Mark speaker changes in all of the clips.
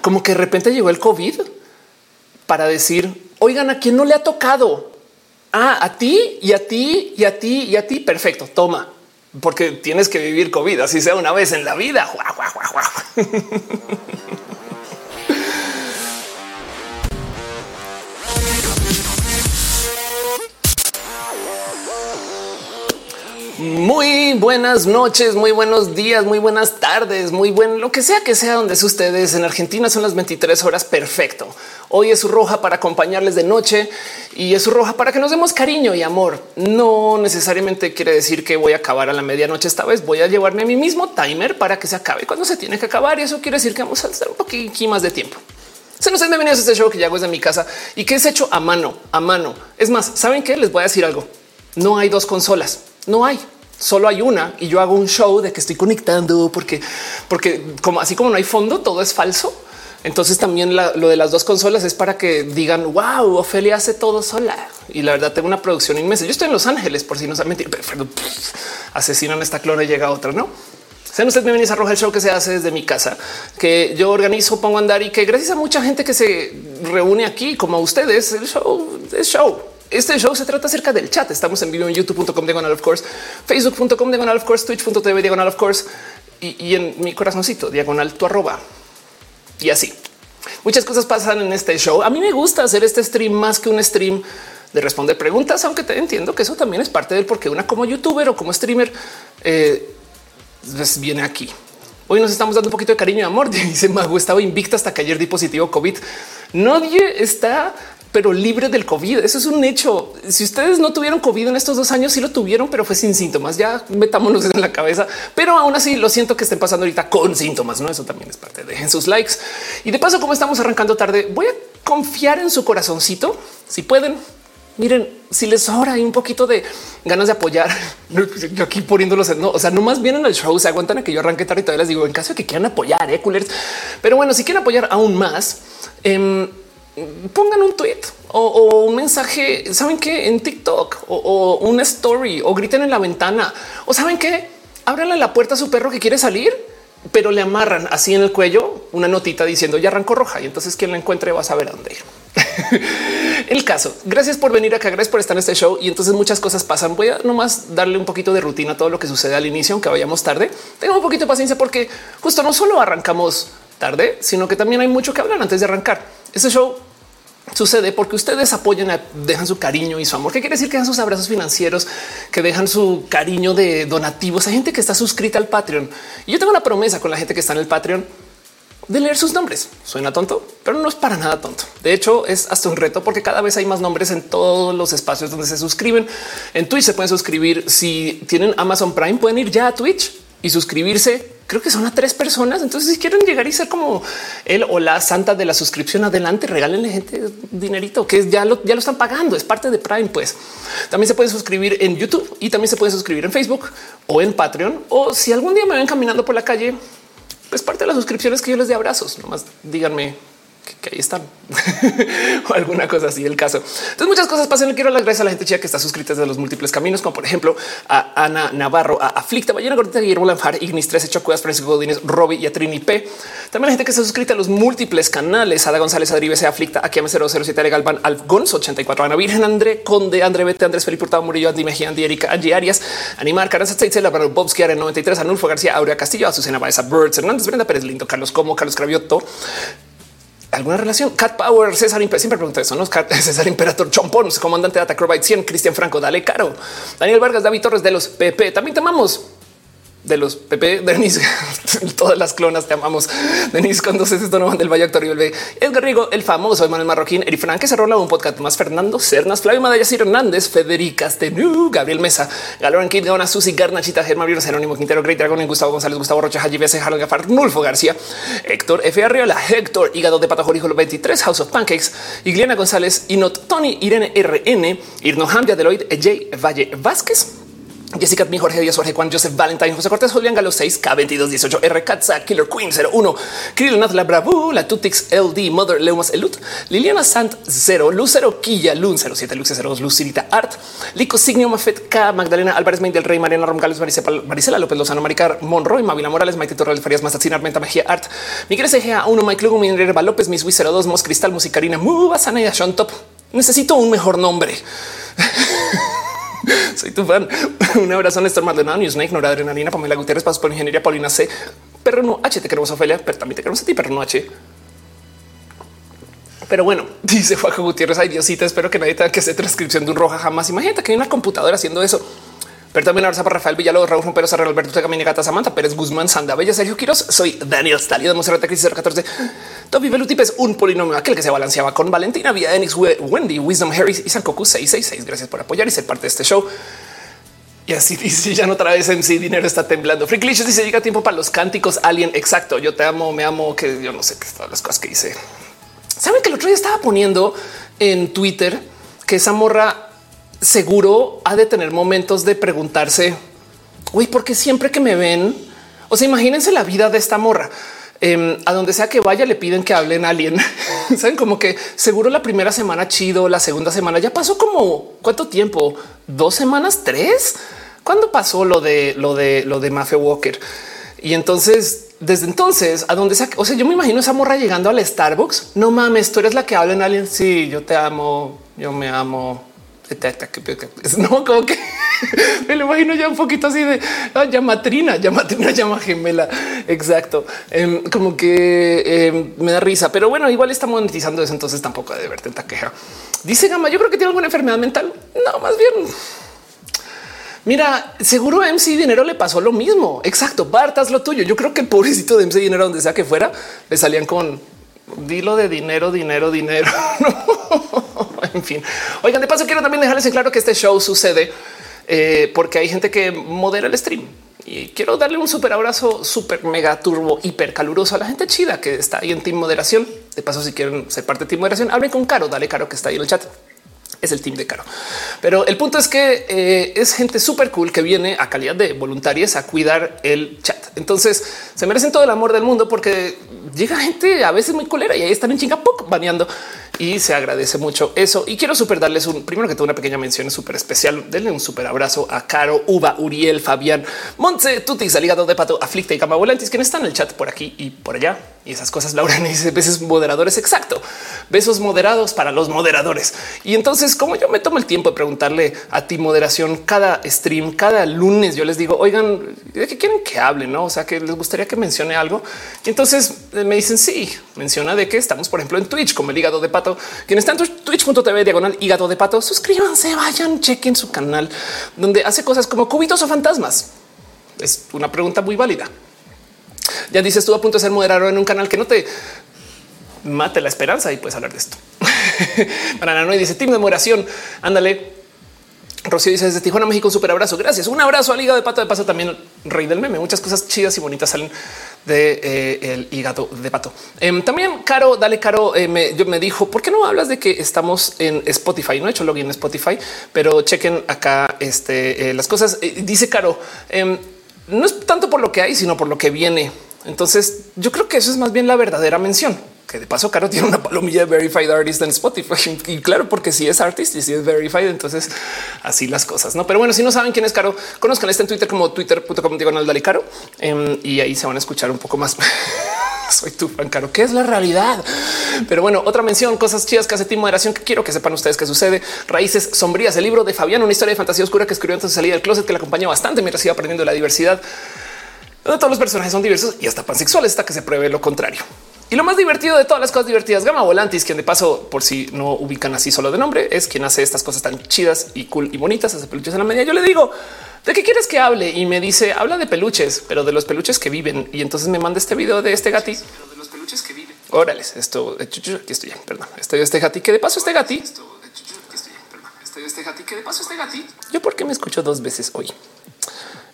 Speaker 1: como que de repente llegó el COVID para decir, oigan, a quién no le ha tocado. Ah, a ti y a ti y a ti y a ti. Perfecto, toma, porque tienes que vivir COVID, así sea una vez en la vida. Muy buenas noches, muy buenos días, muy buenas tardes, muy buen lo que sea que sea donde es ustedes. En Argentina son las 23 horas. Perfecto. Hoy es su roja para acompañarles de noche y es su roja para que nos demos cariño y amor. No necesariamente quiere decir que voy a acabar a la medianoche. Esta vez voy a llevarme a mi mismo timer para que se acabe cuando se tiene que acabar. Y eso quiere decir que vamos a hacer un poquito más de tiempo. Se nos bienvenidos a este show que ya hago desde mi casa y que es hecho a mano, a mano. Es más, ¿saben qué? Les voy a decir algo. No hay dos consolas no hay, solo hay una y yo hago un show de que estoy conectando porque, porque como así como no hay fondo, todo es falso. Entonces también lo de las dos consolas es para que digan wow, Ofelia hace todo sola. Y la verdad tengo una producción inmensa. Yo estoy en Los Ángeles por si no saben mentir, pero asesinan esta clona y llega otra, no? Sean ustedes bienvenidos a Roja el Show que se hace desde mi casa, que yo organizo, pongo a andar y que gracias a mucha gente que se reúne aquí, como ustedes, el show es show. Este show se trata acerca del chat. Estamos en vivo en youtube.com diagonal of course, facebook.com diagonal of course, twitch.tv diagonal of course y, en mi corazoncito diagonal tu arroba y así. Muchas cosas pasan en este show. A mí me gusta hacer este stream más que un stream de responder preguntas, aunque entiendo que eso también es parte del por qué una como youtuber o como streamer eh, pues viene aquí. Hoy nos estamos dando un poquito de cariño y amor. Dice Mago, estaba invicta hasta que ayer di positivo COVID. Nadie está pero libre del COVID. Eso es un hecho. Si ustedes no tuvieron COVID en estos dos años, sí lo tuvieron, pero fue sin síntomas. Ya metámonos en la cabeza, pero aún así lo siento que estén pasando ahorita con síntomas. No, eso también es parte de sus likes. Y de paso, como estamos arrancando tarde, voy a confiar en su corazoncito. Si pueden, miren, si les sobra un poquito de ganas de apoyar, yo aquí poniéndolos en no, o sea, no más vienen al show, se aguantan a que yo arranque tarde y todavía les digo en caso de que quieran apoyar, eh, coolers. Pero bueno, si quieren apoyar aún más, eh, pongan un tweet o, un mensaje, saben que en TikTok o, una story o griten en la ventana o saben que ábranle la puerta a su perro que quiere salir, pero le amarran así en el cuello una notita diciendo ya arrancó roja y entonces quien la encuentre va a saber a dónde ir. el caso. Gracias por venir acá. Gracias por estar en este show. Y entonces muchas cosas pasan. Voy a nomás darle un poquito de rutina a todo lo que sucede al inicio, aunque vayamos tarde. Tengo un poquito de paciencia porque justo no solo arrancamos tarde, sino que también hay mucho que hablar antes de arrancar. Este show sucede porque ustedes apoyan, dejan su cariño y su amor. ¿Qué quiere decir que dejan sus abrazos financieros, que dejan su cariño de donativos? Hay gente que está suscrita al Patreon y yo tengo una promesa con la gente que está en el Patreon de leer sus nombres. Suena tonto, pero no es para nada tonto. De hecho, es hasta un reto porque cada vez hay más nombres en todos los espacios donde se suscriben. En Twitch se pueden suscribir. Si tienen Amazon Prime, pueden ir ya a Twitch y suscribirse creo que son a tres personas. Entonces, si quieren llegar y ser como él o la santa de la suscripción, adelante, regálenle gente dinerito que ya lo, ya lo están pagando. Es parte de Prime. Pues también se puede suscribir en YouTube y también se puede suscribir en Facebook o en Patreon. O si algún día me ven caminando por la calle, pues parte de las suscripciones que yo les dé abrazos. Nomás díganme que, ahí están o alguna cosa así el caso. Entonces muchas cosas pasan. Quiero dar las gracias a la gente chica que está suscrita desde los múltiples caminos, como por ejemplo a Ana Navarro, a Aflicta, Ballena Gordita, Guillermo Lanfar, Ignis 13, Chocudas, Francisco Godínez, Robbie y a Trini P. También la gente que está suscrita a los múltiples canales, Ada González, Adribe, se Aflicta, aquí a 007, Galván, Alf Gonz 84, Ana Virgen, André Conde, André Bete, Andrés Felipe Hurtado Murillo, Andy Mejía, Andy Erika, Angie Arias, Animar, Caranza Tzeitzel, Bobski, en 93, Anulfo García, Aurea Castillo, Azucena Baeza, Birds, Hernández, Brenda Pérez Lindo, Carlos Como, Carlos Cravioto, alguna relación. Cat Power, César siempre pregunta eso. No César Imperator Chompón, comandante de Atacrobyte 100, Cristian Franco, dale caro. Daniel Vargas, David Torres de los PP. También te de los PP, Denis, todas las clonas te amamos. Denis, cuando se Donovan del Valle Actor y Edgar Rigo, el famoso Manuel Marroquín, Eri Frank, que se rola un podcast más, Fernando Cernas, Flavio Madallas Hernández, Federica Stenu, Gabriel Mesa, Galoran Kid, Gona, Susi, Garnachita, Germán Vieros, Jerónimo Quintero, Great Dragon, Gustavo González, Gustavo Rocha, Javi B.C. Harold Gafar, Nulfo García, Héctor F. Arriola, Héctor, Hígado de Pato Jorijo, 23, House of Pancakes, Igliana González, Inot, Tony, Irene RN, Irno Hamdia, Deloitte, J. Valle Vázquez, Jessica Mi Jorge Díaz, Jorge Juan, Joseph Valentine, José Cortés, Julián Galo 6, K2218, R Katza, Killer Queen 01, Kirill Nat La Bravo, La Tutix LD, Mother Leumas Elut, Liliana Sant 0, Lucero Quilla, Lun 07, Lux 02, Lucirita Art, Lico Signio Mafet K, Magdalena Álvarez Main del Rey, Mariana Romgales, Maricela López Lozano, Maricar Monroy, Mavila Morales, Maite Torres Farias, Mazatzin Armenta, Magia Art, Miguel SGA 1, Mike Lugo, Minerva López, Miss 02, Mos Cristal, Musicarina, Mubasana y Sean Top. Necesito un mejor nombre. Soy tu fan. Un abrazo Néstor Maldonado, Newsnake, Nora Adrenalina, Pamela Gutiérrez, Pasos por Ingeniería, Paulina C. Perro no H, te queremos Ofelia, pero también te queremos a ti, perro no H. Pero bueno, dice Juanjo Gutiérrez, ay Diosita, espero que nadie tenga que hacer transcripción de un roja jamás. Imagínate que hay una computadora haciendo eso. Ahora para Rafael Villalobos, Raúl Rompero, Sarra, Alberto Tegamini, Gata, Samantha Pérez, Guzmán, Sanda Bella, Sergio Quiroz. Soy Daniel Stalio de Monserrate Crisis 14. Toby Belutip es un polinomio, aquel que se balanceaba con Valentina, Vía Enix, Wendy, Wisdom, Harris y Sankoku 666. Gracias por apoyar y ser parte de este show. Y así dice ya no otra vez MC dinero está temblando. Freaklicious dice llega tiempo para los cánticos alien. Exacto. Yo te amo, me amo, que yo no sé qué todas las cosas que hice. Saben que el otro día estaba poniendo en Twitter que esa morra seguro ha de tener momentos de preguntarse, uy, porque siempre que me ven, o sea, imagínense la vida de esta morra. Em, a donde sea que vaya, le piden que hablen alien. Saben como que seguro la primera semana chido, la segunda semana ya pasó como cuánto tiempo, dos semanas, tres. ¿Cuándo pasó lo de lo de lo de Mafia Walker? Y entonces, desde entonces, a donde sea, o sea, yo me imagino esa morra llegando al Starbucks. No mames, tú eres la que habla en alien. Sí, yo te amo, yo me amo. No, como que me lo imagino ya un poquito así de ah, llama trina, llama gemela. Exacto. Em, como que em, me da risa, pero bueno, igual está monetizando eso. Entonces tampoco de ver tanta queja. Dice Gama, yo creo que tiene alguna enfermedad mental. No, más bien. Mira, seguro a MC Dinero le pasó lo mismo. Exacto. Bartas lo tuyo. Yo creo que el pobrecito de MC Dinero, donde sea que fuera, le salían con dilo de dinero, dinero, dinero. en fin. Oigan, de paso quiero también dejarles en claro que este show sucede eh, porque hay gente que modera el stream y quiero darle un súper abrazo, súper mega turbo, hiper caluroso a la gente chida que está ahí en Team Moderación. De paso, si quieren ser parte de Team Moderación, hablen con Caro, dale Caro que está ahí en el chat es el team de Caro. Pero el punto es que eh, es gente súper cool que viene a calidad de voluntarias a cuidar el chat. Entonces se merecen todo el amor del mundo porque llega gente a veces muy colera y ahí están en chinga baneando y se agradece mucho eso. Y quiero super darles un primero que todo una pequeña mención súper especial. Denle un súper abrazo a Caro, Uva, Uriel, Fabián, Montse, Tutis, Ligado de Pato, Aflicta y Cama Volantis, quienes están en el chat por aquí y por allá. Y esas cosas, Laura dice veces moderadores. Exacto. Besos moderados para los moderadores. Y entonces, como yo me tomo el tiempo de preguntarle a ti moderación cada stream, cada lunes, yo les digo, oigan, ¿de qué quieren que hable? No, o sea, que les gustaría que mencione algo. Y entonces eh, me dicen, sí, menciona de que estamos, por ejemplo, en Twitch como el hígado de pato quienes están en twitch.tv diagonal hígado de pato, suscríbanse, vayan, chequen su canal donde hace cosas como cubitos o fantasmas. Es una pregunta muy válida. Ya dices tú a punto de ser moderador en un canal que no te mate la esperanza y puedes hablar de esto. Para no dice team de moderación. Ándale. Rocío dice desde Tijuana, México, un super abrazo. Gracias. Un abrazo al hígado de pato de paso también rey del meme. Muchas cosas chidas y bonitas salen de eh, el hígado de pato. Em, también Caro, dale Caro, eh, me, yo me dijo, ¿por qué no hablas de que estamos en Spotify? No he hecho login en Spotify, pero chequen acá este, eh, las cosas. dice Caro, em, no es tanto por lo que hay, sino por lo que viene. Entonces yo creo que eso es más bien la verdadera mención que de paso Caro tiene una palomilla de verified artist en Spotify y claro, porque si es artist y si es verified, entonces así las cosas, no? Pero bueno, si no saben quién es Caro, conozcan este en Twitter como twitter.com diagonal Dale Caro em, y ahí se van a escuchar un poco más. Soy tu fan caro, que es la realidad. Pero bueno, otra mención, cosas chidas que hace Team Moderación que quiero que sepan ustedes qué sucede. Raíces sombrías, el libro de Fabián, una historia de fantasía oscura que escribió antes de salir del closet, que le acompañó bastante mientras iba aprendiendo la diversidad. todos los personajes son diversos y hasta pansexuales hasta que se pruebe lo contrario. Y lo más divertido de todas las cosas divertidas, Gama Volantis, quien de paso, por si no ubican así solo de nombre, es quien hace estas cosas tan chidas y cool y bonitas, hace peluches en la media. Yo le digo, ¿de qué quieres que hable? Y me dice, habla de peluches, pero de los peluches que viven. Y entonces me manda este video de este gati. de los peluches que viven. Órales, esto, aquí estoy, perdón, estoy este gati, que de paso este gati. Estoy este gati, que de paso este gati. Yo por qué me escucho dos veces hoy.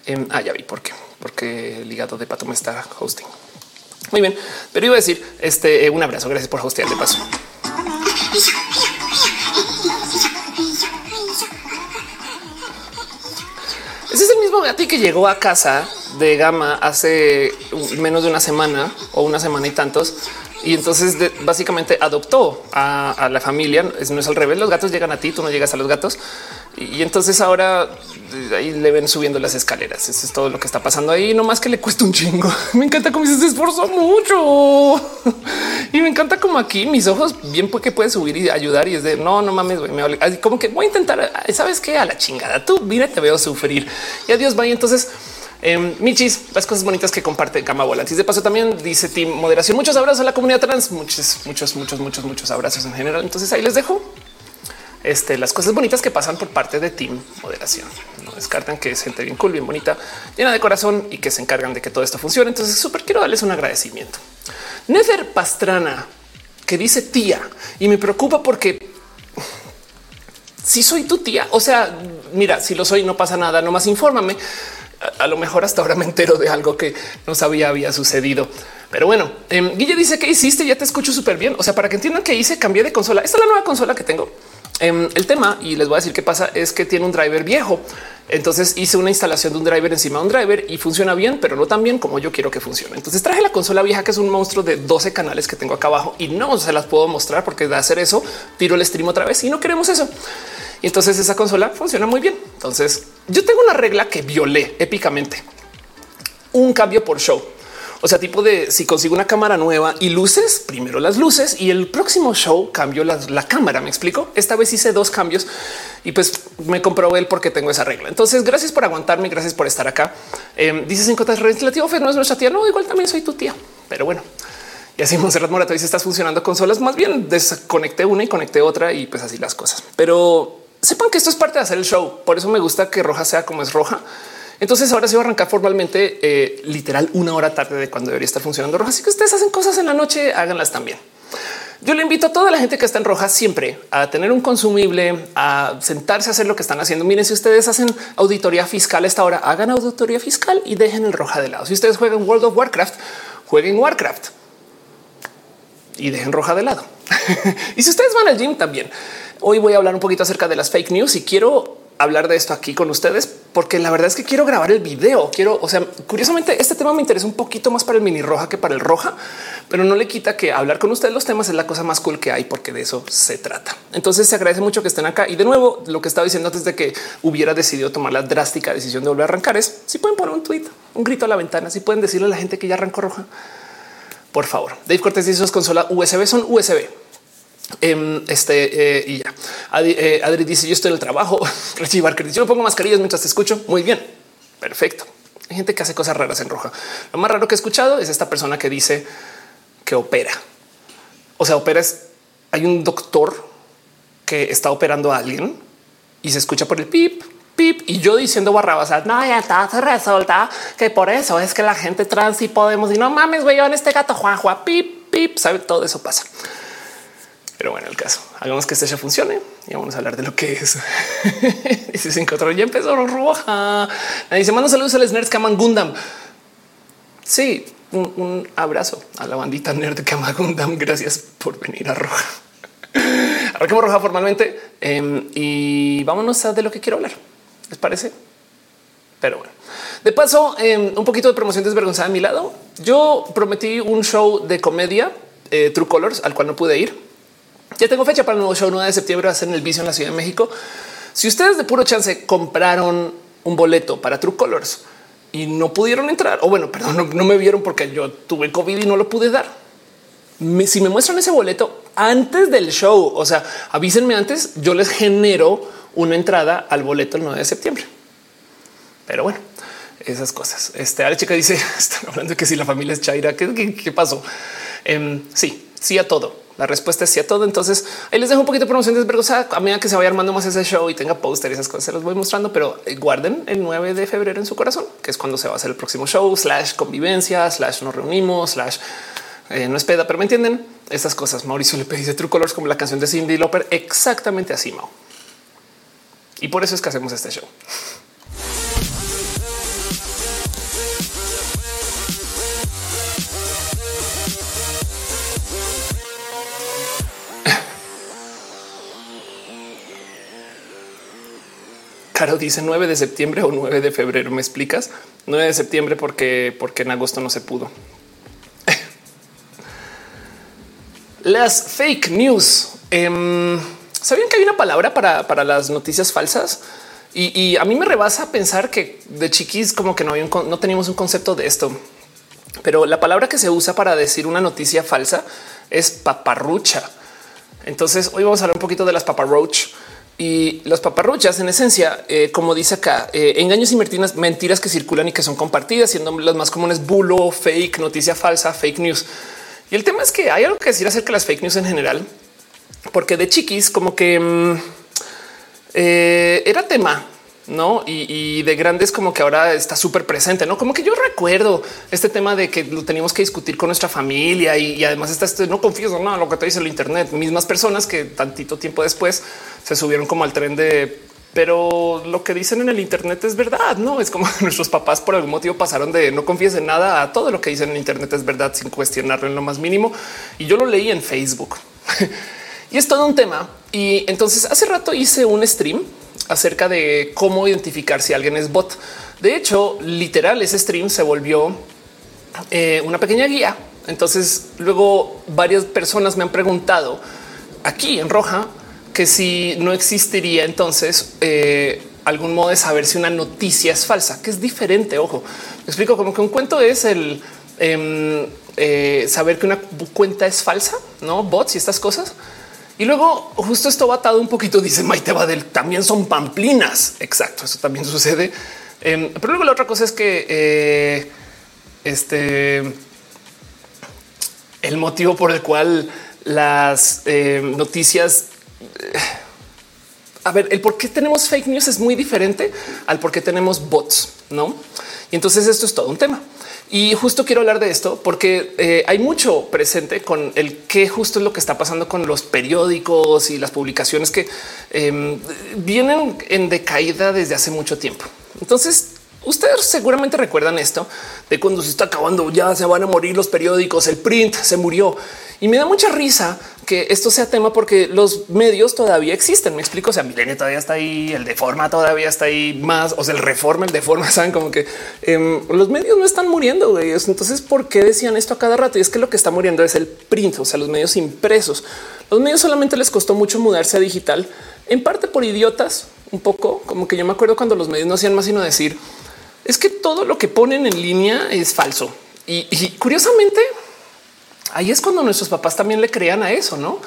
Speaker 1: Em, ah, ya vi por qué, porque el hígado de pato me está hosting. Muy bien, pero iba a decir este eh, un abrazo. Gracias por hostear paso. Ese es mismo ti que llegó a casa de gama hace menos de una semana o una semana y tantos. Y entonces básicamente adoptó a, la familia. No es al revés. Los gatos llegan a ti, tú no llegas a los gatos. Y, entonces ahora ahí le ven subiendo las escaleras. Eso es todo lo que está pasando ahí. No más que le cuesta un chingo. Me encanta cómo se esforzó mucho y me encanta como aquí mis ojos bien porque puede subir y ayudar. Y es de no, no mames, como que voy a intentar. Sabes qué? A la chingada. Tú mira, te veo sufrir y adiós. Vaya. Entonces, eh, Michis, las cosas bonitas que comparte Gama Volantis. De paso, también dice Team Moderación. Muchos abrazos a la comunidad trans, muchos, muchos, muchos, muchos, muchos abrazos en general. Entonces ahí les dejo este, las cosas bonitas que pasan por parte de Team Moderación. No descartan que es gente bien cool, bien bonita, llena de corazón y que se encargan de que todo esto funcione. Entonces, súper quiero darles un agradecimiento. Nether Pastrana, que dice tía, y me preocupa porque si soy tu tía, o sea, mira, si lo soy, no pasa nada, nomás infórmame. A, lo mejor hasta ahora me entero de algo que no sabía había sucedido. Pero bueno, eh, Guille dice que hiciste, ya te escucho súper bien. O sea, para que entiendan que hice, cambié de consola. Esta es la nueva consola que tengo. Em, el tema, y les voy a decir qué pasa, es que tiene un driver viejo. Entonces hice una instalación de un driver encima de un driver y funciona bien, pero no tan bien como yo quiero que funcione. Entonces traje la consola vieja, que es un monstruo de 12 canales que tengo acá abajo y no se las puedo mostrar porque de hacer eso tiro el stream otra vez y no queremos eso. Y entonces esa consola funciona muy bien. Entonces yo tengo una regla que violé épicamente. Un cambio por show. O sea, tipo de si consigo una cámara nueva y luces, primero las luces y el próximo show cambio la, cámara. Me explico. Esta vez hice dos cambios y pues me comprobé el porque tengo esa regla. Entonces, gracias por aguantarme. Gracias por estar acá. Eh, dices en cotas relativo, no es nuestra tía. No, igual también soy tu tía, pero bueno. Y así Monserrat Morato dice estás funcionando consolas. Más bien desconecté una y conecté otra y pues así las cosas. Pero sepan que esto es parte de hacer el show. Por eso me gusta que roja sea como es roja entonces ahora se va a arrancar formalmente eh, literal una hora tarde de cuando debería estar funcionando roja. Así que ustedes hacen cosas en la noche, háganlas también. Yo le invito a toda la gente que está en roja siempre a tener un consumible, a sentarse a hacer lo que están haciendo. Miren, si ustedes hacen auditoría fiscal a esta hora, hagan auditoría fiscal y dejen el roja de lado. Si ustedes juegan World of Warcraft, jueguen Warcraft y dejen roja de lado. y si ustedes van al gym también, hoy voy a hablar un poquito acerca de las fake news y quiero hablar de esto aquí con ustedes, porque la verdad es que quiero grabar el video. Quiero, o sea, curiosamente, este tema me interesa un poquito más para el mini roja que para el roja, pero no le quita que hablar con ustedes los temas es la cosa más cool que hay, porque de eso se trata. Entonces se agradece mucho que estén acá. Y de nuevo, lo que estaba diciendo antes de que hubiera decidido tomar la drástica decisión de volver a arrancar es si pueden poner un tweet, un grito a la ventana, si pueden decirle a la gente que ya arrancó roja. Por favor, Dave Cortés dice sus consolas USB son USB. Em, este eh, y ya eh, Adri, dice: Yo estoy en el trabajo. que yo me pongo mascarillas mientras te escucho. Muy bien, perfecto. Hay gente que hace cosas raras en roja. Lo más raro que he escuchado es esta persona que dice que opera. O sea, opera es hay un doctor que está operando a alguien y se escucha por el pip, pip y yo diciendo barrabas. No, ya está, se resulta que por eso es que la gente trans y podemos y no mames, güey, en este gato Juan Juan, pip, pip, sabe todo eso pasa. Pero bueno, el caso, hagamos que este ya funcione y vamos a hablar de lo que es. se encontró, ya empezó roja. Dice, mando saludos a los nerds que aman Gundam. Sí, un, abrazo a la bandita nerd que ama Gundam. Gracias por venir a roja. Arranquemos roja formalmente em, y vámonos a de lo que quiero hablar. ¿Les parece? Pero bueno, de paso, em, un poquito de promoción desvergonzada a mi lado. Yo prometí un show de comedia eh, True Colors al cual no pude ir ya tengo fecha para el nuevo show 9 de septiembre, hacer en el vicio en la Ciudad de México. Si ustedes de puro chance compraron un boleto para True Colors y no pudieron entrar, o bueno, perdón, no, me vieron porque yo tuve COVID y no lo pude dar. si me muestran ese boleto antes del show, o sea, avísenme antes, yo les genero una entrada al boleto el 9 de septiembre. Pero bueno, esas cosas. Este Ale chica dice: Están hablando de que si la familia es Chaira, ¿qué, pasó? Em, sí, sí a todo. La respuesta es sí a todo. Entonces ahí les dejo un poquito de promoción desvergonzada a medida que se vaya armando más ese show y tenga póster y esas cosas. Se los voy mostrando, pero eh, guarden el 9 de febrero en su corazón, que es cuando se va a hacer el próximo show, slash convivencia, slash nos reunimos, slash eh, no es peda, pero me entienden estas cosas. Mauricio le pedí True Colors como la canción de Cindy Lauper, exactamente así, Mau. Y por eso es que hacemos este show. Caro dice 9 de septiembre o 9 de febrero. ¿Me explicas? 9 de septiembre porque, porque en agosto no se pudo. Las fake news. Eh, ¿Sabían que hay una palabra para, para las noticias falsas? Y, y, a mí me rebasa pensar que de chiquis como que no, había un, no teníamos un concepto de esto. Pero la palabra que se usa para decir una noticia falsa es paparrucha. Entonces hoy vamos a hablar un poquito de las paparroach y las paparruchas en esencia, eh, como dice acá, eh, engaños y mentiras, que circulan y que son compartidas, siendo las más comunes bulo, fake, noticia falsa, fake news. Y el tema es que hay algo que decir acerca de las fake news en general, porque de chiquis como que mmm, eh, era tema no? Y, de grandes como que ahora está súper presente, no como que yo recuerdo este tema de que lo teníamos que discutir con nuestra familia y, además está este no confío no lo que te dice el Internet, mismas personas que tantito tiempo después se subieron como al tren de pero lo que dicen en el Internet es verdad. No es como nuestros papás por algún motivo pasaron de no confíes en nada a todo lo que dicen en Internet es verdad sin cuestionarlo en lo más mínimo. Y yo lo leí en Facebook y es todo un tema. Y entonces hace rato hice un stream acerca de cómo identificar si alguien es bot. De hecho, literal, ese stream se volvió eh, una pequeña guía. Entonces, luego varias personas me han preguntado aquí en roja que si no existiría entonces eh, algún modo de saber si una noticia es falsa, que es diferente. Ojo, me explico como que un cuento es el eh, eh, saber que una cuenta es falsa, no bots y estas cosas. Y luego justo esto va atado un poquito, dice Maite Badel, también son pamplinas. Exacto, eso también sucede. Eh, pero luego la otra cosa es que eh, este el motivo por el cual las eh, noticias a ver, el por qué tenemos fake news es muy diferente al por qué tenemos bots, no? Y entonces esto es todo un tema. Y justo quiero hablar de esto porque eh, hay mucho presente con el que justo es lo que está pasando con los periódicos y las publicaciones que eh, vienen en decaída desde hace mucho tiempo. Entonces, ustedes seguramente recuerdan esto de cuando se está acabando, ya se van a morir los periódicos, el print se murió y me da mucha risa que esto sea tema porque los medios todavía existen. Me explico. O sea, Milenio todavía está ahí, el de forma todavía está ahí más, o sea, el reforma, el de forma, saben como que eh, los medios no están muriendo. Entonces, ¿por qué decían esto a cada rato? Y es que lo que está muriendo es el print, o sea, los medios impresos. Los medios solamente les costó mucho mudarse a digital, en parte por idiotas, un poco como que yo me acuerdo cuando los medios no hacían más sino decir es que todo lo que ponen en línea es falso. Y, curiosamente, ahí es cuando nuestros papás también le crean a eso, no?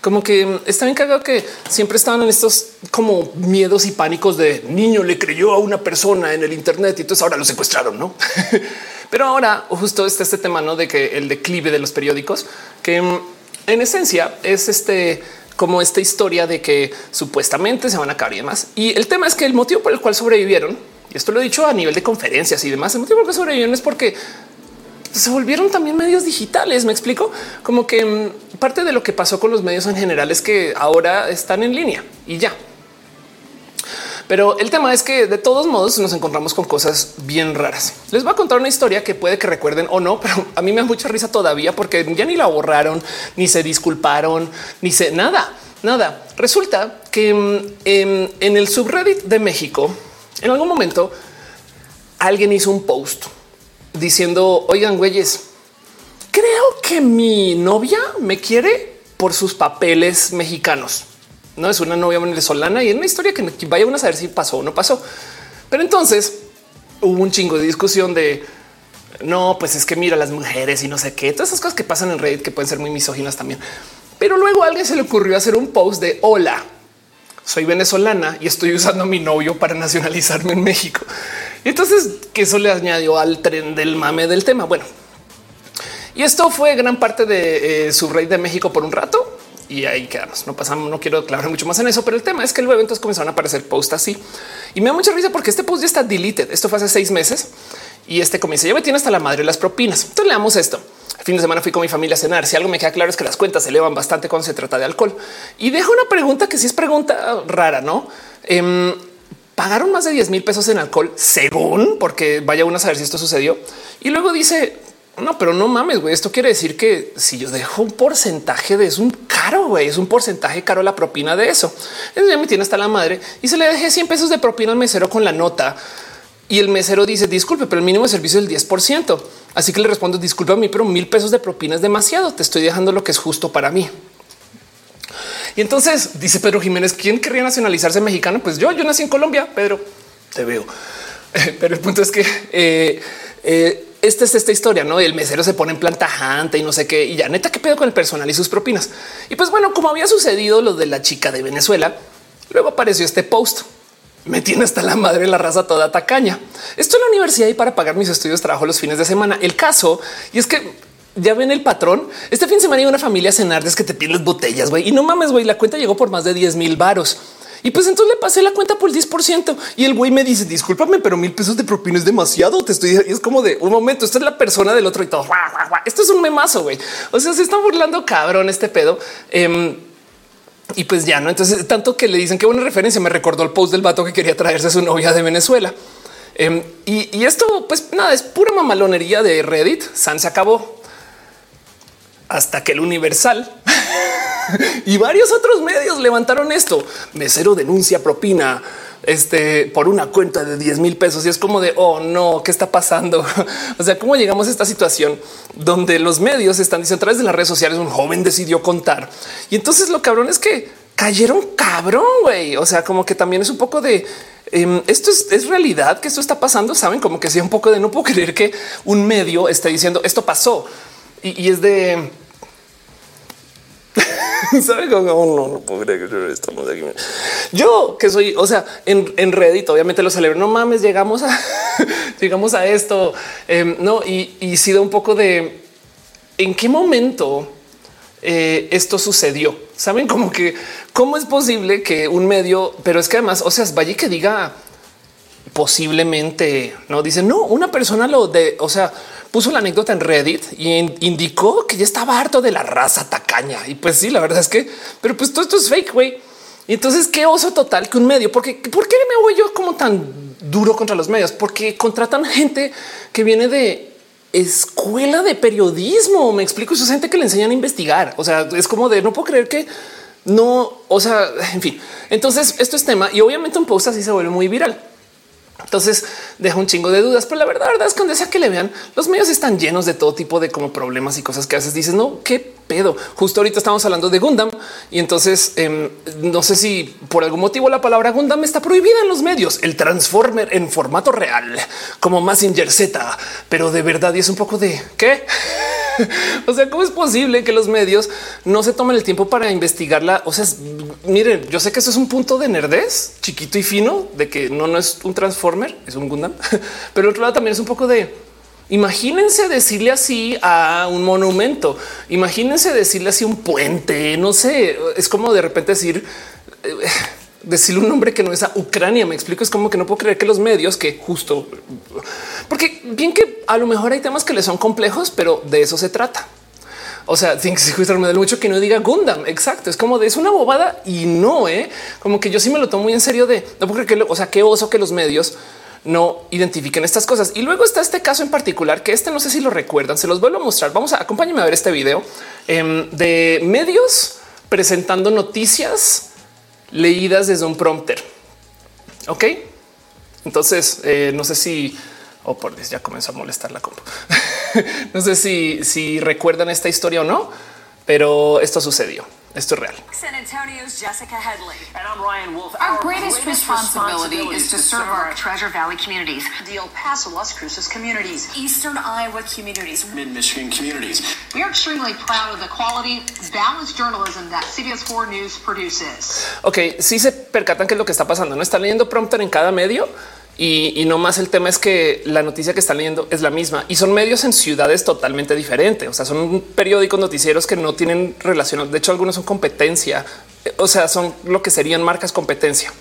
Speaker 1: Como que está bien cagado que siempre estaban en estos como miedos y pánicos de niño le creyó a una persona en el Internet y entonces ahora lo secuestraron, no? Pero ahora justo está este tema ¿no? de que el declive de los periódicos, que mm, en esencia es este como esta historia de que supuestamente se van a acabar y demás. Y el tema es que el motivo por el cual sobrevivieron, esto lo he dicho a nivel de conferencias y demás, el motivo que sobrevivieron es porque se volvieron también medios digitales. Me explico como que mm, parte de lo que pasó con los medios en general es que ahora están en línea y ya. Pero el tema es que de todos modos nos encontramos con cosas bien raras. Les voy a contar una historia que puede que recuerden o no, pero a mí me da mucha risa todavía porque ya ni la borraron, ni se disculparon, ni se nada, nada. Resulta que mm, en, en el subreddit de México, en algún momento alguien hizo un post diciendo, oigan, güeyes, creo que mi novia me quiere por sus papeles mexicanos. No es una novia venezolana y es una historia que vaya a saber si pasó o no pasó. Pero entonces hubo un chingo de discusión de no, pues es que mira las mujeres y no sé qué, todas esas cosas que pasan en Reddit que pueden ser muy misóginas también. Pero luego alguien se le ocurrió hacer un post de hola, soy venezolana y estoy usando a mi novio para nacionalizarme en México. Y entonces que eso le añadió al tren del mame del tema. Bueno, y esto fue gran parte de eh, su rey de México por un rato y ahí quedamos. No pasamos, no quiero aclarar mucho más en eso, pero el tema es que luego entonces comenzaron a aparecer posts así y me da mucha risa porque este post ya está deleted. Esto fue hace seis meses y este comienza. Ya me tiene hasta la madre las propinas. Entonces leamos esto. El fin de semana fui con mi familia a cenar. Si algo me queda claro es que las cuentas se elevan bastante cuando se trata de alcohol y dejo una pregunta que sí es pregunta rara, no? Eh, pagaron más de 10 mil pesos en alcohol según porque vaya uno a saber si esto sucedió. Y luego dice no, pero no mames, güey. Esto quiere decir que si yo dejo un porcentaje de es un caro, güey, es un porcentaje caro la propina de eso. Entonces ya me tiene hasta la madre y se le dejé 100 pesos de propina al mesero con la nota. Y el mesero dice disculpe, pero el mínimo de servicio es el 10%. Así que le respondo disculpa a mí, pero mil pesos de propina es demasiado. Te estoy dejando lo que es justo para mí. Y entonces dice Pedro Jiménez, ¿quién querría nacionalizarse mexicano? Pues yo, yo nací en Colombia, Pedro, te veo. Pero el punto es que eh, eh, esta es esta historia, ¿no? El mesero se pone en plan tajante y no sé qué. Y ya neta, ¿qué pedo con el personal y sus propinas? Y pues bueno, como había sucedido lo de la chica de Venezuela, luego apareció este post. Me tiene hasta la madre la raza toda tacaña. Estoy en la universidad y para pagar mis estudios trabajo los fines de semana. El caso, y es que ya ven el patrón. Este fin de semana iba una familia a cenar desde que te piden las botellas, güey. Y no mames, güey, la cuenta llegó por más de 10 mil varos. Y pues entonces le pasé la cuenta por el 10% y el güey me dice discúlpame, pero mil pesos de propina es demasiado. Te estoy y es como de un momento. Esta es la persona del otro y todo. Esto es un memazo. güey. O sea, se está burlando cabrón este pedo. Em, y pues ya no. Entonces, tanto que le dicen que buena referencia me recordó el post del vato que quería traerse a su novia de Venezuela. Em, y, y, esto, pues nada, es pura mamalonería de Reddit. San se acabó hasta que el Universal y varios otros medios levantaron esto. Mesero denuncia propina este por una cuenta de 10 mil pesos y es como de oh no, qué está pasando? o sea, cómo llegamos a esta situación donde los medios están diciendo a través de las redes sociales un joven decidió contar y entonces lo cabrón es que cayeron cabrón, güey. O sea, como que también es un poco de em, esto es, realidad que esto está pasando. Saben como que sea un poco de no puedo creer que un medio esté diciendo esto pasó y es de ¿Sabe cómo? No, no puedo creer que estamos aquí. Yo que soy, o sea, en, en Reddit, obviamente lo celebro. No mames, llegamos a llegamos a esto. Em, no, y, y sí da un poco de en qué momento eh, esto sucedió. Saben como que cómo es posible que un medio, pero es que además, o sea, vaya que diga posiblemente no dicen no, una persona lo de, o sea, puso la anécdota en Reddit y indicó que ya estaba harto de la raza tacaña. Y pues sí, la verdad es que, pero pues todo esto es fake, güey. Y entonces qué oso total que un medio, porque ¿por qué me voy yo como tan duro contra los medios? Porque contratan gente que viene de escuela de periodismo. Me explico, eso es gente que le enseñan a investigar. O sea, es como de no puedo creer que no, o sea, en fin. Entonces esto es tema y obviamente un post así se vuelve muy viral. Entonces deja un chingo de dudas, pero la verdad, es que donde sea que le vean, los medios están llenos de todo tipo de como problemas y cosas que a veces dices, no, qué pedo. Justo ahorita estamos hablando de Gundam y entonces em, no sé si por algún motivo la palabra Gundam está prohibida en los medios. El Transformer en formato real, como Massinger Z, pero de verdad y es un poco de qué? o sea, ¿cómo es posible que los medios no se tomen el tiempo para investigarla? O sea, miren, yo sé que eso es un punto de nerdez chiquito y fino de que no, no es un Transformer, es un Gundam, pero el otro lado también es un poco de imagínense decirle así a un monumento, imagínense decirle así a un puente, no sé, es como de repente decir eh, decirle un nombre que no es a Ucrania. Me explico. Es como que no puedo creer que los medios que justo porque bien que a lo mejor hay temas que le son complejos, pero de eso se trata. O sea, sin que se me mucho que no diga Gundam. Exacto. Es como de es una bobada y no, eh? como que yo sí me lo tomo muy en serio de no creer que, o sea, qué oso que los medios no identifiquen estas cosas. Y luego está este caso en particular que este no sé si lo recuerdan, se los vuelvo a mostrar. Vamos a acompáñenme a ver este video em, de medios presentando noticias leídas desde un prompter. Ok, entonces eh, no sé si o oh, por Dios, ya comenzó a molestar la compu. no sé si, si recuerdan esta historia o no, pero esto sucedió. Esto es real.
Speaker 2: San Antonio's Jessica Headley. And I'm Ryan Wolf. Our, our greatest, greatest responsibility, responsibility, is to serve our Treasure Valley communities, the El Paso, Las Cruces communities, Eastern Iowa communities, Mid Michigan communities. We are extremely proud of the quality, balanced journalism that CBS 4 News produces.
Speaker 1: Ok, si se percatan que es lo que está pasando, no están leyendo prompter en cada medio y, no más el tema es que la noticia que están leyendo es la misma y son medios en ciudades totalmente diferentes. O sea, son periódicos noticieros que no tienen relación. De hecho, algunos son competencia. O sea, son lo que serían marcas competencia.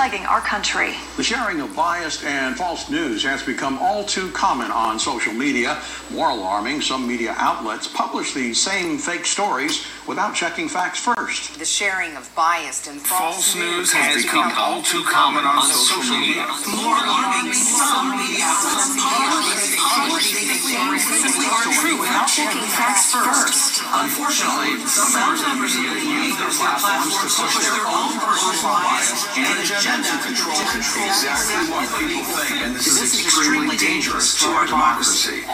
Speaker 2: plaguing our country. The sharing of biased and false news has become all too common on social media. More alarming, some media outlets publish these same fake stories without checking facts first. The sharing of biased and false, false news has, has become, become all too common on, on social, social media. More alarming, some media outlets publish fake stories simply aren't true without checking facts first. Unfortunately, some members of the media use their platforms to push their own personal bias and agenda to control. Exactly what people think, and this is extremely dangerous to our democracy.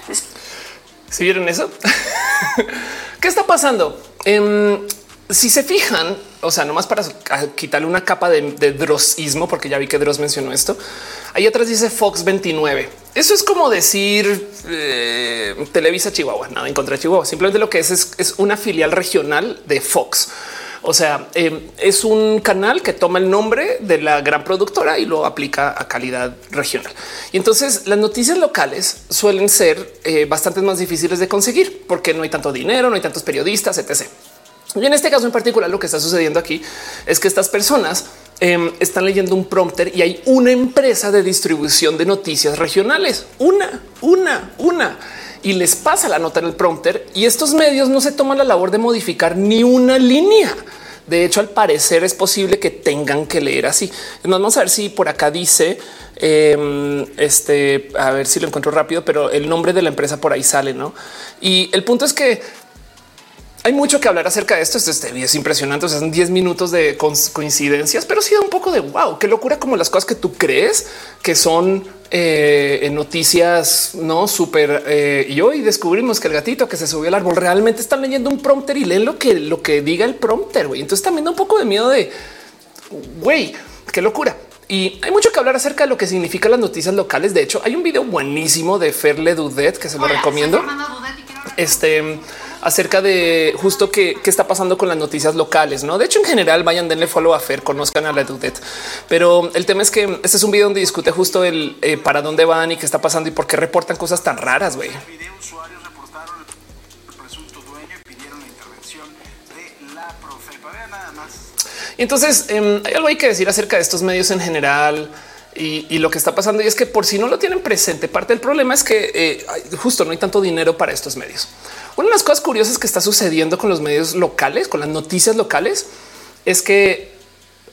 Speaker 1: ¿Sí vieron eso? ¿Qué está pasando? Eh, si se fijan, o sea, nomás para quitarle una capa de, de drosismo, porque ya vi que Dross mencionó esto, ahí atrás dice Fox 29. Eso es como decir eh, Televisa Chihuahua, nada en contra de Chihuahua. Simplemente lo que es, es una filial regional de Fox. O sea, eh, es un canal que toma el nombre de la gran productora y lo aplica a calidad regional. Y entonces las noticias locales suelen ser eh, bastante más difíciles de conseguir porque no hay tanto dinero, no hay tantos periodistas, etc. Y en este caso en particular, lo que está sucediendo aquí es que estas personas eh, están leyendo un prompter y hay una empresa de distribución de noticias regionales. Una, una, una y les pasa la nota en el prompter y estos medios no se toman la labor de modificar ni una línea. De hecho, al parecer es posible que tengan que leer así. Vamos a ver si por acá dice eh, este, a ver si lo encuentro rápido, pero el nombre de la empresa por ahí sale, no? Y el punto es que hay mucho que hablar acerca de esto. Este es impresionante. O sea, son 10 minutos de coincidencias, pero sí da un poco de wow, qué locura como las cosas que tú crees que son eh, noticias no súper. Eh, y hoy descubrimos que el gatito que se subió al árbol realmente están leyendo un prompter y leen lo que lo que diga el prompter. Güey. Entonces también da un poco de miedo de güey, qué locura. Y hay mucho que hablar acerca de lo que significan las noticias locales. De hecho, hay un video buenísimo de Ferle Dudet que se lo recomiendo. Este acerca de justo qué, está pasando con las noticias locales. No, de hecho, en general, vayan, denle follow a Fer, conozcan a la Dudet. Pero el tema es que este es un video donde discute justo el eh, para dónde van y qué está pasando y por qué reportan cosas tan raras. Güey. Y entonces em, hay algo hay que decir acerca de estos medios en general. Y, lo que está pasando y es que por si no lo tienen presente, parte del problema es que eh, justo no hay tanto dinero para estos medios. Una de las cosas curiosas que está sucediendo con los medios locales, con las noticias locales, es que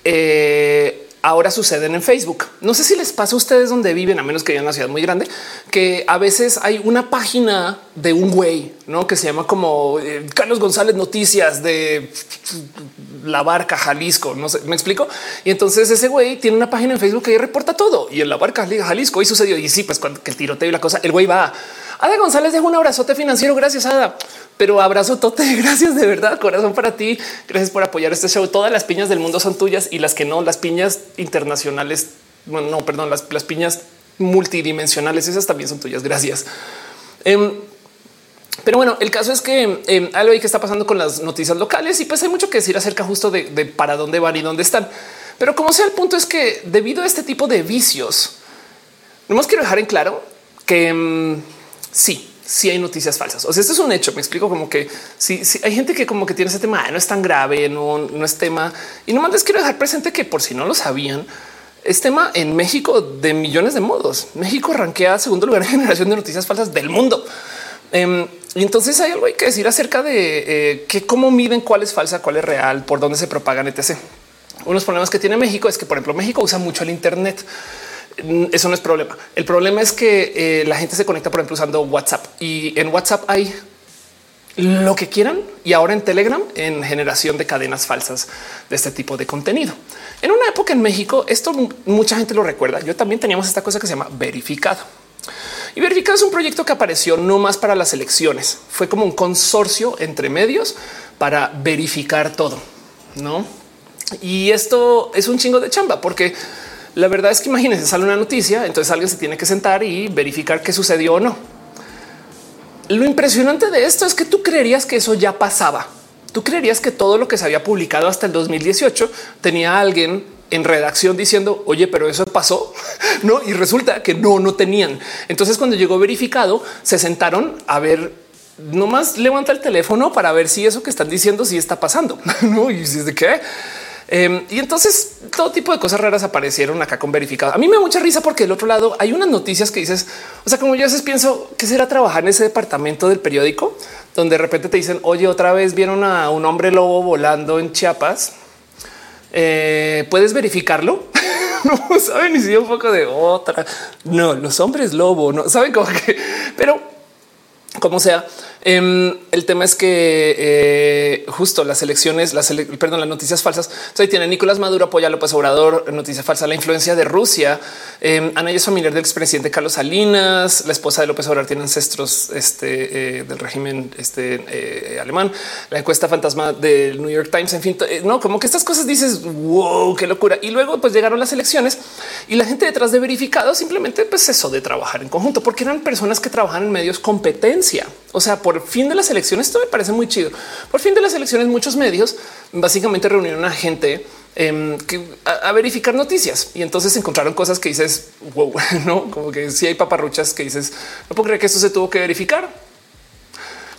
Speaker 1: eh, ahora suceden en Facebook. No sé si les pasa a ustedes donde viven, a menos que vivan en una ciudad muy grande, que a veces hay una página de un güey ¿no? que se llama como eh, Carlos González Noticias de la barca Jalisco. No sé, me explico. Y entonces ese güey tiene una página en Facebook que reporta todo y en la barca Jalisco y sucedió. Y sí, pues cuando el tiroteo y la cosa, el güey va Ada González deja un abrazote financiero. Gracias, Ada. Pero abrazo tote. Gracias de verdad. Corazón para ti. Gracias por apoyar este show. Todas las piñas del mundo son tuyas y las que no, las piñas internacionales. Bueno, no, perdón, las, piñas multidimensionales. Esas también son tuyas. Gracias. Em, pero bueno, el caso es que eh, algo que está pasando con las noticias locales y pues hay mucho que decir acerca justo de, de para dónde van y dónde están. Pero como sea, el punto es que debido a este tipo de vicios, no más quiero dejar en claro que em, sí, sí hay noticias falsas. O sea, esto es un hecho. Me explico como que si hay gente que como que tiene ese tema, no es tan grave, no, es tema. Y nomás les quiero dejar presente que por si no lo sabían, es tema en México de millones de modos. México rankea segundo lugar en generación de noticias falsas del mundo. Em, y entonces hay algo hay que decir acerca de eh, cómo miden cuál es falsa, cuál es real, por dónde se propagan, etc. Unos problemas que tiene México es que, por ejemplo, México usa mucho el Internet. Mm, eso no es problema. El problema es que eh, la gente se conecta, por ejemplo, usando WhatsApp y en WhatsApp hay lo que quieran y ahora en Telegram en generación de cadenas falsas de este tipo de contenido. En una época en México, esto mucha gente lo recuerda. Yo también teníamos esta cosa que se llama verificado. Y verificado es un proyecto que apareció no más para las elecciones. Fue como un consorcio entre medios para verificar todo, no? Y esto es un chingo de chamba porque la verdad es que imagínense, sale una noticia, entonces alguien se tiene que sentar y verificar qué sucedió o no. Lo impresionante de esto es que tú creerías que eso ya pasaba. Tú creerías que todo lo que se había publicado hasta el 2018 tenía alguien en redacción diciendo, oye, pero eso pasó, no? Y resulta que no, no tenían. Entonces, cuando llegó verificado, se sentaron a ver, nomás levanta el teléfono para ver si eso que están diciendo sí está pasando. No, y si es de qué Em, y entonces todo tipo de cosas raras aparecieron acá con verificado. A mí me da mucha risa porque del otro lado hay unas noticias que dices, o sea, como yo a veces pienso que será trabajar en ese departamento del periódico donde de repente te dicen, oye, otra vez vieron a un hombre lobo volando en Chiapas. Eh, ¿Puedes verificarlo? no saben ni si un poco de otra. No, los hombres lobo no saben cómo pero como sea, Em, el tema es que eh, justo las elecciones, las perdón, las noticias falsas. Ahí tiene Nicolás Maduro apoya a López Obrador, noticia falsa, la influencia de Rusia. Eh, Ana es familiar del expresidente Carlos Salinas, la esposa de López Obrador tiene ancestros este, eh, del régimen este, eh, alemán, la encuesta fantasma del New York Times, en fin, no como que estas cosas dices wow, qué locura. Y luego pues llegaron las elecciones y la gente detrás de verificado simplemente pues eso de trabajar en conjunto, porque eran personas que trabajan en medios competencia. O sea, por fin de las elecciones, esto me parece muy chido. Por fin de las elecciones, muchos medios básicamente reunieron a gente em, a, verificar noticias y entonces encontraron cosas que dices wow, no como que si hay paparruchas que dices no puedo creer que esto se tuvo que verificar.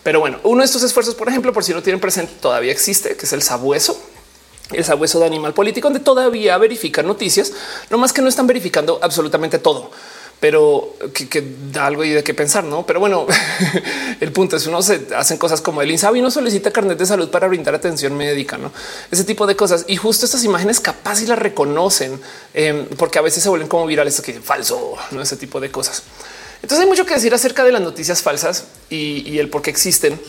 Speaker 1: Pero bueno, uno de estos esfuerzos, por ejemplo, por si no tienen presente, todavía existe, que es el sabueso, el sabueso de animal político, donde todavía verifican noticias, no más que no están verificando absolutamente todo pero que, da algo y de qué pensar, no? Pero bueno, el punto es uno se hacen cosas como el Insabi no solicita carnet de salud para brindar atención médica, no ese tipo de cosas. Y justo estas imágenes capaz y las reconocen em, porque a veces se vuelven como virales, que falso, no ese tipo de cosas. Entonces hay mucho que decir acerca de las noticias falsas y, y el por qué existen.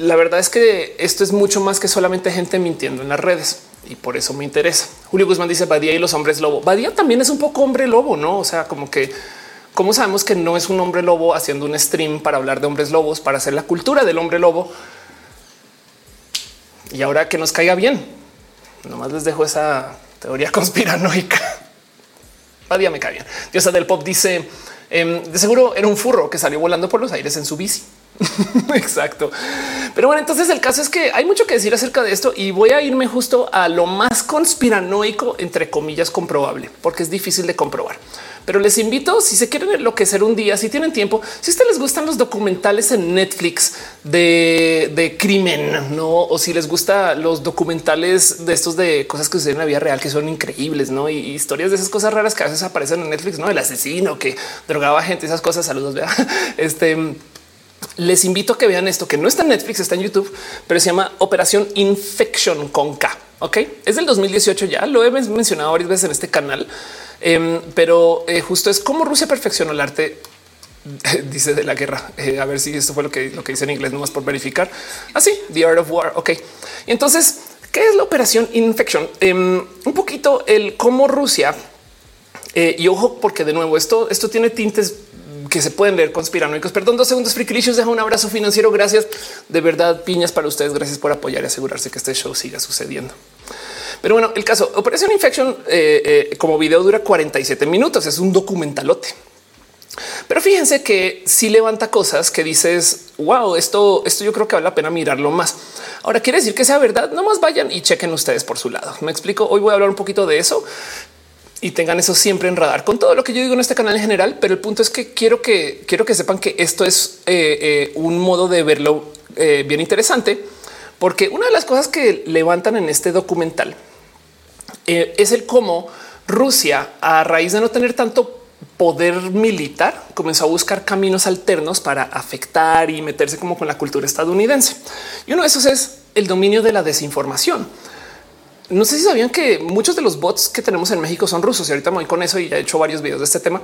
Speaker 1: La verdad es que esto es mucho más que solamente gente mintiendo en las redes y por eso me interesa. Julio Guzmán dice Badía y los hombres lobo. Badía también es un poco hombre lobo, no? O sea, como que cómo sabemos que no es un hombre lobo haciendo un stream para hablar de hombres lobos, para hacer la cultura del hombre lobo. Y ahora que nos caiga bien, nomás les dejo esa teoría conspiranoica. Badía me cae bien. Diosa del pop dice em, de seguro era un furro que salió volando por los aires en su bici. Exacto. Pero bueno, entonces el caso es que hay mucho que decir acerca de esto y voy a irme justo a lo más conspiranoico, entre comillas, comprobable, porque es difícil de comprobar. Pero les invito, si se quieren enloquecer un día, si tienen tiempo, si a ustedes les gustan los documentales en Netflix de, crimen, no, o si les gusta los documentales de estos de cosas que suceden en la vida real, que son increíbles, no? Y, historias de esas cosas raras que a veces aparecen en Netflix, no? El asesino que drogaba gente, esas cosas. Saludos, vea. Este les invito a que vean esto que no está en Netflix, está en YouTube, pero se llama Operación Infection con K. Ok, es del 2018 ya lo he mencionado varias veces en este canal, em, pero eh, justo es cómo Rusia perfeccionó el arte. dice de la guerra. Eh, a ver si esto fue lo que, lo que dice en inglés, nomás por verificar. Así, ah, The Art of War. Ok, entonces, ¿qué es la operación Infection? Em, un poquito el cómo Rusia eh, y ojo, porque de nuevo esto, esto tiene tintes que se pueden leer conspiranoicos. Perdón, dos segundos. Frikilicious deja un abrazo financiero. Gracias de verdad. Piñas para ustedes. Gracias por apoyar y asegurarse que este show siga sucediendo. Pero bueno, el caso Operación Infection eh, eh, como video dura 47 minutos. Es un documentalote. Pero fíjense que si levanta cosas que dices, wow, esto, esto yo creo que vale la pena mirarlo más. Ahora quiere decir que sea verdad. No más vayan y chequen ustedes por su lado. Me explico. Hoy voy a hablar un poquito de eso y tengan eso siempre en radar con todo lo que yo digo en este canal en general. Pero el punto es que quiero que quiero que sepan que esto es eh, eh, un modo de verlo eh, bien interesante, porque una de las cosas que levantan en este documental es el cómo Rusia, a raíz de no tener tanto poder militar, comenzó a buscar caminos alternos para afectar y meterse como con la cultura estadounidense. Y uno de esos es el dominio de la desinformación no sé si sabían que muchos de los bots que tenemos en México son rusos y ahorita me voy con eso y ya he hecho varios videos de este tema.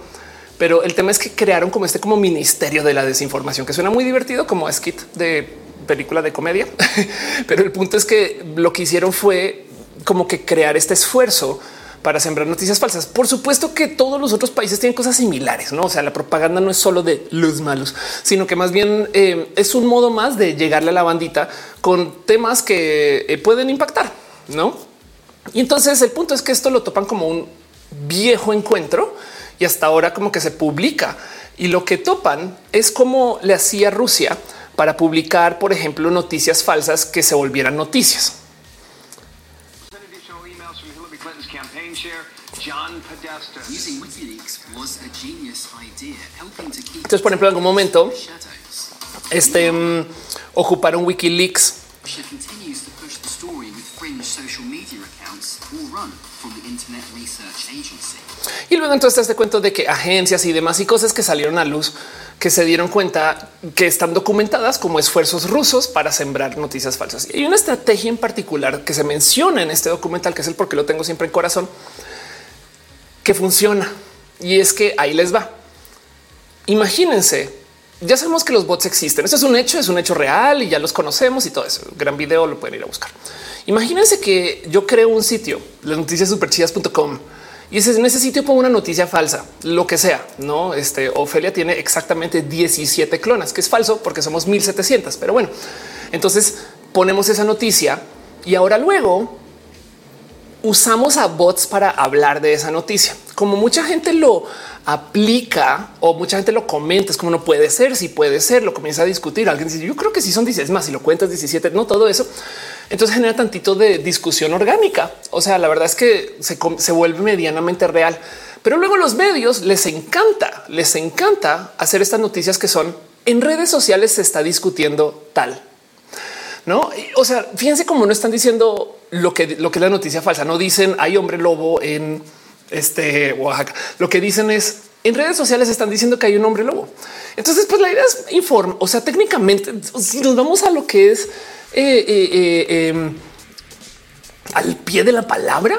Speaker 1: Pero el tema es que crearon como este como ministerio de la desinformación que suena muy divertido como skit de película de comedia. Pero el punto es que lo que hicieron fue como que crear este esfuerzo para sembrar noticias falsas. Por supuesto que todos los otros países tienen cosas similares, no? O sea, la propaganda no es solo de los malos, sino que más bien eh, es un modo más de llegarle a la bandita con temas que eh, pueden impactar, no? Y entonces el punto es que esto lo topan como un viejo encuentro y hasta ahora como que se publica. Y lo que topan es como le hacía Rusia para publicar, por ejemplo, noticias falsas que se volvieran noticias. Entonces, por ejemplo, en algún momento, este um, ocuparon Wikileaks Y luego entonces este cuento de que agencias y demás y cosas que salieron a luz que se dieron cuenta que están documentadas como esfuerzos rusos para sembrar noticias falsas. Y hay una estrategia en particular que se menciona en este documental, que es el porque lo tengo siempre en corazón, que funciona. Y es que ahí les va. Imagínense, ya sabemos que los bots existen. Esto es un hecho, es un hecho real y ya los conocemos y todo eso. Gran video lo pueden ir a buscar. Imagínense que yo creo un sitio, las noticias superchidas.com y en ese sitio pongo una noticia falsa, lo que sea. No, este Ofelia tiene exactamente 17 clonas, que es falso porque somos 1700. Pero bueno, entonces ponemos esa noticia y ahora luego usamos a bots para hablar de esa noticia. Como mucha gente lo aplica o mucha gente lo comenta, es como no puede ser, si puede ser, lo comienza a discutir. Alguien dice, yo creo que si son 10 más, si lo cuentas 17, no todo eso. Entonces genera tantito de discusión orgánica. O sea, la verdad es que se, se vuelve medianamente real. Pero luego los medios les encanta, les encanta hacer estas noticias que son en redes sociales se está discutiendo tal. No, o sea, fíjense cómo no están diciendo lo que, lo que es la noticia falsa. No dicen hay hombre lobo en este Oaxaca. Lo que dicen es en redes sociales están diciendo que hay un hombre lobo. Entonces, pues la idea es informar. O sea, técnicamente, si nos vamos a lo que es eh, eh, eh, em, al pie de la palabra,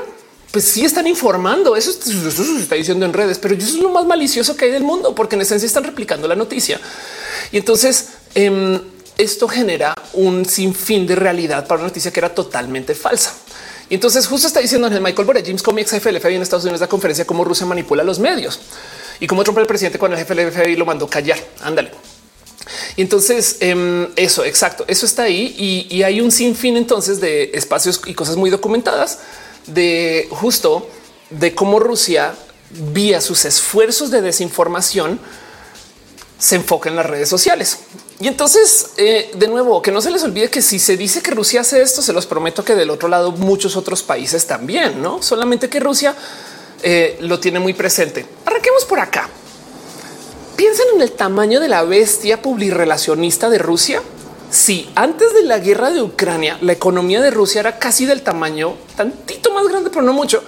Speaker 1: pues sí están informando. Eso, se está diciendo en redes, pero eso es lo más malicioso que hay del mundo, porque en esencia están replicando la noticia. Y entonces em, esto genera un sinfín de realidad para una noticia que era totalmente falsa. Y entonces justo está diciendo en el Michael Bore, James Comey, ex jefe FBI en Estados Unidos, la conferencia cómo Rusia manipula los medios y cómo Trump el presidente cuando el jefe FBI lo mandó callar. Ándale. Y entonces em, eso, exacto, eso está ahí y, hay un sinfín entonces de espacios y cosas muy documentadas de justo de cómo Rusia vía sus esfuerzos de desinformación se enfoca en las redes sociales. Y entonces, eh, de nuevo, que no se les olvide que si se dice que Rusia hace esto, se los prometo que del otro lado muchos otros países también, no solamente que Rusia eh, lo tiene muy presente. Arranquemos por acá. Piensen en el tamaño de la bestia publirelacionista de Rusia. Si antes de la guerra de Ucrania la economía de Rusia era casi del tamaño, tantito más grande, pero no mucho,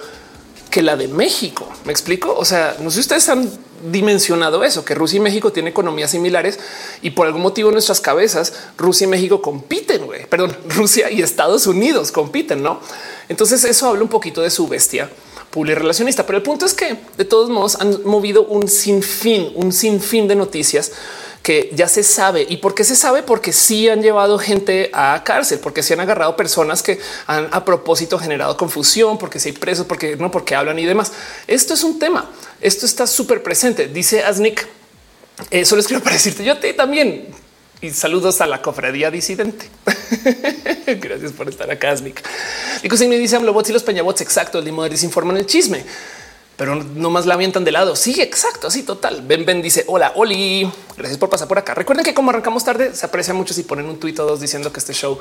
Speaker 1: que la de México. ¿Me explico? O sea, no sé si ustedes han dimensionado eso, que Rusia y México tienen economías similares y por algún motivo en nuestras cabezas Rusia y México compiten, güey. Perdón, Rusia y Estados Unidos compiten, ¿no? Entonces eso habla un poquito de su bestia relacionista. Pero el punto es que de todos modos han movido un sinfín, un sinfín de noticias que ya se sabe. ¿Y por qué se sabe? Porque sí han llevado gente a cárcel, porque se han agarrado personas que han a propósito generado confusión, porque se hay presos, porque no, porque hablan y demás. Esto es un tema. Esto está súper presente. Dice Asnik. Eh, solo escribo para decirte yo también y saludos a la cofradía disidente. Gracias por estar acá, Snick. Y si me dice bots y los peñabots. Exacto. El Limoder informan el chisme, pero no más la avientan de lado. Sí, exacto. Así total. Ben Ben dice hola, Oli. Gracias por pasar por acá. Recuerden que como arrancamos tarde, se aprecia mucho si ponen un tuit o dos diciendo que este show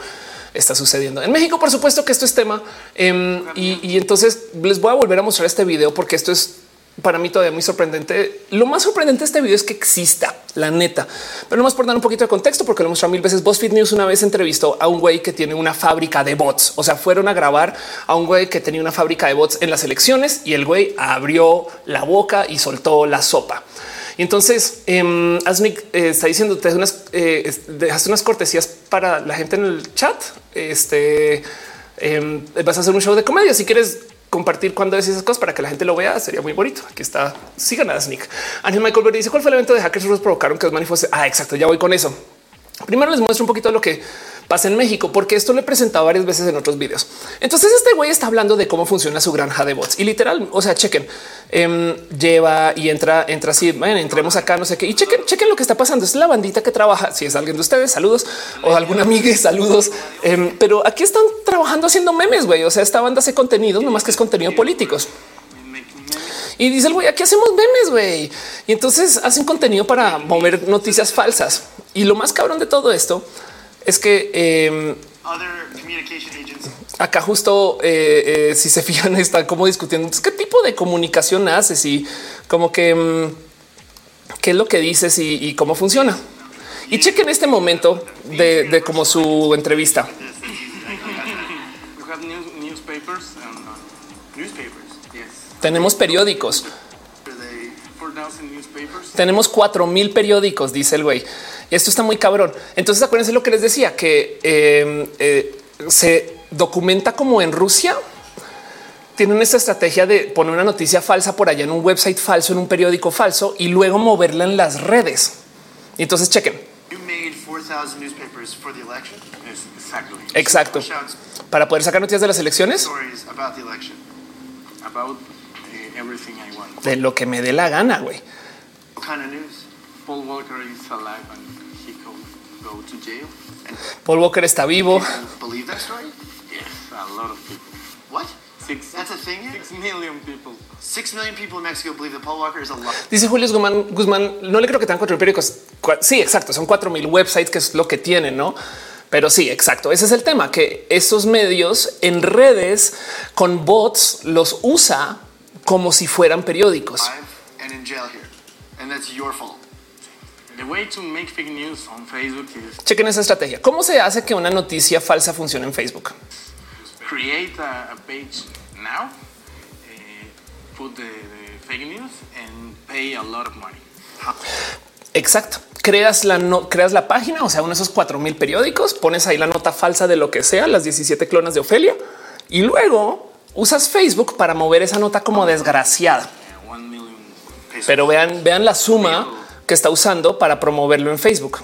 Speaker 1: está sucediendo en México. Por supuesto que esto es tema. Em, y, y entonces les voy a volver a mostrar este video porque esto es para mí todavía muy sorprendente. Lo más sorprendente de este video es que exista, la neta. Pero no más por dar un poquito de contexto, porque lo mostrado mil veces. BuzzFeed News una vez entrevistó a un güey que tiene una fábrica de bots. O sea, fueron a grabar a un güey que tenía una fábrica de bots en las elecciones y el güey abrió la boca y soltó la sopa. Y entonces Asnik eh, está diciendo te unas, eh, dejaste unas cortesías para la gente en el chat. Este em, vas a hacer un show de comedia. Si quieres compartir cuando es esas cosas para que la gente lo vea. Sería muy bonito. Aquí está. Sigan a Sneak. Ángel Michael dice cuál fue el evento de hackers que provocaron que os manifieste. Ah, exacto. Ya voy con eso. Primero les muestro un poquito lo que pasa en México, porque esto lo he presentado varias veces en otros videos. Entonces este güey está hablando de cómo funciona su granja de bots y literal, o sea, chequen, em, lleva y entra, entra así, bueno, entremos acá, no sé qué, y chequen, chequen lo que está pasando. Es la bandita que trabaja, si es alguien de ustedes, saludos, o alguna amiga, saludos. Em, pero aquí están trabajando haciendo memes, güey, o sea, esta banda hace contenido, no más que es contenido políticos. Y dice el güey, aquí hacemos memes, güey. Y entonces hacen contenido para mover noticias falsas. Y lo más cabrón de todo esto es que eh, acá justo eh, eh, si se fijan está como discutiendo qué tipo de comunicación haces y como que mm, qué es lo que dices y, cómo funciona. Y chequen este momento de, de como su entrevista. Tenemos periódicos. Tenemos cuatro mil periódicos, dice el güey. Esto está muy cabrón. Entonces acuérdense lo que les decía, que em, eh, se documenta como en Rusia. Tienen esta estrategia de poner una noticia falsa por allá en un website falso, en un periódico falso y luego moverla en las redes. Y entonces chequen. Exacto. Para poder sacar noticias de las elecciones. De lo que me dé la gana, güey. Paul Walker is alive and he could go to jail. Paul Walker está vivo. Believe that story? Yes, a lot of people. What? Six, That's a thing. Six million people. Six million people in Mexico believe that Paul Walker is alive. Dice Julio Guzmán, Guzmán, no le creo que tengan cuatro periódicos. Sí, exacto. Son cuatro mil websites, que es lo que tienen, no? Pero sí, exacto. Ese es el tema, que esos medios en redes con bots los usa como si fueran periódicos. And in jail here. And that's your fault. Chequen esa estrategia. ¿Cómo se hace que una noticia falsa funcione en Facebook? Create a, page now, eh, put the, fake news and pay a lot of money. Exacto. Creas la, no, creas la página, o sea, uno de esos cuatro mil periódicos, pones ahí la nota falsa de lo que sea, las 17 clonas de Ofelia, y luego usas Facebook para mover esa nota como desgraciada. Pero vean, vean la suma que está usando para promoverlo en Facebook.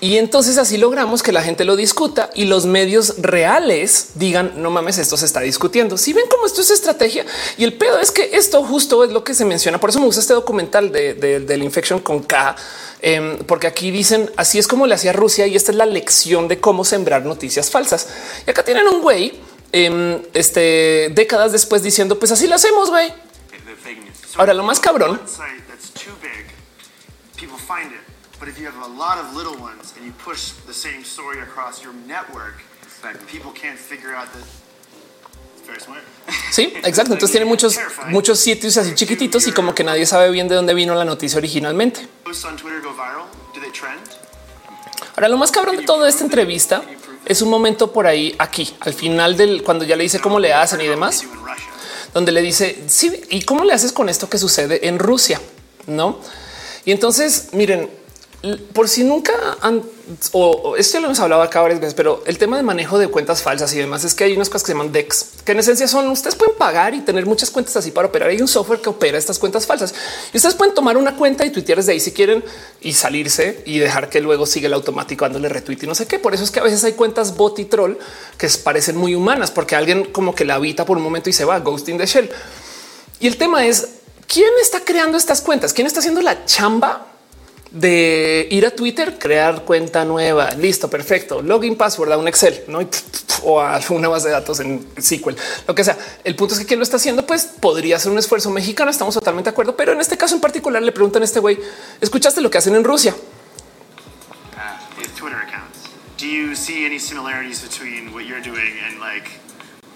Speaker 1: Y entonces así logramos que la gente lo discuta y los medios reales digan no mames, esto se está discutiendo. Si ven cómo esto es estrategia y el pedo es que esto justo es lo que se menciona. Por eso me gusta este documental de, la infección con K, em, porque aquí dicen así es como le hacía Rusia y esta es la lección de cómo sembrar noticias falsas. Y acá tienen un güey em, este décadas después diciendo pues así lo hacemos, güey. Ahora, lo más cabrón. But if you have a lot of little ones and you push the same story across your network, people can't figure out that Sí, exacto. Entonces tiene muchos, muchos sitios así chiquititos y como que nadie sabe bien de dónde vino la noticia originalmente. Ahora, lo más cabrón de toda esta entrevista es un momento por ahí aquí, al final del cuando ya le dice cómo le hacen y demás donde le dice, sí, ¿y cómo le haces con esto que sucede en Rusia? No. Y entonces, miren, por si nunca han, o, esto ya lo hemos hablado acá varias veces, pero el tema de manejo de cuentas falsas y demás es que hay unas cosas que se llaman DEX, que en esencia son ustedes pueden pagar y tener muchas cuentas así para operar. Hay un software que opera estas cuentas falsas y ustedes pueden tomar una cuenta y tuitear desde ahí si quieren y salirse y dejar que luego siga el automático dándole retweet y no sé qué. Por eso es que a veces hay cuentas bot y troll que parecen muy humanas porque alguien como que la habita por un momento y se va ghosting the shell. Y el tema es quién está creando estas cuentas, quién está haciendo la chamba de ir a Twitter, crear cuenta nueva. Listo, perfecto. Login password a un Excel ¿no? o a una base de datos en SQL, lo que sea. El punto es que quien lo está haciendo, pues podría ser un esfuerzo mexicano. Estamos totalmente de acuerdo, pero en este caso en particular le preguntan a este güey: ¿Escuchaste lo que hacen en Rusia? Uh, Twitter accounts. Do you see any similarities between what you're doing and like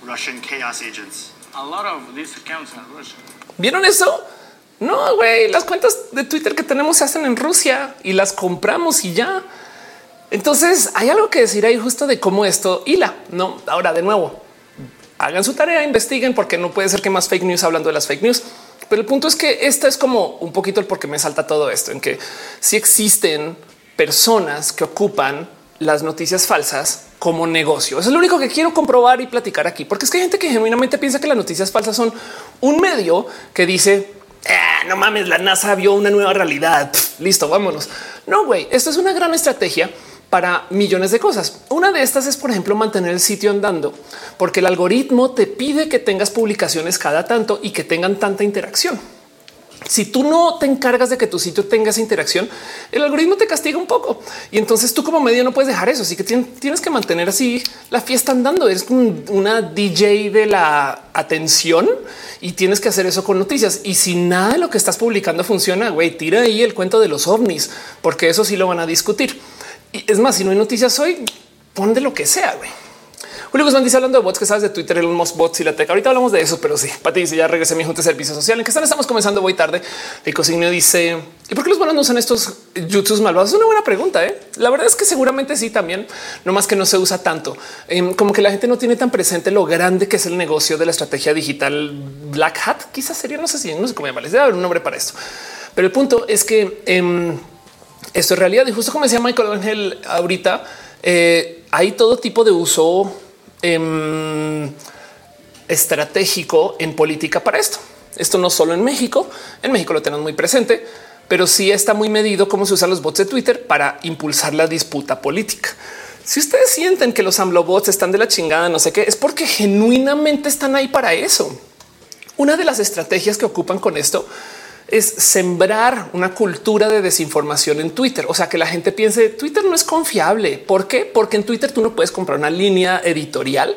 Speaker 1: Russian chaos agents? A lot of these accounts are Russian. ¿Vieron eso? No, güey, las cuentas de Twitter que tenemos se hacen en Rusia y las compramos y ya. Entonces hay algo que decir ahí justo de cómo esto hila. No, ahora de nuevo, hagan su tarea, investiguen, porque no puede ser que más fake news hablando de las fake news. Pero el punto es que esta es como un poquito el por qué me salta todo esto, en que si existen personas que ocupan las noticias falsas como negocio. Eso es lo único que quiero comprobar y platicar aquí, porque es que hay gente que genuinamente piensa que las noticias falsas son un medio que dice Ah, no mames, la NASA vio una nueva realidad. listo, vámonos. No, güey, esto es una gran estrategia para millones de cosas. Una de estas es, por ejemplo, mantener el sitio andando, porque el algoritmo te pide que tengas publicaciones cada tanto y que tengan tanta interacción. Si tú no te encargas de que tu sitio tenga esa interacción, el algoritmo te castiga un poco y entonces tú como medio no puedes dejar eso. Así que tienes que mantener así la fiesta andando. Es una DJ de la atención y tienes que hacer eso con noticias. Y si nada de lo que estás publicando funciona, güey, tira ahí el cuento de los ovnis, porque eso sí lo van a discutir. Y es más, si no hay noticias hoy, pon de lo que sea, güey. Julio Guzmán dice hablando de bots que sabes de Twitter, el Musk bots y la tech. Ahorita hablamos de eso, pero sí, Pati dice ya regresé mi junta de servicio social. En que están, estamos comenzando, voy tarde. El cociño dice ¿Y por qué los buenos no usan estos YouTube malvados? Es una buena pregunta. ¿eh? La verdad es que seguramente sí también, no más que no se usa tanto. Em, como que la gente no tiene tan presente lo grande que es el negocio de la estrategia digital Black Hat. Quizás sería, no sé si, no sé cómo llamarles, debe haber un nombre para esto. Pero el punto es que em, esto es realidad. Y justo como decía Michael Ángel ahorita, eh, hay todo tipo de uso em, estratégico en política para esto. Esto no solo en México, en México lo tenemos muy presente pero sí está muy medido cómo se usan los bots de Twitter para impulsar la disputa política. Si ustedes sienten que los AMLO bots están de la chingada, no sé qué, es porque genuinamente están ahí para eso. Una de las estrategias que ocupan con esto es sembrar una cultura de desinformación en Twitter. O sea, que la gente piense Twitter no es confiable. ¿Por qué? Porque en Twitter tú no puedes comprar una línea editorial.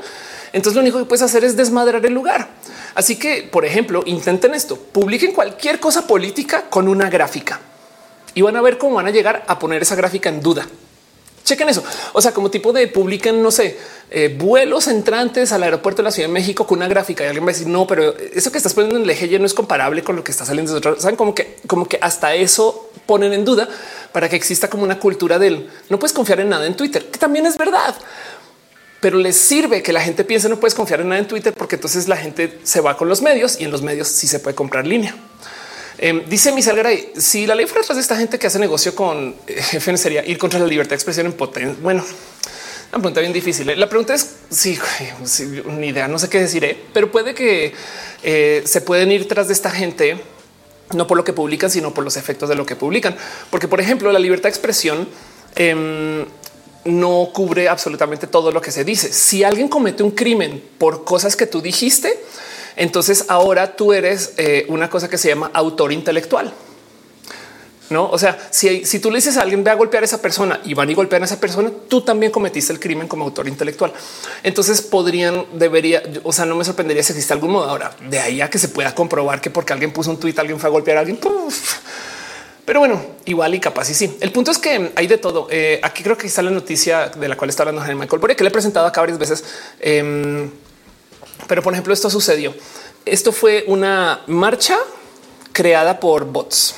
Speaker 1: Entonces lo único que puedes hacer es desmadrar el lugar. Así que, por ejemplo, intenten esto, publiquen cualquier cosa política con una gráfica y van a ver cómo van a llegar a poner esa gráfica en duda. Chequen eso. O sea, como tipo de publiquen, no sé, eh, vuelos entrantes al aeropuerto de la Ciudad de México con una gráfica y alguien va a decir no, pero eso que estás poniendo en el eje ya no es comparable con lo que está saliendo de otro. Saben como que, como que hasta eso ponen en duda para que exista como una cultura del no puedes confiar en nada en Twitter, que también es verdad pero les sirve que la gente piense no puedes confiar en nada en Twitter porque entonces la gente se va con los medios y en los medios sí se puede comprar línea. Eh, dice mi Garay, si la ley fuera atrás de esta gente que hace negocio con eh, jefe sería ir contra la libertad de expresión en potencia. Bueno, una pregunta bien difícil. ¿eh? La pregunta es si, ni idea, no sé qué deciré, pero puede que eh, se pueden ir tras de esta gente no por lo que publican, sino por los efectos de lo que publican. Porque, por ejemplo, la libertad de expresión eh, no cubre absolutamente todo lo que se dice. Si alguien comete un crimen por cosas que tú dijiste, entonces ahora tú eres eh, una cosa que se llama autor intelectual. No, o sea, si, si tú le dices a alguien ve a golpear a esa persona y van y golpean a esa persona, tú también cometiste el crimen como autor intelectual. Entonces podrían, debería, o sea, no me sorprendería si existe algún modo ahora de ahí a que se pueda comprobar que porque alguien puso un tweet, alguien fue a golpear a alguien. Pero bueno, igual y capaz y sí. El punto es que hay de todo. Eh, aquí creo que está la noticia de la cual está hablando Michael Boria, que le he presentado acá varias veces. Em, pero por ejemplo, esto sucedió. Esto fue una marcha creada por bots.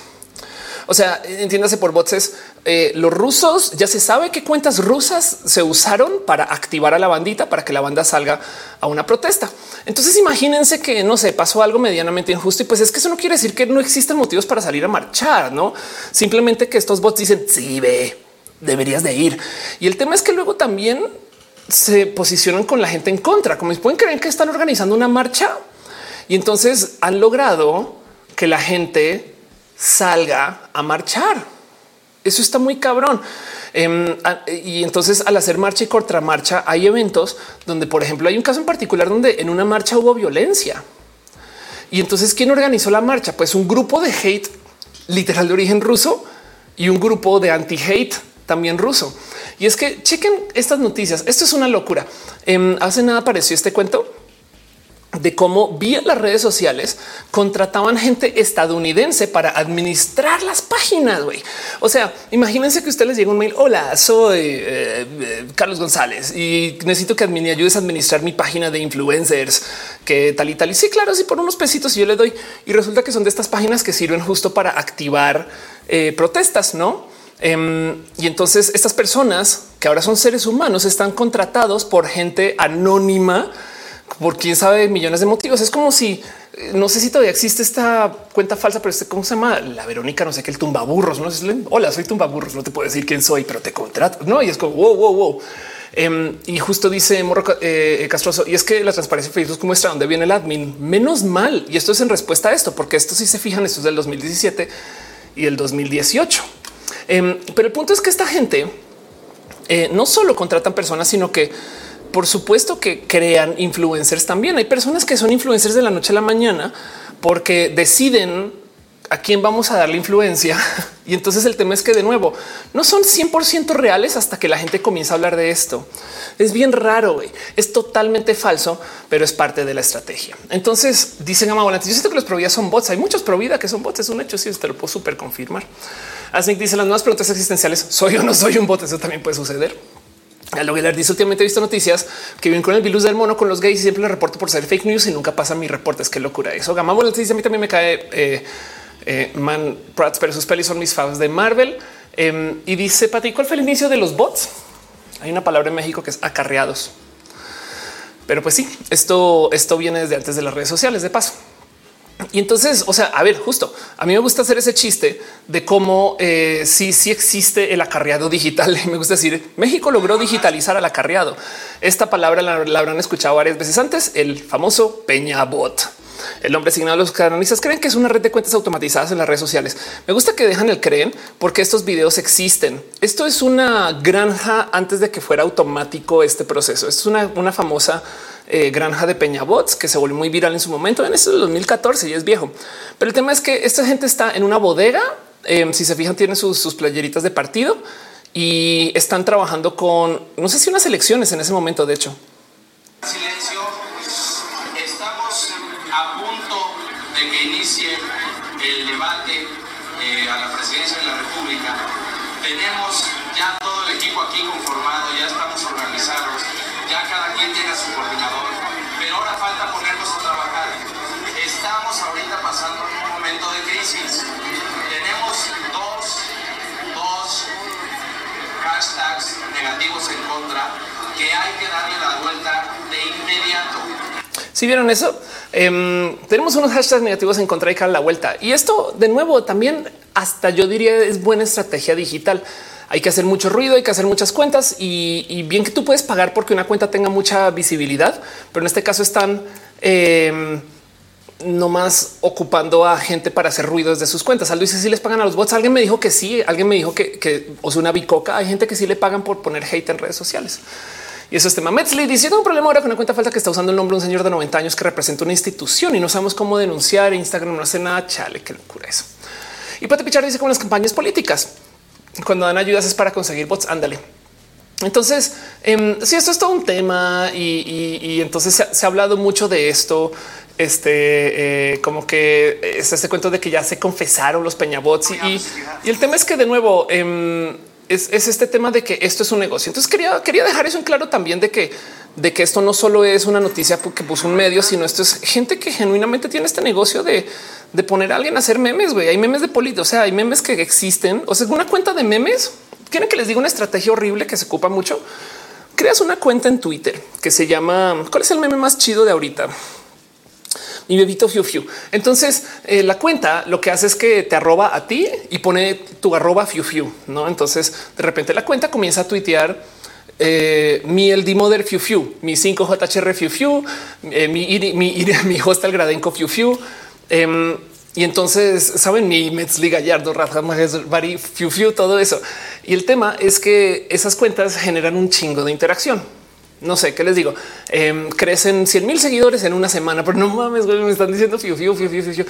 Speaker 1: O sea, entiéndase por bots es eh, los rusos. Ya se sabe qué cuentas rusas se usaron para activar a la bandita para que la banda salga a una protesta. Entonces imagínense que no sé, pasó algo medianamente injusto y pues es que eso no quiere decir que no existen motivos para salir a marchar, no simplemente que estos bots dicen sí, ve, deberías de ir. Y el tema es que luego también se posicionan con la gente en contra, como pueden creer que están organizando una marcha y entonces han logrado que la gente salga a marchar. Eso está muy cabrón. Em, y entonces al hacer marcha y contramarcha hay eventos donde, por ejemplo, hay un caso en particular donde en una marcha hubo violencia. Y entonces, ¿quién organizó la marcha? Pues un grupo de hate literal de origen ruso y un grupo de anti-hate también ruso. Y es que chequen estas noticias. Esto es una locura. Em, hace nada apareció este cuento de cómo vía las redes sociales contrataban gente estadounidense para administrar las páginas. O sea, imagínense que usted les llega un mail. Hola, soy eh, eh, Carlos González y necesito que me ayudes a administrar mi página de influencers que tal y tal. Y sí, claro, sí, por unos pesitos yo le doy. Y resulta que son de estas páginas que sirven justo para activar eh, protestas, no? Em, y entonces estas personas que ahora son seres humanos están contratados por gente anónima por quién sabe millones de motivos. Es como si eh, no sé si todavía existe esta cuenta falsa, pero este cómo se llama la Verónica, no sé qué, el tumbaburros. No sé, hola, soy tumbaburros. No te puedo decir quién soy, pero te contrato. No, y es como wow, wow, wow. Em, y justo dice Morro eh, Castroso, y es que la transparencia de Facebook muestra dónde viene el admin. Menos mal. Y esto es en respuesta a esto, porque esto sí se fijan, esto es del 2017 y el 2018. Em, pero el punto es que esta gente eh, no solo contratan personas, sino que por supuesto que crean influencers también. Hay personas que son influencers de la noche a la mañana porque deciden a quién vamos a darle influencia. Y entonces el tema es que de nuevo no son 100% reales hasta que la gente comienza a hablar de esto. Es bien raro, es totalmente falso, pero es parte de la estrategia. Entonces dicen a yo siento que los providas son bots. Hay muchos provida que son bots, es un hecho. Si sí, te lo puedo super confirmar. Así dice las nuevas preguntas existenciales. Soy o no soy un bot. Eso también puede suceder. Al dice últimamente he visto noticias que viven con el virus del mono con los gays y siempre le reporto por ser fake news y nunca pasa mi reporte. Es que locura eso. Gama dice a mí también me cae eh, Eh, Man Prats, pero sus pelis son mis favos de Marvel. Em, y dice Pati, ¿cuál fue el inicio de los bots? Hay una palabra en México que es acarreados. Pero pues sí, esto, esto viene desde antes de las redes sociales, de paso. Y entonces, o sea, a ver, justo a mí me gusta hacer ese chiste de cómo eh, sí, sí existe el acarreado digital. Me gusta decir México logró digitalizar al acarreado. Esta palabra la, habrán escuchado varias veces antes, el famoso Peña Bot. El hombre asignado a los canonistas creen que es una red de cuentas automatizadas en las redes sociales. Me gusta que dejan el creen porque estos videos existen. Esto es una granja antes de que fuera automático este proceso. Esto es una, una famosa eh, granja de Peñabots que se volvió muy viral en su momento en este 2014 y es viejo. Pero el tema es que esta gente está en una bodega. Em, si se fijan, tienen sus, sus playeritas de partido y están trabajando con no sé si unas elecciones en ese momento. De hecho,
Speaker 3: Silencio. Estamos a punto de que inicie
Speaker 1: Si vieron eso, Em, tenemos unos hashtags negativos en contra y cara la vuelta. Y esto de nuevo también hasta yo diría es buena estrategia digital. Hay que hacer mucho ruido, hay que hacer muchas cuentas y, bien que tú puedes pagar porque una cuenta tenga mucha visibilidad, pero en este caso están eh, nomás ocupando a gente para hacer ruido desde sus cuentas. Algo dice si les pagan a los bots. Alguien me dijo que sí, alguien me dijo que, que una bicoca. Hay gente que sí le pagan por poner hate en redes sociales. Y eso es tema. Metzley dice: Tengo un problema ahora con una cuenta falta que está usando el nombre de un señor de 90 años que representa una institución y no sabemos cómo denunciar. Instagram no hace nada. Chale, qué locura eso. Y Pati Pichar dice: Con las campañas políticas, cuando dan ayudas es para conseguir bots. Ándale. Entonces, eh, si sí, esto es todo un tema y, y, y entonces se ha, se ha, hablado mucho de esto. Este, eh, como que es este cuento de que ya se confesaron los peñabots y, y, y el tema es que de nuevo, eh, es, es, este tema de que esto es un negocio. Entonces quería, quería dejar eso en claro también de que, de que esto no solo es una noticia que puso un medio, sino esto es gente que genuinamente tiene este negocio de, de poner a alguien a hacer memes. Güey. Hay memes de política, o sea, hay memes que existen. O sea, una cuenta de memes. Quieren que les diga una estrategia horrible que se ocupa mucho. Creas una cuenta en Twitter que se llama ¿Cuál es el meme más chido de ahorita? Mi bebito fiu fiu. Entonces eh, la cuenta lo que hace es que te arroba a ti y pone tu arroba fiu fiu. No, entonces de repente la cuenta comienza a tuitear eh, mi el Dimoder Fiu Fiu, mi 5JHR Fiu Fiu, eh, mi, mi, mi hostel Gradenco Fiu. Eh, y entonces saben mi Metzli Gallardo, Rafa Bari Fiu Fiu, todo eso. Y el tema es que esas cuentas generan un chingo de interacción no sé qué les digo, eh, crecen 100 mil seguidores en una semana, pero no mames, me están diciendo fiu, fiu, fiu, fiu.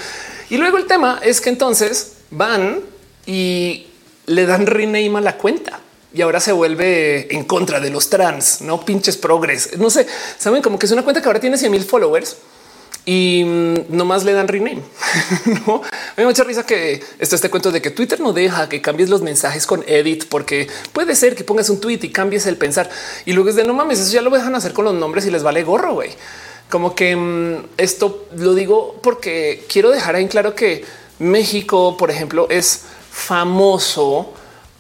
Speaker 1: Y luego el tema es que entonces van y le dan rename a la cuenta y ahora se vuelve en contra de los trans, no pinches progres. No sé, saben como que es una cuenta que ahora tiene 100 mil followers y nomás le dan rename. no me da mucha risa que está este cuento de que Twitter no deja que cambies los mensajes con edit, porque puede ser que pongas un tweet y cambies el pensar y luego es de no mames, eso ya lo dejan hacer con los nombres y les vale gorro. Como que mmm, esto lo digo porque quiero dejar en claro que México, por ejemplo, es famoso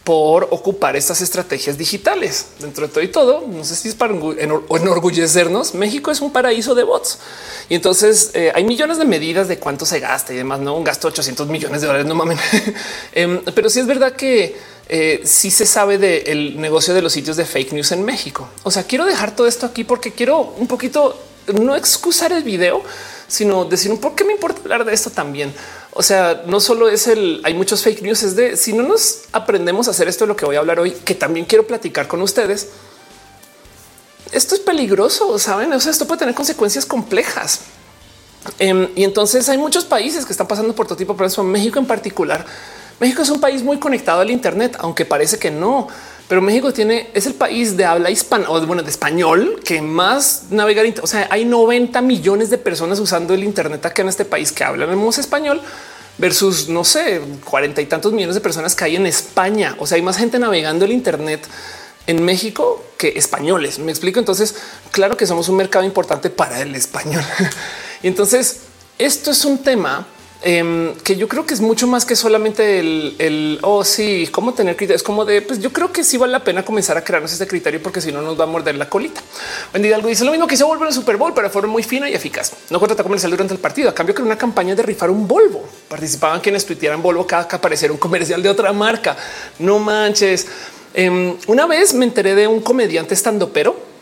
Speaker 1: por ocupar estas estrategias digitales dentro de todo y todo. No sé si es para enorgullecernos. México es un paraíso de bots y entonces eh, hay millones de medidas de cuánto se gasta y demás. No un gasto de 800 millones de dólares. No mames, eh, pero sí es verdad que eh, sí se sabe del negocio de los sitios de fake news en México. O sea, quiero dejar todo esto aquí porque quiero un poquito no excusar el video, sino decir por qué me importa hablar de esto también. O sea, no solo es el hay muchos fake news, es de si no nos aprendemos a hacer esto de lo que voy a hablar hoy, que también quiero platicar con ustedes. Esto es peligroso, saben? O sea, esto puede tener consecuencias complejas. Um, y entonces hay muchos países que están pasando por todo tipo de problemas. México en particular. México es un país muy conectado al Internet, aunque parece que no. Pero México tiene es el país de habla hispana o bueno, de español que más navegar. O sea, hay 90 millones de personas usando el Internet acá en este país que hablan español versus no sé, cuarenta y tantos millones de personas que hay en España. O sea, hay más gente navegando el Internet en México que españoles. Me explico. Entonces, claro que somos un mercado importante para el español. y entonces, esto es un tema Em, que yo creo que es mucho más que solamente el, el oh, sí, cómo tener criterios. Es como de pues yo creo que sí vale la pena comenzar a crearnos este criterio porque si no nos va a morder la colita. Wendy algo dice lo mismo que hizo Volvo en el Super Bowl, pero forma muy fina y eficaz. No contrata comercial durante el partido. A cambio que una campaña de rifar un Volvo participaban quienes tuitearan Volvo cada que apareciera un comercial de otra marca. No manches. Em, una vez me enteré de un comediante estando pero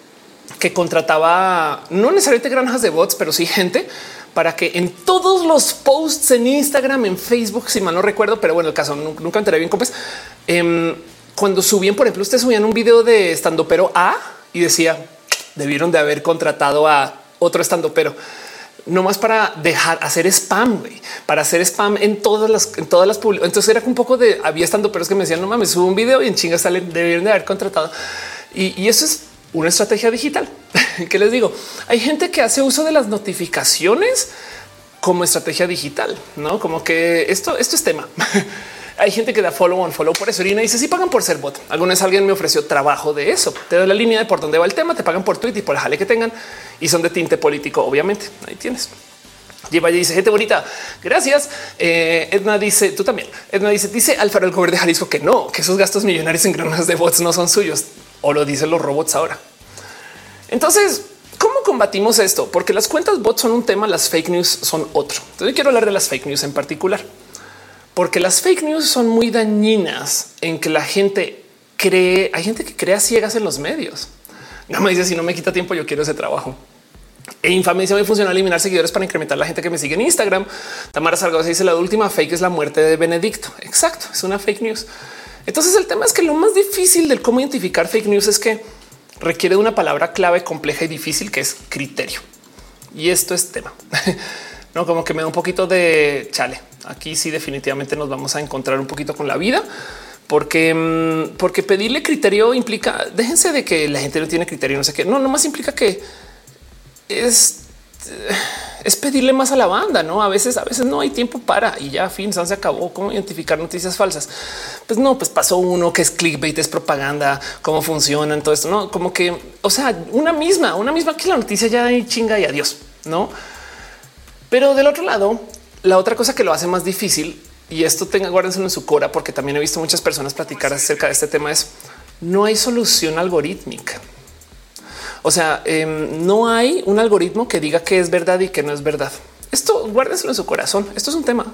Speaker 1: que contrataba no necesariamente granjas de bots, pero sí gente para que en todos los posts en Instagram, en Facebook, si mal no recuerdo, pero bueno, el caso nunca enteré bien cómo es. Em, cuando subían, por ejemplo, ustedes subían un video de estando pero A y decía debieron de haber contratado a otro estando pero no más para dejar hacer spam, para hacer spam en todas las, en todas las Entonces era un poco de había estando pero es que me decían no mames, subo un video y en chingas salen, debieron de haber contratado. Y, y eso es una estrategia digital. ¿Qué les digo? Hay gente que hace uso de las notificaciones como estrategia digital, no como que esto, esto es tema. Hay gente que da follow on follow por eso. Irina dice si pagan por ser bot. Alguna vez alguien me ofreció trabajo de eso. Te doy la línea de por dónde va el tema, te pagan por tweet y por el jale que tengan y son de tinte político. Obviamente ahí tienes. Lleva y dice gente bonita. Gracias. Eh, Edna dice tú también. Edna dice dice Alfaro el gobierno de Jalisco que no, que esos gastos millonarios en granas de bots no son suyos o lo dicen los robots ahora. Entonces, ¿cómo combatimos esto? Porque las cuentas bots son un tema, las fake news son otro. Entonces quiero hablar de las fake news en particular, porque las fake news son muy dañinas en que la gente cree, hay gente que crea ciegas en los medios. No me dice si no me quita tiempo, yo quiero ese trabajo. E infamia me funciona eliminar seguidores para incrementar la gente que me sigue en Instagram. Tamara Salgado dice la última fake es la muerte de Benedicto. Exacto, es una fake news. Entonces el tema es que lo más difícil del cómo identificar fake news es que requiere una palabra clave compleja y difícil que es criterio. Y esto es tema. no como que me da un poquito de chale. Aquí sí definitivamente nos vamos a encontrar un poquito con la vida porque, mm, porque pedirle criterio implica, déjense de que la gente no tiene criterio, no sé qué, no, nomás implica que es es pedirle más a la banda, no? A veces, a veces no hay tiempo para y ya fin se acabó. Cómo identificar noticias falsas? Pues no, pues pasó uno que es clickbait, es propaganda, cómo funcionan todo esto, no? Como que, o sea, una misma, una misma que la noticia ya hay chinga y adiós, no? Pero del otro lado, la otra cosa que lo hace más difícil y esto tenga guárdenselo en su cora, porque también he visto muchas personas platicar acerca de este tema es no hay solución algorítmica. O sea, em, no hay un algoritmo que diga que es verdad y que no es verdad. Esto guárdenselo en su corazón. Esto es un tema.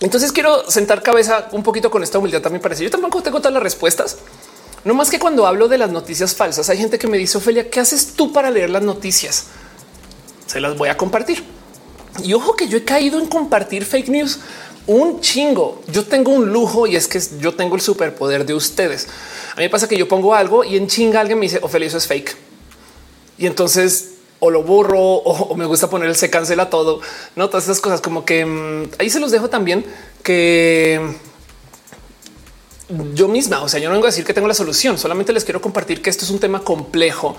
Speaker 1: Entonces quiero sentar cabeza un poquito con esta humildad también parece. Yo tampoco tengo todas las respuestas. No más que cuando hablo de las noticias falsas, hay gente que me dice, Ofelia, ¿qué haces tú para leer las noticias? Se las voy a compartir. Y ojo que yo he caído en compartir fake news un chingo. Yo tengo un lujo y es que yo tengo el superpoder de ustedes. A mí me pasa que yo pongo algo y en chinga alguien me dice, Ophelia, eso es fake. Y entonces o lo borro o, me gusta poner el se cancela todo. No todas esas cosas como que mm, ahí se los dejo también que yo misma, o sea, yo no vengo a decir que tengo la solución, solamente les quiero compartir que esto es un tema complejo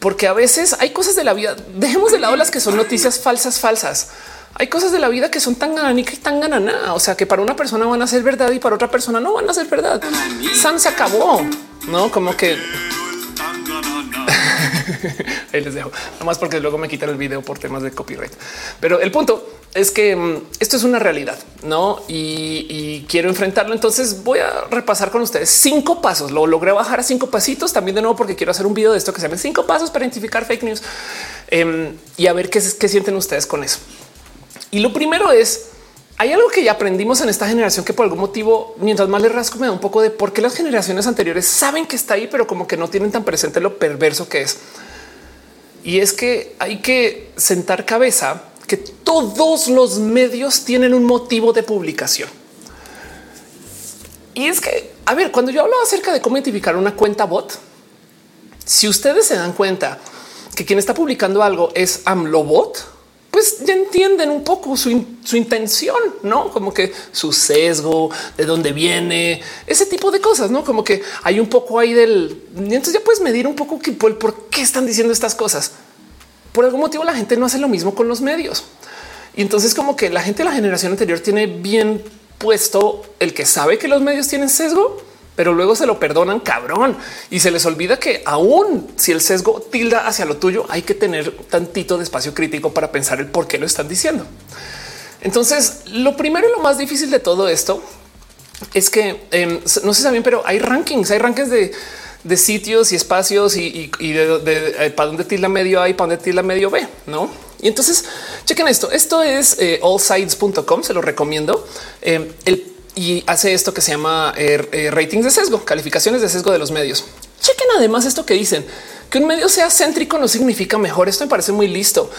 Speaker 1: porque a veces hay cosas de la vida. Dejemos de lado las que son noticias falsas, falsas. Hay cosas de la vida que son tan gananica y tan ganana. O sea, que para una persona van a ser verdad y para otra persona no van a ser verdad. San se acabó, no como que Ahí les dejo, más porque luego me quitan el video por temas de copyright. Pero el punto es que mm, esto es una realidad, no? Y, quiero enfrentarlo. Entonces voy a repasar con ustedes cinco pasos. Lo logré bajar a cinco pasitos también de nuevo, porque quiero hacer un video de esto que se llama cinco pasos para identificar fake news em, y a ver qué, qué sienten ustedes con eso. Y lo primero es hay algo que ya aprendimos en esta generación que por algún motivo, mientras más le rasco, me da un poco de por qué las generaciones anteriores saben que está ahí, pero como que no tienen tan presente lo perverso que es. Y es que hay que sentar cabeza que todos los medios tienen un motivo de publicación. Y es que, a ver, cuando yo hablo acerca de cómo identificar una cuenta bot, si ustedes se dan cuenta que quien está publicando algo es AMLOBot, pues ya entienden un poco su, intención, no como que su sesgo, de dónde viene, ese tipo de cosas, no como que hay un poco ahí del. Entonces ya puedes medir un poco que por, por qué están diciendo estas cosas. Por algún motivo la gente no hace lo mismo con los medios. Y entonces como que la gente de la generación anterior tiene bien puesto el que sabe que los medios tienen sesgo pero luego se lo perdonan cabrón y se les olvida que aún si el sesgo tilda hacia lo tuyo, hay que tener tantito de espacio crítico para pensar el por qué lo están diciendo. Entonces, lo primero y lo más difícil de todo esto es que em, no sé saben, pero hay rankings, hay rankings de, sitios y espacios y, de, eh, para dónde tilda medio A y para dónde tilda medio B, no? Y entonces chequen esto. Esto es eh, allsides.com. Se lo recomiendo. Em, el y hace esto que se llama eh, eh, ratings de sesgo, calificaciones de sesgo de los medios. Chequen además esto que dicen que un medio sea céntrico no significa mejor. Esto me parece muy listo.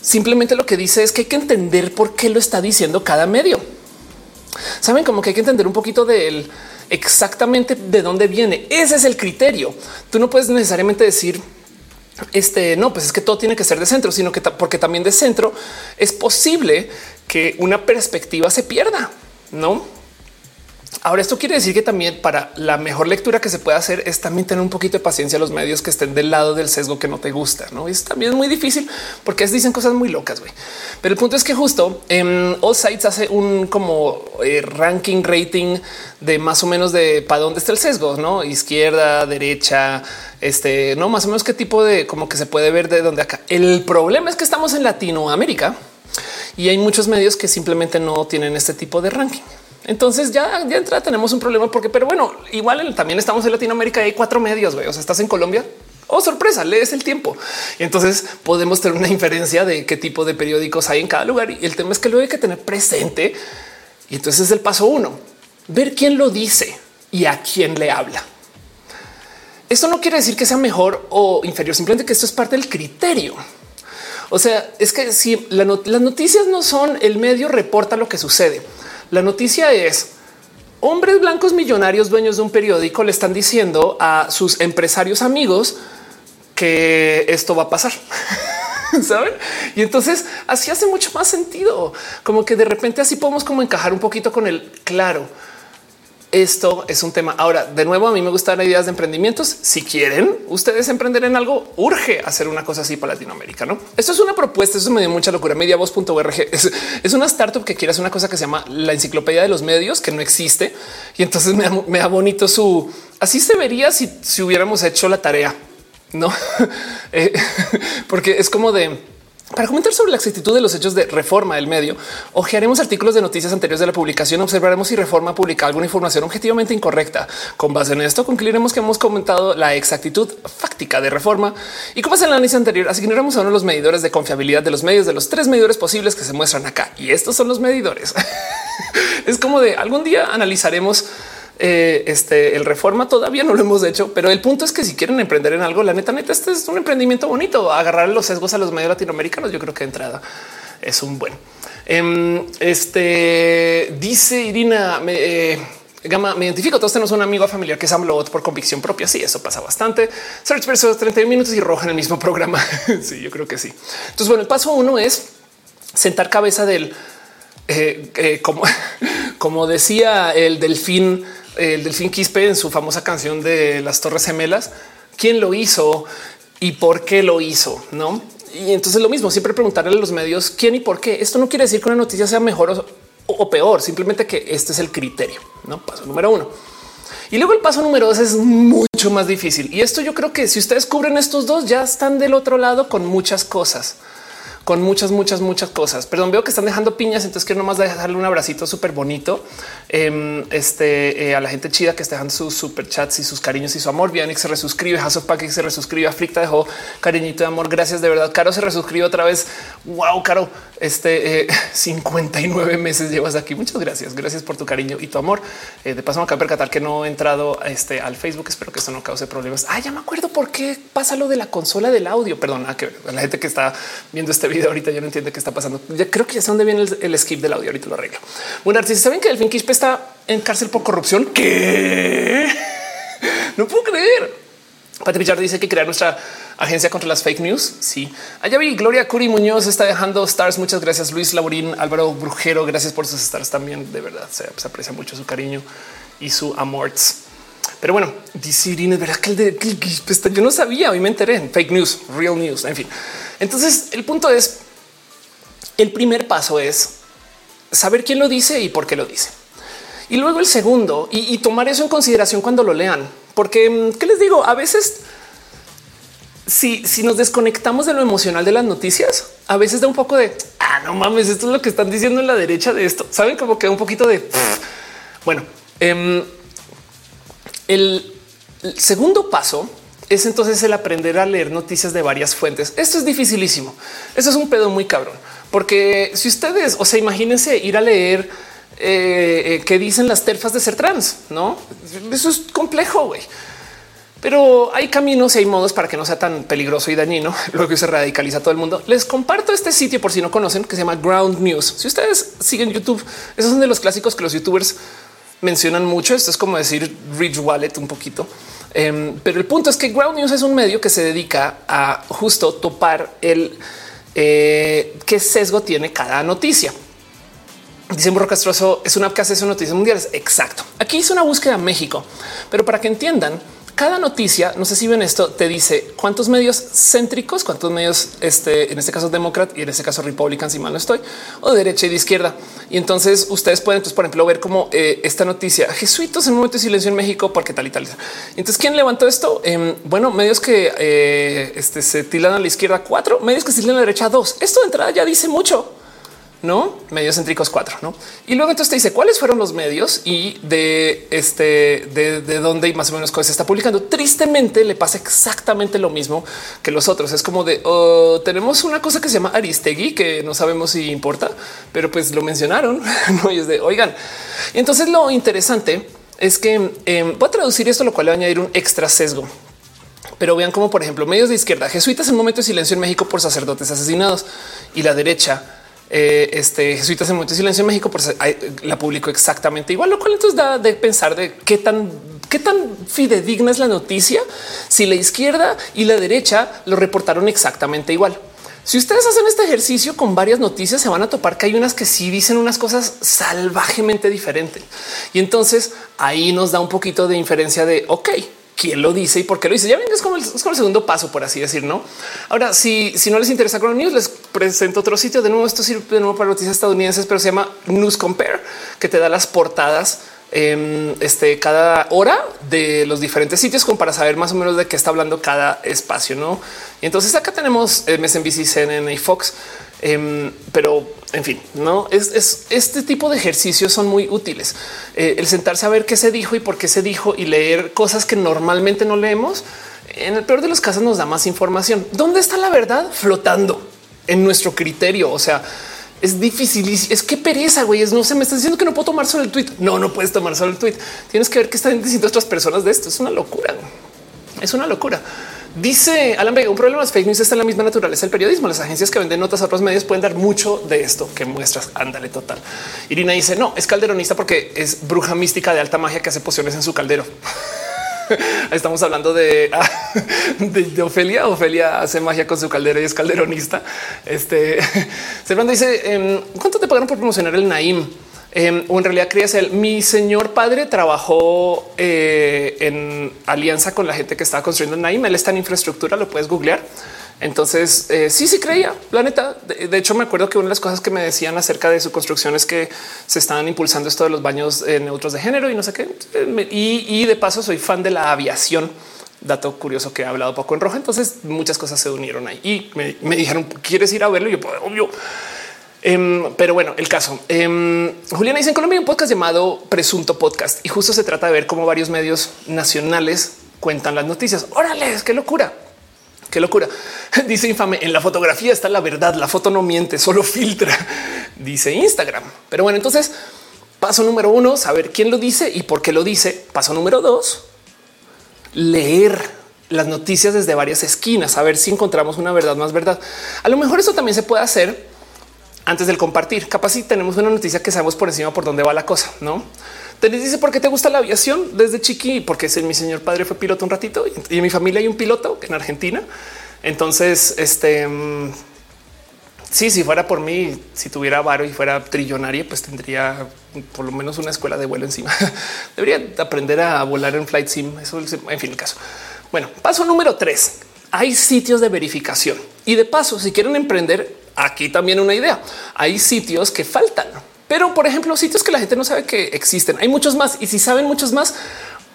Speaker 1: Simplemente lo que dice es que hay que entender por qué lo está diciendo cada medio. Saben como que hay que entender un poquito de exactamente de dónde viene. Ese es el criterio. Tú no puedes necesariamente decir este no, pues es que todo tiene que ser de centro, sino que porque también de centro es posible que una perspectiva se pierda, no? Ahora, esto quiere decir que también para la mejor lectura que se puede hacer es también tener un poquito de paciencia los medios que estén del lado del sesgo que no te gusta. No es también muy difícil porque dicen cosas muy locas. Pero el punto es que justo en All Sites hace un como eh, ranking rating de más o menos de para dónde está el sesgo, no izquierda, derecha, este no más o menos qué tipo de como que se puede ver de dónde acá. El problema es que estamos en Latinoamérica y hay muchos medios que simplemente no tienen este tipo de ranking. Entonces ya, ya entra, tenemos un problema porque, pero bueno, igual también estamos en Latinoamérica y hay cuatro medios. O sea, estás en Colombia. Oh, sorpresa, lees el tiempo. Y entonces podemos tener una inferencia de qué tipo de periódicos hay en cada lugar. Y el tema es que lo hay que tener presente. Y entonces es el paso uno, ver quién lo dice y a quién le habla. Esto no quiere decir que sea mejor o inferior, simplemente que esto es parte del criterio. O sea, es que si las noticias no son el medio reporta lo que sucede, la noticia es hombres blancos millonarios dueños de un periódico le están diciendo a sus empresarios amigos que esto va a pasar. Saben? Y entonces así hace mucho más sentido, como que de repente así podemos como encajar un poquito con el claro esto es un tema. Ahora, de nuevo, a mí me gustan ideas de emprendimientos. Si quieren ustedes emprender en algo, urge hacer una cosa así para Latinoamérica. No, esto es una propuesta. Eso me dio mucha locura. Mediavoz.org es, es una startup que quiere hacer una cosa que se llama la enciclopedia de los medios, que no existe. Y entonces me da, bonito su así se vería si, si hubiéramos hecho la tarea, no? Eh, porque es como de para comentar sobre la exactitud de los hechos de reforma del medio, ojearemos artículos de noticias anteriores de la publicación, observaremos si reforma publica alguna información objetivamente incorrecta. Con base en esto, concluiremos que hemos comentado la exactitud fáctica de reforma y como es el análisis anterior, asignaremos a uno de los medidores de confiabilidad de los medios de los tres medidores posibles que se muestran acá. Y estos son los medidores. es como de algún día analizaremos eh, este el reforma todavía no lo hemos hecho, pero el punto es que si quieren emprender en algo, la neta, neta, este es un emprendimiento bonito. Agarrar los sesgos a los medios latinoamericanos. Yo creo que de entrada es un buen. Em, este dice Irina, me, eh, Gama, me identifico. Todos tenemos un amigo familiar que es AMLOT por convicción propia. Sí, eso pasa bastante. Search versus 30 minutos y roja en el mismo programa. sí, yo creo que sí. Entonces, bueno, el paso uno es sentar cabeza del eh, como, como decía el delfín el Delfín Quispe en su famosa canción de las Torres Gemelas, quién lo hizo y por qué lo hizo, no? Y entonces lo mismo, siempre preguntarle a los medios quién y por qué. Esto no quiere decir que una noticia sea mejor o, peor, simplemente que este es el criterio, no paso número uno. Y luego el paso número dos es mucho más difícil. Y esto yo creo que si ustedes cubren estos dos, ya están del otro lado con muchas cosas con muchas, muchas, muchas cosas. Perdón, veo que están dejando piñas, entonces quiero nomás dejarle un abracito súper bonito em, este, eh, a la gente chida que está dejando sus super chats y sus cariños y su amor. Bianix se resuscribe, House of Pack se resuscribe, Africta dejó cariñito de amor. Gracias de verdad. Caro se resuscribe otra vez. Wow, Caro, este 59 eh, meses llevas aquí. Muchas gracias. Gracias por tu cariño y tu amor. Eh, de paso, me acabo de percatar que no he entrado este, al Facebook. Espero que esto no cause problemas. Ah, ya me acuerdo por qué pasa lo de la consola del audio. Perdona que la gente que está viendo este video ahorita ya no entiende qué está pasando. Creo que ya sé dónde viene el, skip del audio. Ahorita lo arreglo. Bueno, artistas saben que el Quispe está en cárcel por corrupción. ¿Qué? No puedo creer. Pati Pichardo dice que crear nuestra agencia contra las fake news. Sí, allá vi Gloria Curi Muñoz está dejando stars. Muchas gracias. Luis Laurín, Álvaro Brujero. Gracias por sus stars también. De verdad se, aprecia mucho su cariño y su amor. Pero bueno, dice Irene, verdad que el de yo no sabía. Hoy me enteré en fake news, real news. En fin, entonces, el punto es, el primer paso es saber quién lo dice y por qué lo dice. Y luego el segundo y, tomar eso en consideración cuando lo lean, porque mm, qué les digo, a veces si, si nos desconectamos de lo emocional de las noticias, a veces da un poco de ah, no mames, esto es lo que están diciendo en la derecha de esto. Saben como que un poquito de bueno. Em, el segundo paso es entonces el aprender a leer noticias de varias fuentes. Esto es dificilísimo. Eso es un pedo muy cabrón, porque si ustedes, o sea, imagínense ir a leer eh, eh, qué dicen las terfas de ser trans, no? Eso es complejo, güey. Pero hay caminos y hay modos para que no sea tan peligroso y dañino. Luego que se radicaliza todo el mundo. Les comparto este sitio por si no conocen que se llama Ground News. Si ustedes siguen YouTube, esos son de los clásicos que los youtubers mencionan mucho. Esto es como decir Rich Wallet un poquito. Em, pero el punto es que Ground News es un medio que se dedica a justo topar el eh, qué sesgo tiene cada noticia. Dice Burro Castroso es una app que hace noticias mundiales. Exacto. Aquí hice una búsqueda en México, pero para que entiendan, cada noticia, no sé si ven esto, te dice cuántos medios céntricos, cuántos medios, este, en este caso demócrata y en este caso Republican, si mal no estoy, o de derecha y de izquierda. Y entonces ustedes pueden, entonces, por ejemplo, ver cómo eh, esta noticia, jesuitos en un momento de silencio en México, porque tal y tal. Entonces, ¿quién levantó esto? Em, bueno, medios que eh, este, se tilan a la izquierda cuatro, medios que se tilan a la derecha dos. Esto de entrada ya dice mucho no medios céntricos cuatro, no? Y luego entonces te dice cuáles fueron los medios y de este de, dónde y más o menos cosas se está publicando. Tristemente le pasa exactamente lo mismo que los otros. Es como de oh, tenemos una cosa que se llama Aristegui que no sabemos si importa, pero pues lo mencionaron. no es de oigan. Entonces lo interesante es que em, voy a traducir esto, lo cual le va a añadir un extra sesgo. Pero vean como, por ejemplo, medios de izquierda, jesuitas en momento de silencio en México por sacerdotes asesinados y la derecha eh, este jesuitas en momento de silencio en México, pues la publicó exactamente igual, lo cual entonces da de pensar de qué tan qué tan fidedigna es la noticia si la izquierda y la derecha lo reportaron exactamente igual. Si ustedes hacen este ejercicio con varias noticias, se van a topar que hay unas que sí dicen unas cosas salvajemente diferentes. Y entonces ahí nos da un poquito de inferencia de, ok, quién lo dice y por qué lo dice. Ya ven, es como el, segundo paso, por así decir, ¿no? Ahora, si, si no les interesa Ground News, les presento otro sitio. De nuevo, esto sirve de nuevo para noticias estadounidenses, pero se llama News Compare, que te da las portadas eh, este, cada hora de los diferentes sitios como para saber más o menos de qué está hablando cada espacio, ¿no? Y entonces acá tenemos MSNBC, CNN y Fox, em, pero en fin, no es, este tipo de ejercicios son muy útiles. Eh, el sentarse a ver qué se dijo y por qué se dijo y leer cosas que normalmente no leemos. En el peor de los casos nos da más información. ¿Dónde está la verdad? Flotando en nuestro criterio. O sea, es difícil. Es que pereza, güey. No se me está diciendo que no puedo tomar solo el tweet. No, no puedes tomar solo el tweet. Tienes que ver qué están diciendo otras personas de esto. Es una locura. Es una locura. Dice Alan Vega, un problema de fake news está en la misma naturaleza del periodismo. Las agencias que venden notas a otros medios pueden dar mucho de esto que muestras. Ándale total. Irina dice no, es calderonista porque es bruja mística de alta magia que hace pociones en su caldero. Estamos hablando de, de, Ofelia. Ofelia hace magia con su caldero y es calderonista. Este Servando dice em, cuánto te pagaron por promocionar el Naim? Em, o en realidad creías el mi señor padre trabajó eh, en alianza con la gente que estaba construyendo Naim. Él está en infraestructura, lo puedes googlear. Entonces, eh, sí, sí creía, la neta. De, hecho, me acuerdo que una de las cosas que me decían acerca de su construcción es que se estaban impulsando esto de los baños eh, neutros de género y no sé qué. Y, de paso, soy fan de la aviación. Dato curioso que he hablado poco en rojo. Entonces, muchas cosas se unieron ahí y me, dijeron, ¿quieres ir a verlo? Y yo, obvio. Em, pero bueno, el caso. Eh, Juliana dice en Colombia un podcast llamado Presunto Podcast y justo se trata de ver cómo varios medios nacionales cuentan las noticias. Órale, qué locura. Qué locura. Dice infame en la fotografía está la verdad. La foto no miente, solo filtra, dice Instagram. Pero bueno, entonces paso número uno, saber quién lo dice y por qué lo dice. Paso número dos, leer las noticias desde varias esquinas, a ver si encontramos una verdad más verdad. A lo mejor eso también se puede hacer antes del compartir. Capaz si tenemos una noticia que sabemos por encima por dónde va la cosa, no? Te dice por qué te gusta la aviación desde chiqui, porque mi señor padre fue piloto un ratito y en mi familia hay un piloto en Argentina. Entonces, este mm, sí, si fuera por mí, si tuviera varo y fuera trillonaria, pues tendría por lo menos una escuela de vuelo encima. Debería aprender a volar en flight sim. Eso, en fin, el caso. Bueno, paso número tres. Hay sitios de verificación y de paso, si quieren emprender, aquí también una idea. Hay sitios que faltan Pero, por ejemplo, sitios que la gente no sabe que existen. Hay muchos más y si saben muchos más,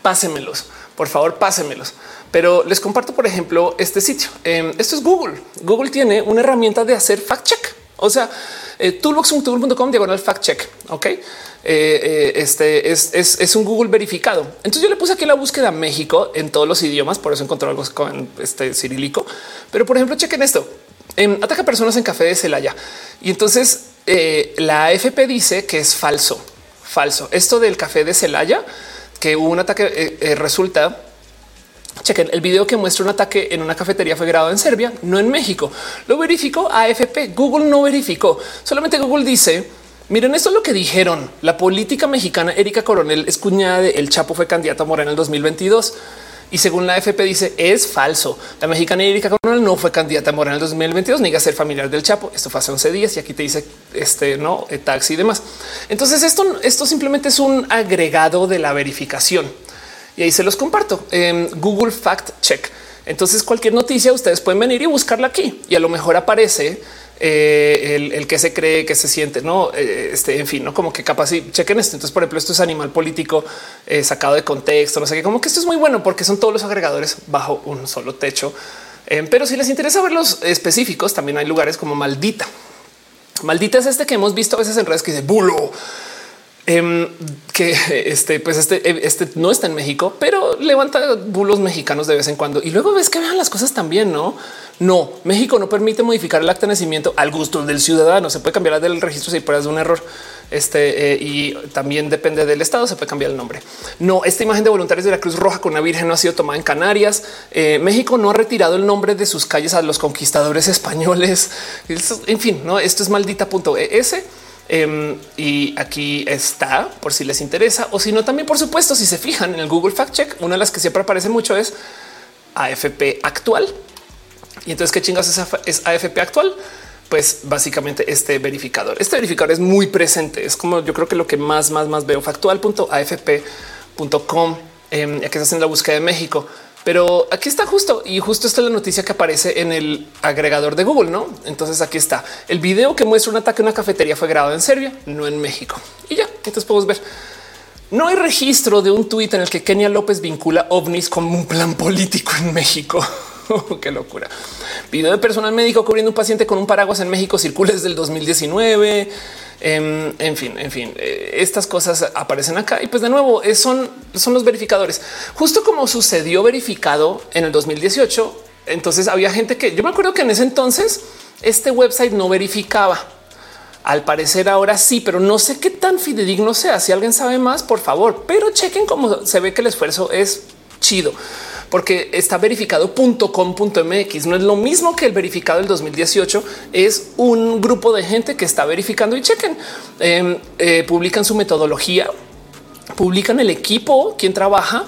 Speaker 1: pásenmelos. Por favor, pásenmelos. Pero les comparto, por ejemplo, este sitio. Em, esto es Google. Google tiene una herramienta de hacer fact check. O sea, eh, toolbox.com diagonal fact check. Ok. Eh, eh, este es, un Google verificado. Entonces yo le puse aquí la búsqueda México en todos los idiomas. Por eso encontré algo con este cirílico. Pero por ejemplo, chequen esto. Em, ataca personas en café de Celaya. Y entonces eh, la AFP dice que es falso. Falso. Esto del café de Celaya, que hubo un ataque, eh, resulta Chequen el video que muestra un ataque en una cafetería fue grabado en Serbia, no en México. Lo verificó AFP. Google no verificó. Solamente Google dice: Miren, esto es lo que dijeron. La política mexicana Erika Coronel es cuñada de El Chapo, fue candidata a Morena en el 2022. Y según la AFP dice es falso. La mexicana Erika Coronel no fue candidata a Morena en el 2022, ni a ser familiar del Chapo. Esto fue hace 11 días y aquí te dice este no eh, taxi y demás. Entonces esto, esto simplemente es un agregado de la verificación y ahí se los comparto en Google Fact Check. Entonces cualquier noticia ustedes pueden venir y buscarla aquí y a lo mejor aparece eh, el, que se cree que se siente, no? Eh, este, en fin, no como que capaz y chequen esto. Entonces, por ejemplo, esto es animal político eh, sacado de contexto, no sé qué, como que esto es muy bueno porque son todos los agregadores bajo un solo techo. pero si les interesa ver los específicos, también hay lugares como maldita. Maldita es este que hemos visto a veces en redes que dice bulo Em, que este, pues este, este no está en México, pero levanta bulos mexicanos de vez en cuando y luego ves que vean las cosas también. No, no, México no permite modificar el acta de nacimiento al gusto del ciudadano. Se puede cambiar del registro si puedes de un error. Este eh, y también depende del estado, se puede cambiar el nombre. No, esta imagen de voluntarios de la Cruz Roja con una virgen no ha sido tomada en Canarias. Eh, México no ha retirado el nombre de sus calles a los conquistadores españoles. En fin, no, esto es maldita.es Em, y aquí está por si les interesa o si no, también por supuesto, si se fijan en el Google Fact Check, una de las que siempre aparece mucho es AFP actual. Y entonces, ¿qué chingas es AFP actual? Pues básicamente este verificador. Este verificador es muy presente. Es como yo creo que lo que más, más, más veo factual.afp.com. Eh, ya que se hacen la búsqueda de México. Pero aquí está justo y justo esta es la noticia que aparece en el agregador de Google, ¿no? Entonces aquí está. El video que muestra un ataque a una cafetería fue grabado en Serbia, no en México. Y ya, entonces podemos ver. No hay registro de un tuit en el que Kenia López vincula ovnis como un plan político en México. Qué locura. Video de personal médico cubriendo un paciente con un paraguas en México circula desde el 2019. Em, en fin, en fin, eh, estas cosas aparecen acá y pues de nuevo son, son los verificadores. Justo como sucedió verificado en el 2018, entonces había gente que yo me acuerdo que en ese entonces este website no verificaba. Al parecer ahora sí, pero no sé qué tan fidedigno sea. Si alguien sabe más, por favor, pero chequen cómo se ve que el esfuerzo es chido porque está verificado.com.mx. No es lo mismo que el verificado del 2018. Es un grupo de gente que está verificando y chequen, em, eh, publican su metodología, publican el equipo, quien trabaja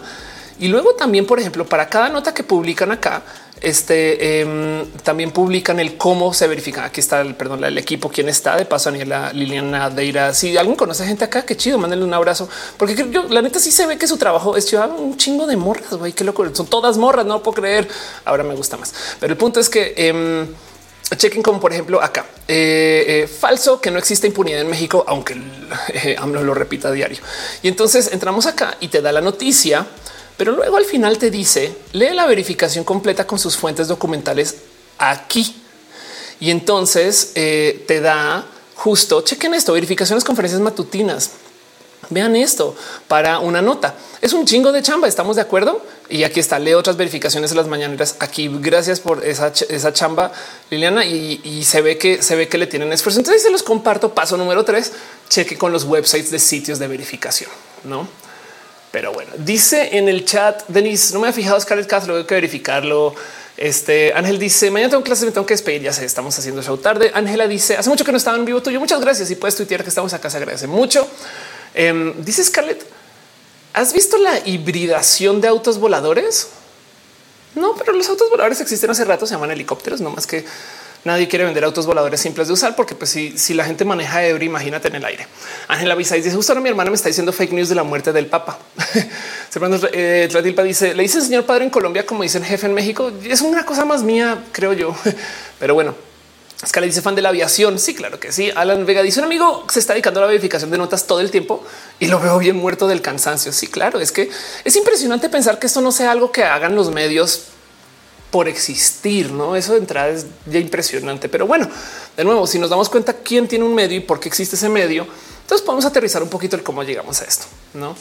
Speaker 1: y luego también, por ejemplo, para cada nota que publican acá, este em, también publican el cómo se verifica. Aquí está el perdón, el equipo, quién está de paso, Aniela Liliana Deira. Si alguien conoce gente acá, qué chido, mándenle un abrazo, porque yo la neta sí se ve que su trabajo es llevar un chingo de morras. Güey, qué loco. Son todas morras, no puedo creer. Ahora me gusta más, pero el punto es que eh, chequen como por ejemplo acá eh, eh, falso que no existe impunidad en México, aunque eh, AMLO lo repita diario. Y entonces entramos acá y te da la noticia pero luego al final te dice lee la verificación completa con sus fuentes documentales aquí. Y entonces eh, te da justo chequen esto, verificaciones, conferencias matutinas. Vean esto para una nota. Es un chingo de chamba. Estamos de acuerdo. Y aquí está. Lee otras verificaciones de las mañaneras. Aquí, gracias por esa, esa chamba, Liliana. Y, y, se ve que se ve que le tienen esfuerzo. Entonces se los comparto. Paso número tres. Cheque con los websites de sitios de verificación. No pero bueno, dice en el chat, Denis, no me ha fijado Scarlett Cast, luego hay que verificarlo. Este Ángel dice mañana tengo clases, me tengo que despedir. Ya sé, estamos haciendo show tarde. Ángela dice hace mucho que no estaba en vivo tuyo. Muchas gracias. Y puedes tuitear que estamos acá. Se agradece mucho. Em, dice Scarlett, ¿has visto la hibridación de autos voladores? No, pero los autos voladores existen hace rato, se llaman helicópteros, no más que Nadie quiere vender autos voladores simples de usar porque pues si, si la gente maneja ebrio, imagínate en el aire. Ángela Visay dice justo ahora mi hermana me está diciendo fake news de la muerte del Papa. eh, Tlatilpa dice le dice señor padre en Colombia como dicen jefe en México. Es una cosa más mía, creo yo. Pero bueno, Escala dice fan de la aviación. Sí, claro que sí. Alan Vega dice un amigo se está dedicando a la verificación de notas todo el tiempo y lo veo bien muerto del cansancio. Sí, claro, es que es impresionante pensar que esto no sea algo que hagan los medios por existir, no? Eso de entrada es ya impresionante. Pero bueno, de nuevo, si nos damos cuenta quién tiene un medio y por qué existe ese medio, entonces podemos aterrizar un poquito el cómo llegamos a esto, no?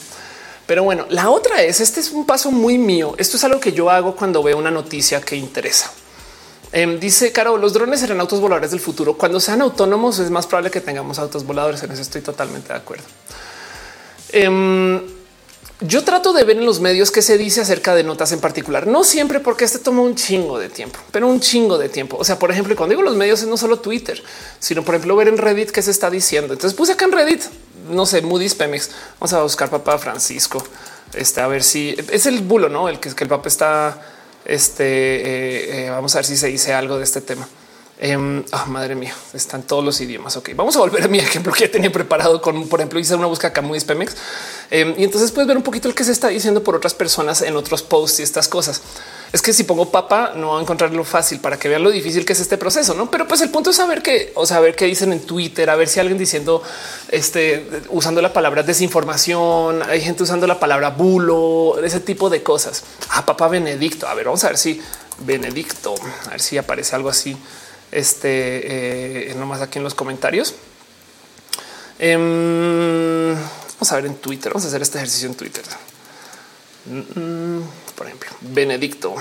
Speaker 1: Pero bueno, la otra es este es un paso muy mío. Esto es algo que yo hago cuando veo una noticia que interesa. Em, dice Caro, los drones serán autos voladores del futuro. Cuando sean autónomos es más probable que tengamos autos voladores. En eso estoy totalmente de acuerdo. Em, yo trato de ver en los medios qué se dice acerca de notas en particular. No siempre porque este toma un chingo de tiempo, pero un chingo de tiempo. O sea, por ejemplo, cuando digo los medios es no solo Twitter, sino por ejemplo ver en Reddit qué se está diciendo. Entonces puse acá en Reddit, no sé, Moody's Pemex. Vamos a buscar papá Francisco. Este, a ver si es el bulo, no? El que, el papá está este eh, eh, vamos a ver si se dice algo de este tema. Eh, madre mía, están todos los idiomas. Ok, vamos a volver a mi ejemplo que tenía preparado con, por ejemplo, hice una búsqueda muy Pemex y entonces puedes ver un poquito el que se está diciendo por otras personas en otros posts y estas cosas es que si pongo papa no va a encontrarlo fácil para que vean lo difícil que es este proceso, no? Pero pues el punto es saber que o saber qué dicen en Twitter, a ver si alguien diciendo este usando la palabra desinformación, hay gente usando la palabra bulo, ese tipo de cosas. A ah, papá Benedicto. A ver, vamos a ver si Benedicto, a ver si aparece algo así. Este eh, nomás aquí en los comentarios. Em, vamos a ver en Twitter. Vamos a hacer este ejercicio en Twitter. Mm, por ejemplo, Benedicto.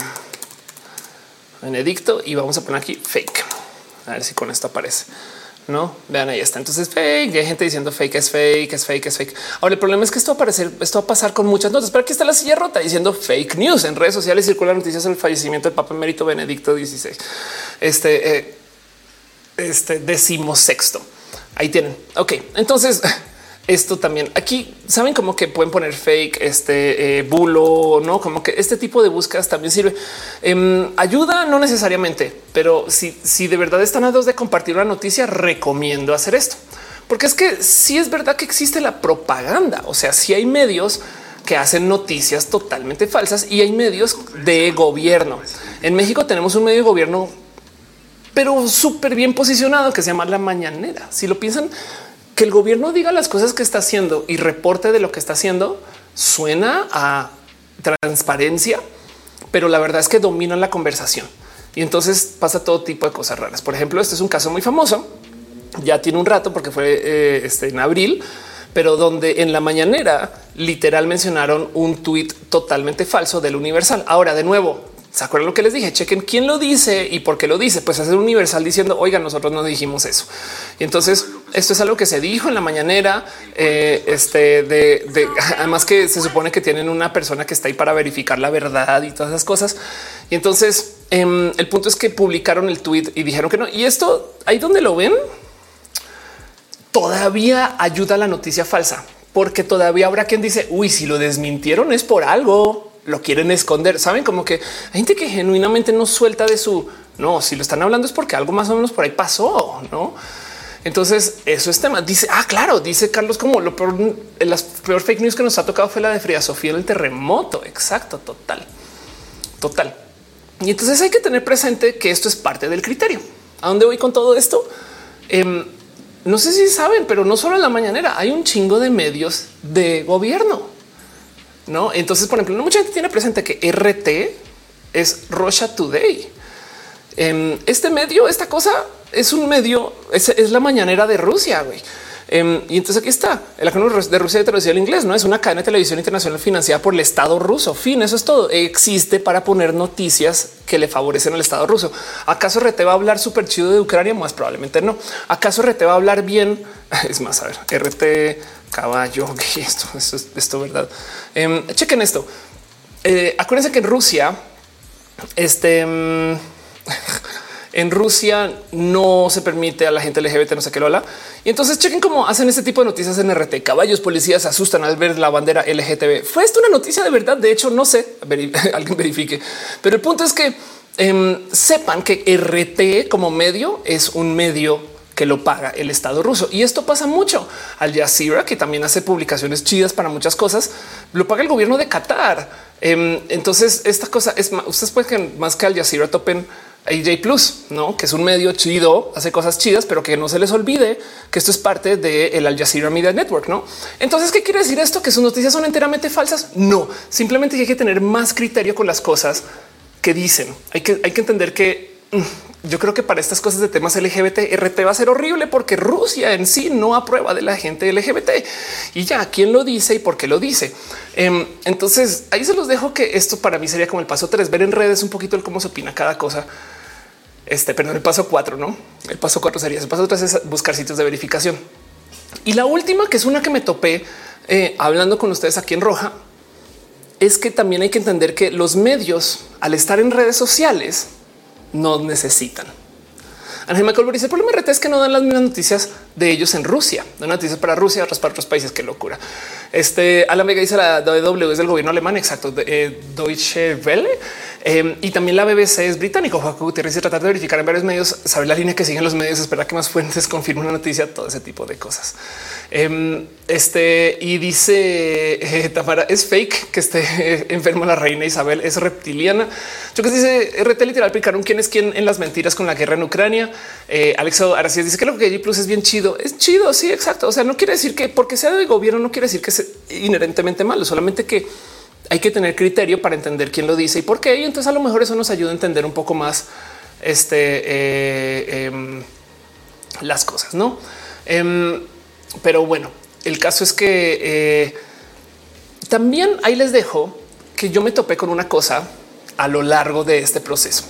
Speaker 1: Benedicto y vamos a poner aquí fake. A ver si con esto aparece. No vean, ahí está. Entonces fake. Hay gente diciendo fake es fake, es fake, es fake. Ahora el problema es que esto va a aparecer, esto va a pasar con muchas notas. Pero aquí está la silla rota diciendo fake news en redes sociales. Circulan noticias del fallecimiento del Papa Emérito Benedicto XVI. Este, eh, este decimosexto. Ahí tienen. Ok, entonces esto también aquí saben como que pueden poner fake, este eh, bulo, no como que este tipo de búsquedas también sirve. Em, ayuda, no necesariamente, pero si, si de verdad están a dos de compartir una noticia, recomiendo hacer esto, porque es que si es verdad que existe la propaganda. O sea, si hay medios que hacen noticias totalmente falsas y hay medios de gobierno. En México tenemos un medio de gobierno, pero súper bien posicionado que se llama la mañanera. Si lo piensan, que el gobierno diga las cosas que está haciendo y reporte de lo que está haciendo suena a transparencia, pero la verdad es que dominan la conversación y entonces pasa todo tipo de cosas raras. Por ejemplo, este es un caso muy famoso. Ya tiene un rato porque fue eh, este, en abril, pero donde en la mañanera literal mencionaron un tuit totalmente falso del Universal. Ahora, de nuevo, ¿Se acuerdan lo que les dije? Chequen quién lo dice y por qué lo dice. Pues hacer universal diciendo, oiga, nosotros no dijimos eso. Y entonces esto es algo que se dijo en la mañanera. Eh, este de, además que se supone que tienen una persona que está ahí para verificar la verdad y todas esas cosas. Y entonces em, el punto es que publicaron el tweet y dijeron que no. Y esto ahí donde lo ven todavía ayuda a la noticia falsa, porque todavía habrá quien dice, uy, si lo desmintieron es por algo lo quieren esconder. Saben como que hay gente que genuinamente no suelta de su no. Si lo están hablando es porque algo más o menos por ahí pasó, no? Entonces eso es tema. Dice, ah, claro, dice Carlos, como lo peor, las peor fake news que nos ha tocado fue la de Frida Sofía en el terremoto. Exacto, total, total. Y entonces hay que tener presente que esto es parte del criterio. ¿A dónde voy con todo esto? Em, no sé si saben, pero no solo en la mañanera hay un chingo de medios de gobierno no, entonces, por ejemplo, mucha gente tiene presente que RT es Russia Today. Em, este medio, esta cosa es un medio, es, la mañanera de Rusia. güey. Em, y entonces aquí está el canal de Rusia de televisión inglés. No es una cadena de televisión internacional financiada por el Estado ruso. Fin, eso es todo. Existe para poner noticias que le favorecen al Estado ruso. ¿Acaso RT va a hablar súper chido de Ucrania? Más probablemente no. ¿Acaso RT va a hablar bien? Es más, a ver, RT caballo. Okay, esto, esto, esto, verdad. Um, chequen esto. Eh, acuérdense que en Rusia, este em, en Rusia no se permite a la gente LGBT, no sé qué lo habla. Y entonces chequen cómo hacen este tipo de noticias en RT. Caballos, policías se asustan al ver la bandera LGTB. Fue esto una noticia de verdad. De hecho, no sé, alguien verifique, pero el punto es que em, sepan que RT como medio es un medio que lo paga el Estado ruso. Y esto pasa mucho. Al Jazeera, que también hace publicaciones chidas para muchas cosas, lo paga el gobierno de Qatar. Em, entonces, esta cosa es más, ustedes pueden más que Al Jazeera topen AJ Plus, no que es un medio chido, hace cosas chidas, pero que no se les olvide que esto es parte del Al Jazeera Media Network. No, entonces, ¿qué quiere decir esto? Que sus noticias son enteramente falsas? No, simplemente hay que tener más criterio con las cosas que dicen. Hay que, hay que entender que yo creo que para estas cosas de temas LGBT, RT va a ser horrible porque Rusia en sí no aprueba de la gente LGBT y ya quién lo dice y por qué lo dice. Em, entonces ahí se los dejo que esto para mí sería como el paso tres, ver en redes un poquito el cómo se opina cada cosa este, perdón, el paso cuatro, no? El paso cuatro sería el paso tres es buscar sitios de verificación. Y la última, que es una que me topé eh, hablando con ustedes aquí en Roja, es que también hay que entender que los medios, al estar en redes sociales, no necesitan. Ángel Michael dice: El problema es que no dan las mismas noticias de ellos en Rusia. Dan noticias para Rusia, otras para otros países. Qué locura. Este a la mega dice la W es del gobierno alemán. Exacto. Eh, Deutsche Welle. Em, y también la BBC es británico. Joaquín Gutiérrez tratar de verificar en varios medios, saber la línea que siguen los medios, esperar que más fuentes confirmen una noticia, todo ese tipo de cosas. Em, este y dice eh, Tamara es fake que esté enferma la reina Isabel es reptiliana. Yo que dice RT literal picaron quién es quién en las mentiras con la guerra en Ucrania. Eh, Alexo Aracía dice que lo que G Plus es bien chido. Es chido. Sí, exacto. O sea, no quiere decir que porque sea de gobierno, no quiere decir que es inherentemente malo, solamente que hay que tener criterio para entender quién lo dice y por qué. Y entonces a lo mejor eso nos ayuda a entender un poco más este, eh, em, las cosas, no? Em, pero bueno, el caso es que eh, también ahí les dejo que yo me topé con una cosa a lo largo de este proceso.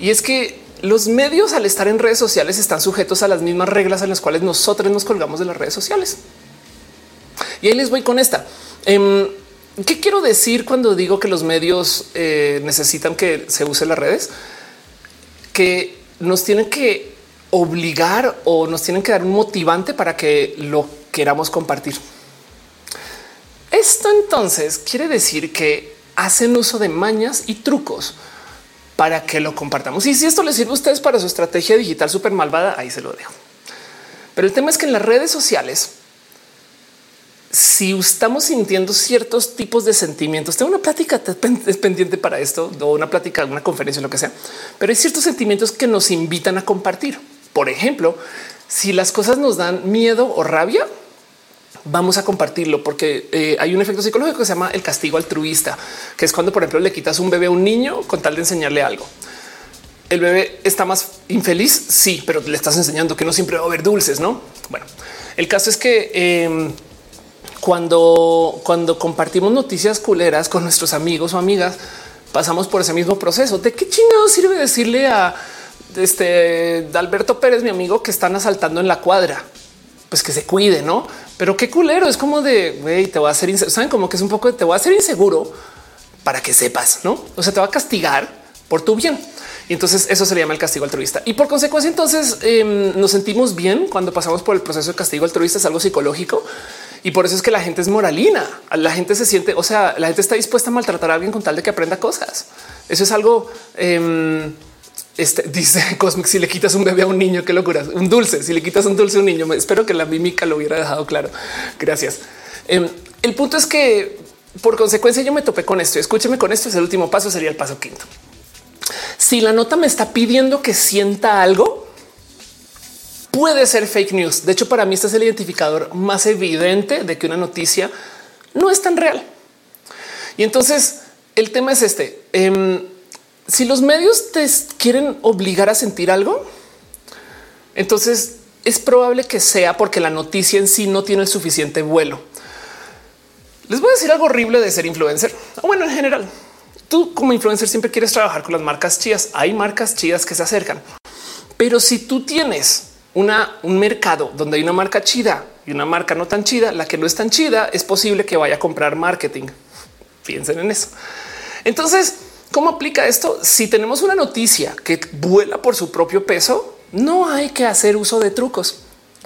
Speaker 1: Y es que los medios al estar en redes sociales están sujetos a las mismas reglas en las cuales nosotros nos colgamos de las redes sociales. Y ahí les voy con esta. Em, ¿Qué quiero decir cuando digo que los medios eh, necesitan que se use las redes? Que nos tienen que obligar o nos tienen que dar un motivante para que lo queramos compartir. Esto entonces quiere decir que hacen uso de mañas y trucos para que lo compartamos. Y si esto les sirve a ustedes para su estrategia digital súper malvada, ahí se lo dejo. Pero el tema es que en las redes sociales si estamos sintiendo ciertos tipos de sentimientos, tengo una plática pendiente para esto o una plática, una conferencia, lo que sea, pero hay ciertos sentimientos que nos invitan a compartir. Por ejemplo, si las cosas nos dan miedo o rabia, vamos a compartirlo porque eh, hay un efecto psicológico que se llama el castigo altruista, que es cuando, por ejemplo, le quitas un bebé a un niño con tal de enseñarle algo. El bebé está más infeliz, sí, pero le estás enseñando que no siempre va a haber dulces, no? Bueno, el caso es que em, cuando, cuando compartimos noticias culeras con nuestros amigos o amigas, pasamos por ese mismo proceso. ¿De qué chingado sirve decirle a este Alberto Pérez, mi amigo, que están asaltando en la cuadra? Pues que se cuide, ¿no? Pero qué culero, es como de, güey, te voy a hacer, saben como que es un poco de, te voy a hacer inseguro para que sepas, ¿no? O sea, te va a castigar por tu bien. Y entonces eso se le llama el castigo altruista. Y por consecuencia, entonces em, nos sentimos bien cuando pasamos por el proceso de castigo altruista, es algo psicológico y por eso es que la gente es moralina. La gente se siente, o sea, la gente está dispuesta a maltratar a alguien con tal de que aprenda cosas. Eso es algo. Em, este, dice Cosmic, si le quitas un bebé a un niño, qué locura, un dulce, si le quitas un dulce a un niño, espero que la mímica lo hubiera dejado claro. Gracias. Em, el punto es que por consecuencia yo me topé con esto. Escúcheme con esto, es el último paso, sería el paso quinto. Si la nota me está pidiendo que sienta algo, puede ser fake news. De hecho, para mí este es el identificador más evidente de que una noticia no es tan real. Y entonces el tema es este. Em, si los medios te quieren obligar a sentir algo, entonces es probable que sea porque la noticia en sí no tiene el suficiente vuelo. Les voy a decir algo horrible de ser influencer. Bueno, en general, tú como influencer siempre quieres trabajar con las marcas chidas. Hay marcas chidas que se acercan, pero si tú tienes un mercado donde hay una marca chida y una marca no tan chida, la que no es tan chida es posible que vaya a comprar marketing. Piensen en eso. Entonces, ¿cómo aplica esto? Si tenemos una noticia que vuela por su propio peso, no hay que hacer uso de trucos.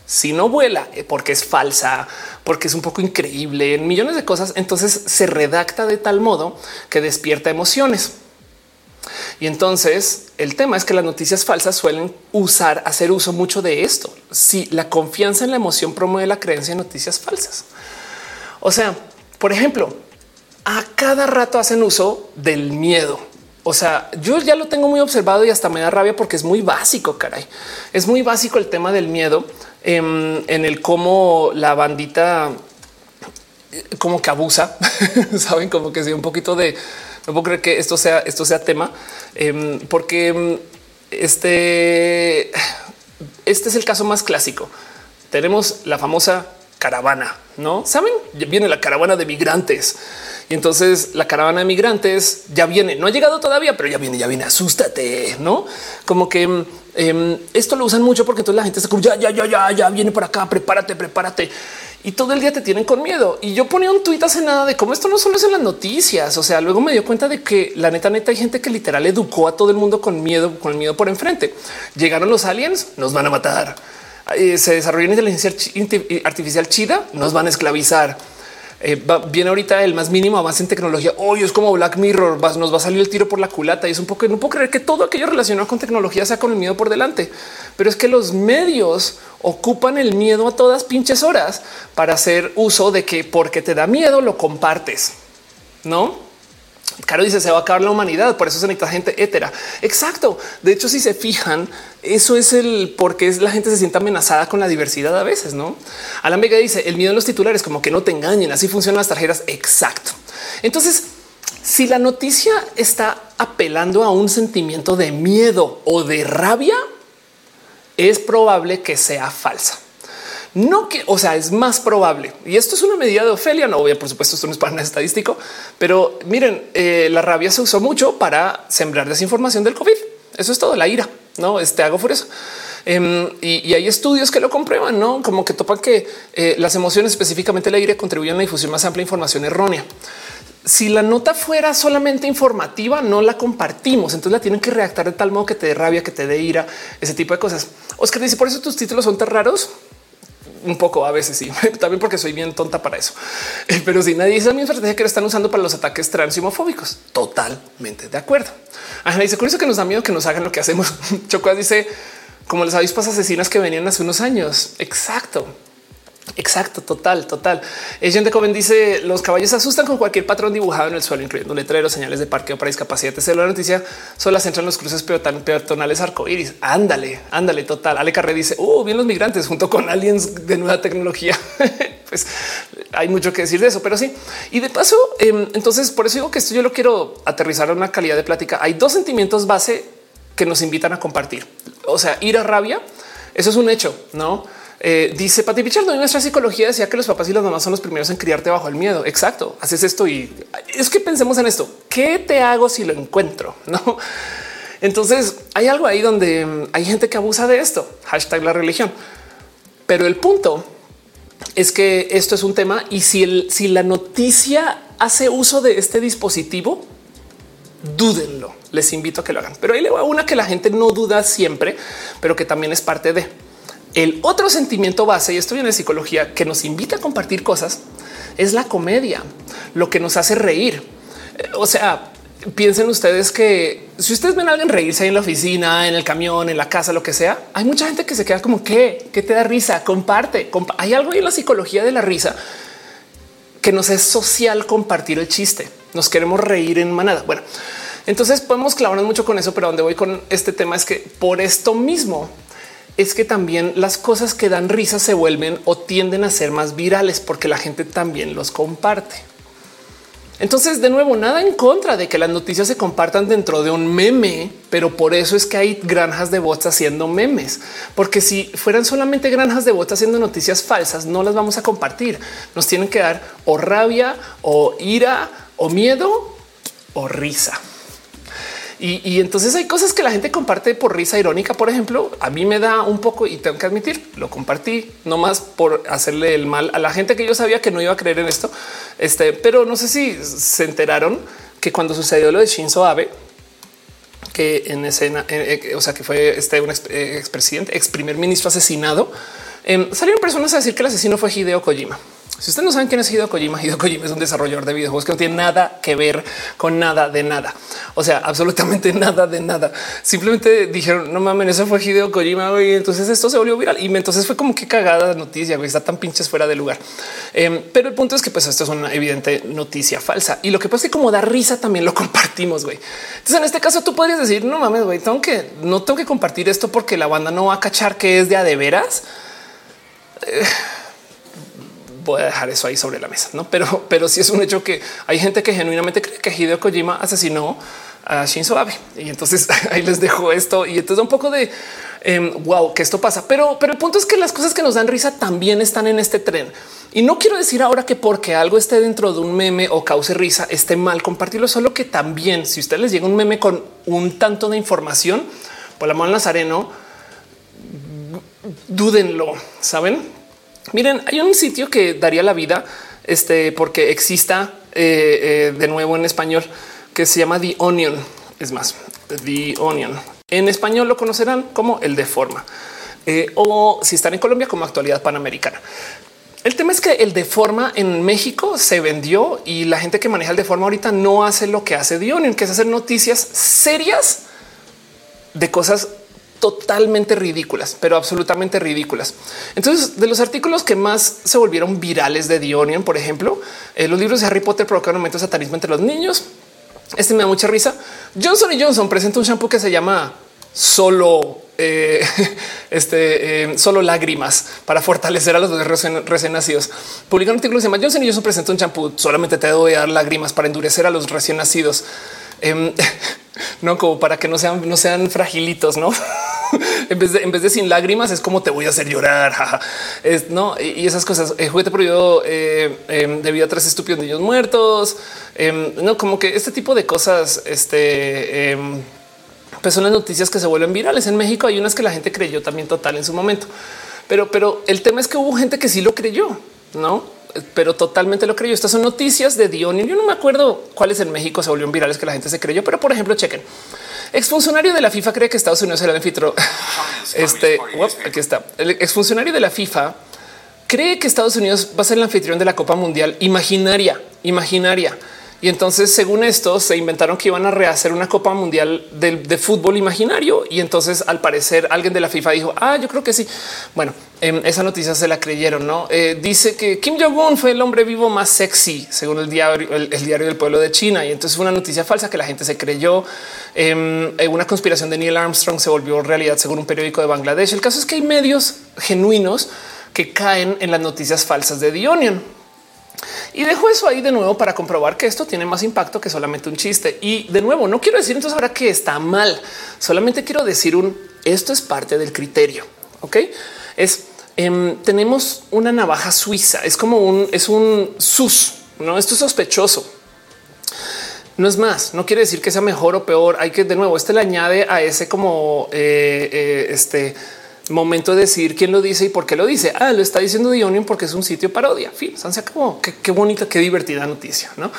Speaker 1: Si no vuela eh, porque es falsa, porque es un poco increíble en millones de cosas, entonces se redacta de tal modo que despierta emociones. Y entonces el tema es que las noticias falsas suelen usar, hacer uso mucho de esto. Si la confianza en la emoción promueve la creencia en noticias falsas. O sea, por ejemplo, a cada rato hacen uso del miedo O sea, yo ya lo tengo muy observado y hasta me da rabia porque es muy básico, caray. Es muy básico el tema del miedo en, en el cómo la bandita eh, como que abusa, saben, como que sea un poquito de no puedo creer que esto sea, esto sea tema, em, porque em, este, este es el caso más clásico. Tenemos la famosa caravana, no saben? Viene la caravana de migrantes y entonces la caravana de migrantes ya viene, no ha llegado todavía, pero ya viene, ya viene. Asústate, no como que em, esto lo usan mucho porque entonces la gente como ya, ya, ya, ya, ya viene por acá. Prepárate, prepárate y todo el día te tienen con miedo. Y yo ponía un tuit hace nada de cómo esto no solo es en las noticias. O sea, luego me dio cuenta de que la neta, neta, hay gente que literal educó a todo el mundo con miedo, con el miedo por enfrente. Llegaron los aliens, nos van a matar. Eh, se desarrolló inteligencia artificial chida, nos van a esclavizar. Eh, viene ahorita el más mínimo avance en tecnología. Hoy es como Black Mirror, nos va a salir el tiro por la culata y es un poco no puedo creer que todo aquello relacionado con tecnología sea con el miedo por delante, pero es que los medios ocupan el miedo a todas pinches horas para hacer uso de que porque te da miedo lo compartes, no? Caro dice se va a acabar la humanidad, por eso se necesita gente étera. Exacto. De hecho, si se fijan, eso es el por qué la gente se siente amenazada con la diversidad a veces, no? Alan Vega dice el miedo en los titulares, como que no te engañen. Así funcionan las tarjetas. Exacto. Entonces, si la noticia está apelando a un sentimiento de miedo o de rabia, es probable que sea falsa. No que, o sea, es más probable. Y esto es una medida de Ofelia. No, obvio, por supuesto, esto no es para nada estadístico, pero miren, eh, la rabia se usó mucho para sembrar desinformación del COVID. Eso es todo la ira. No, este hago eso. Em, y, hay estudios que lo comprueban, no como que topan que eh, las emociones, específicamente la ira, contribuyen a la difusión más amplia de información errónea. Si la nota fuera solamente informativa, no la compartimos. Entonces la tienen que redactar de tal modo que te dé rabia, que te dé ira, ese tipo de cosas. Oscar dice por eso tus títulos son tan raros un poco a veces sí, también porque soy bien tonta para eso. Pero si nadie dice mi estrategia que están usando para los ataques trans y homofóbicos, totalmente de acuerdo. Ajá, dice con eso que nos da miedo que nos hagan lo que hacemos. Chocuas dice como las avispas asesinas que venían hace unos años. Exacto. Exacto, total, total. Gente Coven dice los caballos asustan con cualquier patrón dibujado en el suelo, incluyendo letreros, señales de parqueo para discapacidad. Esa la noticia solo las entran los cruces peatonales arcoíris. Ándale, ándale, total. Ale Carre dice, uh, bien los migrantes junto con aliens de nueva tecnología. pues hay mucho que decir de eso, pero sí. Y de paso, em, entonces por eso digo que esto yo lo quiero aterrizar a una calidad de plática. Hay dos sentimientos base que nos invitan a compartir. O sea, ir a rabia. Eso es un hecho, no? Eh, dice Pati Pichardo, nuestra psicología decía que los papás y las mamás son los primeros en criarte bajo el miedo. Exacto. Haces esto y es que pensemos en esto. ¿Qué te hago si lo encuentro? No. Entonces hay algo ahí donde mm, hay gente que abusa de esto. Hashtag la religión. Pero el punto es que esto es un tema y si, el, si la noticia hace uso de este dispositivo, dúdenlo. Les invito a que lo hagan. Pero ahí le va una que la gente no duda siempre, pero que también es parte de el otro sentimiento base, y esto viene de psicología, que nos invita a compartir cosas, es la comedia, lo que nos hace reír. O sea, piensen ustedes que si ustedes ven a alguien reírse ahí en la oficina, en el camión, en la casa, lo que sea, hay mucha gente que se queda como que, te da risa, comparte. hay algo en la psicología de la risa que nos es social compartir el chiste. Nos queremos reír en manada. Bueno, entonces podemos clavarnos mucho con eso, pero donde voy con este tema es que por esto mismo es que también las cosas que dan risa se vuelven o tienden a ser más virales porque la gente también los comparte. Entonces, de nuevo, nada en contra de que las noticias se compartan dentro de un meme, pero por eso es que hay granjas de bots haciendo memes, porque si fueran solamente granjas de bots haciendo noticias falsas, no las vamos a compartir. Nos tienen que dar o rabia o ira o miedo o risa. Y, entonces hay cosas que la gente comparte por risa irónica. Por ejemplo, a mí me da un poco y tengo que admitir, lo compartí no más por hacerle el mal a la gente que yo sabía que no iba a creer en esto. Este, pero no sé si se enteraron que cuando sucedió lo de Shinzo Abe, que en escena, eh, eh, o sea, que fue este un eh, expresidente, ex primer ministro asesinado, em, salieron personas a decir que el asesino fue Hideo Kojima. Si ustedes no saben quién es Hideo Kojima, Hideo Kojima es un desarrollador de videojuegos que no tiene nada que ver con nada de nada. O sea, absolutamente nada de nada. Simplemente dijeron, no mames, eso fue Hideo Kojima. Y entonces esto se volvió viral. Y entonces fue como que cagada noticia. Güey, está tan pinches fuera de lugar. Em, pero el punto es que pues esto es una evidente noticia falsa. Y lo que pasa es que como da risa también lo compartimos. Güey. Entonces en este caso tú podrías decir, no mames, güey, tengo que no tengo que compartir esto porque la banda no va a cachar que es de a de veras. Eh, voy a dejar eso ahí sobre la mesa, no? Pero, pero sí es un hecho que hay gente que genuinamente cree que Hideo Kojima asesinó a Shinzo Abe y entonces ahí les dejo esto y entonces un poco de wow em, que esto pasa. Pero, pero el punto es que las cosas que nos dan risa también están en este tren. Y no quiero decir ahora que porque algo esté dentro de un meme o cause risa esté mal compartirlo, solo que también si usted les llega un meme con un tanto de información, por la mano Nazareno, dúdenlo, saben? Miren, hay un sitio que daría la vida este, porque exista eh, eh, de nuevo en español que se llama The Onion. Es más, The Onion. En español lo conocerán como el de forma eh, o si están en Colombia como actualidad panamericana. El tema es que el de forma en México se vendió y la gente que maneja el de forma ahorita no hace lo que hace The Onion, que es hacer noticias serias de cosas totalmente ridículas, pero absolutamente ridículas. Entonces, de los artículos que más se volvieron virales de Dionian, por ejemplo, eh, los libros de Harry Potter provocaron un momento de satanismo entre los niños. Este me da mucha risa. Johnson y Johnson presenta un shampoo que se llama solo eh, este eh, solo lágrimas para fortalecer a los recién, recién nacidos. Publica un artículo que se llama Johnson y Johnson presenta un shampoo solamente te debo dar lágrimas para endurecer a los recién nacidos. Em, no como para que no sean, no sean fragilitos, no? en vez de en vez de sin lágrimas es como te voy a hacer llorar. no y esas cosas. El juguete prohibido eh, em, debido a tres estúpidos niños muertos. Em, no como que este tipo de cosas, este pues son las noticias que se vuelven virales en México. Hay unas que la gente creyó también total en su momento, pero, pero el tema es que hubo gente que sí lo creyó, no? pero totalmente lo creyó. Estas son noticias de Dion. Yo no me acuerdo cuáles en México se volvieron virales que la gente se creyó, pero por ejemplo, chequen. Exfuncionario de la FIFA cree que Estados Unidos será el anfitrión. Este aquí está. El exfuncionario de la FIFA cree que Estados Unidos va a ser el anfitrión de la Copa Mundial imaginaria, imaginaria. Y entonces, según esto, se inventaron que iban a rehacer una Copa Mundial de, fútbol imaginario. Y entonces, al parecer, alguien de la FIFA dijo, ah, yo creo que sí. Bueno, em, esa noticia se la creyeron, ¿no? Eh, dice que Kim Jong-un fue el hombre vivo más sexy, según el diario, el, diario del pueblo de China. Y entonces fue una noticia falsa que la gente se creyó. Em, eh, una conspiración de Neil Armstrong se volvió realidad, según un periódico de Bangladesh. El caso es que hay medios genuinos que caen en las noticias falsas de The Onion. Y dejo eso ahí de nuevo para comprobar que esto tiene más impacto que solamente un chiste. Y de nuevo, no quiero decir entonces ahora que está mal, solamente quiero decir un esto es parte del criterio. Ok, es em, tenemos una navaja suiza, es como un es un sus, no? Esto es sospechoso. No es más, no quiere decir que sea mejor o peor. Hay que de nuevo, este le añade a ese como eh, eh, este momento de decir quién lo dice y por qué lo dice. Ah, lo está diciendo The porque es un sitio parodia. Fin, se acabó. Qué, bonita, qué divertida noticia, no?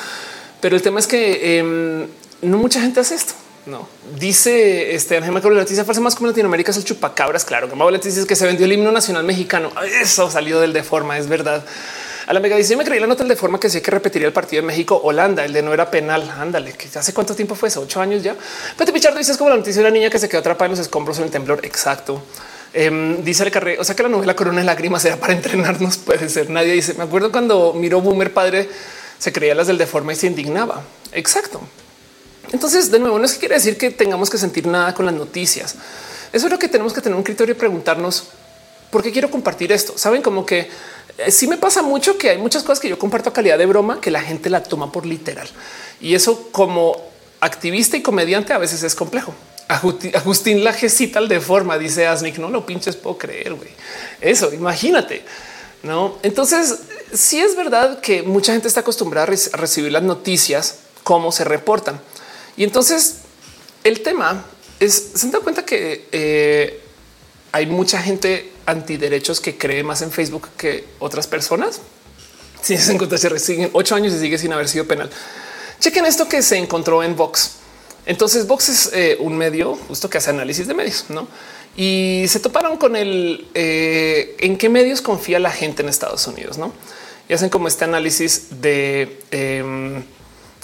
Speaker 1: Pero el tema es que em, no mucha gente hace esto. No dice este Ángel la noticia falsa más como Latinoamérica es el chupacabras. Claro que noticia es que se vendió el himno nacional mexicano. Eso salió del de forma. Es verdad. A la mega dice me creí la nota del de forma que decía que repetiría el partido de México Holanda. El de no era penal. Ándale, que hace cuánto tiempo fue eso? Ocho años ya. Pero Pichardo dice es como la noticia de la niña que se quedó atrapada en los escombros en el temblor. Exacto. Em, dice el carré, o sea que la novela Corona de Lágrimas era para entrenarnos. Puede ser. Nadie dice. Me acuerdo cuando miró Boomer padre, se creía las del deforme y se indignaba. Exacto. Entonces, de nuevo, no es que quiere decir que tengamos que sentir nada con las noticias. Eso es lo que tenemos que tener un criterio y preguntarnos por qué quiero compartir esto. Saben como que eh, sí me pasa mucho que hay muchas cosas que yo comparto a calidad de broma que la gente la toma por literal y eso como activista y comediante a veces es complejo. Agustín la tal de forma, dice Asnik, no lo pinches puedo creer, güey. Eso, imagínate. No, entonces sí es verdad que mucha gente está acostumbrada a recibir las noticias como se reportan. Y entonces el tema es, se dan cuenta que eh, hay mucha gente antiderechos que cree más en Facebook que otras personas. Si se encuentra, se siguen ocho años y sigue sin haber sido penal. Chequen esto que se encontró en Vox. Entonces Vox es eh, un medio justo que hace análisis de medios, ¿no? Y se toparon con el eh, en qué medios confía la gente en Estados Unidos, ¿no? y hacen como este análisis de eh,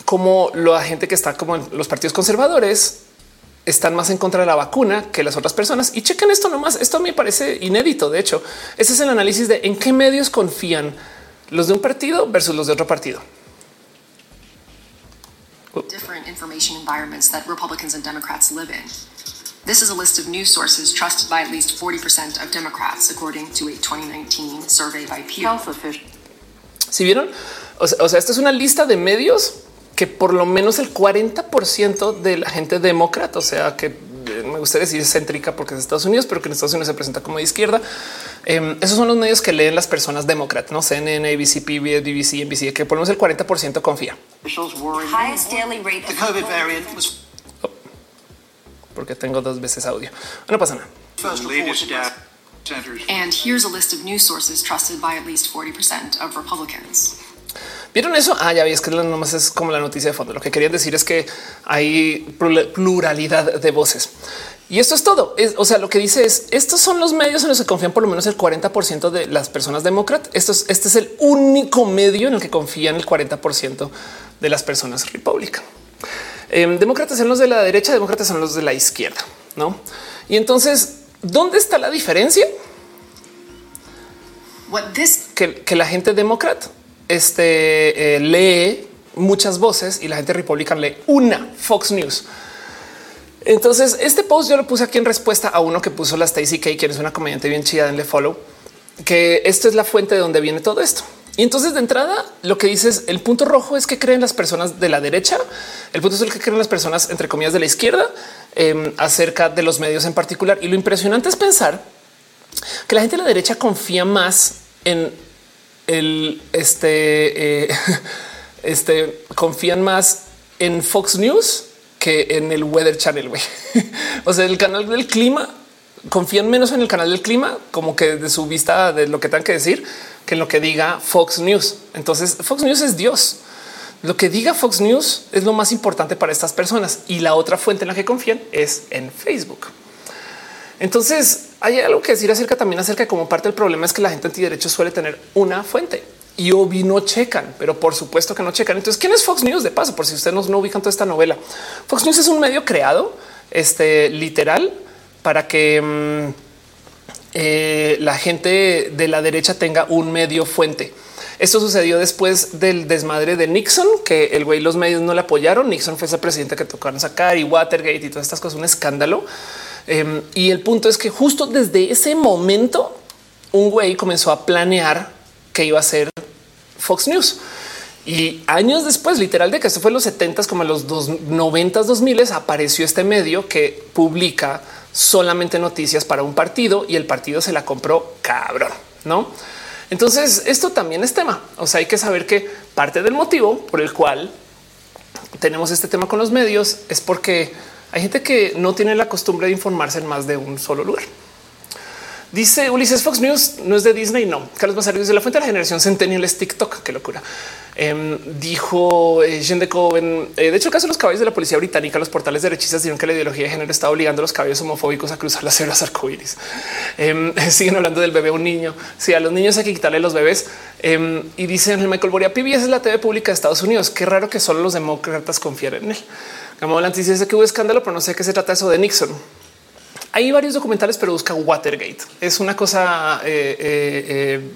Speaker 1: cómo la gente que está como en los partidos conservadores están más en contra de la vacuna que las otras personas. Y chequen esto nomás. Esto me parece inédito. De hecho, ese es el análisis de en qué medios confían los de un partido versus los de otro partido.
Speaker 4: Different information environments that Republicans and Democrats live in. This is a list of news sources trusted by at least 40% of Democrats, according to a 2019 survey by Pew.
Speaker 1: Si vieron, o sea, o sea, esta es una lista de medios que por lo menos el 40% de la gente demócrata, o sea, que me gustaría decir céntrica porque es Estados Unidos, pero que en Estados Unidos se presenta como de izquierda. Eh, esos son los medios que leen las personas demócratas, no CNN, ABC, PBS, BBC, NBC, que por lo menos el 40% confía. Oh, porque tengo dos veces audio. No pasa nada.
Speaker 4: And here's a list of news sources trusted by at least 40% of Republicans.
Speaker 1: ¿Vieron eso? Ah, ya vi, es que nomás es como la noticia de fondo. Lo que querían decir es que hay pluralidad de voces. Y esto es todo. o sea, lo que dice es estos son los medios en los que confían por lo menos el 40% de las personas demócratas. Esto es, este es el único medio en el que confían el 40% de las personas república. Em, demócratas son los de la derecha, demócratas son los de la izquierda, no? Y entonces, ¿dónde está la diferencia? Que, que la gente demócrata este eh, lee muchas voces y la gente republicana lee una Fox News. Entonces, este post yo lo puse aquí en respuesta a uno que puso la Stacy K, quien es una comediante bien chida, le follow, que esto es la fuente de donde viene todo esto. Y entonces de entrada lo que dices, el punto rojo es que creen las personas de la derecha, el punto es el que creen las personas entre comillas de la izquierda em, acerca de los medios en particular. Y lo impresionante es pensar que la gente de la derecha confía más en el este, eh, este confían más en Fox News que en el Weather Channel. o sea, el canal del clima confían menos en el canal del clima, como que de su vista de lo que tengan que decir, que en lo que diga Fox News. Entonces, Fox News es Dios. Lo que diga Fox News es lo más importante para estas personas y la otra fuente en la que confían es en Facebook. Entonces, hay algo que decir acerca también acerca de cómo parte del problema es que la gente antiderechos suele tener una fuente y obvi no checan, pero por supuesto que no checan. Entonces, ¿quién es Fox News de paso? Por si ustedes no, ubican toda esta novela, Fox News es un medio creado este literal para que mm, eh, la gente de la derecha tenga un medio fuente. Esto sucedió después del desmadre de Nixon, que el güey los medios no le apoyaron. Nixon fue ese presidente que tocaron sacar y Watergate y todas estas cosas, un escándalo. Em, y el punto es que justo desde ese momento, un güey comenzó a planear que iba a ser Fox News. Y años después, literal de que esto fue en los 70 como en los 90 2000 apareció este medio que publica solamente noticias para un partido y el partido se la compró cabrón, no? Entonces esto también es tema. O sea, hay que saber que parte del motivo por el cual tenemos este tema con los medios es porque hay gente que no tiene la costumbre de informarse en más de un solo lugar. Dice Ulises Fox News no es de Disney. No, Carlos Basario de la fuente de la generación Centennial es TikTok. Qué locura. Em, dijo eh, de Coven. Eh, de hecho, el caso de los caballos de la policía británica, los portales derechistas dijeron que la ideología de género está obligando a los caballos homofóbicos a cruzar las cebras arcoíris. Em, siguen hablando del bebé un niño. Si a los niños hay que quitarle los bebés. Em, y dicen Michael Boria, PBS es la TV pública de Estados Unidos. Qué raro que solo los demócratas confíen en él. Gamolantis dice que hubo escándalo, pero no sé qué se trata eso de Nixon. Hay varios documentales, pero busca Watergate. Es una cosa, eh, eh, eh,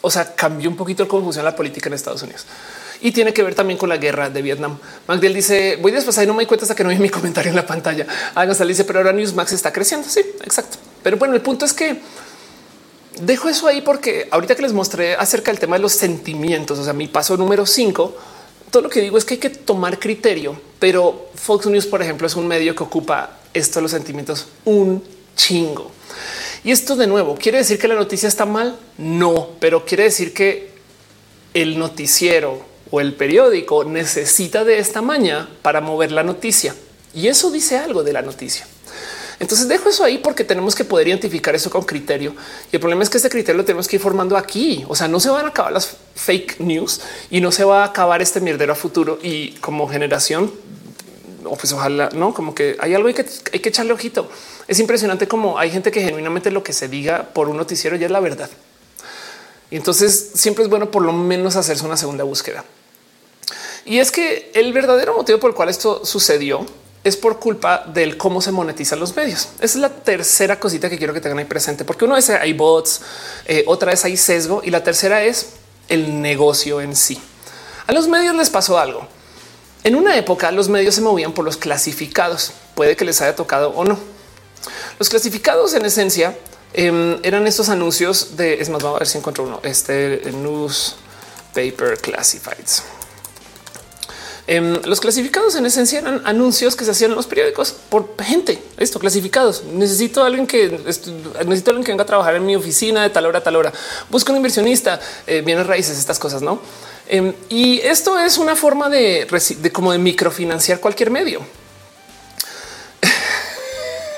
Speaker 1: o sea, cambió un poquito cómo funciona la política en Estados Unidos y tiene que ver también con la guerra de Vietnam. Magdiel dice voy después y no me di cuenta hasta que no vi mi comentario en la pantalla. Háganse dice, pero ahora Newsmax está creciendo. Sí, exacto. Pero bueno, el punto es que dejo eso ahí porque ahorita que les mostré acerca del tema de los sentimientos, o sea, mi paso número cinco todo lo que digo es que hay que tomar criterio, pero Fox News, por ejemplo, es un medio que ocupa esto de los sentimientos un chingo. Y esto de nuevo, ¿quiere decir que la noticia está mal? No, pero quiere decir que el noticiero o el periódico necesita de esta maña para mover la noticia. Y eso dice algo de la noticia. Entonces dejo eso ahí porque tenemos que poder identificar eso con criterio. Y el problema es que este criterio lo tenemos que ir formando aquí. O sea, no se van a acabar las fake news y no se va a acabar este mierdero a futuro. Y como generación, o pues ojalá no, como que hay algo que hay que echarle ojito. Es impresionante como hay gente que genuinamente lo que se diga por un noticiero ya es la verdad. Y entonces siempre es bueno por lo menos hacerse una segunda búsqueda. Y es que el verdadero motivo por el cual esto sucedió es por culpa del cómo se monetizan los medios. Esa es la tercera cosita que quiero que tengan ahí presente, porque uno es hay bots, eh, otra es hay sesgo y la tercera es el negocio en sí. A los medios les pasó algo. En una época los medios se movían por los clasificados. Puede que les haya tocado o no. Los clasificados en esencia em, eran estos anuncios de, es más, vamos a ver si encuentro uno, este newspaper classifieds. Em, los clasificados en esencia eran anuncios que se hacían en los periódicos por gente. Esto clasificados. Necesito a alguien que necesito alguien que venga a trabajar en mi oficina de tal hora a tal hora. Busco un inversionista, eh, bienes raíces, estas cosas, no? Em, y esto es una forma de, de como de microfinanciar cualquier medio.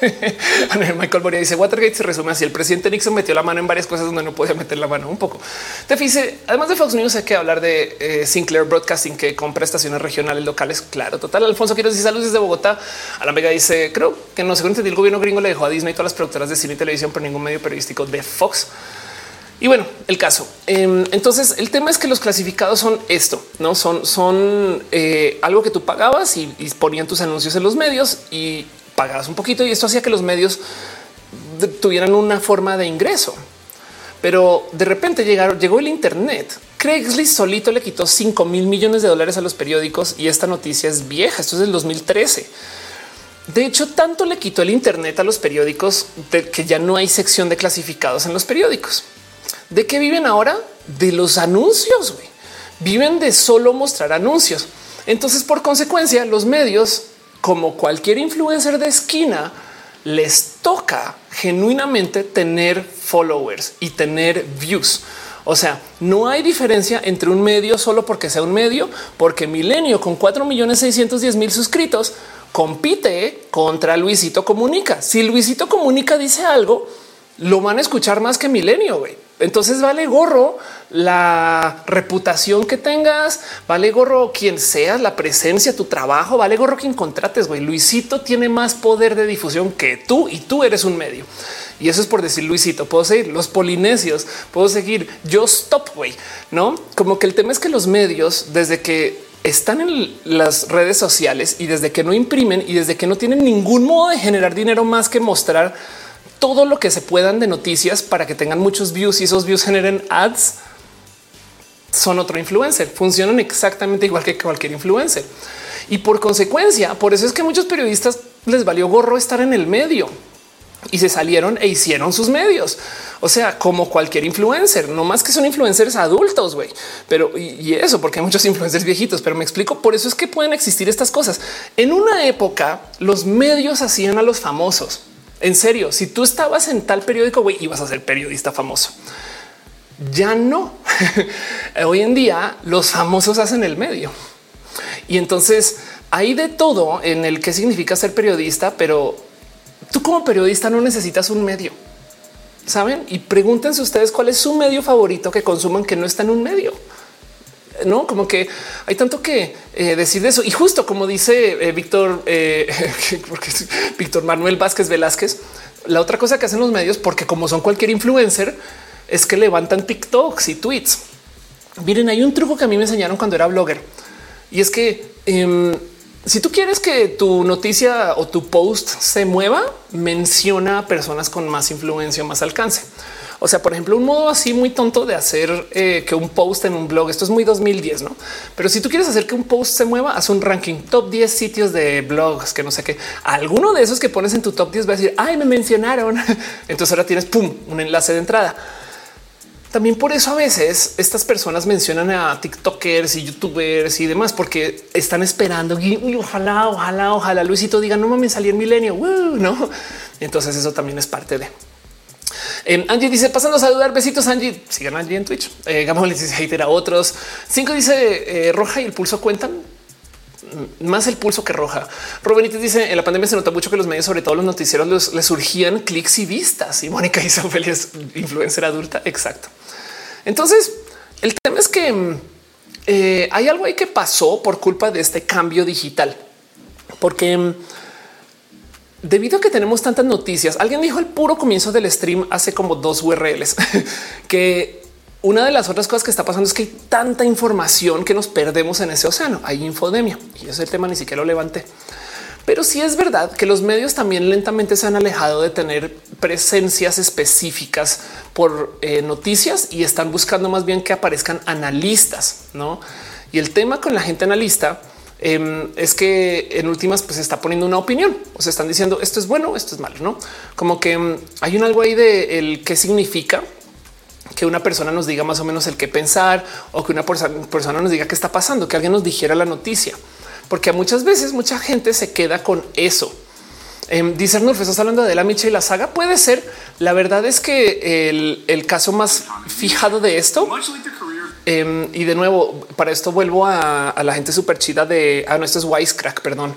Speaker 1: Michael Moria dice Watergate se resume así. El presidente Nixon metió la mano en varias cosas donde no podía meter la mano un poco. Te dice, además de Fox News, hay que hablar de eh, Sinclair Broadcasting que compra estaciones regionales locales. Claro, total. Alfonso quiero decir saludos desde Bogotá. A la Vega dice creo que no según el gobierno gringo le dejó a Disney todas las productoras de cine y televisión por ningún medio periodístico de Fox. Y bueno, el caso. Em, entonces, el tema es que los clasificados son esto, no son, son eh, algo que tú pagabas y, y ponían tus anuncios en los medios y pagabas un poquito y esto hacía que los medios tuvieran una forma de ingreso. Pero de repente llegaron, llegó el Internet. Craigslist solito le quitó 5 mil millones de dólares a los periódicos y esta noticia es vieja. Esto es del 2013. De hecho, tanto le quitó el Internet a los periódicos que ya no hay sección de clasificados en los periódicos. ¿De qué viven ahora? De los anuncios. Viven de solo mostrar anuncios. Entonces, por consecuencia, los medios como cualquier influencer de esquina, les toca genuinamente tener followers y tener views. O sea, no hay diferencia entre un medio solo porque sea un medio, porque Milenio con 4 millones 610 mil suscritos compite contra Luisito Comunica. Si Luisito Comunica dice algo, lo van a escuchar más que Milenio. Entonces vale gorro la reputación que tengas, vale gorro quien seas, la presencia, tu trabajo, vale gorro quien contrates. Güey, Luisito tiene más poder de difusión que tú y tú eres un medio. Y eso es por decir Luisito. Puedo seguir los polinesios, puedo seguir yo stop, güey, no como que el tema es que los medios, desde que están en las redes sociales y desde que no imprimen y desde que no tienen ningún modo de generar dinero más que mostrar todo lo que se puedan de noticias para que tengan muchos views y esos views generen ads. Son otro influencer, funcionan exactamente igual que cualquier influencer. Y por consecuencia, por eso es que muchos periodistas les valió gorro estar en el medio y se salieron e hicieron sus medios. O sea, como cualquier influencer, no más que son influencers adultos, güey. Pero y, eso porque hay muchos influencers viejitos, pero me explico. Por eso es que pueden existir estas cosas. En una época, los medios hacían a los famosos. En serio, si tú estabas en tal periódico, güey, ibas a ser periodista famoso. Ya no. Hoy en día los famosos hacen el medio. Y entonces hay de todo en el que significa ser periodista, pero tú como periodista no necesitas un medio. Saben? Y pregúntense ustedes cuál es su medio favorito que consuman que no está en un medio no como que hay tanto que eh, decir de eso. Y justo como dice eh, Víctor, eh, porque Víctor Manuel Vázquez Velázquez, la otra cosa que hacen los medios, porque como son cualquier influencer, es que levantan TikToks y tweets. Miren, hay un truco que a mí me enseñaron cuando era blogger y es que em, si tú quieres que tu noticia o tu post se mueva, menciona a personas con más influencia o más alcance. O sea, por ejemplo, un modo así muy tonto de hacer eh, que un post en un blog, esto es muy 2010, no? Pero si tú quieres hacer que un post se mueva, haz un ranking top 10 sitios de blogs que no sé qué. Alguno de esos que pones en tu top 10 va a decir, ay, me mencionaron. Entonces ahora tienes pum, un enlace de entrada. También por eso a veces estas personas mencionan a TikTokers y YouTubers y demás, porque están esperando y ojalá, ojalá, ojalá Luisito diga no mames, salí en milenio. no, entonces eso también es parte de. Eh, Angie dice pasando a saludar. Besitos, Angie. Sigan Angie en Twitch. Eh, Gamo dice hater a otros. Cinco dice eh, roja y el pulso cuentan mm, más el pulso que roja. Rubenites dice en la pandemia se nota mucho que los medios, sobre todo los noticieros, les surgían clics y vistas. Y Mónica Ophelia es influencer adulta. Exacto. Entonces, el tema es que eh, hay algo ahí que pasó por culpa de este cambio digital, porque debido a que tenemos tantas noticias, alguien dijo el puro comienzo del stream hace como dos URLs que una de las otras cosas que está pasando es que hay tanta información que nos perdemos en ese océano. Hay infodemia y ese tema ni siquiera lo levanté. Pero sí es verdad que los medios también lentamente se han alejado de tener presencias específicas por eh, noticias y están buscando más bien que aparezcan analistas, ¿no? Y el tema con la gente analista em, es que en últimas pues está poniendo una opinión. O se están diciendo esto es bueno, esto es malo, no como que em, hay un algo ahí de el qué significa que una persona nos diga más o menos el qué pensar o que una persona nos diga qué está pasando, que alguien nos dijera la noticia porque muchas veces mucha gente se queda con eso. Eh, dice Arnulfo, estás hablando de la Micha y la saga. Puede ser. La verdad es que el, caso más fijado de esto em, y de nuevo, para esto vuelvo a, a la gente súper chida de ah, no, esto es Wisecrack, perdón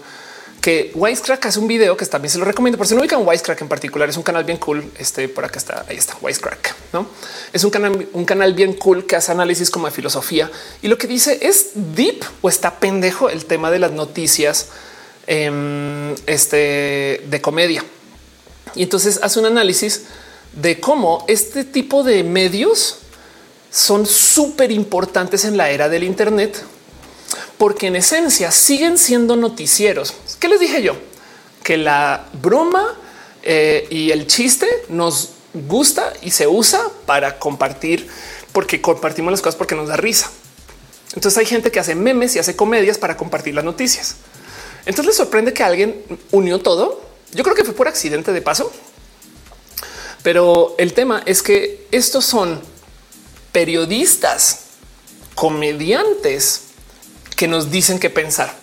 Speaker 1: que Wisecrack hace un video que también se lo recomiendo. Por si no ubican Wisecrack en particular, es un canal bien cool. Este por acá está, ahí está Wisecrack. No es un canal, un canal bien cool que hace análisis como de filosofía y lo que dice es deep o está pendejo el tema de las noticias em, este, de comedia. Y entonces hace un análisis de cómo este tipo de medios son súper importantes en la era del Internet porque en esencia siguen siendo noticieros. ¿Qué les dije yo? Que la broma eh, y el chiste nos gusta y se usa para compartir, porque compartimos las cosas porque nos da risa. Entonces hay gente que hace memes y hace comedias para compartir las noticias. Entonces les sorprende que alguien unió todo. Yo creo que fue por accidente de paso, pero el tema es que estos son periodistas, comediantes que nos dicen qué pensar.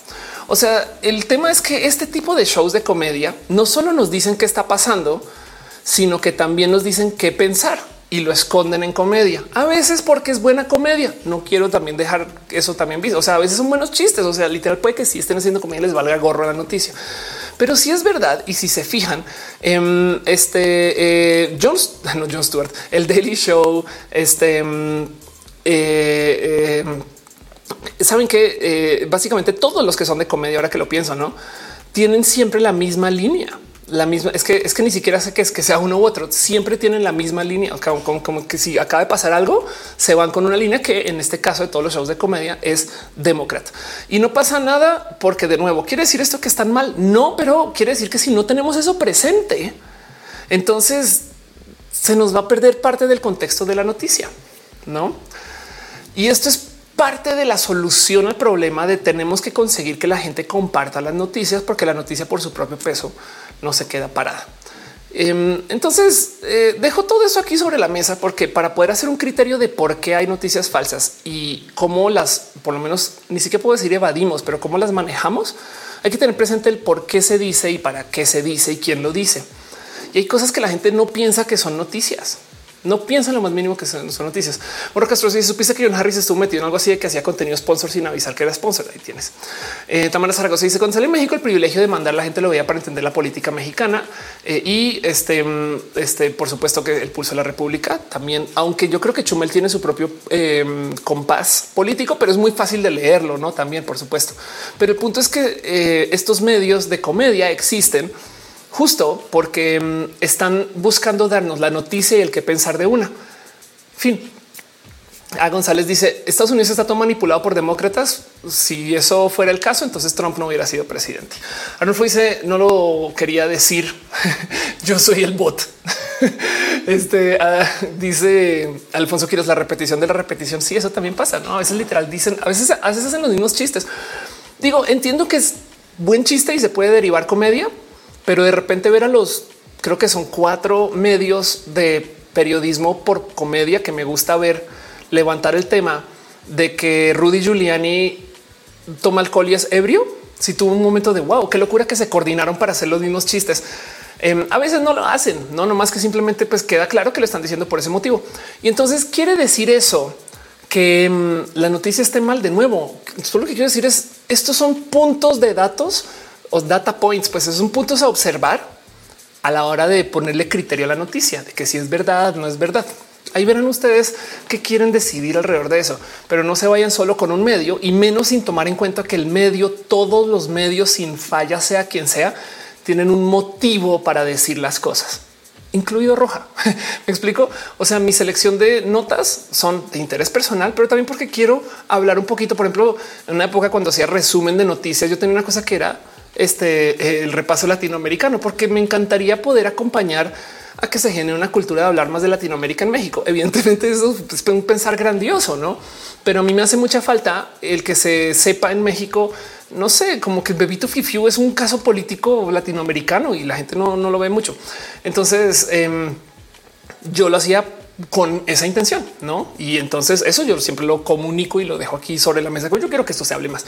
Speaker 1: O sea, el tema es que este tipo de shows de comedia no solo nos dicen qué está pasando, sino que también nos dicen qué pensar y lo esconden en comedia. A veces porque es buena comedia. No quiero también dejar eso también visto. O sea, a veces son buenos chistes. O sea, literal puede que si estén haciendo comedia les valga gorro la noticia. Pero si es verdad y si se fijan, en este eh, no John Stewart, el Daily Show, este em, eh, eh, saben que eh, básicamente todos los que son de comedia, ahora que lo pienso, no tienen siempre la misma línea. La misma es que es que ni siquiera sé que es que sea uno u otro. Siempre tienen la misma línea, como, como, que si acaba de pasar algo, se van con una línea que en este caso de todos los shows de comedia es demócrata y no pasa nada porque de nuevo quiere decir esto que están mal. No, pero quiere decir que si no tenemos eso presente, entonces se nos va a perder parte del contexto de la noticia, no? Y esto es parte de la solución al problema de tenemos que conseguir que la gente comparta las noticias porque la noticia por su propio peso no se queda parada. Em, entonces eh, dejo todo eso aquí sobre la mesa porque para poder hacer un criterio de por qué hay noticias falsas y cómo las, por lo menos ni siquiera puedo decir evadimos, pero cómo las manejamos, hay que tener presente el por qué se dice y para qué se dice y quién lo dice. Y hay cosas que la gente no piensa que son noticias. No piensan lo más mínimo que son, noticias. Bueno, Castro, si supiste que John Harris estuvo metido en algo así de que hacía contenido sponsor sin avisar que era sponsor, ahí tienes. Eh, Tamara Zaragoza dice cuando sale en México el privilegio de mandar la gente lo veía para entender la política mexicana eh, y este, mm, este, por supuesto que el pulso de la República también, aunque yo creo que Chumel tiene su propio em, compás político, pero es muy fácil de leerlo, no? También, por supuesto. Pero el punto es que eh, estos medios de comedia existen justo porque mm, están buscando darnos la noticia y el que pensar de una. Fin. A González dice Estados Unidos está todo manipulado por demócratas. Si eso fuera el caso, entonces Trump no hubiera sido presidente. Arnulfo dice no lo quería decir. Yo soy el bot. Este ah, dice Alfonso Quiroz la repetición de la repetición. Sí, eso también pasa. No, a veces literal dicen, a veces, a veces hacen los mismos chistes. Digo, entiendo que es buen chiste y se puede derivar comedia, pero de repente ver a los, creo que son cuatro medios de periodismo por comedia que me gusta ver levantar el tema de que Rudy Giuliani toma alcohol y es ebrio. Si tuvo un momento de wow, qué locura que se coordinaron para hacer los mismos chistes. Em, a veces no lo hacen, no nomás que simplemente pues queda claro que lo están diciendo por ese motivo. Y entonces quiere decir eso que em, la noticia esté mal de nuevo. Solo lo que quiero decir es estos son puntos de datos o data points, pues es un punto a observar a la hora de ponerle criterio a la noticia de que si es verdad, no es verdad. Ahí verán ustedes que quieren decidir alrededor de eso, pero no se vayan solo con un medio y menos sin tomar en cuenta que el medio, todos los medios sin falla, sea quien sea, tienen un motivo para decir las cosas. incluido roja. Me explico. O sea, mi selección de notas son de interés personal, pero también porque quiero hablar un poquito. Por ejemplo, en una época cuando hacía resumen de noticias, yo tenía una cosa que era este el repaso latinoamericano, porque me encantaría poder acompañar a que se genere una cultura de hablar más de Latinoamérica en México. Evidentemente eso es un pensar grandioso, no? Pero a mí me hace mucha falta el que se sepa en México no sé, como que el bebito Fifiu es un caso político latinoamericano y la gente no, lo ve mucho. Entonces em, yo lo hacía con esa intención, no? Y entonces eso yo siempre lo comunico y lo dejo aquí sobre la mesa. Yo quiero que esto se hable más,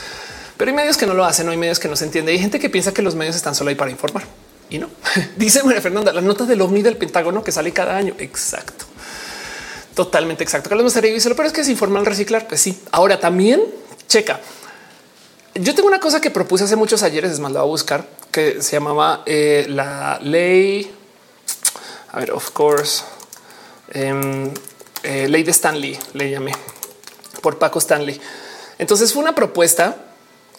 Speaker 1: pero hay medios que no lo hacen, hay medios que no se entiende. Hay gente que piensa que los medios están solo ahí para informar y no dice María Fernanda, las notas del ovni del Pentágono que sale cada año. Exacto. Totalmente exacto. Carlos Masterio dice, pero es que se informa al reciclar. Pues sí. Ahora también checa yo tengo una cosa que propuse hace muchos ayeres, es más, lo voy a buscar, que se llamaba eh, la ley. A ver, of course, em, eh, ley de Stanley, le llamé por Paco Stanley. Entonces fue una propuesta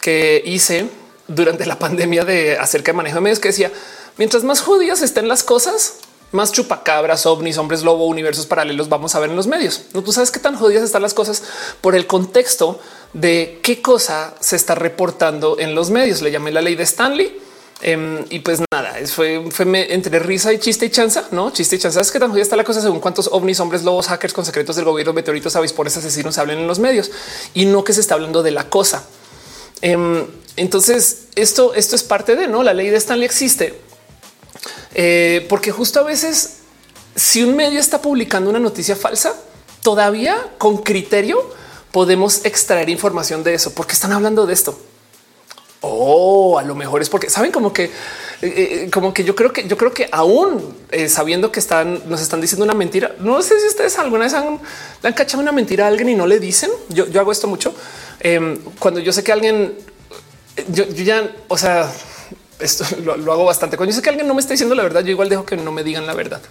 Speaker 1: que hice durante la pandemia de acerca de manejo de medios que decía mientras más judías estén las cosas, más chupacabras, ovnis, hombres lobo, universos paralelos vamos a ver en los medios. No tú sabes qué tan jodidas están las cosas por el contexto de qué cosa se está reportando en los medios. Le llamé la ley de Stanley. Em, y pues nada, fue, fue entre risa y chiste y chanza, no chiste y chanza. Es que tan jodida está la cosa según cuántos ovnis, hombres, lobos, hackers con secretos del gobierno, meteoritos, avispones, asesinos hablen en los medios y no que se está hablando de la cosa. Em, entonces, esto, esto es parte de no la ley de Stanley existe eh, porque justo a veces, si un medio está publicando una noticia falsa, todavía con criterio podemos extraer información de eso, porque están hablando de esto. O oh, a lo mejor es porque saben como que, eh, eh, como que yo creo que yo creo que aún sabiendo que están, nos están diciendo una mentira. No sé si ustedes alguna vez han, han cachado una mentira a alguien y no le dicen. Yo, yo hago esto mucho em, cuando yo sé que alguien, yo, ya, o sea, esto lo, lo, hago bastante. Cuando yo sé que alguien no me está diciendo la verdad, yo igual dejo que no me digan la verdad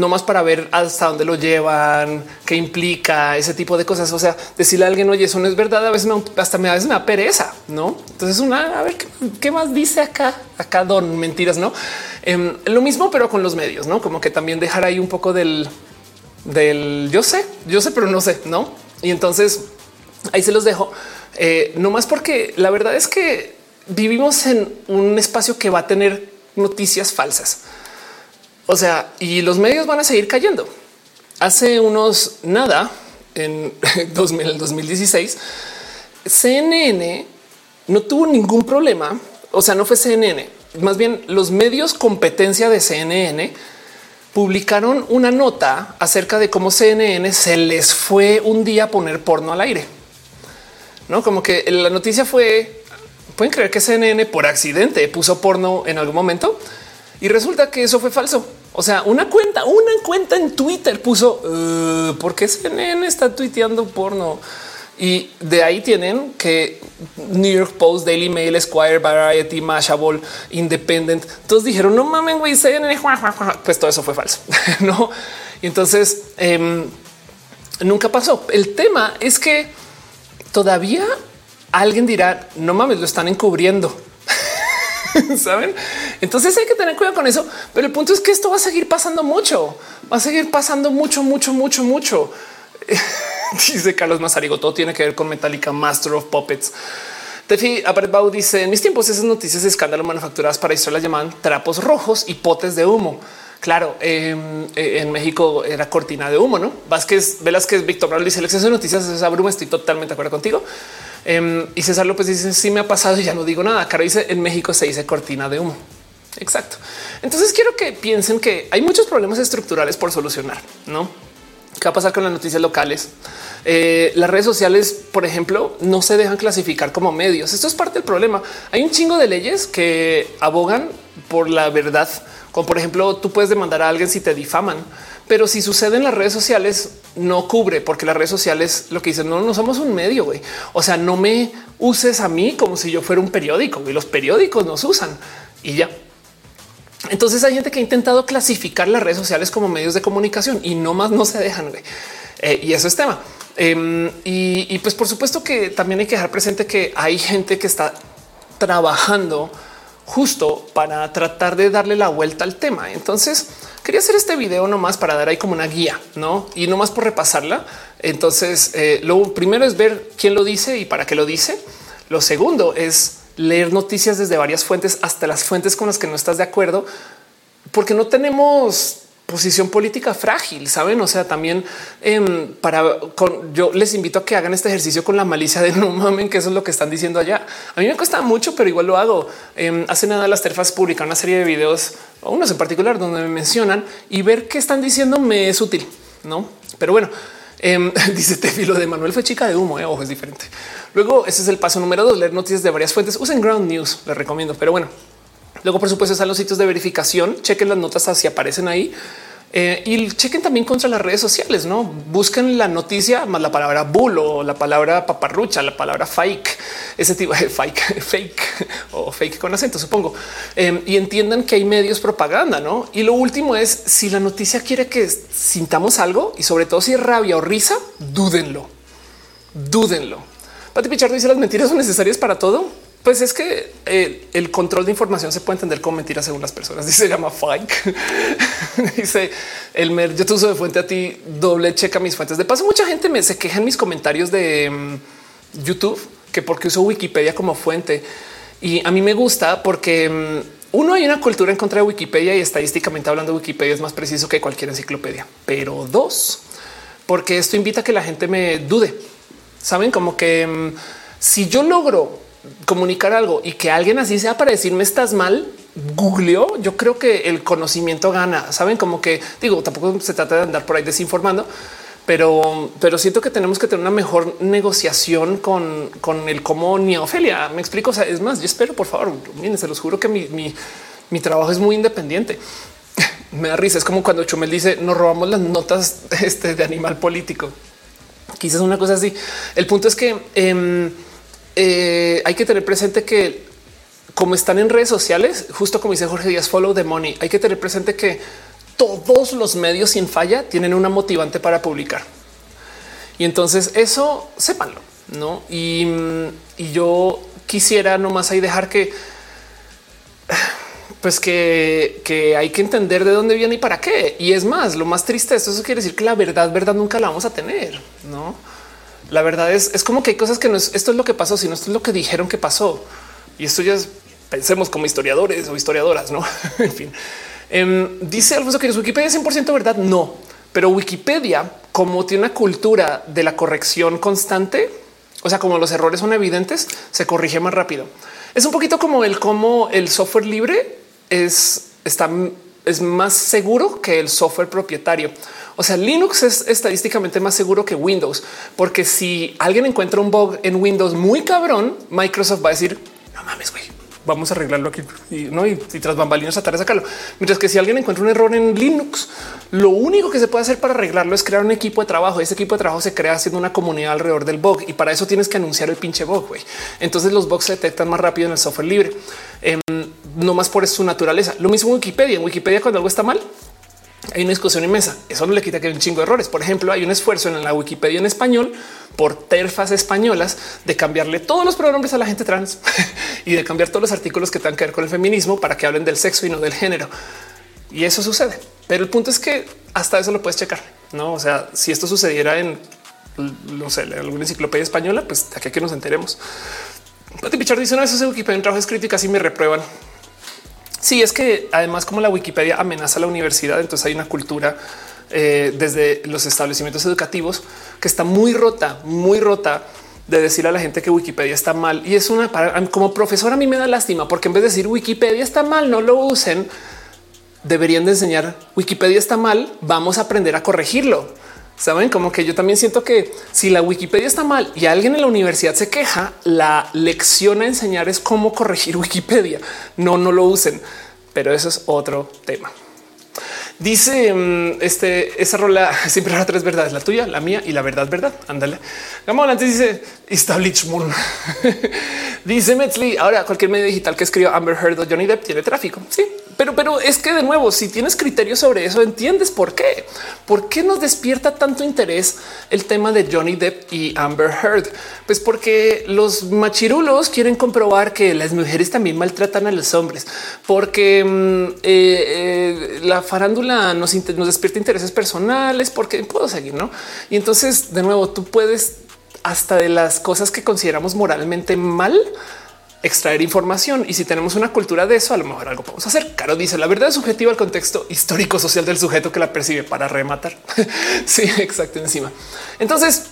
Speaker 1: no más para ver hasta dónde lo llevan, qué implica ese tipo de cosas. O sea, decirle a alguien, oye, eso no es verdad, a veces me, hasta me, a veces me da pereza, no? Entonces, una a ver qué, más dice acá, acá don mentiras, no? Em, lo mismo, pero con los medios, no? Como que también dejar ahí un poco del, del yo sé, yo sé, pero no sé, no? Y entonces ahí se los dejo, eh, no más porque la verdad es que vivimos en un espacio que va a tener noticias falsas o sea, y los medios van a seguir cayendo. Hace unos nada, en 2016, CNN no tuvo ningún problema. O sea, no fue CNN. Más bien los medios competencia de CNN publicaron una nota acerca de cómo CNN se les fue un día poner porno al aire. No como que la noticia fue pueden creer que CNN por accidente puso porno en algún momento y resulta que eso fue falso. O sea, una cuenta, una cuenta en Twitter puso uh, por qué CNN está tuiteando porno. Y de ahí tienen que New York Post, Daily Mail, Esquire, Variety, Mashable, Independent. Todos dijeron no mamen, güey, CNN. Pues todo eso fue falso. no. Y entonces em, nunca pasó. El tema es que todavía alguien dirá no mames, lo están encubriendo. Saben? Entonces hay que tener cuidado con eso. Pero el punto es que esto va a seguir pasando mucho, va a seguir pasando mucho, mucho, mucho, mucho. dice Carlos Mazarigo, todo tiene que ver con Metallica, Master of Puppets. Tefi Bau dice en mis tiempos esas noticias de escándalo manufacturadas para Israel las llamaban trapos rojos y potes de humo. Claro, em, eh, en México era cortina de humo, no? Vázquez, Velázquez, Víctor Brown dice el exceso de noticias es bruma. Estoy totalmente de acuerdo contigo. Em, y César López dice sí me ha pasado y ya no digo nada. Caro dice en México se dice cortina de humo. Exacto. Entonces quiero que piensen que hay muchos problemas estructurales por solucionar, no? ¿Qué va a pasar con las noticias locales? Eh, las redes sociales, por ejemplo, no se dejan clasificar como medios. Esto es parte del problema. Hay un chingo de leyes que abogan por la verdad. Como por ejemplo, tú puedes demandar a alguien si te difaman pero si sucede en las redes sociales, no cubre porque las redes sociales lo que dicen no, somos un medio. güey. O sea, no me uses a mí como si yo fuera un periódico y los periódicos nos usan y ya. Entonces hay gente que ha intentado clasificar las redes sociales como medios de comunicación y no más no se dejan. Eh, y eso es tema. Em, y, y pues por supuesto que también hay que dejar presente que hay gente que está trabajando justo para tratar de darle la vuelta al tema. Entonces quería hacer este video nomás para dar ahí como una guía, no? Y nomás por repasarla. Entonces, eh, lo primero es ver quién lo dice y para qué lo dice. Lo segundo es leer noticias desde varias fuentes, hasta las fuentes con las que no estás de acuerdo, porque no tenemos posición política frágil, saben? O sea, también em, para yo les invito a que hagan este ejercicio con la malicia de no mamen, que eso es lo que están diciendo allá. A mí me cuesta mucho, pero igual lo hago. Em, hace nada las terfas publican una serie de videos, unos en particular, donde me mencionan y ver qué están diciendo me es útil, no? Pero bueno, em, dice Tefilo de Manuel fue chica de humo, eh? ojo, es diferente. Luego, ese es el paso número dos, leer noticias de varias fuentes. Usen Ground News, les recomiendo, pero bueno, Luego, por supuesto, están los sitios de verificación. Chequen las notas si aparecen ahí. Eh, y chequen también contra las redes sociales, no busquen la noticia más la palabra bull o la palabra paparrucha, la palabra fake, ese tipo de fake, fake o fake con acento, supongo. Em, y entiendan que hay medios propaganda, no? Y lo último es si la noticia quiere que sintamos algo y sobre todo si es rabia o risa, dúdenlo, dúdenlo. Pati Pichardo dice las mentiras son necesarias para todo. Pues es que eh, el control de información se puede entender como mentira según las personas. Dice, se llama fake. Dice el. Yo te uso de fuente a ti. Doble checa mis fuentes. De paso, mucha gente me se queja en mis comentarios de mm, YouTube que porque uso Wikipedia como fuente y a mí me gusta porque mm, uno hay una cultura en contra de Wikipedia y estadísticamente hablando, Wikipedia es más preciso que cualquier enciclopedia. Pero dos, porque esto invita a que la gente me dude. Saben como que mm, si yo logro comunicar algo y que alguien así sea para decirme estás mal, googleó, yo creo que el conocimiento gana. Saben como que digo, tampoco se trata de andar por ahí desinformando, pero, pero siento que tenemos que tener una mejor negociación con, con el cómo ni Ofelia. Me explico. O sea, es más, yo espero, por favor, miren, se los juro que mi, mi, trabajo es muy independiente. Me da risa. Es como cuando Chumel dice nos robamos las notas este, de animal político. Quizás una cosa así. El punto es que eh, eh, hay que tener presente que como están en redes sociales, justo como dice Jorge Díaz, follow the money, hay que tener presente que todos los medios sin falla tienen una motivante para publicar. Y entonces eso sépanlo, no? Y, yo quisiera nomás ahí dejar que, pues que, hay que entender de dónde viene y para qué. Y es más, lo más triste, esto eso quiere decir que la verdad, verdad nunca la vamos a tener, no? La verdad es, es como que hay cosas que no es esto es lo que pasó, sino esto es lo que dijeron que pasó. Y esto ya pensemos como historiadores o historiadoras, no? en fin, em, dice Alfonso que Wikipedia es 100% verdad. No, pero Wikipedia, como tiene una cultura de la corrección constante, o sea, como los errores son evidentes, se corrige más rápido. Es un poquito como el cómo el software libre es, está, es más seguro que el software propietario. O sea, Linux es estadísticamente más seguro que Windows, porque si alguien encuentra un bug en Windows muy cabrón, Microsoft va a decir no mames, güey, vamos a arreglarlo aquí y no y, tras bambalinas tratar de sacarlo. Mientras que si alguien encuentra un error en Linux, lo único que se puede hacer para arreglarlo es crear un equipo de trabajo. Ese equipo de trabajo se crea haciendo una comunidad alrededor del bug y para eso tienes que anunciar el pinche bug. güey. Entonces los bugs se detectan más rápido en el software libre, em, no más por su naturaleza. Lo mismo en Wikipedia. En Wikipedia, cuando algo está mal, hay una discusión inmensa. Eso no le quita que hay un chingo de errores. Por ejemplo, hay un esfuerzo en la Wikipedia en español por terfas españolas de cambiarle todos los pronombres a la gente trans y de cambiar todos los artículos que tengan que ver con el feminismo para que hablen del sexo y no del género. Y eso sucede. Pero el punto es que hasta eso lo puedes checar. No, o sea, si esto sucediera en no sé, alguna enciclopedia española, pues aquí nos enteremos. Pati Pichard dice una vez ese Wikipedia en trabajos críticas y me reprueban. Sí, es que además como la Wikipedia amenaza a la universidad, entonces hay una cultura eh, desde los establecimientos educativos que está muy rota, muy rota de decir a la gente que Wikipedia está mal. Y es una para, como profesor a mí me da lástima porque en vez de decir Wikipedia está mal, no lo usen, deberían de enseñar Wikipedia está mal, vamos a aprender a corregirlo. Saben como que yo también siento que si la Wikipedia está mal y alguien en la universidad se queja, la lección a enseñar es cómo corregir Wikipedia. No, no lo usen, pero eso es otro tema. Dice mm, este esa rola siempre habrá tres verdades, la tuya, la mía y la verdad, verdad. Ándale. Vamos adelante. Dice Moon. Dice Metzli, ahora cualquier medio digital que escriba Amber Heard o Johnny Depp tiene tráfico. Sí, pero, pero es que de nuevo, si tienes criterios sobre eso, entiendes por qué. ¿Por qué nos despierta tanto interés el tema de Johnny Depp y Amber Heard? Pues porque los machirulos quieren comprobar que las mujeres también maltratan a los hombres, porque mm, eh, eh, la farándula nos, nos despierta intereses personales, porque puedo seguir, ¿no? Y entonces, de nuevo, tú puedes hasta de las cosas que consideramos moralmente mal extraer información. Y si tenemos una cultura de eso, a lo mejor algo podemos hacer. Caro dice la verdad es subjetiva al contexto histórico social del sujeto que la percibe para rematar. sí, exacto. Encima. Entonces,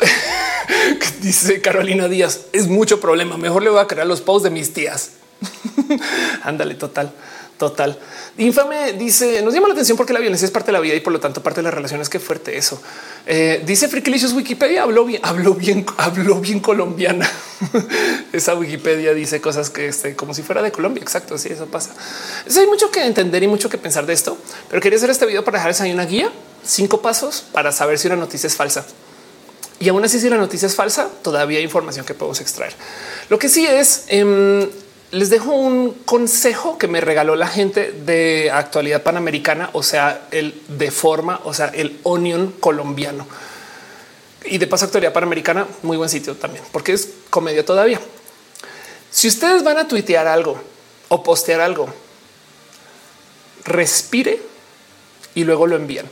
Speaker 1: dice Carolina Díaz, es mucho problema. Mejor le voy a crear los posts de mis tías. Ándale, total. Total. Infame dice, nos llama la atención porque la violencia es parte de la vida y por lo tanto parte de las relaciones. Qué fuerte eso. Eh, dice Frikilicious Wikipedia, habló bien, habló bien, habló bien colombiana. Esa Wikipedia dice cosas que este, como si fuera de Colombia. Exacto, sí, eso pasa. hay mucho que entender y mucho que pensar de esto, pero quería hacer este video para dejarles ahí una guía, cinco pasos para saber si una noticia es falsa. Y aún así, si la noticia es falsa, todavía hay información que podemos extraer. Lo que sí es... Em, les dejo un consejo que me regaló la gente de actualidad panamericana, o sea, el de forma, o sea, el onion colombiano. Y de paso, actualidad panamericana, muy buen sitio también, porque es comedia todavía. Si ustedes van a tuitear algo o postear algo, respire y luego lo envían.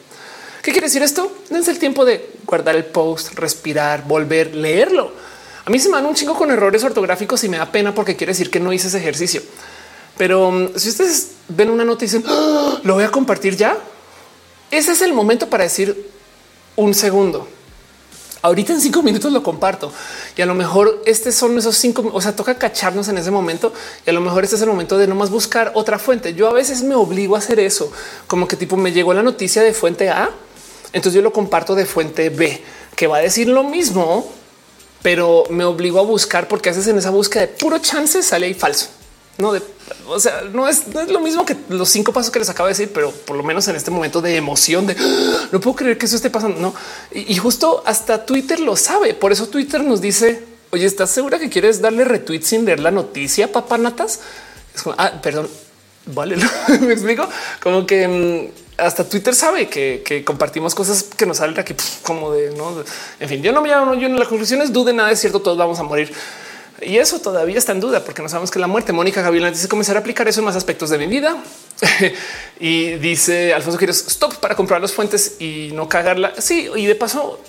Speaker 1: ¿Qué quiere decir esto? Dense el tiempo de guardar el post, respirar, volver, leerlo a mí se me dan un chingo con errores ortográficos y me da pena porque quiere decir que no hice ese ejercicio. Pero um, si ustedes ven una nota y dicen ¡Ah! lo voy a compartir ya, ese es el momento para decir un segundo. Ahorita en cinco minutos lo comparto y a lo mejor este son esos cinco. O sea, toca cacharnos en ese momento y a lo mejor este es el momento de no más buscar otra fuente. Yo a veces me obligo a hacer eso, como que tipo me llegó la noticia de fuente A, entonces yo lo comparto de fuente B, que va a decir lo mismo, pero me obligó a buscar porque haces en esa búsqueda de puro chance sale ahí falso. No, de, o sea, no es, lo mismo que los cinco pasos que les acabo de decir, pero por lo menos en este momento de emoción de ¡Ah! no puedo creer que eso esté pasando. No, y, justo hasta Twitter lo sabe. Por eso Twitter nos dice: Oye, ¿estás segura que quieres darle retweet sin leer la noticia, papanatas? Es ah, perdón, vale, me explico como que mm, hasta Twitter sabe que, compartimos cosas que nos salen aquí como de no. En fin, yo no me llamo, yo en la conclusión es dude nada es cierto, todos vamos a morir. Y eso todavía está en duda porque no sabemos que la muerte. Mónica Gavilán dice comenzar a aplicar eso en más aspectos de mi vida. y dice Alfonso quieres stop para comprar las fuentes y no cagarla. Sí, y de paso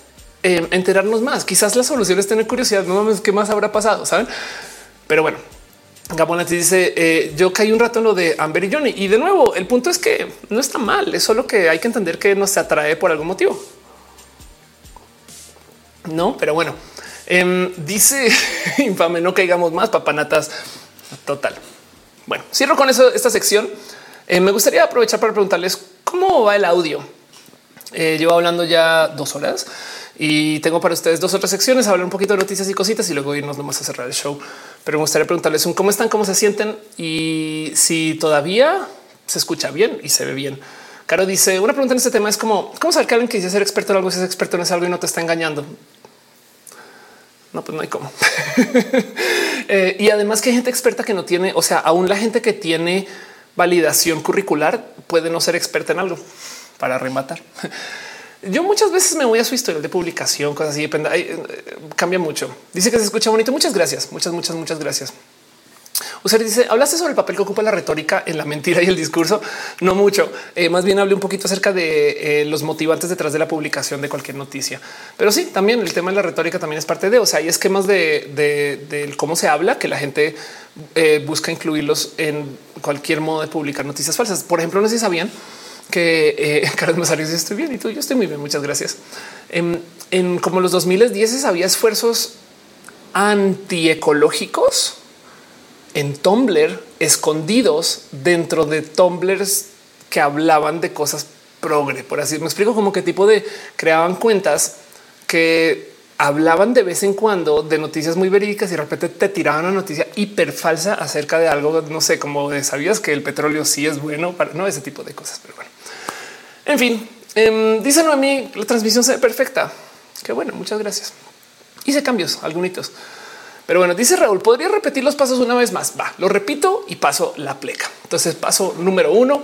Speaker 1: eh, enterarnos más. Quizás la solución es tener curiosidad. No mames, qué más habrá pasado, saben? Pero bueno, Gabonati dice eh, yo caí un rato en lo de Amber y Johnny y de nuevo el punto es que no está mal, es solo que hay que entender que nos atrae por algún motivo. No, pero bueno, em, dice infame, no caigamos más papanatas. Total. Bueno, cierro con eso esta sección. Eh, me gustaría aprovechar para preguntarles cómo va el audio. Eh, llevo hablando ya dos horas y tengo para ustedes dos otras secciones, hablar un poquito de noticias y cositas y luego irnos nomás a cerrar el show. Pero me gustaría preguntarles un cómo están, cómo se sienten y si todavía se escucha bien y se ve bien. Caro dice una pregunta en este tema es como cómo saber que alguien que dice ser experto en algo es experto en algo y no te está engañando. No, pues no hay cómo. Eh, y además que hay gente experta que no tiene, o sea, aún la gente que tiene validación curricular puede no ser experta en algo para rematar. Yo muchas veces me voy a su historial de publicación, cosas así, depende, eh, cambia mucho. Dice que se escucha bonito. Muchas gracias, muchas, muchas, muchas gracias. Usted dice, hablaste sobre el papel que ocupa la retórica en la mentira y el discurso. No mucho, eh, más bien hablé un poquito acerca de eh, los motivantes detrás de la publicación de cualquier noticia. Pero sí, también el tema de la retórica también es parte de, o sea, hay esquemas de, de, cómo se habla que la gente busca incluirlos en cualquier modo de publicar noticias falsas. Por ejemplo, no sé si sabían que eh, Carlos Mazario estoy bien y tú yo estoy muy bien. Muchas gracias. En, como los 2010 había esfuerzos antiecológicos en Tumblr escondidos dentro de Tumblrs que hablaban de cosas progre. Por así me explico como qué tipo de creaban cuentas que hablaban de vez en cuando de noticias muy verídicas y de repente te tiraban una noticia hiper falsa acerca de algo, no sé, como de sabías que el petróleo sí es bueno para no ese tipo de cosas. Pero bueno, en fin, eh, a mí la transmisión se ve perfecta. Qué bueno, muchas gracias. Hice cambios, algunos. Pero bueno, dice Raúl, ¿podría repetir los pasos una vez más? Va, lo repito y paso la pleca. Entonces, paso número uno,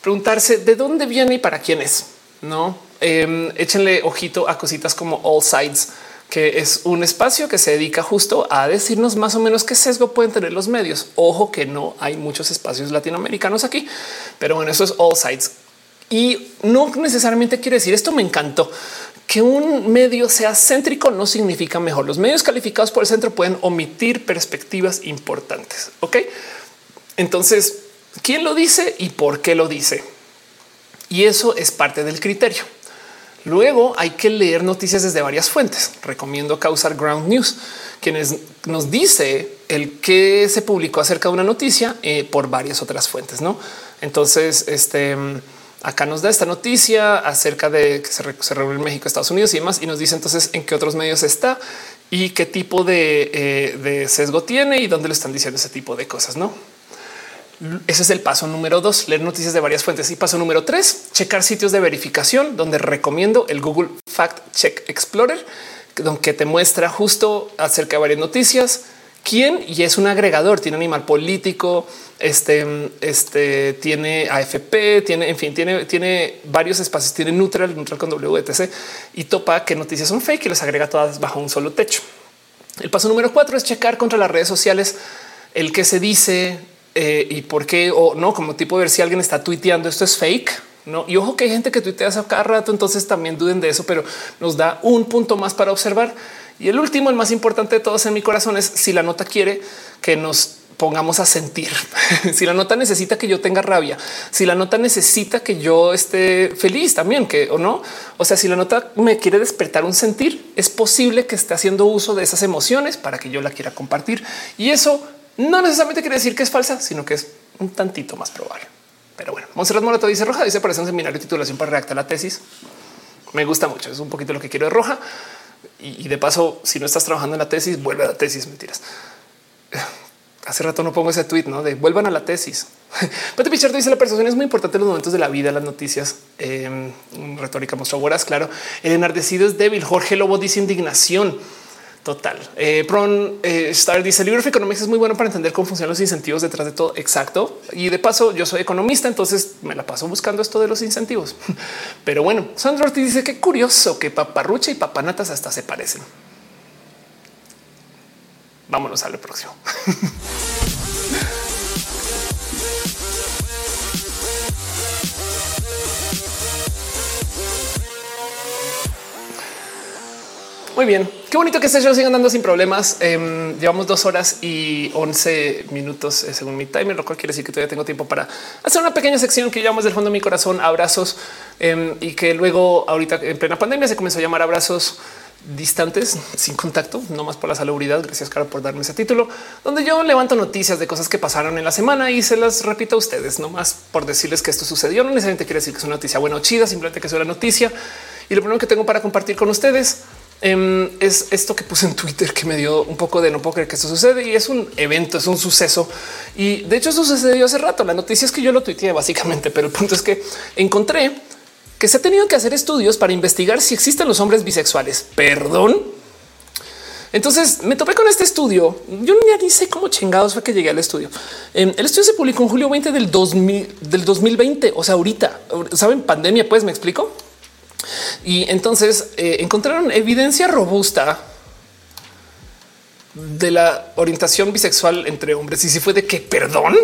Speaker 1: preguntarse de dónde viene y para quién es. No eh, échenle ojito a cositas como All Sides, que es un espacio que se dedica justo a decirnos más o menos qué sesgo pueden tener los medios. Ojo que no hay muchos espacios latinoamericanos aquí, pero bueno, eso es All Sides. Y no necesariamente quiere decir esto me encantó. Que un medio sea céntrico no significa mejor. Los medios calificados por el centro pueden omitir perspectivas importantes. Ok, entonces, ¿quién lo dice y por qué lo dice? Y eso es parte del criterio. Luego hay que leer noticias desde varias fuentes. Recomiendo causar Ground News, quienes nos dice el que se publicó acerca de una noticia eh, por varias otras fuentes. No, entonces, este acá nos da esta noticia acerca de que se, reúne en México, Estados Unidos y demás, y nos dice entonces en qué otros medios está y qué tipo de, eh, de sesgo tiene y dónde le están diciendo ese tipo de cosas. No, ese es el paso número dos, leer noticias de varias fuentes. Y paso número tres, checar sitios de verificación, donde recomiendo el Google Fact Check Explorer, que te muestra justo acerca de varias noticias, quién y es un agregador, tiene animal político, este, este tiene AFP, tiene, en fin, tiene, tiene varios espacios, tiene neutral, neutral con WTC y topa que noticias son fake y las agrega todas bajo un solo techo. El paso número cuatro es checar contra las redes sociales el que se dice, eh, y por qué o no, como tipo de ver si alguien está tuiteando esto es fake. No, y ojo que hay gente que tuitea a cada rato, entonces también duden de eso, pero nos da un punto más para observar. Y el último, el más importante de todos en mi corazón es si la nota quiere que nos pongamos a sentir. si la nota necesita que yo tenga rabia, si la nota necesita que yo esté feliz también, que o no. O sea, si la nota me quiere despertar un sentir, es posible que esté haciendo uso de esas emociones para que yo la quiera compartir. Y eso no necesariamente quiere decir que es falsa, sino que es un tantito más probable. Pero bueno, Monserrat Morato dice Roja, dice parece un seminario de titulación para redactar la tesis. Me gusta mucho, es un poquito lo que quiero de Roja. Y, de paso, si no estás trabajando en la tesis, vuelve a la tesis. Mentiras. Hace rato no pongo ese tweet, no de vuelvan a la tesis. Pate Pichardo dice la persuasión es muy importante en los momentos de la vida, las noticias. Eh, retórica mostró claro. El enardecido es débil. Jorge Lobo dice indignación. Total. Eh, Pron eh, Star dice el libro de Economics es muy bueno para entender cómo funcionan los incentivos detrás de todo. Exacto. Y de paso, yo soy economista, entonces me la paso buscando esto de los incentivos. Pero bueno, Sandro Ortiz dice que curioso que paparrucha y papanatas hasta se parecen. Vámonos al próximo. Muy bien, qué bonito que este show siga andando sin problemas. Em, llevamos dos horas y 11 minutos eh, según mi timer, lo cual quiere decir que todavía tengo tiempo para hacer una pequeña sección que llamamos del fondo de mi corazón abrazos em, y que luego ahorita en plena pandemia se comenzó a llamar abrazos distantes, sin contacto, no más por la salubridad. Gracias, Cara, por darme ese título, donde yo levanto noticias de cosas que pasaron en la semana y se las repito a ustedes, no más por decirles que esto sucedió. No necesariamente quiere decir que es una noticia buena o chida, simplemente que es una noticia. Y lo primero que tengo para compartir con ustedes Em, es esto que puse en Twitter que me dio un poco de no puedo creer que esto sucede y es un evento, es un suceso. Y de hecho eso sucedió hace rato. La noticia es que yo lo tuiteé básicamente, pero el punto es que encontré que se ha tenido que hacer estudios para investigar si existen los hombres bisexuales. Perdón. Entonces me topé con este estudio. Yo ni sé cómo chingados fue que llegué al estudio. Em, el estudio se publicó en julio 20 del 2000, del 2020. O sea, ahorita saben pandemia, pues me explico. Y entonces eh, encontraron evidencia robusta de la orientación bisexual entre hombres. Y si fue de que perdón.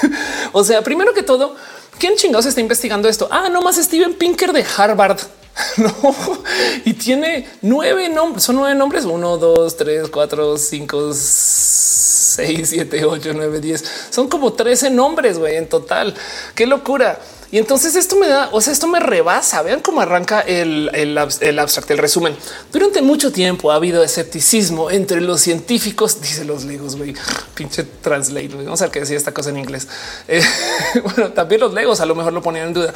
Speaker 1: o sea, primero que todo, ¿quién chingados está investigando esto? Ah, no más Steven Pinker de Harvard. No, y tiene nueve nombres, son nueve nombres: uno, dos, tres, cuatro, cinco, seis, siete, ocho, nueve, diez. Son como 13 nombres en total. Qué locura. Y entonces esto me da, o sea, esto me rebasa. Vean cómo arranca el, el, el abstracto, el resumen. Durante mucho tiempo ha habido escepticismo entre los científicos, dice los legos, güey, pinche translate. Vamos a ver qué decía esta cosa en inglés. Eh, bueno, también los legos a lo mejor lo ponían en duda.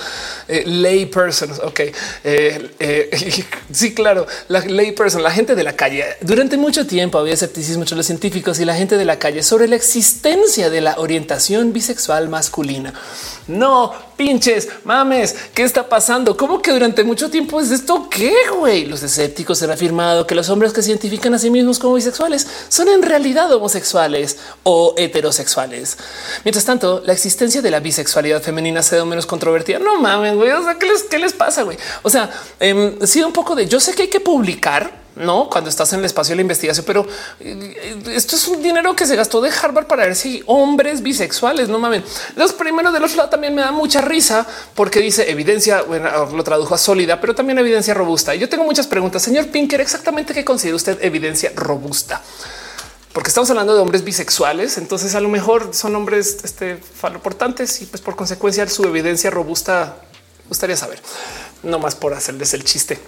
Speaker 1: Eh, lay persons. Ok. Eh, sí, claro. La lay person, la gente de la calle. Durante mucho tiempo había escepticismo entre los científicos y la gente de la calle sobre la existencia de la orientación bisexual masculina. No pinches mames. ¿Qué está pasando? ¿Cómo que durante mucho tiempo es esto? ¿Qué güey? Los escépticos han afirmado que los hombres que se identifican a sí mismos como bisexuales son en realidad homosexuales o heterosexuales. Mientras tanto, la existencia de la bisexualidad femenina se da menos controvertida. No mames, güey. O sea, ¿qué les, qué les pasa, güey? O sea, eh, un poco de yo sé que hay que publicar no cuando estás en el espacio de la investigación, pero eh, esto es un dinero que se gastó de Harvard para ver si hombres bisexuales no mames. Los primeros de los lados también me da mucha risa porque dice evidencia. Bueno, lo tradujo a sólida, pero también evidencia robusta. Y yo tengo muchas preguntas. Señor Pinker, exactamente qué considera usted evidencia robusta? Porque estamos hablando de hombres bisexuales, entonces a lo mejor son hombres este, faloportantes y pues por consecuencia su evidencia robusta gustaría saber, no más por hacerles el chiste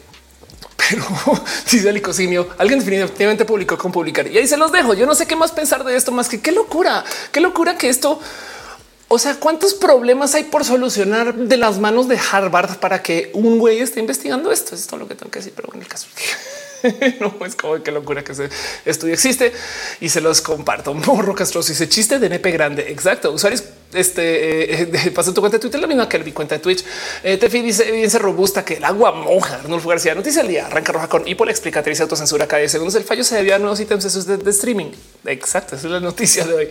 Speaker 1: pero dice el licocinio, alguien definitivamente publicó con publicar y ahí se los dejo. Yo no sé qué más pensar de esto más que qué locura, qué locura que esto. O sea, cuántos problemas hay por solucionar de las manos de Harvard para que un güey esté investigando esto. Es todo lo que tengo que decir, pero en el caso no es como que locura que ese estudio existe y se los comparto. Morro castroso dice chiste de nepe grande. Exacto. Usuarios este eh, pasa tu cuenta de Twitter, la misma que mi cuenta de Twitch. Eh, Tefi dice evidencia robusta que el agua moja. Arnulfo García, noticia del día, arranca roja con hipo, la explicatriz autocensura cada 10 segundos. El fallo se debió a nuevos ítems de, de, streaming. Exacto, esa es la noticia de hoy.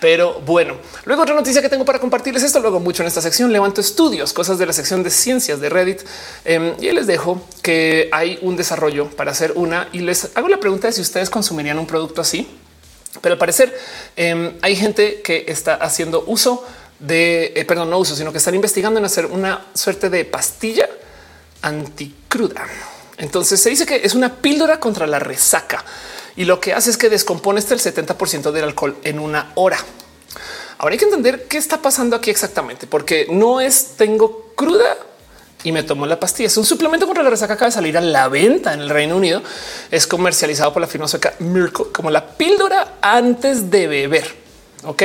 Speaker 1: Pero bueno, luego otra noticia que tengo para compartirles esto luego mucho en esta sección. Levanto estudios, cosas de la sección de ciencias de Reddit eh, y les dejo que hay un desarrollo para hacer una y les hago la pregunta de si ustedes consumirían un producto así. Pero al parecer eh, hay gente que está haciendo uso de, eh, perdón, no uso, sino que están investigando en hacer una suerte de pastilla anticruda. Entonces se dice que es una píldora contra la resaca y lo que hace es que descompone hasta el 70% del alcohol en una hora. Ahora hay que entender qué está pasando aquí exactamente, porque no es tengo cruda y me tomó la pastilla. Es un suplemento contra la resaca. Acaba de salir a la venta en el Reino Unido. Es comercializado por la firma sueca Miracle como la píldora antes de beber. Ok.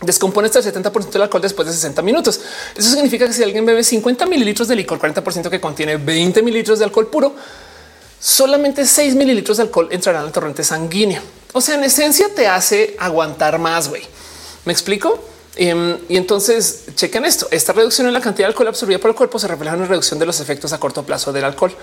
Speaker 1: Descompone hasta el 70% del alcohol después de 60 minutos. Eso significa que si alguien bebe 50 mililitros de licor, 40% que contiene 20 mililitros de alcohol puro, solamente 6 mililitros de alcohol entrarán al torrente sanguíneo. O sea, en esencia te hace aguantar más. Güey, me explico? Em, y entonces chequen esto. Esta reducción en la cantidad de alcohol absorbida por el cuerpo se refleja en una reducción de los efectos a corto plazo del alcohol.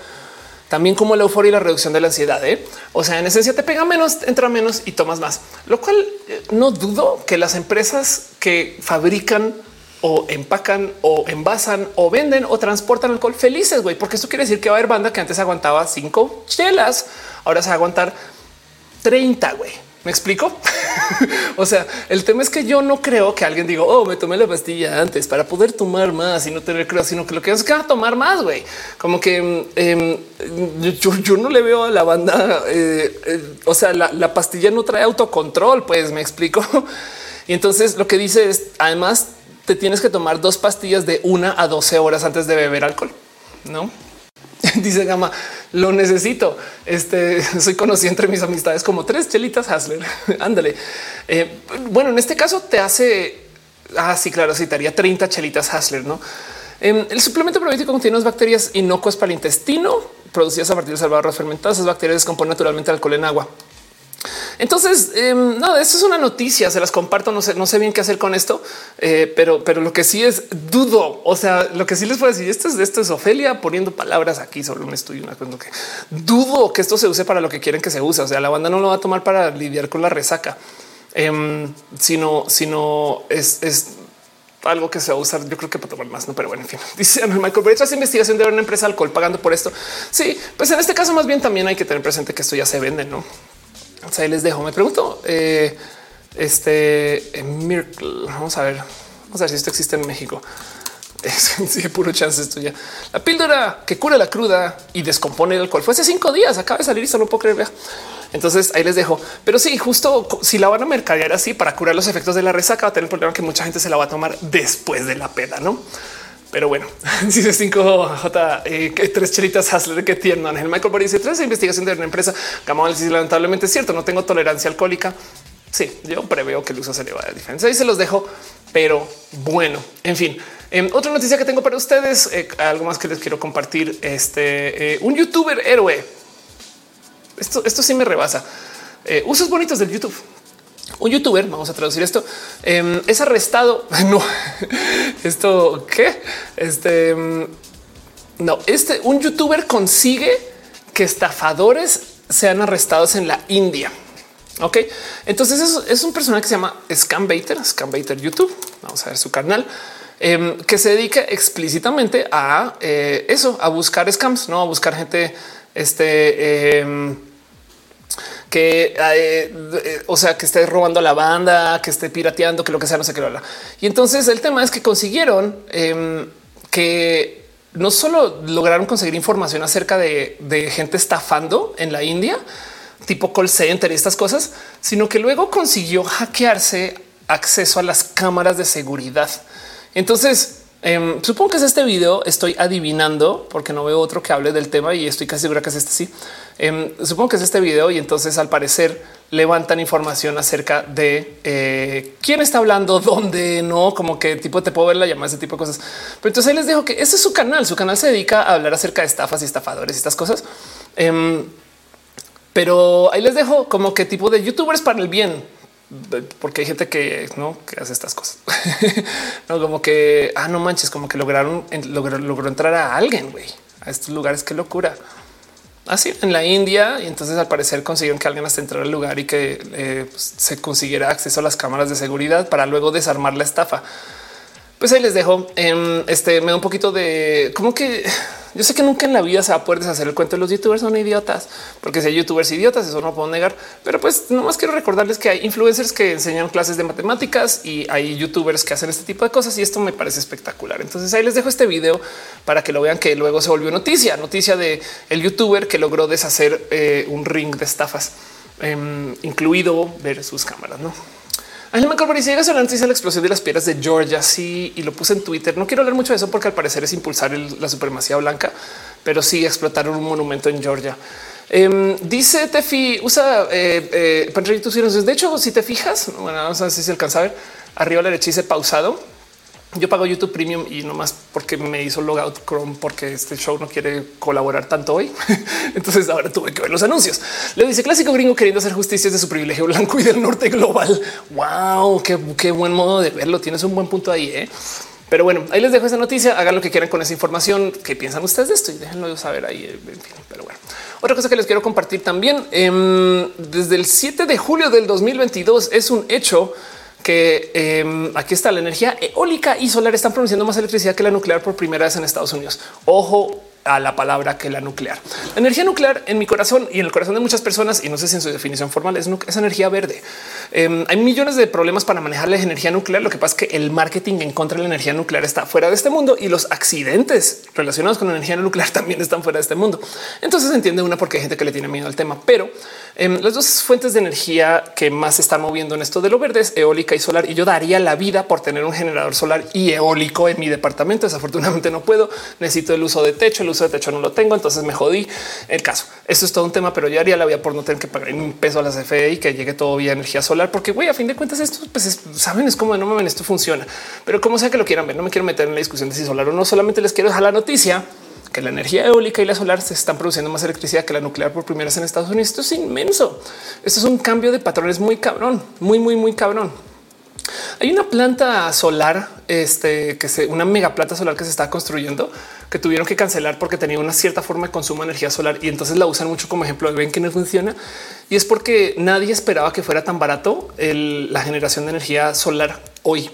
Speaker 1: También como la euforia y la reducción de la ansiedad. ¿eh? O sea, en esencia te pega menos, entra menos y tomas más, lo cual eh, no dudo que las empresas que fabrican o empacan o envasan o venden o transportan alcohol felices, güey, porque esto quiere decir que va a haber banda que antes aguantaba cinco chelas, ahora se va a aguantar 30, güey. ¿Me explico? o sea, el tema es que yo no creo que alguien diga, oh, me tomé la pastilla antes para poder tomar más y no tener creo, sino que lo que es que va a tomar más, güey. Como que eh, yo, no le veo a la banda, eh, eh, o sea, la, la, pastilla no trae autocontrol, pues me explico. y entonces lo que dice es, además, te tienes que tomar dos pastillas de una a 12 horas antes de beber alcohol, ¿no? Dice Gama, lo necesito. Este soy conocido entre mis amistades como tres chelitas Hasler. Ándale. Eh, bueno, en este caso te hace. Ah, sí, claro, citaría 30 chelitas Hasler, no? Eh, el suplemento probiótico contiene unas bacterias inocuas para el intestino producidas a partir de salvadoras fermentadas. Esas bacterias descomponen naturalmente alcohol en agua. Entonces, eh, no, eso es una noticia, se las comparto, no sé, no sé bien qué hacer con esto, eh, pero, pero lo que sí es dudo, o sea, lo que sí les puedo decir, esto es, esto es Ofelia poniendo palabras aquí sobre un estudio, una cosa que dudo que esto se use para lo que quieren que se use, o sea, la banda no lo va a tomar para lidiar con la resaca, eh, sino, sino es, es algo que se va a usar. Yo creo que para tomar más, no, pero bueno, en fin, dice Michael Brecht, esa investigación de una empresa alcohol pagando por esto. Sí, pues en este caso, más bien también hay que tener presente que esto ya se vende, no? O ahí les dejo. Me pregunto, eh, este eh, vamos a ver, vamos a ver si esto existe en México. Es sí, puro chance esto ya. La píldora que cura la cruda y descompone el alcohol fue hace cinco días. Acaba de salir y solo puedo creer. Entonces ahí les dejo. Pero sí, justo si la van a mercadear así para curar los efectos de la resaca, va a tener el problema que mucha gente se la va a tomar después de la peda, no? Pero bueno, dice 5J, eh, tres chelitas Hasler que tiendan. El Michael Boris tres investigación de una empresa. Dice lamentablemente es cierto, no tengo tolerancia alcohólica. Sí, yo preveo que el uso se le va a diferencia. Ahí se los dejo, pero bueno, en fin. Eh, otra noticia que tengo para ustedes, eh, algo más que les quiero compartir. Este eh, un youtuber héroe. Esto, esto sí me rebasa. usos bonitos del YouTube. Un youtuber, vamos a traducir esto, em, es arrestado. No, esto qué? Este em, no, este un youtuber consigue que estafadores sean arrestados en la India. Ok, entonces es, un personaje que se llama Scambaiter, Scambaiter YouTube. Vamos a ver su canal em, que se dedica explícitamente a eh, eso, a buscar scams, no a buscar gente este que, eh, o sea, que esté robando a la banda, que esté pirateando, que lo que sea, no sé qué. Lo y entonces el tema es que consiguieron em, que no solo lograron conseguir información acerca de, gente estafando en la India, tipo call center y estas cosas, sino que luego consiguió hackearse acceso a las cámaras de seguridad. Entonces, em, supongo que es este video. Estoy adivinando porque no veo otro que hable del tema y estoy casi segura que es este. Sí, Em, supongo que es este video y entonces al parecer levantan información acerca de eh, quién está hablando, dónde, no, como que tipo te puedo ver la llamada, ese tipo de cosas. Pero entonces les dejo que ese es su canal. Su canal se dedica a hablar acerca de estafas y estafadores y estas cosas. Em, pero ahí les dejo como que tipo de youtubers para el bien, porque hay gente que no que hace estas cosas. no como que ah, no manches, como que lograron logró, logró entrar a alguien a estos lugares. Qué locura así en la India. Y entonces al parecer consiguieron que alguien hasta entrar al lugar y que eh, pues, se consiguiera acceso a las cámaras de seguridad para luego desarmar la estafa. Pues ahí les dejo. Em, este me da un poquito de como que yo sé que nunca en la vida se va a poder deshacer el cuento de los youtubers son idiotas, porque si hay youtubers idiotas, eso no puedo negar. Pero pues nomás quiero recordarles que hay influencers que enseñan clases de matemáticas y hay youtubers que hacen este tipo de cosas y esto me parece espectacular. Entonces ahí les dejo este video para que lo vean que luego se volvió noticia, noticia de el youtuber que logró deshacer eh, un ring de estafas, em, incluido ver sus cámaras. No? Ángel Corber si llegas a la noticia de la explosión de las piedras de Georgia, sí, y lo puse en Twitter. No quiero hablar mucho de eso porque al parecer es impulsar la supremacía blanca, pero sí explotaron un monumento en Georgia. Em, dice Tefi, usa eh, eh, De hecho, si te fijas, bueno, no sé si se alcanza a ver arriba a la derecha dice pausado yo pago YouTube Premium y no más porque me hizo logout Chrome porque este show no quiere colaborar tanto hoy. Entonces ahora tuve que ver los anuncios. Le dice clásico gringo queriendo hacer justicia de su privilegio blanco y del norte global. Wow, qué, buen modo de verlo. Tienes un buen punto ahí. ¿eh? Pero bueno, ahí les dejo esa noticia. Hagan lo que quieran con esa información. ¿Qué piensan ustedes de esto? Y déjenlo saber ahí. En fin, pero bueno, otra cosa que les quiero compartir también em, desde el 7 de julio del 2022 es un hecho que em, aquí está la energía eólica y solar están produciendo más electricidad que la nuclear por primera vez en Estados Unidos. Ojo a la palabra que la nuclear. La energía nuclear en mi corazón y en el corazón de muchas personas, y no sé si en su definición formal es, energía verde. Em, hay millones de problemas para manejar la energía nuclear. Lo que pasa es que el marketing en contra de la energía nuclear está fuera de este mundo y los accidentes relacionados con la energía nuclear también están fuera de este mundo. Entonces entiende una porque hay gente que le tiene miedo al tema, pero em, las dos fuentes de energía que más se están moviendo en esto de lo verde es eólica y solar. Y yo daría la vida por tener un generador solar y eólico en mi departamento. Desafortunadamente no puedo. Necesito el uso de techo, el uso de techo no lo tengo, entonces me jodí. El caso, esto es todo un tema, pero yo haría la vida por no tener que pagar un peso a las CFE y que llegue todo vía energía solar, porque güey, a fin de cuentas esto, pues saben, es como no me ven, esto funciona, pero como sea que lo quieran ver, no me quiero meter en la discusión de si solar o no, solamente les quiero dejar la noticia que la energía eólica y la solar se están produciendo más electricidad que la nuclear por primera vez en Estados Unidos. Esto es inmenso. Esto es un cambio de patrones muy cabrón, muy, muy, muy cabrón. Hay una planta solar, este que se una mega planta solar que se está construyendo que tuvieron que cancelar porque tenía una cierta forma de consumo de energía solar y entonces la usan mucho como ejemplo. Ven que no funciona y es porque nadie esperaba que fuera tan barato la generación de energía solar hoy.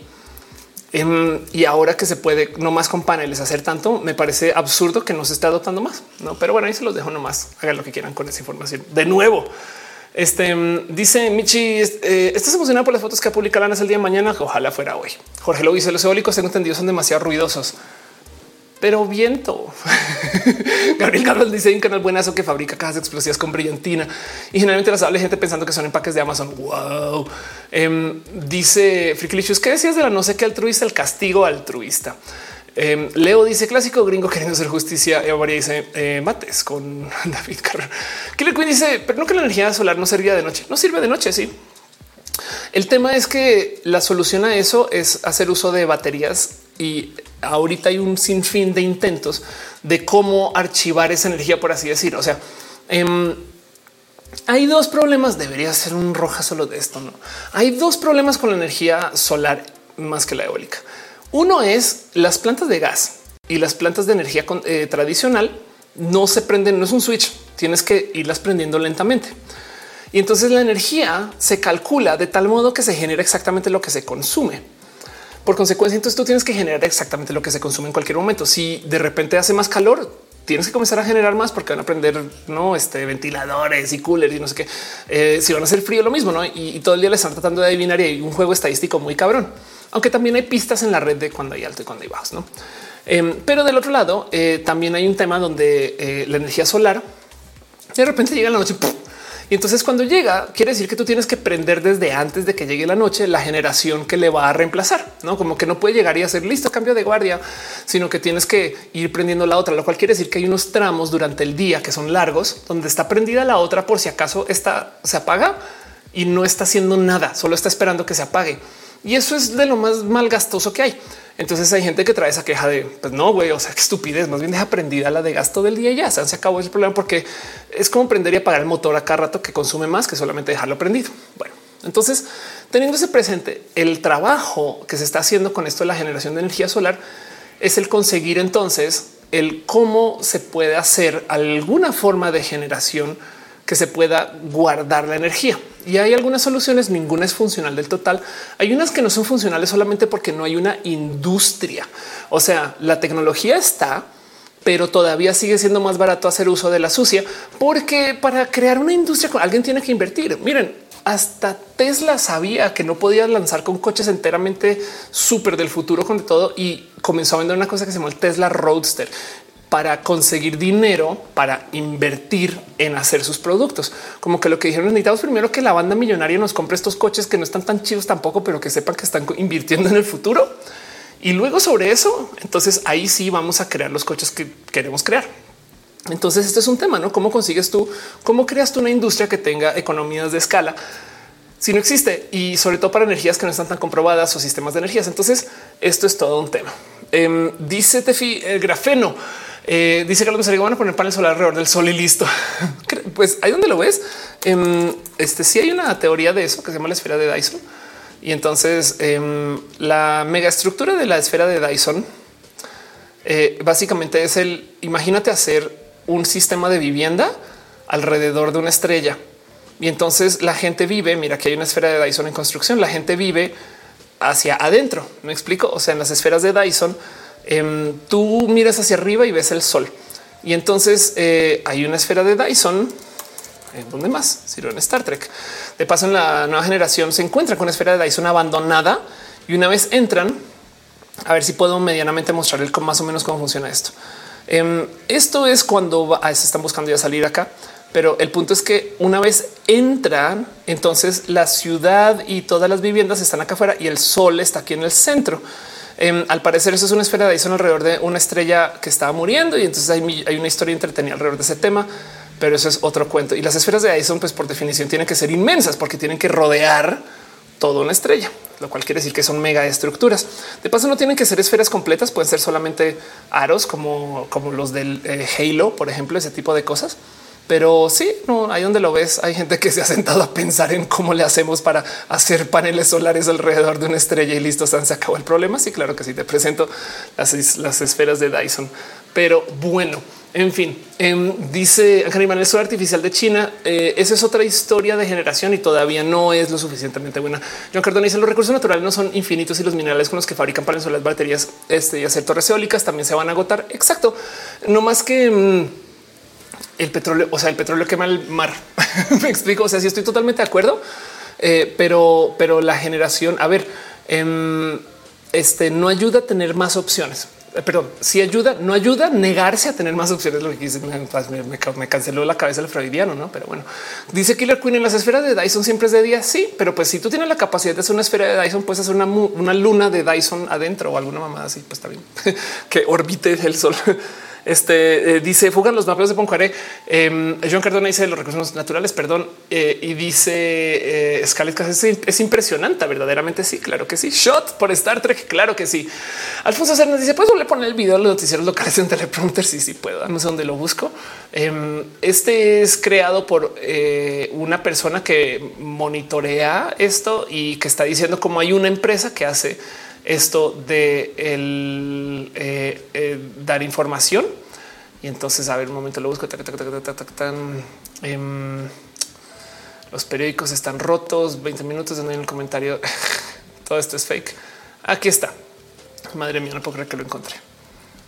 Speaker 1: Em, y ahora que se puede no más con paneles hacer tanto, me parece absurdo que no se esté adoptando más. No, pero bueno, ahí se los dejo nomás. Hagan lo que quieran con esa información. De nuevo, este dice Michi, eh, estás emocionado por las fotos que publicarán el día de mañana. Ojalá fuera hoy. Jorge lo dice: Los eólicos, tengo entendido, son demasiado ruidosos, pero viento. Gabriel Carlos dice: un canal buenazo que fabrica cajas explosivas con brillantina y generalmente las habla gente pensando que son empaques de Amazon. Wow. Em, dice Frikilichus, ¿qué decías de la no sé qué altruista? El castigo altruista. Em, Leo dice clásico gringo queriendo hacer justicia. Eva María dice eh, mates con David Carrer. Killer Queen dice, pero no que la energía solar no servía de noche. No sirve de noche. Sí. El tema es que la solución a eso es hacer uso de baterías y ahorita hay un sinfín de intentos de cómo archivar esa energía, por así decir. O sea, em, hay dos problemas. Debería ser un roja solo de esto. No hay dos problemas con la energía solar más que la eólica. Uno es las plantas de gas y las plantas de energía eh, tradicional no se prenden, no es un switch, tienes que irlas prendiendo lentamente. Y entonces la energía se calcula de tal modo que se genera exactamente lo que se consume. Por consecuencia, entonces tú tienes que generar exactamente lo que se consume en cualquier momento. Si de repente hace más calor, tienes que comenzar a generar más porque van a prender no este ventiladores y coolers y no sé qué. Eh, si van a hacer frío, lo mismo, no? Y, todo el día le están tratando de adivinar y hay un juego estadístico muy cabrón, aunque también hay pistas en la red de cuando hay alto y cuando hay bajos, no? Em, pero del otro lado, eh, también hay un tema donde eh, la energía solar de repente llega la noche y entonces cuando llega, quiere decir que tú tienes que prender desde antes de que llegue la noche la generación que le va a reemplazar, no como que no puede llegar y hacer listo cambio de guardia, sino que tienes que ir prendiendo la otra, lo cual quiere decir que hay unos tramos durante el día que son largos donde está prendida la otra por si acaso esta se apaga y no está haciendo nada, solo está esperando que se apague. Y eso es de lo más mal gastoso que hay. Entonces hay gente que trae esa queja de pues no, güey, o sea, qué estupidez, más bien deja prendida la de gasto del día y ya se acabó el problema porque es como prender y apagar el motor a cada rato que consume más que solamente dejarlo prendido. Bueno, entonces teniendo ese presente, el trabajo que se está haciendo con esto de la generación de energía solar es el conseguir entonces el cómo se puede hacer alguna forma de generación que se pueda guardar la energía. Y hay algunas soluciones, ninguna es funcional del total. Hay unas que no son funcionales solamente porque no hay una industria. O sea, la tecnología está, pero todavía sigue siendo más barato hacer uso de la sucia, porque para crear una industria alguien tiene que invertir. Miren, hasta Tesla sabía que no podía lanzar con coches enteramente súper del futuro con todo y comenzó a vender una cosa que se llama el Tesla Roadster para conseguir dinero para invertir en hacer sus productos. Como que lo que dijeron necesitamos primero que la banda millonaria nos compre estos coches que no están tan chidos tampoco, pero que sepan que están invirtiendo en el futuro. Y luego sobre eso, entonces ahí sí vamos a crear los coches que queremos crear. Entonces este es un tema, ¿no? ¿Cómo consigues tú, cómo creas tú una industria que tenga economías de escala? Si no existe y sobre todo para energías que no están tan comprobadas o sistemas de energías. Entonces esto es todo un tema. Em, dice Tefi el grafeno. Eh, dice Carlos Mesarigo van a poner panel solar alrededor del sol y listo. pues ahí donde lo ves. Em, este sí hay una teoría de eso que se llama la esfera de Dyson. Y entonces em, la megaestructura de la esfera de Dyson eh, básicamente es el imagínate hacer un sistema de vivienda alrededor de una estrella. Y entonces la gente vive. Mira que hay una esfera de Dyson en construcción. La gente vive hacia adentro. Me explico. O sea, en las esferas de Dyson Em, tú miras hacia arriba y ves el sol. Y entonces eh, hay una esfera de Dyson. ¿En donde más? Sirve en Star Trek. De paso, en la nueva generación se encuentra con una esfera de Dyson abandonada y una vez entran, a ver si puedo medianamente mostrarles más o menos cómo funciona esto. Em, esto es cuando se están buscando ya salir acá, pero el punto es que una vez entran, entonces la ciudad y todas las viviendas están acá afuera y el sol está aquí en el centro. Em, al parecer eso es una esfera de Dyson alrededor de una estrella que estaba muriendo y entonces hay, una historia entretenida alrededor de ese tema, pero eso es otro cuento. Y las esferas de Dyson, pues por definición tienen que ser inmensas porque tienen que rodear toda una estrella, lo cual quiere decir que son mega estructuras. De paso, no tienen que ser esferas completas, pueden ser solamente aros como, como los del eh, Halo, por ejemplo, ese tipo de cosas. Pero sí, no hay donde lo ves. Hay gente que se ha sentado a pensar en cómo le hacemos para hacer paneles solares alrededor de una estrella y listo. Se acabó el problema. Sí, claro que sí. Te presento las, las esferas de Dyson, pero bueno, en fin, em, dice el sol artificial de China. Eh, esa es otra historia de generación y todavía no es lo suficientemente buena. John Cardone dice los recursos naturales no son infinitos y los minerales con los que fabrican paneles solares, baterías este, y hacer torres eólicas también se van a agotar. Exacto. No más que em, el petróleo, o sea, el petróleo quema el mar. Me explico. O sea, sí estoy totalmente de acuerdo, eh, pero, pero la generación, a ver, em, este no ayuda a tener más opciones. Eh, perdón, si ayuda, no ayuda a negarse a tener más opciones. Lo que dice me, canceló la cabeza el freudiano, no? Pero bueno, dice Killer Queen en las esferas de Dyson siempre es de día. Sí, pero pues si tú tienes la capacidad de hacer una esfera de Dyson, puedes hacer una, una luna de Dyson adentro o alguna mamada así. Pues está bien que orbite el sol. Este eh, dice fugan los mapeos de Poncuaré. Eh, John Cardona dice los recursos naturales, perdón. Eh, y dice eh, Scarlett es, es, impresionante. Verdaderamente sí, claro que sí. Shot por Star Trek. Claro que sí. Alfonso Cernas dice: Puedes volver a poner el video de los noticieros locales en teleprompter. Sí, sí puedo. No sé dónde lo busco. Em, este es creado por una persona que monitorea esto y que está diciendo cómo hay una empresa que hace esto de el, eh, eh, dar información. Y entonces, a ver, un momento lo busco. Em, los periódicos están rotos. 20 minutos en el comentario. Todo esto es fake. Aquí está. Madre mía, no puedo creer que lo encontré.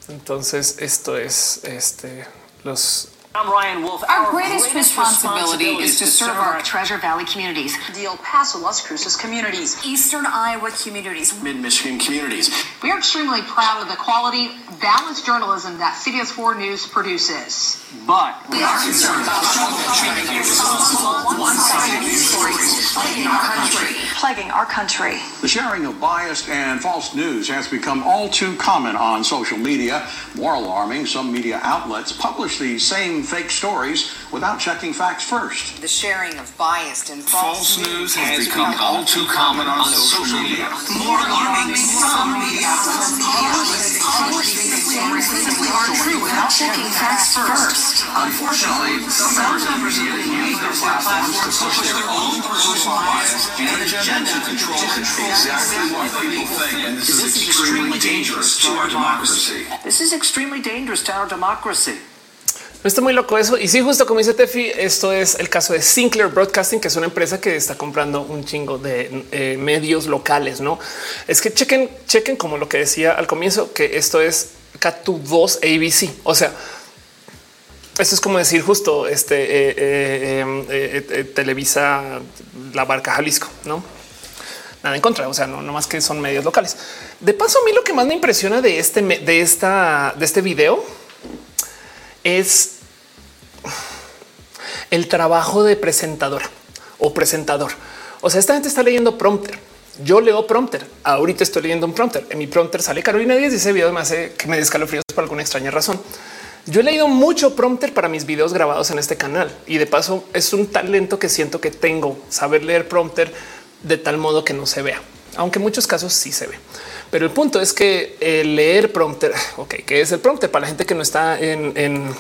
Speaker 1: Entonces, esto es este los
Speaker 2: I'm Ryan Wolf. Our, our greatest, greatest responsibility, responsibility, is to serve our Treasure Valley communities, the El Paso Las Cruces communities, Eastern Iowa communities,
Speaker 3: Mid Michigan communities.
Speaker 2: We are extremely proud of the quality, balanced journalism that CBS 4 News produces.
Speaker 3: But we are concerned about one-sided news stories plaguing our country.
Speaker 2: Plaguing our country.
Speaker 5: The sharing of biased and false news has become all too common on social media. More alarming, some media outlets publish the same fake stories without checking facts first.
Speaker 2: The sharing of biased and false,
Speaker 3: false news has, has become, become all too common on, on social, social media.
Speaker 2: media. More alarming, some media outlets publish these stories simply aren't true without checking facts first.
Speaker 3: Unfortunately, some members of the media use their platforms to push their own personal bias and agenda to control exactly what people think. And this is extremely dangerous to our democracy.
Speaker 2: This is extremely dangerous to our democracy.
Speaker 1: Está muy loco eso. Y sí, justo como dice Tefi, esto es el caso de Sinclair Broadcasting, que es una empresa que está comprando un chingo de eh, medios locales. No es que chequen, chequen como lo que decía al comienzo, que esto es K2 ABC. O sea, esto es como decir justo este eh, eh, Televisa, la barca Jalisco, no? Nada en contra, o sea, no, no más que son medios locales. De paso, a mí lo que más me impresiona de este, de esta, de este video es el trabajo de presentadora o presentador. O sea, esta gente está leyendo prompter. Yo leo prompter. Ahorita estoy leyendo un prompter. En mi prompter sale Carolina Díaz y ese video me hace que me descalofríos por alguna extraña razón. Yo he leído mucho prompter para mis videos grabados en este canal y de paso es un talento que siento que tengo saber leer prompter de tal modo que no se vea, aunque en muchos casos sí se ve. Pero el punto es que el leer prompter, ok, que es el prompter para la gente que no está en,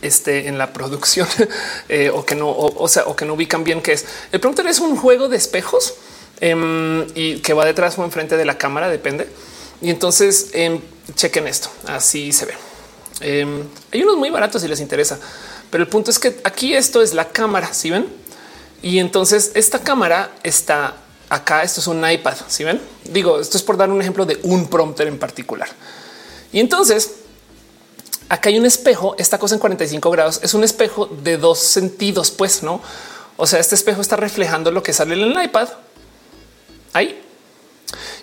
Speaker 1: este en la producción eh, o que no, o, sea, o que no ubican bien qué es. El prompter es un juego de espejos eh, y que va detrás o enfrente de la cámara, depende. Y entonces eh, chequen esto. Así se ve. Eh, hay unos muy baratos si les interesa, pero el punto es que aquí esto es la cámara. Si ven, y entonces esta cámara está acá. Esto es un iPad. Si ven, digo, esto es por dar un ejemplo de un prompter en particular. Y entonces acá hay un espejo. Esta cosa en 45 grados es un espejo de dos sentidos, pues no. O sea, este espejo está reflejando lo que sale en el iPad ahí.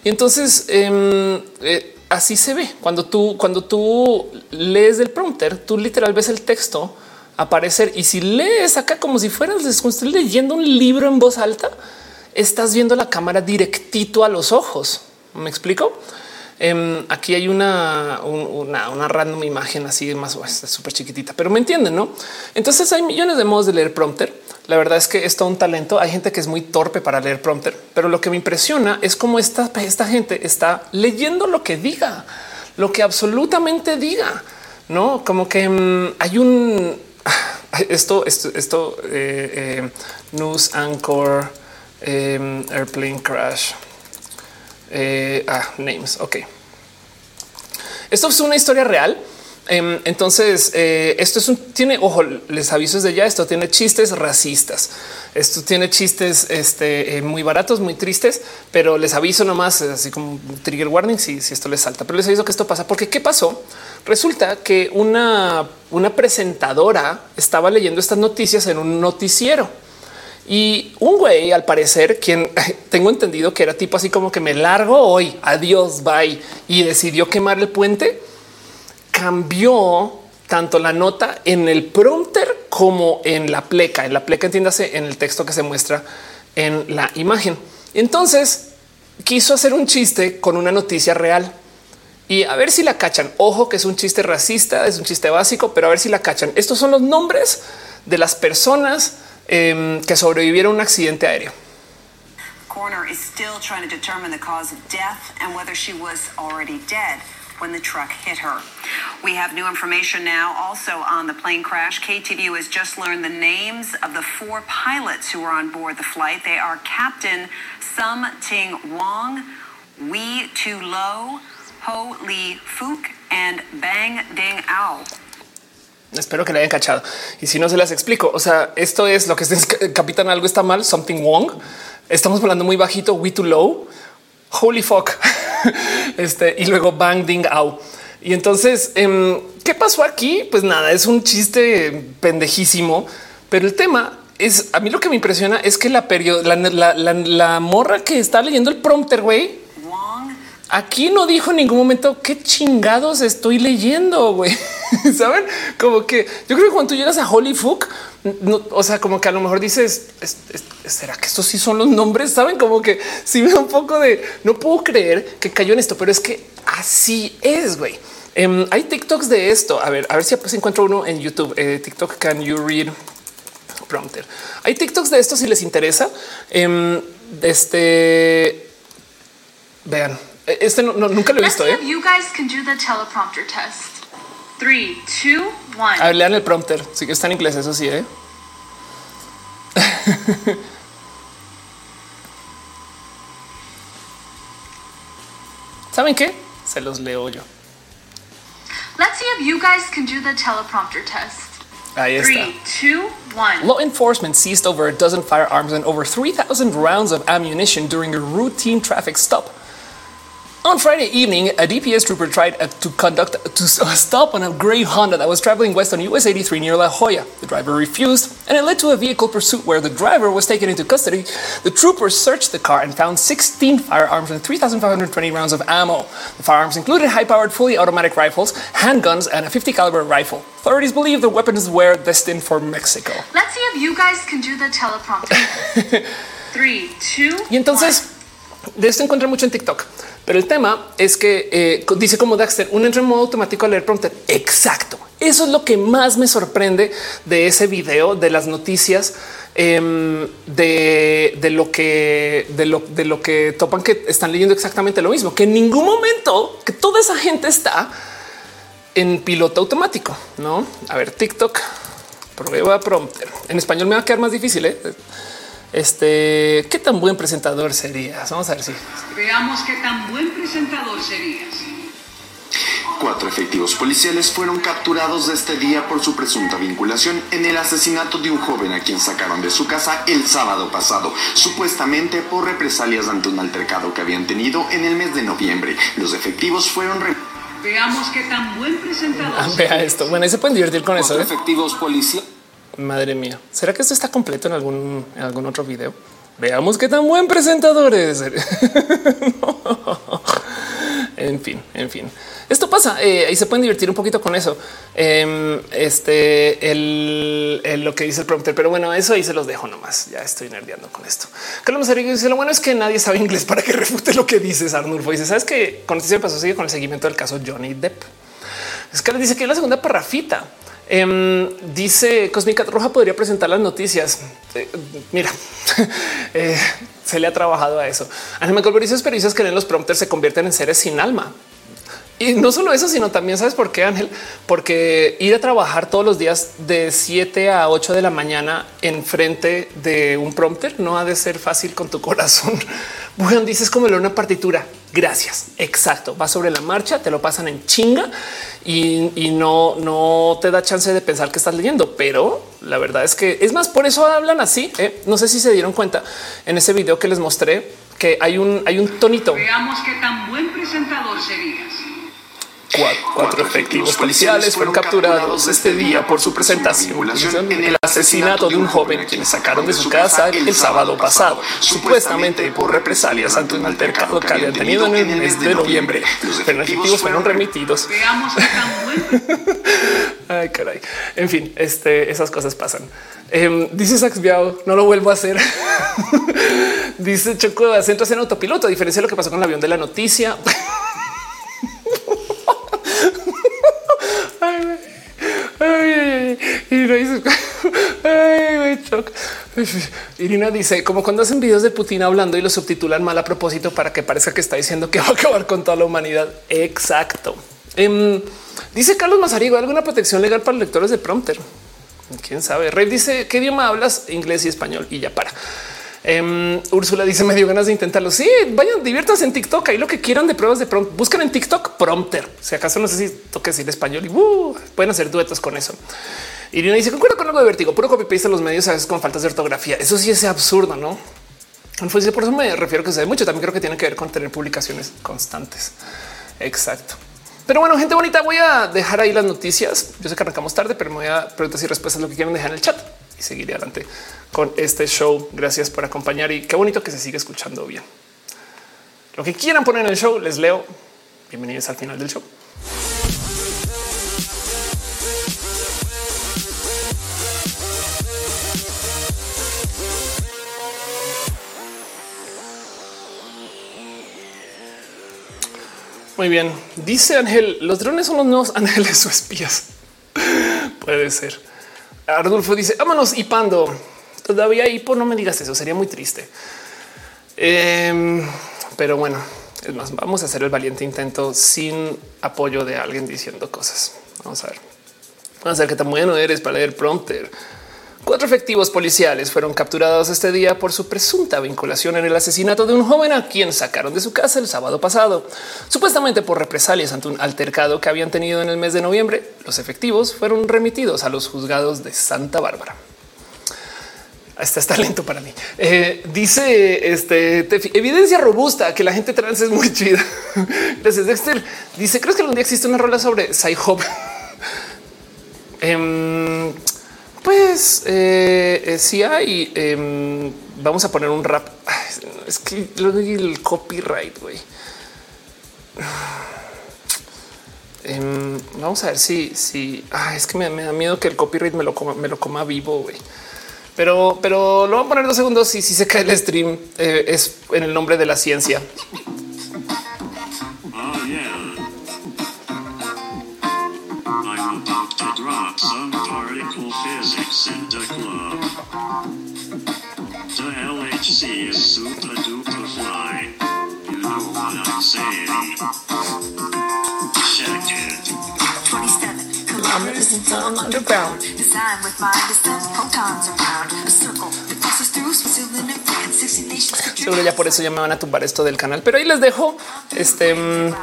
Speaker 1: Y entonces eh, eh, así se ve cuando tú, cuando tú lees del prompter, tú literal ves el texto aparecer. Y si lees acá como si fueras leyendo un libro en voz alta, estás viendo la cámara directito a los ojos. ¿Me explico? Eh, aquí hay una, una, random imagen así más súper chiquitita, pero me entienden, no? Entonces hay millones de modos de leer prompter. La verdad es que es todo un talento. Hay gente que es muy torpe para leer prompter, pero lo que me impresiona es cómo esta, esta gente está leyendo lo que diga, lo que absolutamente diga, no como que um, hay un esto, esto, esto eh, eh, news anchor, eh, airplane crash. Eh, ah, names. Ok. Esto es una historia real. Eh, entonces, eh, esto es un tiene ojo, les aviso desde ya. Esto tiene chistes racistas. Esto tiene chistes este, eh, muy baratos, muy tristes, pero les aviso nomás, así como trigger warning si, si esto les salta. Pero les aviso que esto pasa porque qué pasó? Resulta que una, una presentadora estaba leyendo estas noticias en un noticiero. Y un güey, al parecer, quien tengo entendido que era tipo así como que me largo hoy, adiós, bye, y decidió quemar el puente, cambió tanto la nota en el prompter como en la pleca. En la pleca, entiéndase, en el texto que se muestra en la imagen. Entonces quiso hacer un chiste con una noticia real y a ver si la cachan. Ojo que es un chiste racista, es un chiste básico, pero a ver si la cachan. Estos son los nombres de las personas eh, que sobrevivieron a un accidente aéreo.
Speaker 6: Coroner is still trying to determine the cause of death and whether she was already dead when the truck hit her. We have new information now also on the plane crash. KTVU has just learned the names of the four pilots who were on board the flight. They are Captain Sum Ting Wong, Wee Tu Lo, Ho Lee Fook, and Bang Ding Ao.
Speaker 1: Espero que le hayan cachado. Y si no se las explico, o sea, esto es lo que es capitán algo está mal, something wrong. Estamos hablando muy bajito, we too low. Holy fuck. este y luego bang ding out. Y entonces, eh, ¿qué pasó aquí? Pues nada, es un chiste pendejísimo, pero el tema es a mí lo que me impresiona es que la periodo, la, la, la, la morra que está leyendo el prompter, güey, aquí no dijo en ningún momento qué chingados estoy leyendo, güey. Saben como que yo creo que cuando tú llegas a Holy Fuck, o sea, como que a lo mejor dices, será que estos sí son los nombres? Saben como que si me da un poco de no puedo creer que cayó en esto, pero es que así es, güey. Um, hay TikToks de esto. A ver, a ver si pues encuentro uno en YouTube. Eh, TikTok, can you read prompter? Hay TikToks de esto si les interesa. Um, este vean, este no, no, nunca lo he visto. ¿eh?
Speaker 7: You guys can do the teleprompter test. Three, two, one.
Speaker 1: A ver, lean el prompter. Sí que está en inglés, eso sí, ¿eh? ¿Saben qué? Se los leo yo.
Speaker 7: Let's see if you guys can do the teleprompter test.
Speaker 1: Ahí está.
Speaker 7: Three, two, one.
Speaker 1: Law enforcement seized over a dozen firearms and over 3,000 rounds of ammunition during a routine traffic stop. On Friday evening, a DPS trooper tried uh, to conduct to stop on a gray Honda that was traveling west on US 83 near La Jolla. The driver refused, and it led to a vehicle pursuit where the driver was taken into custody. The troopers searched the car and found 16 firearms and 3,520 rounds of ammo. The firearms included high-powered, fully automatic rifles, handguns, and a 50 caliber rifle. Authorities believe the weapons were destined for Mexico.
Speaker 7: Let's see if you guys can do the teleprompter. Three, two,
Speaker 1: Y entonces, de esto encontré mucho en TikTok. Pero el tema es que eh, dice como Daxter, un entra en modo automático a leer prompter. Exacto. Eso es lo que más me sorprende de ese video de las noticias eh, de, de, lo que de lo, de lo que topan que están leyendo exactamente lo mismo, que en ningún momento que toda esa gente está en piloto automático. No, a ver, TikTok prueba prompter en español me va a quedar más difícil. ¿eh? Este, ¿qué tan buen presentador serías? Vamos a ver si.
Speaker 8: Veamos qué tan buen presentador serías.
Speaker 9: Cuatro efectivos policiales fueron capturados este día por su presunta vinculación en el asesinato de un joven a quien sacaron de su casa el sábado pasado, supuestamente por represalias ante un altercado que habían tenido en el mes de noviembre. Los efectivos fueron re
Speaker 8: Veamos qué tan buen presentador
Speaker 1: Vea esto. Bueno, ahí se pueden divertir con eso.
Speaker 9: Cuatro
Speaker 1: ¿eh?
Speaker 9: efectivos policiales.
Speaker 1: Madre mía, ¿será que esto está completo en algún, en algún otro video? Veamos qué tan buen presentador es. En fin, en fin. Esto pasa eh, y se pueden divertir un poquito con eso. Eh, este, el, lo que dice el prompter, pero bueno, eso ahí se los dejo nomás. Ya estoy nerdeando con esto. Carlos Mazarillo dice: Lo bueno es que nadie sabe inglés para que refute lo que dices. Arnulfo dice: Sabes que con este pasó sigue con el seguimiento del caso Johnny Depp. Es que dice que la segunda parrafita. Eh, dice Cosmica Roja podría presentar las noticias. Eh, mira, eh, se le ha trabajado a eso. Anima Colbert experiencias que en los prompters se convierten en seres sin alma. Y no solo eso, sino también sabes por qué, Ángel, porque ir a trabajar todos los días de 7 a 8 de la mañana en frente de un prompter no ha de ser fácil con tu corazón. Bueno, dices como una partitura. Gracias. Exacto. Va sobre la marcha, te lo pasan en chinga y, y, no, no te da chance de pensar que estás leyendo. Pero la verdad es que es más, por eso hablan así. ¿eh? No sé si se dieron cuenta en ese video que les mostré que hay un, hay un tonito.
Speaker 8: Veamos qué tan buen presentador serías.
Speaker 1: Cuatro, cuatro, efectivos policiales fueron capturados este día por su presentación en el asesinato de un joven quienes sacaron de su casa el sábado pasado, supuestamente por represalias ante un altercado que habían tenido en el mes de noviembre. Los efectivos fueron remitidos.
Speaker 8: Veamos.
Speaker 1: Ay, caray. En fin, este, esas cosas pasan. Eh, dice Sax Biao, no lo vuelvo a hacer. dice Choco, entras en autopiloto, a diferencia de lo que pasó con el avión de la noticia. Irina dice, como cuando hacen videos de Putin hablando y lo subtitulan mal a propósito para que parezca que está diciendo que va a acabar con toda la humanidad. Exacto. Em, dice Carlos Mazarigo, ¿alguna protección legal para lectores de prompter? Quién sabe. Rey dice, ¿qué idioma hablas? Inglés y español y ya para. Um, Úrsula dice me dio ganas de intentarlo. Sí, vayan, diviértanse en TikTok. Ahí lo que quieran de pruebas de prompt. Buscan en TikTok prompter. Si acaso no sé si toque decir español y uh, pueden hacer duetos con eso. Irina dice concuerdo con algo de vértigo, puro copy paste los medios a veces con faltas de ortografía. Eso sí es absurdo, no? Por eso me refiero que se ve mucho. También creo que tiene que ver con tener publicaciones constantes. Exacto. Pero bueno, gente bonita, voy a dejar ahí las noticias. Yo sé que arrancamos tarde, pero me voy a preguntas y respuestas lo que quieran dejar en el chat y seguiré adelante con este show. Gracias por acompañar y qué bonito que se sigue escuchando bien. Lo que quieran poner en el show, les leo. Bienvenidos al final del show. Muy bien. Dice Ángel, los drones son los nuevos ángeles o espías. Puede ser. Ardulfo dice, vámonos y pando. Todavía hipo, no me digas eso, sería muy triste. Em, pero bueno, es más, vamos a hacer el valiente intento sin apoyo de alguien diciendo cosas. Vamos a ver. Vamos a ver qué tan bueno eres para leer prompter. Cuatro efectivos policiales fueron capturados este día por su presunta vinculación en el asesinato de un joven a quien sacaron de su casa el sábado pasado, supuestamente por represalias ante un altercado que habían tenido en el mes de noviembre. Los efectivos fueron remitidos a los juzgados de Santa Bárbara. Esta está lento para mí. Eh, dice este evidencia robusta que la gente trans es muy chida. Gracias, Dexter. Dice: ¿Crees que algún día existe una rola sobre Sci-Hop? Em, pues eh, eh, sí hay. Em, vamos a poner un rap. Es que el copyright, güey. Em, vamos a ver si, si es que me, da miedo que el copyright me lo coma, me lo coma vivo, güey. Pero, pero lo voy a poner dos segundos y si se cae el stream eh, es en el nombre de la ciencia. some particle physics in the club. The LHC is super duper fly. You know what I'm saying. Check it. 27 kilometers underground. Designed with mind distance protons around a circle that passes through Switzerland and France. 60 nations. Seguro ya por eso ya me van a tumbar esto del canal, pero ahí les dejo este. Mm,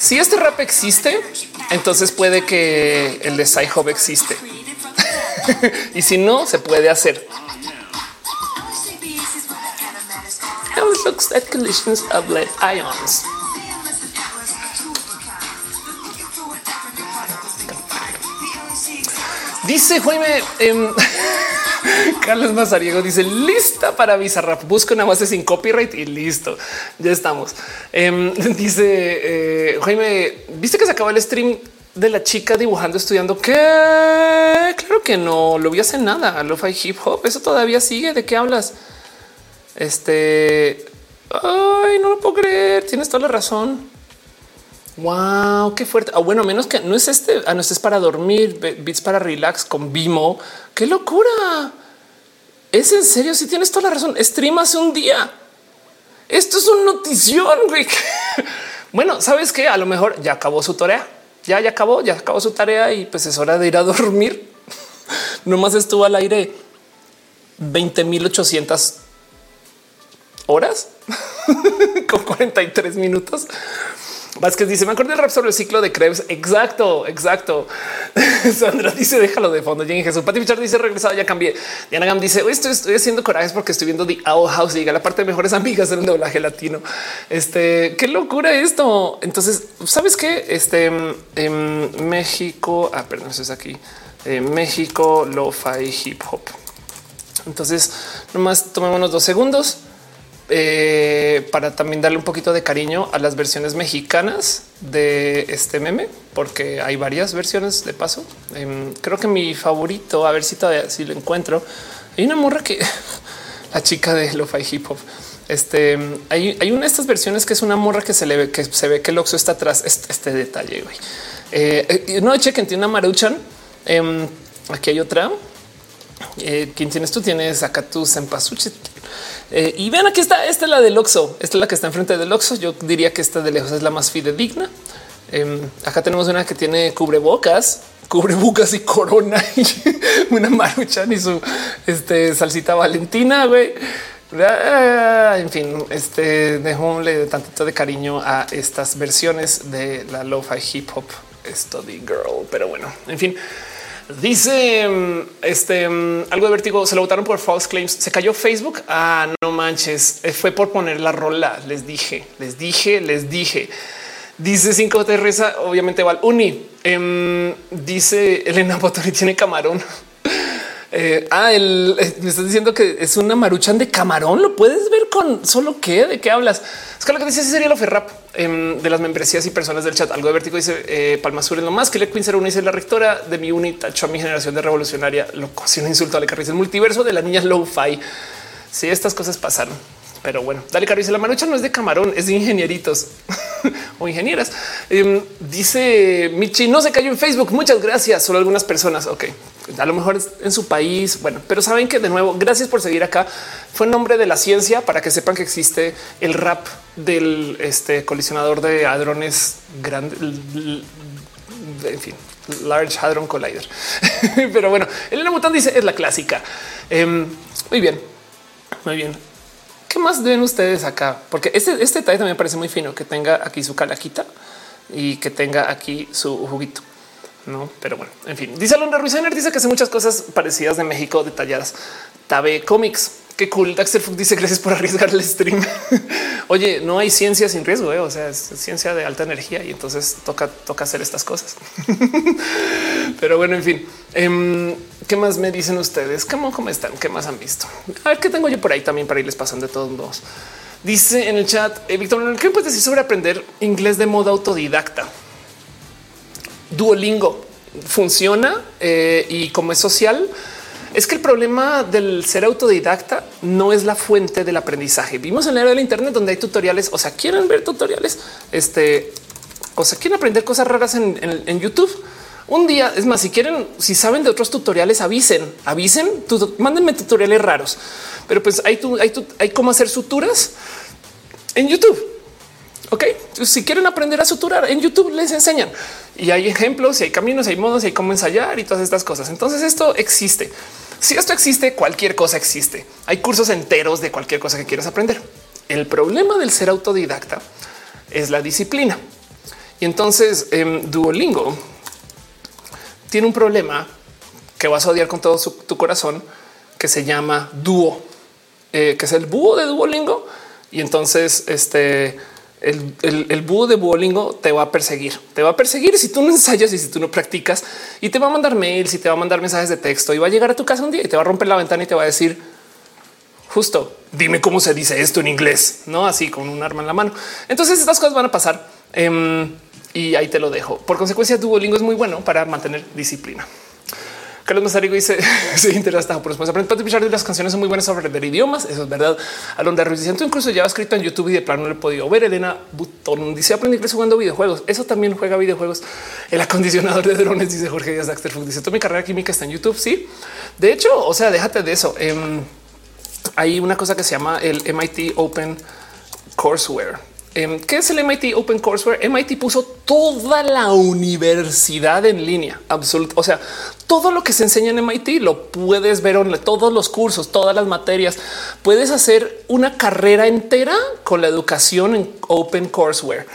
Speaker 1: si este rap existe, entonces puede que el de Sci-Hub existe. y si no, se puede hacer. Dice Jaime, eh, Carlos Mazariego dice lista para Bizarrap. Busca una base sin copyright y listo. Ya estamos. Em, dice eh, Jaime, viste que se acaba el stream de la chica dibujando, estudiando que claro que no lo vi hace nada. Lo fi hip hop. Eso todavía sigue. ¿De qué hablas? Este ay, no lo puedo creer. Tienes toda la razón. Wow, qué fuerte. Ah, bueno, menos que no es este. Ah, no, este es para dormir, beats para relax con Vimo. Qué locura. Es en serio. Si tienes toda la razón, stream hace un día. Esto es un notición. Güey. bueno, sabes que a lo mejor ya acabó su tarea. Ya, ya acabó, ya acabó su tarea y pues es hora de ir a dormir. Nomás estuvo al aire 20.800 horas con 43 minutos. Vázquez dice: Me acuerdo del rap sobre el ciclo de Krebs. Exacto, exacto. Sandra dice: Déjalo de fondo. Jenny Jesús. Pati Pichard dice: Regresado, ya cambié. Diana Gam dice: estoy, haciendo corajes porque estoy viendo The Owl House llega la parte de mejores amigas en doblaje latino. Este qué locura esto. Entonces, sabes qué? Este en México, ah, perdón, eso es aquí. México, lo-fi hip hop. Entonces, nomás tomémonos dos segundos eh, para también darle un poquito de cariño a las versiones mexicanas de este meme, porque hay varias versiones de paso. Em, creo que mi favorito, a ver si todavía si lo encuentro. Hay una morra que la chica de lo-fi hip hop. Este hay, una de estas versiones que es una morra que se le ve que se ve que el oxo está atrás. Este, este detalle. Eh, eh, no chequen, tiene una maruchan Em, aquí hay otra. Eh, ¿Quién tienes tú? Tienes acá tu Sempasuchi. Eh, y vean, aquí está. Esta es la del Oxo. Esta es la que está enfrente del Oxo. Yo diría que esta de lejos es la más fidedigna. Em, acá tenemos una que tiene cubrebocas, cubrebocas y corona y una maruchan y su este, salsita valentina. Güey. Ah, en fin, este dejo un tantito de cariño a estas versiones de la lo-fi hip hop study girl. Pero bueno, en fin. Dice mm, este mm, algo de vértigo. Se lo votaron por false claims. Se cayó Facebook. Ah, no manches. Eh, fue por poner la rola. Les dije, les dije, les dije. Dice 5 Teresa, obviamente va al uni. Em, dice Elena Botori tiene camarón. Eh, ah, el, eh, me estás diciendo que es una maruchan de camarón. Lo puedes ver con solo qué, de qué hablas. Es que lo que dice sería lo ferrap em, de las membresías y personas del chat. Algo de vértigo dice eh, Palma Sur es lo más que le Queen 01 dice la rectora de mi uni tachó a mi generación de revolucionaria. Lo un insulto a la el multiverso de la niña low fi. Si estas cosas pasaron. Pero bueno, dale caro la marucha no es de camarón, es de ingenieritos o ingenieras. Em, dice Michi, no se cayó en Facebook. Muchas gracias. Solo algunas personas. Ok, a lo mejor en su país. Bueno, pero saben que de nuevo, gracias por seguir acá. Fue en nombre de la ciencia para que sepan que existe el rap del este, colisionador de hadrones grande. En fin, Large Hadron Collider. pero bueno, Elena Mután dice es la clásica. Em, muy bien, muy bien. ¿Qué más ven ustedes acá? Porque este, este detalle también parece muy fino que tenga aquí su calaquita y que tenga aquí su juguito. No, pero bueno, en fin, dice Alondra Ruiz dice que hace muchas cosas parecidas de México detalladas. Tabe Comics Qué cool. Daxter Fuck dice gracias por arriesgar el stream. Oye, no hay ciencia sin riesgo, ¿eh? o sea, es ciencia de alta energía y entonces toca, toca hacer estas cosas. Pero bueno, en fin, em, ¿qué más me dicen ustedes? ¿Cómo, ¿Cómo están? ¿Qué más han visto? A ver qué tengo yo por ahí también para irles pasando de todos modos. Dice en el chat, eh, Víctor, ¿qué puedes decir sobre aprender inglés de modo autodidacta? Duolingo funciona eh, y como es social, es que el problema del ser autodidacta no es la fuente del aprendizaje. Vimos en la era del Internet donde hay tutoriales, o sea, quieren ver tutoriales, este, o sea, quieren aprender cosas raras en, YouTube. Un día, es más, si quieren, si saben de otros tutoriales, avisen, avisen, mándenme tutoriales raros. Pero pues hay, hay, hay cómo hacer suturas en YouTube. Ok, si quieren aprender a suturar en YouTube les enseñan y hay ejemplos y hay caminos, hay modos y hay cómo ensayar y todas estas cosas. Entonces esto existe. Si esto existe, cualquier cosa existe. Hay cursos enteros de cualquier cosa que quieras aprender. El problema del ser autodidacta es la disciplina. Y entonces em, Duolingo tiene un problema que vas a odiar con todo tu corazón que se llama Duo, eh, que es el búho de Duolingo. Y entonces este el, búho de Duolingo te va a perseguir, te va a perseguir si tú no ensayas y si tú no practicas. Y te va a mandar mails y te va a mandar mensajes de texto. Y va a llegar a tu casa un día y te va a romper la ventana y te va a decir justo dime cómo se dice esto en inglés, no así con un arma en la mano. Entonces estas cosas van a pasar. Em, y ahí te lo dejo. Por consecuencia, Duolingo es muy bueno para mantener disciplina. Carlos Mazarigo dice se interesa por después aprender de las canciones son muy buenas sobre ver idiomas. Eso es verdad. Alondra Ruiz dice incluso ya escrito en YouTube y de plano no le he podido ver. Elena Butón dice aprendí inglés jugando videojuegos. Eso también juega videojuegos. El acondicionador de drones dice Jorge Díaz Daxter dice toda mi carrera química está en YouTube. Sí, de hecho, o sea, déjate de eso. Em, hay una cosa que se llama el MIT Open Courseware ¿Qué es el MIT Open Courseware? MIT puso toda la universidad en línea, absoluto. O sea, todo lo que se enseña en MIT lo puedes ver en todos los cursos, todas las materias. Puedes hacer una carrera entera con la educación en Open Courseware.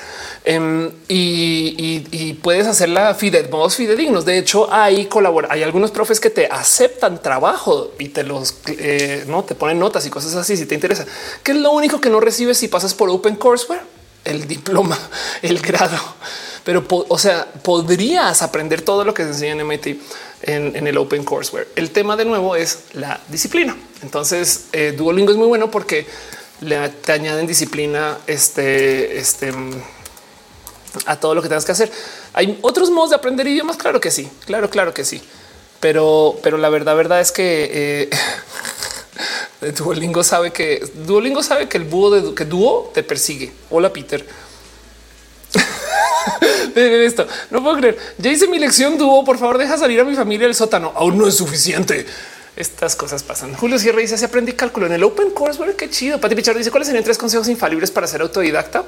Speaker 1: Em, y, puedes hacerla fide, modos fidedignos. De hecho, hay colabora, hay algunos profes que te aceptan trabajo y te los eh, no te ponen notas y cosas así. Si te interesa, que es lo único que no recibes si pasas por Open Courseware, el diploma, el grado. Pero, o sea, podrías aprender todo lo que se enseña en MIT en, el Open Courseware. El tema de nuevo es la disciplina. Entonces, eh, Duolingo es muy bueno porque le te añaden disciplina. Este, este a todo lo que tengas que hacer. Hay otros modos de aprender idiomas. Claro que sí, claro, claro que sí. Pero, pero la verdad, verdad es que eh, Duolingo sabe que Duolingo sabe que el búho de que dúo te persigue. Hola, Peter. esto. No puedo creer. Ya hice mi lección dúo. Por favor, deja salir a mi familia del sótano. Aún no es suficiente. Estas cosas pasan. Julio Sierra dice: Se aprendí cálculo en el Open Course. Bueno, qué chido. Pati Pichardo dice: ¿Cuáles serían tres consejos infalibles para ser autodidacta?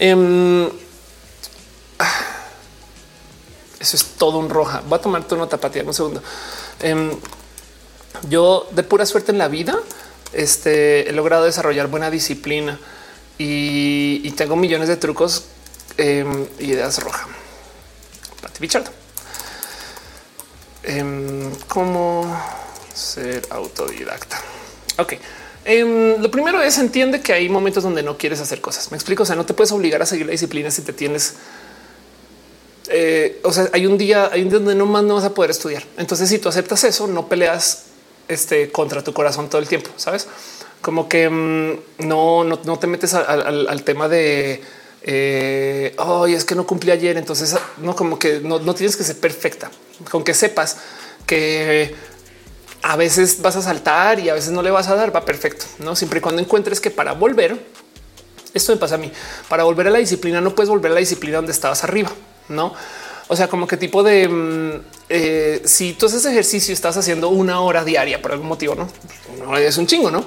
Speaker 1: Um, eso es todo un roja. Voy a tomar tu nota, Pati, un segundo. Um, yo, de pura suerte en la vida, este, he logrado desarrollar buena disciplina y tengo millones de trucos y ideas roja. Pati Pichardo. ¿Cómo ser autodidacta? Ok. Um, lo primero es entiende que hay momentos donde no quieres hacer cosas. Me explico. O sea, no te puedes obligar a seguir la disciplina si te tienes. Eh, o sea, hay un día, hay un día donde no más no vas a poder estudiar. Entonces, si tú aceptas eso, no peleas este contra tu corazón todo el tiempo. Sabes como que um, no, no, no, te metes al tema de eh, es que no cumplí ayer. Entonces, no como que no, no tienes que ser perfecta, con que sepas que a veces vas a saltar y a veces no le vas a dar, va perfecto, no siempre y cuando encuentres que para volver, esto me pasa a mí, para volver a la disciplina no puedes volver a la disciplina donde estabas arriba, no? O sea, como que tipo de mm, eh, si tú haces ejercicio, estás haciendo una hora diaria por algún motivo, no es un chingo, no?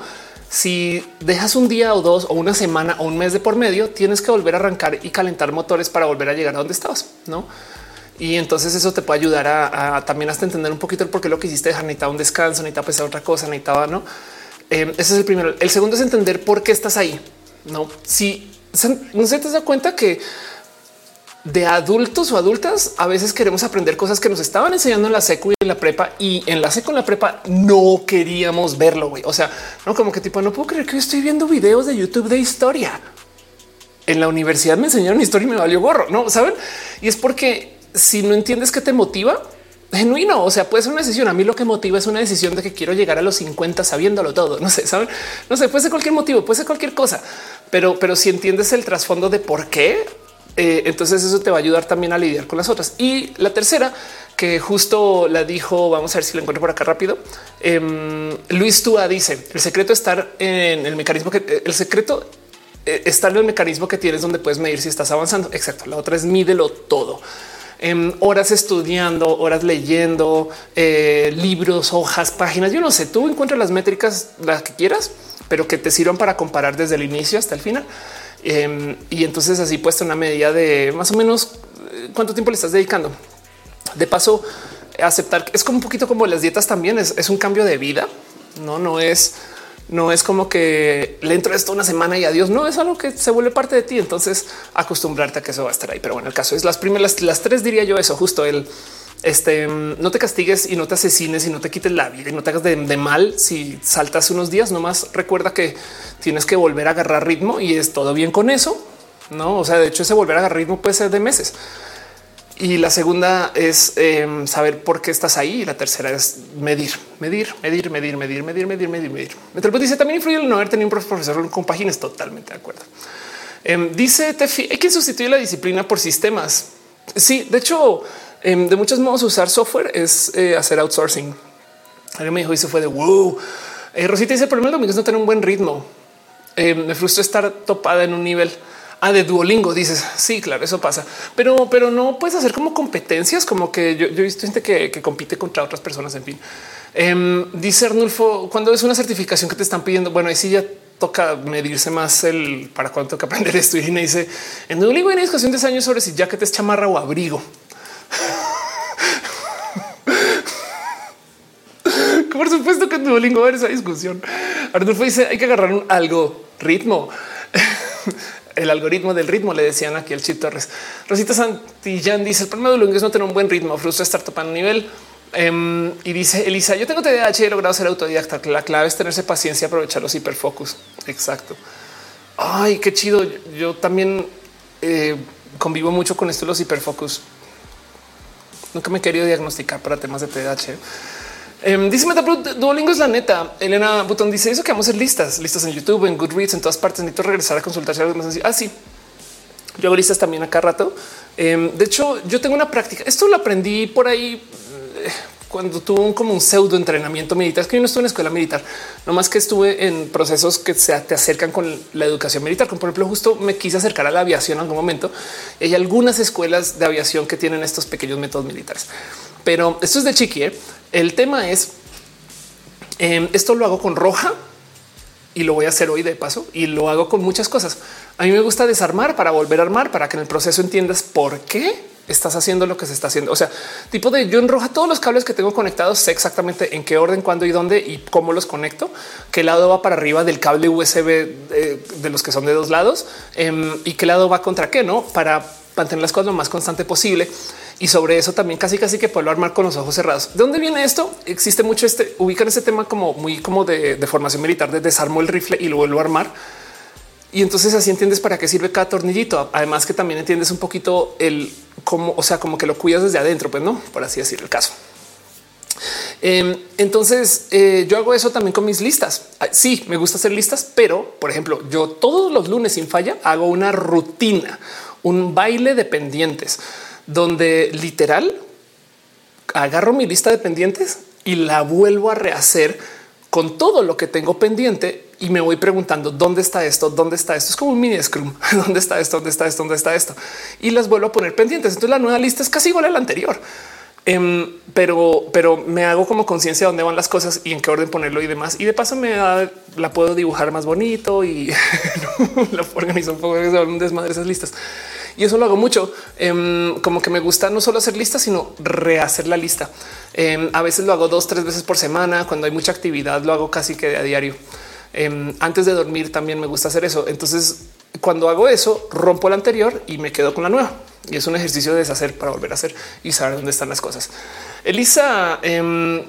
Speaker 1: Si dejas un día o dos o una semana o un mes de por medio, tienes que volver a arrancar y calentar motores para volver a llegar a donde estabas, no? Y entonces eso te puede ayudar a, también hasta entender un poquito el por qué lo que hiciste dejar necesitaba un descanso, necesitaba pensar otra cosa, necesitaba no. Eh, ese es el primero. El segundo es entender por qué estás ahí. No, si no se te da cuenta que de adultos o adultas a veces queremos aprender cosas que nos estaban enseñando en la secu y en la prepa y en la secu en la prepa no queríamos verlo. güey. O sea, no como que tipo no puedo creer que estoy viendo videos de YouTube de historia. En la universidad me enseñaron historia y me valió gorro, no saben? Y es porque si no entiendes qué te motiva, genuino, o sea, puede ser una decisión. A mí lo que motiva es una decisión de que quiero llegar a los 50 sabiéndolo todo. No sé, saben, no sé, puede ser cualquier motivo, puede ser cualquier cosa, pero, pero si entiendes el trasfondo de por qué, eh, entonces eso te va a ayudar también a lidiar con las otras. Y la tercera, que justo la dijo, vamos a ver si la encuentro por acá rápido. Em, Luis Tua dice el secreto estar en el mecanismo que el secreto eh, estar en el mecanismo que tienes donde puedes medir si estás avanzando. Exacto. La otra es mídelo todo en horas estudiando, horas leyendo eh, libros, hojas, páginas. Yo no sé, tú encuentras las métricas las que quieras, pero que te sirvan para comparar desde el inicio hasta el final. Em, y entonces así puesto una medida de más o menos eh, cuánto tiempo le estás dedicando. De paso, aceptar es como un poquito como las dietas también es, es un cambio de vida. No, no es no es como que le entro esto una semana y adiós. No es algo que se vuelve parte de ti. Entonces acostumbrarte a que eso va a estar ahí. Pero bueno, el caso es las primeras, las tres diría yo eso, justo el este no te castigues y no te asesines y no te quites la vida y no te hagas de, mal. Si saltas unos días, nomás recuerda que tienes que volver a agarrar ritmo y es todo bien con eso. No, o sea, de hecho, ese volver a agarrar ritmo puede ser de meses. Y la segunda es em, saber por qué estás ahí. La tercera es medir, medir, medir, medir, medir, medir, medir, medir, medir. Metropol dice también influye el no haber tenido un profesor con páginas. Totalmente de acuerdo. Em, dice Tefi, hay que sustituir la disciplina por sistemas. Sí, de hecho, de muchos modos usar software es eh, hacer outsourcing. Alguien me dijo y se fue de wow. Eh, Rosita dice, el problema domingo es no tener un buen ritmo. me frustra estar topada en un nivel. Ah, de Duolingo dices sí, claro, eso pasa, pero, pero no puedes hacer como competencias, como que yo, he visto gente que, compite contra otras personas. En fin, em, dice Arnulfo, cuando es una certificación que te están pidiendo, bueno, ahí sí ya toca medirse más el para cuánto que aprender esto. Y me dice en Duolingo hay una discusión de años sobre si ya que te es chamarra o abrigo. Por supuesto que en Duolingo va esa discusión. Arnulfo dice hay que agarrar un algo ritmo el algoritmo del ritmo, le decían aquí el Chip Torres. Rosita Santillán dice el problema de Duolingo es no tener un buen ritmo, frustra estar topando nivel. Em, y dice Elisa, yo tengo TDAH y he logrado ser autodidacta. La clave es tenerse paciencia aprovechar los hiperfocus. Exacto. Ay, qué chido. Yo también eh, convivo mucho con esto los hiperfocus. Nunca me he querido diagnosticar para temas de TDAH. Um, dice Duolingo es la neta. Elena Button dice eso que vamos a ser listas, listas en YouTube, en Goodreads, en todas partes. Necesito regresar a consultar si algo más así. Ah. Yo hago listas también acá rato. Em, de hecho, yo tengo una práctica. Esto lo aprendí por ahí. Cuando tuve un, como un pseudo entrenamiento militar, es que yo no estuve en escuela militar, no más que estuve en procesos que se te acercan con la educación militar, como por ejemplo, justo me quise acercar a la aviación en algún momento. Hay algunas escuelas de aviación que tienen estos pequeños métodos militares, pero esto es de chiqui. ¿eh? El tema es em, esto lo hago con roja y lo voy a hacer hoy de paso y lo hago con muchas cosas. A mí me gusta desarmar para volver a armar, para que en el proceso entiendas por qué estás haciendo lo que se está haciendo. O sea, tipo de yo enroja todos los cables que tengo conectados, sé exactamente en qué orden, cuándo y dónde y cómo los conecto, qué lado va para arriba del cable USB de, de los que son de dos lados em, y qué lado va contra qué, no para mantener las cosas lo más constante posible. Y sobre eso también casi casi que puedo armar con los ojos cerrados. ¿De dónde viene esto? Existe mucho este, ubican ese tema como muy como de, de formación militar, de desarmo el rifle y lo vuelvo a armar y entonces así entiendes para qué sirve cada tornillito. Además que también entiendes un poquito el cómo, o sea, como que lo cuidas desde adentro, pues no, por así decir el caso. Em, entonces eh, yo hago eso también con mis listas. Sí, me gusta hacer listas, pero por ejemplo, yo todos los lunes sin falla hago una rutina, un baile de pendientes donde literal agarro mi lista de pendientes y la vuelvo a rehacer con todo lo que tengo pendiente y me voy preguntando dónde está esto, dónde está esto. Es como un mini scrum. ¿Dónde está esto? ¿Dónde está esto? ¿Dónde está esto? Y las vuelvo a poner pendientes. Entonces la nueva lista es casi igual a la anterior. Em, pero, pero me hago como conciencia de dónde van las cosas y en qué orden ponerlo y demás. Y de paso me la puedo dibujar más bonito y la organizo un poco un desmadre esas listas. Y eso lo hago mucho. Em, como que me gusta no solo hacer listas, sino rehacer la lista. Em, a veces lo hago dos, tres veces por semana. Cuando hay mucha actividad, lo hago casi que a diario. Em, antes de dormir también me gusta hacer eso. Entonces, cuando hago eso, rompo la anterior y me quedo con la nueva. Y es un ejercicio de deshacer para volver a hacer y saber dónde están las cosas. Elisa em,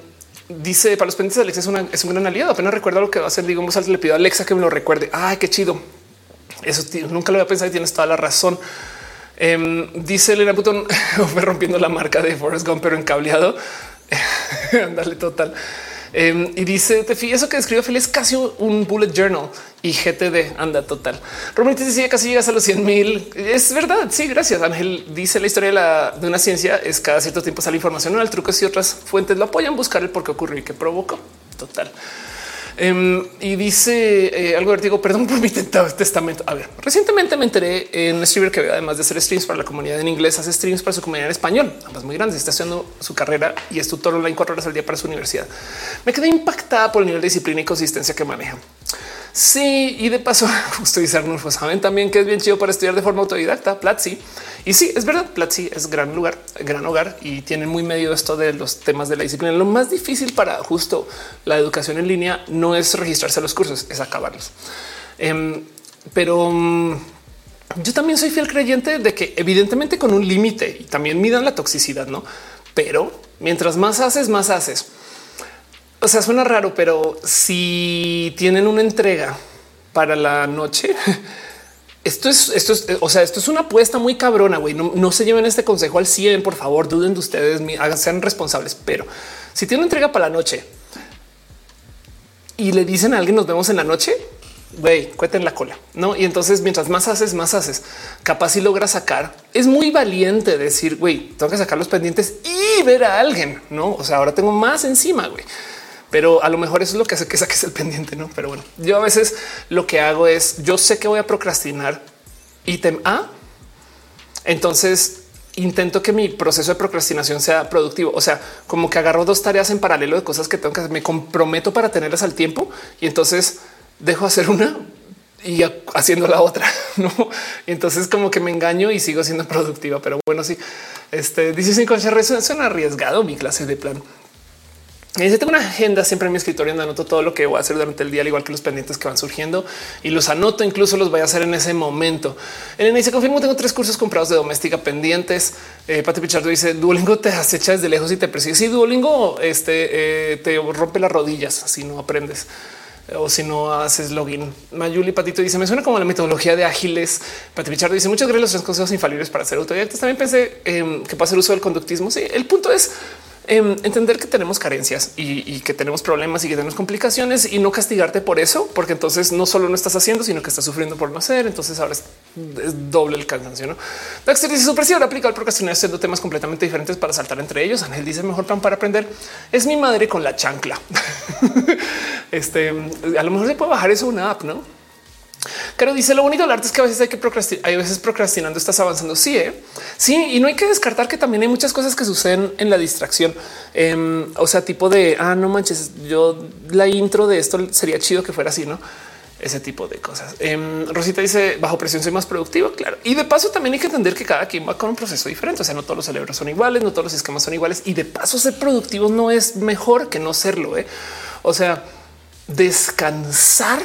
Speaker 1: dice para los pendientes, Alexa es, una, es un gran aliado. Apenas recuerda lo que va a hacer. Digo, le pido a Alexa que me lo recuerde. Ay, qué chido. Eso nunca lo había pensado y tienes toda la razón. Em, dice Elena Button, rompiendo la marca de Forrest Gump, pero en cableado. Ándale total. Em, y dice Tefi, eso que escribió Feliz es casi un bullet journal y GTD anda total. Romero dice casi llegas a los 100 mil. Es verdad. Sí, gracias. Ángel dice la historia de, la, de una ciencia es cada cierto tiempo sale información. El truco si otras fuentes lo apoyan, buscar el por qué ocurrió y qué provocó. Total. Em, y dice eh, algo digo perdón por mi testamento. A ver, recientemente me enteré en un streamer que además de hacer streams para la comunidad en inglés, hace streams para su comunidad en español, ambas muy grandes. Está haciendo su carrera y es tutor online cuatro horas al día para su universidad. Me quedé impactada por el nivel de disciplina y consistencia que maneja. Sí, y de paso, justo Arnulfo, saben también que es bien chido para estudiar de forma autodidacta. Platzi. Y sí, es verdad, Platzi es gran lugar, gran hogar y tienen muy medio esto de los temas de la disciplina. Lo más difícil para justo la educación en línea no es registrarse a los cursos, es acabarlos. Em, pero mm, yo también soy fiel creyente de que evidentemente con un límite y también midan la toxicidad, no? Pero mientras más haces, más haces. O sea, suena raro, pero si tienen una entrega para la noche, esto es, esto es, o sea, esto es una apuesta muy cabrona, güey. No, se lleven este consejo al 100, por favor, duden de ustedes, sean responsables. Pero si tienen una entrega para la noche y le dicen a alguien nos vemos en la noche, güey, cueten la cola, no? Y entonces, mientras más haces, más haces. Capaz si logras sacar, es muy valiente decir, güey, tengo que sacar los pendientes y ver a alguien, no? O sea, ahora tengo más encima, güey pero a lo mejor eso es lo que hace que saques el pendiente, no? Pero bueno, yo a veces lo que hago es yo sé que voy a procrastinar ítem A. Entonces intento que mi proceso de procrastinación sea productivo. O sea, como que agarro dos tareas en paralelo de cosas que tengo que hacer. Me comprometo para tenerlas al tiempo y entonces dejo hacer una y haciendo la otra. No, entonces como que me engaño y sigo siendo productiva. Pero bueno, sí, este dice sin suena arriesgado mi clase de plan. Y tengo una agenda siempre en mi escritorio donde anoto todo lo que voy a hacer durante el día, al igual que los pendientes que van surgiendo y los anoto. Incluso los voy a hacer en ese momento. En dice confirmo. Tengo tres cursos comprados de doméstica pendientes. Eh, Pati Pichardo dice Duolingo te acecha desde lejos y te persigue. Si sí, Duolingo este, eh, te rompe las rodillas si no aprendes o si no haces login. Mayuli Patito dice: Me suena como la metodología de ágiles. Pati Pichardo dice: Muchas gracias. Los tres consejos infalibles para ser autodidactas. También pensé que puede hacer uso del conductismo. Sí, el punto es em, entender que tenemos carencias y, que tenemos problemas y que tenemos complicaciones y no castigarte por eso, porque entonces no solo no estás haciendo, sino que estás sufriendo por no hacer. Entonces ahora es, doble el cansancio. No Dexter dice su aplica el procrastinar siendo temas completamente diferentes para saltar entre ellos. Ángel dice mejor plan para aprender es mi madre con la chancla. este a lo mejor se puede bajar eso una app, no? Pero dice lo bonito del arte es que a veces hay que procrastinar, hay veces procrastinando estás avanzando. Sí, ¿eh? sí, y no hay que descartar que también hay muchas cosas que suceden en la distracción. Em, o sea, tipo de ah, no manches, yo la intro de esto sería chido que fuera así, no? Ese tipo de cosas. Em, Rosita dice bajo presión soy más productivo. Claro. Y de paso también hay que entender que cada quien va con un proceso diferente. O sea, no todos los cerebros son iguales, no todos los esquemas son iguales. Y de paso ser productivo no es mejor que no serlo. ¿eh? O sea, descansar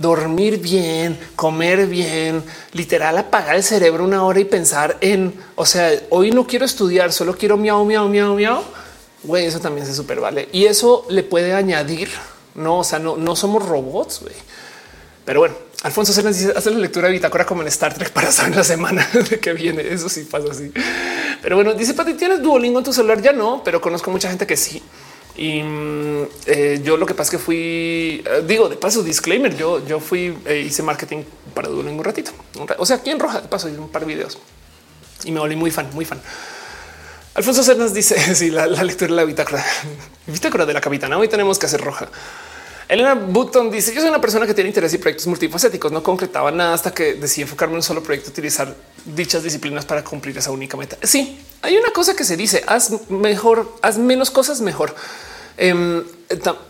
Speaker 1: dormir bien, comer bien, literal apagar el cerebro una hora y pensar en, o sea, hoy no quiero estudiar, solo quiero miau, miau, miau, miau. Güey, eso también se super vale. Y eso le puede añadir, no, o sea, no, no somos robots, güey. Pero bueno, Alfonso se dice hace la lectura de bitácora como en Star Trek para saber la semana de que viene. Eso sí pasa así. Pero bueno, dice Pati, ¿tienes Duolingo en tu celular? Ya no, pero conozco mucha gente que sí. Y mm, eh, yo lo que pasa es que fui, eh, digo, de paso, disclaimer, yo, yo fui, e hice marketing para Duolingo un ratito. O sea, aquí en Roja, de paso, hice un par de videos y me volví muy fan, muy fan. Alfonso Cernas dice, sí, la, lectura de la bitácora, bitácora de la capitana, hoy tenemos que hacer roja. Elena Button dice: Yo soy una persona que tiene interés y proyectos multifacéticos. No concretaba nada hasta que decidí enfocarme en un solo proyecto, utilizar dichas disciplinas para cumplir esa única meta. Sí, hay una cosa que se dice: haz mejor, haz menos cosas mejor. Em,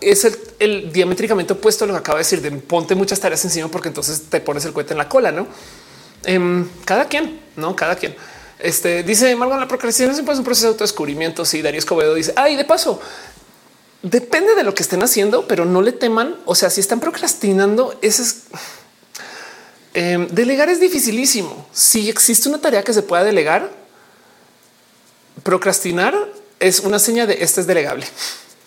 Speaker 1: es el, diamétricamente opuesto a lo que acaba de decir de ponte muchas tareas encima porque entonces te pones el cohete en la cola, no? Em, cada quien, no cada quien. Este dice Margot, la procrastinación es un proceso de autodescubrimiento. Si sí, Darío Escobedo dice, ay, de paso, depende de lo que estén haciendo, pero no le teman. O sea, si están procrastinando, ese es em, delegar es dificilísimo. Si existe una tarea que se pueda delegar, procrastinar es una seña de este es delegable.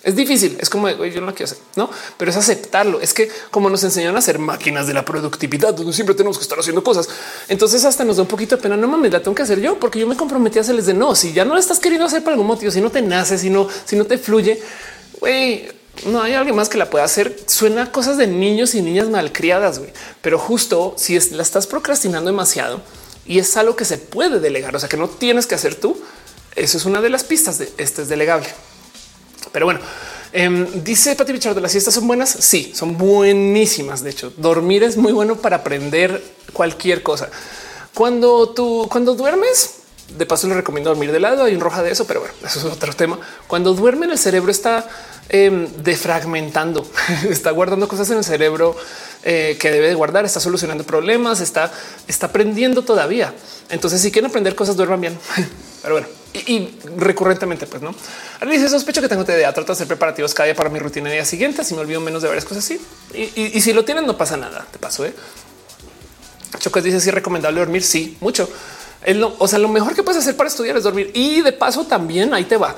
Speaker 1: Es difícil, es como yo no quiero hacer, no, pero es aceptarlo. Es que como nos enseñan a ser máquinas de la productividad, donde siempre tenemos que estar haciendo cosas. Entonces, hasta nos da un poquito de pena. No mames, la tengo que hacer yo porque yo me comprometí a hacerles de no. Si ya no lo estás queriendo hacer por algún motivo, si no te nace, si no, si no te fluye, güey, no hay alguien más que la pueda hacer. Suena cosas de niños y niñas malcriadas, güey. Pero justo si la estás procrastinando demasiado y es algo que se puede delegar, o sea que no tienes que hacer tú. Eso es una de las pistas de este es delegable. Pero bueno, em, dice Pati de las siestas son buenas. Sí, son buenísimas. De hecho, dormir es muy bueno para aprender cualquier cosa. Cuando tú, cuando duermes, de paso le recomiendo dormir de lado. Hay un roja de eso, pero bueno, eso es otro tema. Cuando duermen, el cerebro está eh, defragmentando, está guardando cosas en el cerebro eh, que debe de guardar, está solucionando problemas, está, está aprendiendo todavía. Entonces, si quieren aprender cosas, duerman bien. Pero bueno, y, recurrentemente, pues no. dice sospecho que tengo TDA. Trato de hacer preparativos cada día para mi rutina de día siguiente. Si me olvido menos de varias cosas así. Y, si lo tienen, no pasa nada. Te paso. ¿eh? Chocas dice si es recomendable dormir. Sí, mucho. o sea, lo mejor que puedes hacer para estudiar es dormir. Y de paso también ahí te va.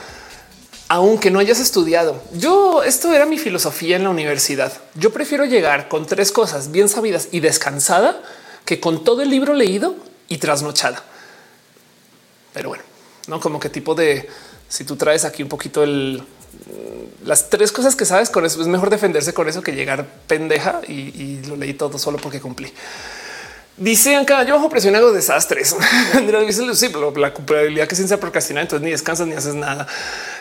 Speaker 1: Aunque no hayas estudiado, yo esto era mi filosofía en la universidad. Yo prefiero llegar con tres cosas bien sabidas y descansada que con todo el libro leído y trasnochada. Pero bueno, no como qué tipo de si tú traes aquí un poquito el las tres cosas que sabes con eso es mejor defenderse con eso que llegar pendeja y, lo leí todo solo porque cumplí. Dice acá yo bajo presión hago desastres. sí, la culpabilidad que sin se procrastinar, entonces ni descansas ni haces nada.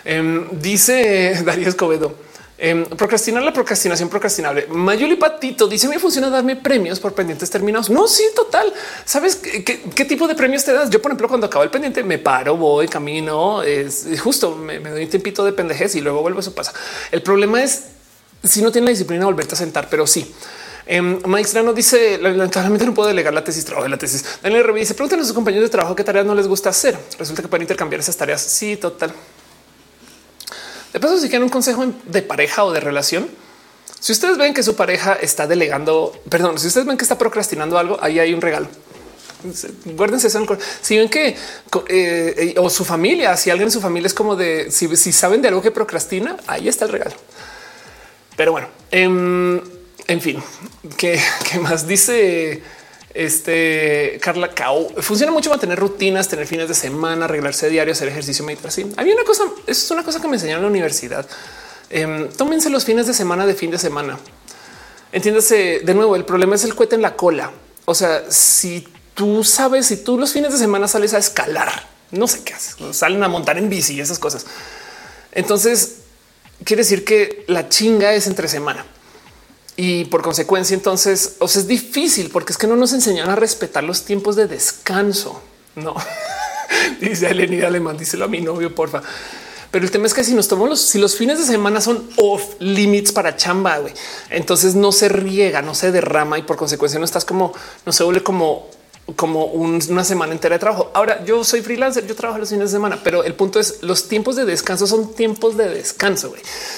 Speaker 1: Em, dice Darío Escobedo. Em, procrastinar la procrastinación procrastinable. Mayuli Patito dice me funciona darme premios por pendientes terminados. No, sí, total. Sabes qué, tipo de premios te das? Yo, por ejemplo, cuando acabo el pendiente, me paro, voy, camino, es justo me, doy un tiempito de pendejez y luego vuelvo. Eso pasa. El problema es si no tiene la disciplina, volverte a sentar, pero sí. Eh, Mike dice lamentablemente no puedo delegar la tesis, trabajo de la tesis. Daniel Revy dice preguntan a sus compañeros de trabajo qué tareas no les gusta hacer. Resulta que pueden intercambiar esas tareas. Sí, total. De paso, si quieren un consejo de pareja o de relación, si ustedes ven que su pareja está delegando, perdón, si ustedes ven que está procrastinando algo, ahí hay un regalo. Guárdense eso. Si ven que eh, o su familia, si alguien en su familia es como de si, saben de algo que procrastina, ahí está el regalo. Pero bueno, em, en fin, ¿qué, más dice? Este Carla Cao funciona mucho mantener rutinas, tener fines de semana, arreglarse diario, hacer ejercicio, meditar. Sí, había una cosa, es una cosa que me enseñaron en la universidad. Eh, tómense los fines de semana de fin de semana. Entiéndase de nuevo. El problema es el cohete en la cola. O sea, si tú sabes, si tú los fines de semana sales a escalar, no sé qué haces, salen a montar en bici y esas cosas. Entonces quiere decir que la chinga es entre semana y por consecuencia, entonces o sea, es difícil porque es que no nos enseñan a respetar los tiempos de descanso. No dice Elenida Alemán, díselo a mi novio, porfa. Pero el tema es que si nos tomamos los, si los fines de semana son off limits para chamba, entonces no se riega, no se derrama y por consecuencia no estás como, no se vuelve como como una semana entera de trabajo. Ahora yo soy freelancer, yo trabajo los fines de semana, pero el punto es los tiempos de descanso son tiempos de descanso.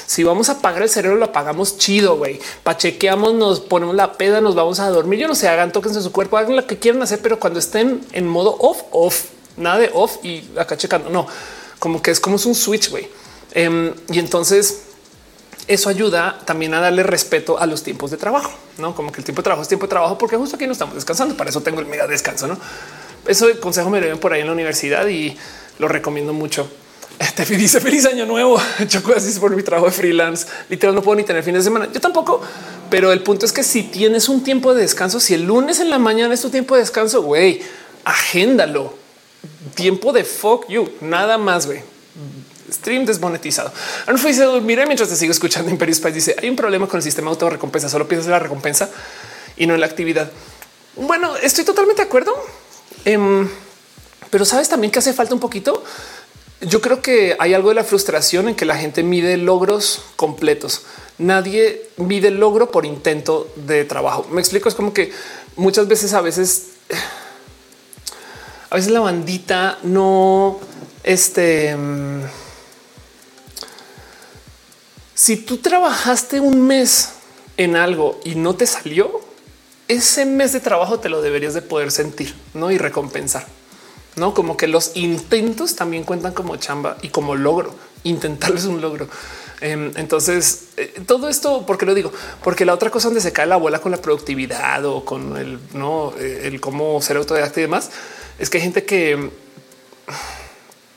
Speaker 1: Si vamos a apagar el cerebro, lo apagamos chido, güey. Pachequeamos, nos ponemos la peda, nos vamos a dormir. Yo no sé, hagan toques en su cuerpo, hagan lo que quieran hacer, pero cuando estén en modo off, off, nada de off y acá checando, no, como que es como es un switch, güey. Em, y entonces eso ayuda también a darle respeto a los tiempos de trabajo, no como que el tiempo de trabajo es tiempo de trabajo, porque justo aquí no estamos descansando. Para eso tengo el mega descanso. No, eso el consejo me ven por ahí en la universidad y lo recomiendo mucho. Te dice feliz año nuevo. Choco así por mi trabajo de freelance. Literal, no puedo ni tener fines de semana. Yo tampoco, pero el punto es que si tienes un tiempo de descanso, si el lunes en la mañana es tu tiempo de descanso, güey, agéndalo. Tiempo de fuck you, nada más, güey stream desmonetizado. Arnulfo dice mira mientras te sigo escuchando Imperio Spice dice hay un problema con el sistema de auto recompensa. Solo piensas en la recompensa y no en la actividad. Bueno, estoy totalmente de acuerdo. Em, pero sabes también que hace falta un poquito. Yo creo que hay algo de la frustración en que la gente mide logros completos. Nadie mide logro por intento de trabajo. Me explico. Es como que muchas veces, a veces, a veces la bandita no este em, si tú trabajaste un mes en algo y no te salió, ese mes de trabajo te lo deberías de poder sentir ¿no? y recompensar. No como que los intentos también cuentan como chamba y como logro. Intentarlo es un logro. Em, entonces, eh, todo esto, ¿por qué lo digo? Porque la otra cosa donde se cae la abuela con la productividad o con el no, eh, el cómo ser autodidacta y demás, es que hay gente que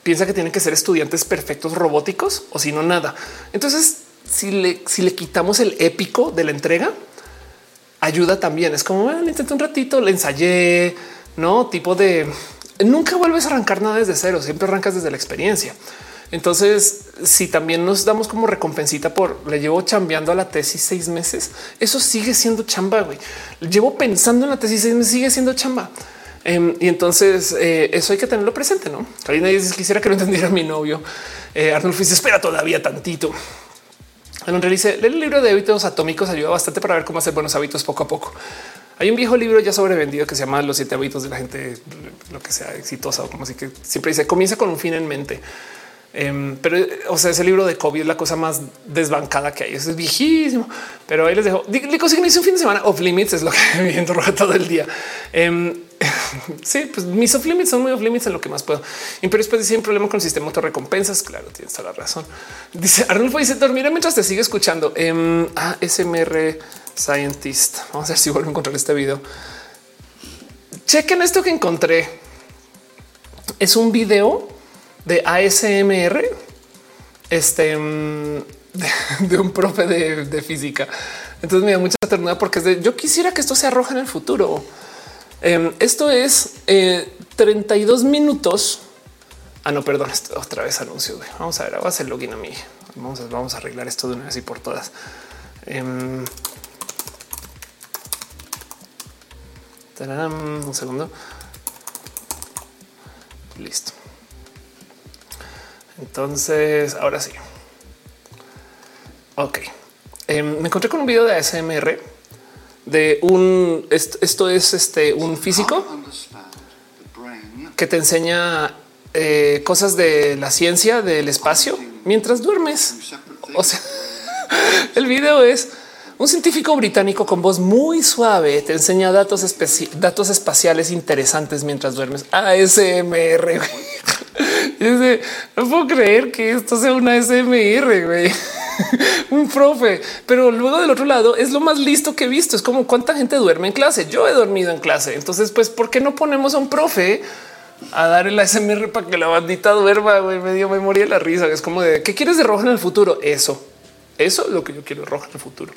Speaker 1: piensa que tienen que ser estudiantes perfectos robóticos o si no nada. Entonces si le, si le quitamos el épico de la entrega, ayuda también. Es como bueno, intenté un ratito, le ensayé, no tipo de nunca vuelves a arrancar nada desde cero, siempre arrancas desde la experiencia. Entonces, si también nos damos como recompensita por le llevo chambeando a la tesis seis meses, eso sigue siendo chamba. Güey. Llevo pensando en la tesis seis meses, sigue siendo chamba. Em, y entonces eh, eso hay que tenerlo presente. No Karina dice quisiera que lo entendiera mi novio. Eh, Arnold dice espera todavía tantito. En dice leer el libro de hábitos atómicos ayuda bastante para ver cómo hacer buenos hábitos poco a poco. Hay un viejo libro ya sobrevendido que se llama Los siete hábitos de la gente, lo que sea exitosa o como así que siempre dice comienza con un fin en mente. Em, pero, o sea, ese libro de COVID es la cosa más desbancada que hay. es viejísimo, pero ahí les dejo. Si un fin de semana off limits es lo que viendo todo el día. Em, sí, pues mis off limits son muy off limits en lo que más puedo. Y pero después decía un problema con el sistema de recompensas. Claro, tienes toda la razón. Dice Arnulfo dice dormir mientras te sigue escuchando. Eh, ASMR Scientist. Vamos a ver si vuelvo a encontrar este video. Chequen esto que encontré. Es un video de ASMR, este mm, de, un profe de, física. Entonces me da mucha ternura porque es de yo quisiera que esto se arroja en el futuro. Em, esto es 32 eh, minutos. Ah, no, perdón, otra vez anuncio. Vamos a ver, vamos a hacer login a mí. Vamos a, vamos a arreglar esto de una vez y por todas. Em, un segundo. Listo. Entonces, ahora sí. Ok. Em, me encontré con un video de ASMR de un esto, es este un físico que te enseña eh, cosas de la ciencia del espacio mientras duermes. O sea, el video es un científico británico con voz muy suave te enseña datos, datos espaciales interesantes mientras duermes. ASMR. no puedo creer que esto sea una SMR. güey. un profe, pero luego del otro lado es lo más listo que he visto. Es como cuánta gente duerme en clase. Yo he dormido en clase. Entonces, pues, ¿por qué no ponemos a un profe a dar el ASMR para que la bandita duerma? Güey, me dio memoria de la risa. Es como de qué quieres de rojo en el futuro. Eso, eso es lo que yo quiero rojo en el futuro.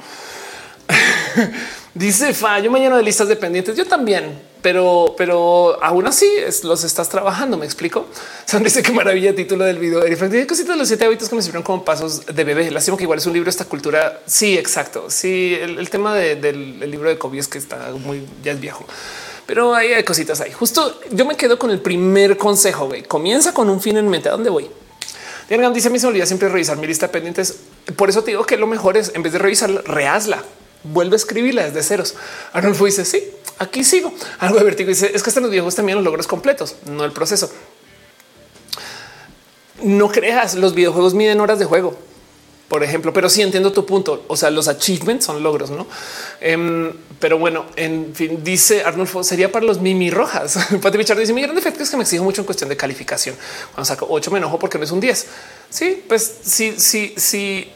Speaker 1: Dice Fa, yo mañana de listas dependientes. Yo también, pero, pero aún así los estás trabajando. Me explico. Son dice qué maravilla título del video. Diferente cositas de los siete hábitos que me sirvieron como pasos de bebé. Lástima que igual es un libro. Esta cultura. Sí, exacto. Sí, el, tema del libro de Kobe es que está muy ya es viejo, pero hay cositas ahí. Justo yo me quedo con el primer consejo. Comienza con un fin en mente. ¿A dónde voy? Diana dice: Me se olvida siempre revisar mi lista de pendientes. Por eso te digo que lo mejor es en vez de revisarla, rehazla vuelve a escribirla desde ceros. Arnulfo dice sí, aquí sigo. Algo de vértigo dice es que están los viejos también los logros completos, no el proceso. No creas, los videojuegos miden horas de juego, por ejemplo, pero sí entiendo tu punto. O sea, los achievements son logros, no? Em, pero bueno, en fin, dice Arnulfo, sería para los mimi rojas. Pati Bichard dice: Mi gran defecto es que me exijo mucho en cuestión de calificación. Cuando saco 8 me enojo porque no es un 10. Sí, pues sí, sí, sí,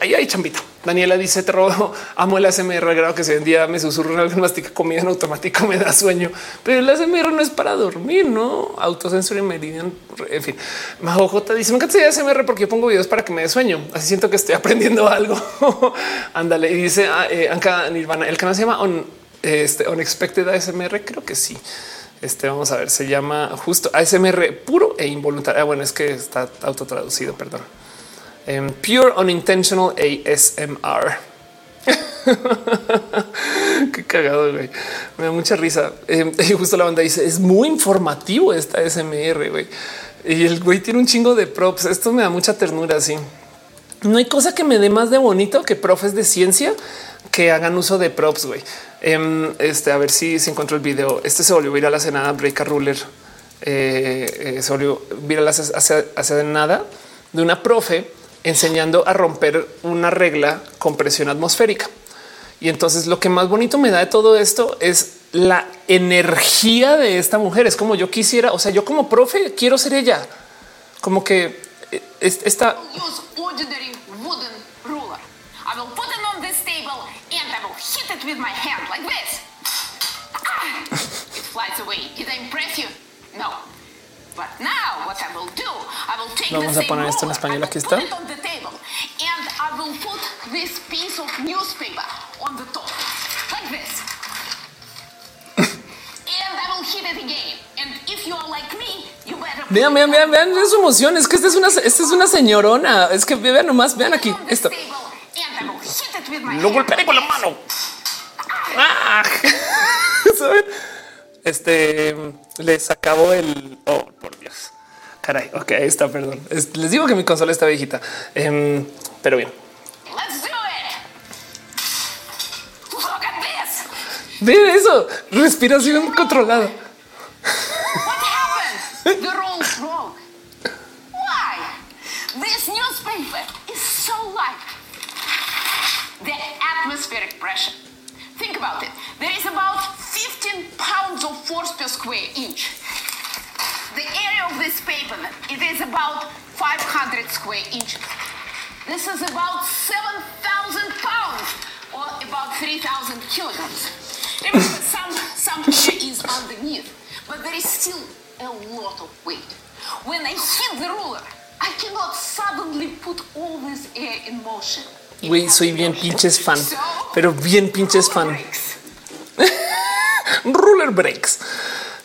Speaker 1: ahí hay chambita. Daniela dice: Te robo, amo el ASMR, grado que se día me susurro en mastica comida en automático, me da sueño, pero el ASMR no es para dormir, no autocensura y meridian. En fin, Majo J dice: Nunca te ASMR porque yo pongo videos para que me dé sueño. Así siento que estoy aprendiendo algo. Ándale. Y dice ah, eh, Anka Nirvana, el canal se llama On, este, Unexpected ASMR. Creo que sí. Este vamos a ver, se llama justo ASMR puro e involuntario. Ah, bueno, es que está autotraducido, perdón. Um, pure unintentional ASMR. Qué cagado, güey. Me da mucha risa. Eh, y justo la banda dice es muy informativo esta ASMR, güey. Y el güey tiene un chingo de props. Esto me da mucha ternura. Así no hay cosa que me dé más de bonito que profes de ciencia que hagan uso de props. Güey, em, este a ver si se el video. Este se volvió a ir a la cenada Break a Ruler. Eh, eh, se volvió viral hace, hace nada de una profe enseñando a romper una regla con presión atmosférica. Y entonces lo que más bonito me da de todo esto es la energía de esta mujer. Es como yo quisiera, o sea, yo como profe quiero ser ella. Como que eh, esta with my hand like this. Ah, it flies away. Did I impress you? No. But now what I will do, I will take Vamos a poner esto en español. Aquí está. Put it on the table, and I will put this piece of newspaper on the top, like this. and I will hit it again. And if you are like me, you better. Vean, vean, vean, vean su emoción. Es que esta es una, esta es una señorona. Es que vean nomás, vean aquí esto. Lo golpearé con la mano. Ah. Este les acabó el. Oh, por Dios. Caray. Ok, ahí está. Perdón. les digo que mi consola está viejita, em, pero bien. Ven eso. Respiración controlada. This newspaper is so light. The atmospheric pressure Think about it. There is about 15 pounds of force per square inch. The area of this paper, it is about 500 square inches. This is about 7,000 pounds or about 3,000 kilograms. Some, some air is underneath, but there is still a lot of weight. When I hit the ruler, I cannot suddenly put all this air in motion. Güey, soy bien pinches fan, pero bien pinches fan. Ruler breaks.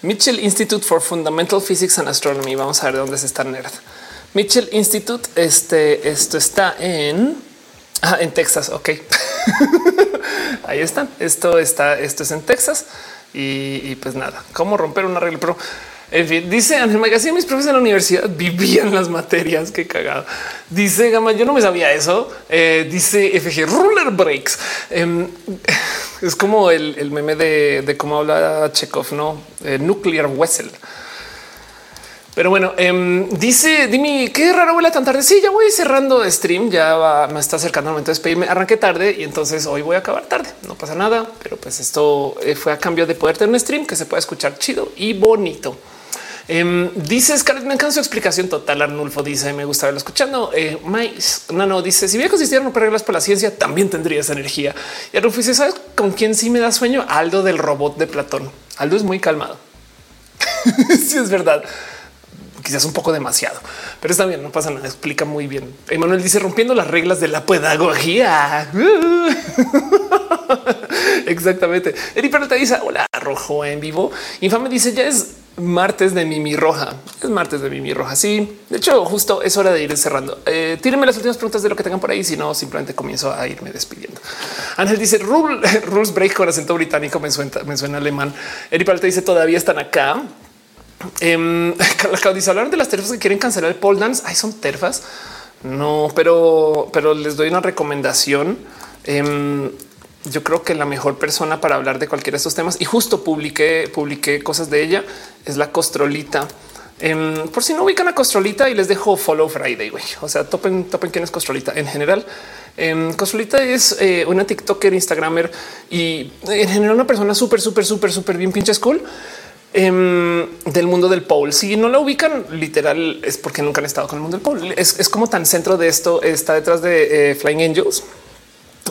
Speaker 1: Mitchell Institute for Fundamental Physics and Astronomy. Vamos a ver dónde es esta nerd. Mitchell Institute. Este, esto está en, ah, en Texas. Ok, ahí están. Esto está, esto es en Texas y, y pues nada, cómo romper una regla, pero en fin, dice Ángel Magazine, mis profes en la universidad vivían las materias. Qué cagado. Dice Gama, yo no me sabía eso. Eh, dice FG Ruler Breaks. Em, es como el, meme de, cómo habla Chekhov, no eh, Nuclear Wessel. Pero bueno, em, dice Dimi, qué raro vuela tan tarde. Sí, ya voy cerrando stream, ya me está acercando el momento de despedirme. Arranqué tarde y entonces hoy voy a acabar tarde. No pasa nada, pero pues esto eh, fue a cambio de poder tener un stream que se pueda escuchar chido y bonito. Eh, dice Scarlett, me encanta su explicación total. Arnulfo dice, me gusta verlo escuchando. Eh, no, no, dice, si bien consistieran romper reglas por la ciencia, también tendría energía. Y Arnulfo dice, ¿sabes con quién sí me da sueño? Aldo del robot de Platón. Aldo es muy calmado. sí, es verdad quizás un poco demasiado, pero está bien, no pasa nada, explica muy bien. Emanuel dice rompiendo las reglas de la pedagogía. Exactamente. Eri te dice hola, rojo en vivo. Infame dice ya es martes de Mimi Roja. Es martes de Mimi Roja. Sí, de hecho, justo es hora de ir cerrando. Eh, tírenme las últimas preguntas de lo que tengan por ahí. Si no, simplemente comienzo a irme despidiendo. Ángel dice rules break con acento británico. Me suena, me suena alemán. Eri te dice todavía están acá. Eh, dice hablar de las terfas que quieren cancelar el pole dance. Ay, son terfas. No, pero, pero les doy una recomendación. Em, yo creo que la mejor persona para hablar de cualquiera de estos temas y justo publiqué, publiqué cosas de ella es la Costrolita. Em, por si no ubican a Costrolita y les dejo follow Friday. güey. O sea, topen, topen quién es Costrolita en general. Costrolita es eh, una TikToker, Instagramer y en general una persona súper, súper, súper, súper bien pinche cool Em, del mundo del pole. Si no la ubican, literal es porque nunca han estado con el mundo del pole. Es, como tan centro de esto. Está detrás de eh, Flying Angels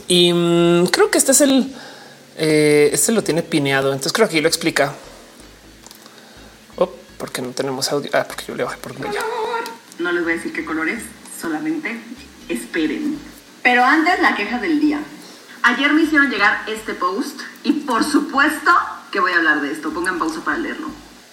Speaker 1: y mm, creo que este es el. Eh, este lo tiene pineado. Entonces creo que aquí lo explica. Oh, porque no tenemos audio. Ah, porque yo le bajé por
Speaker 10: ya. No les voy a decir qué colores, solamente esperen. Pero antes la queja del día. Ayer me hicieron llegar este post y por supuesto que voy a hablar de esto. Pongan pausa para leerlo.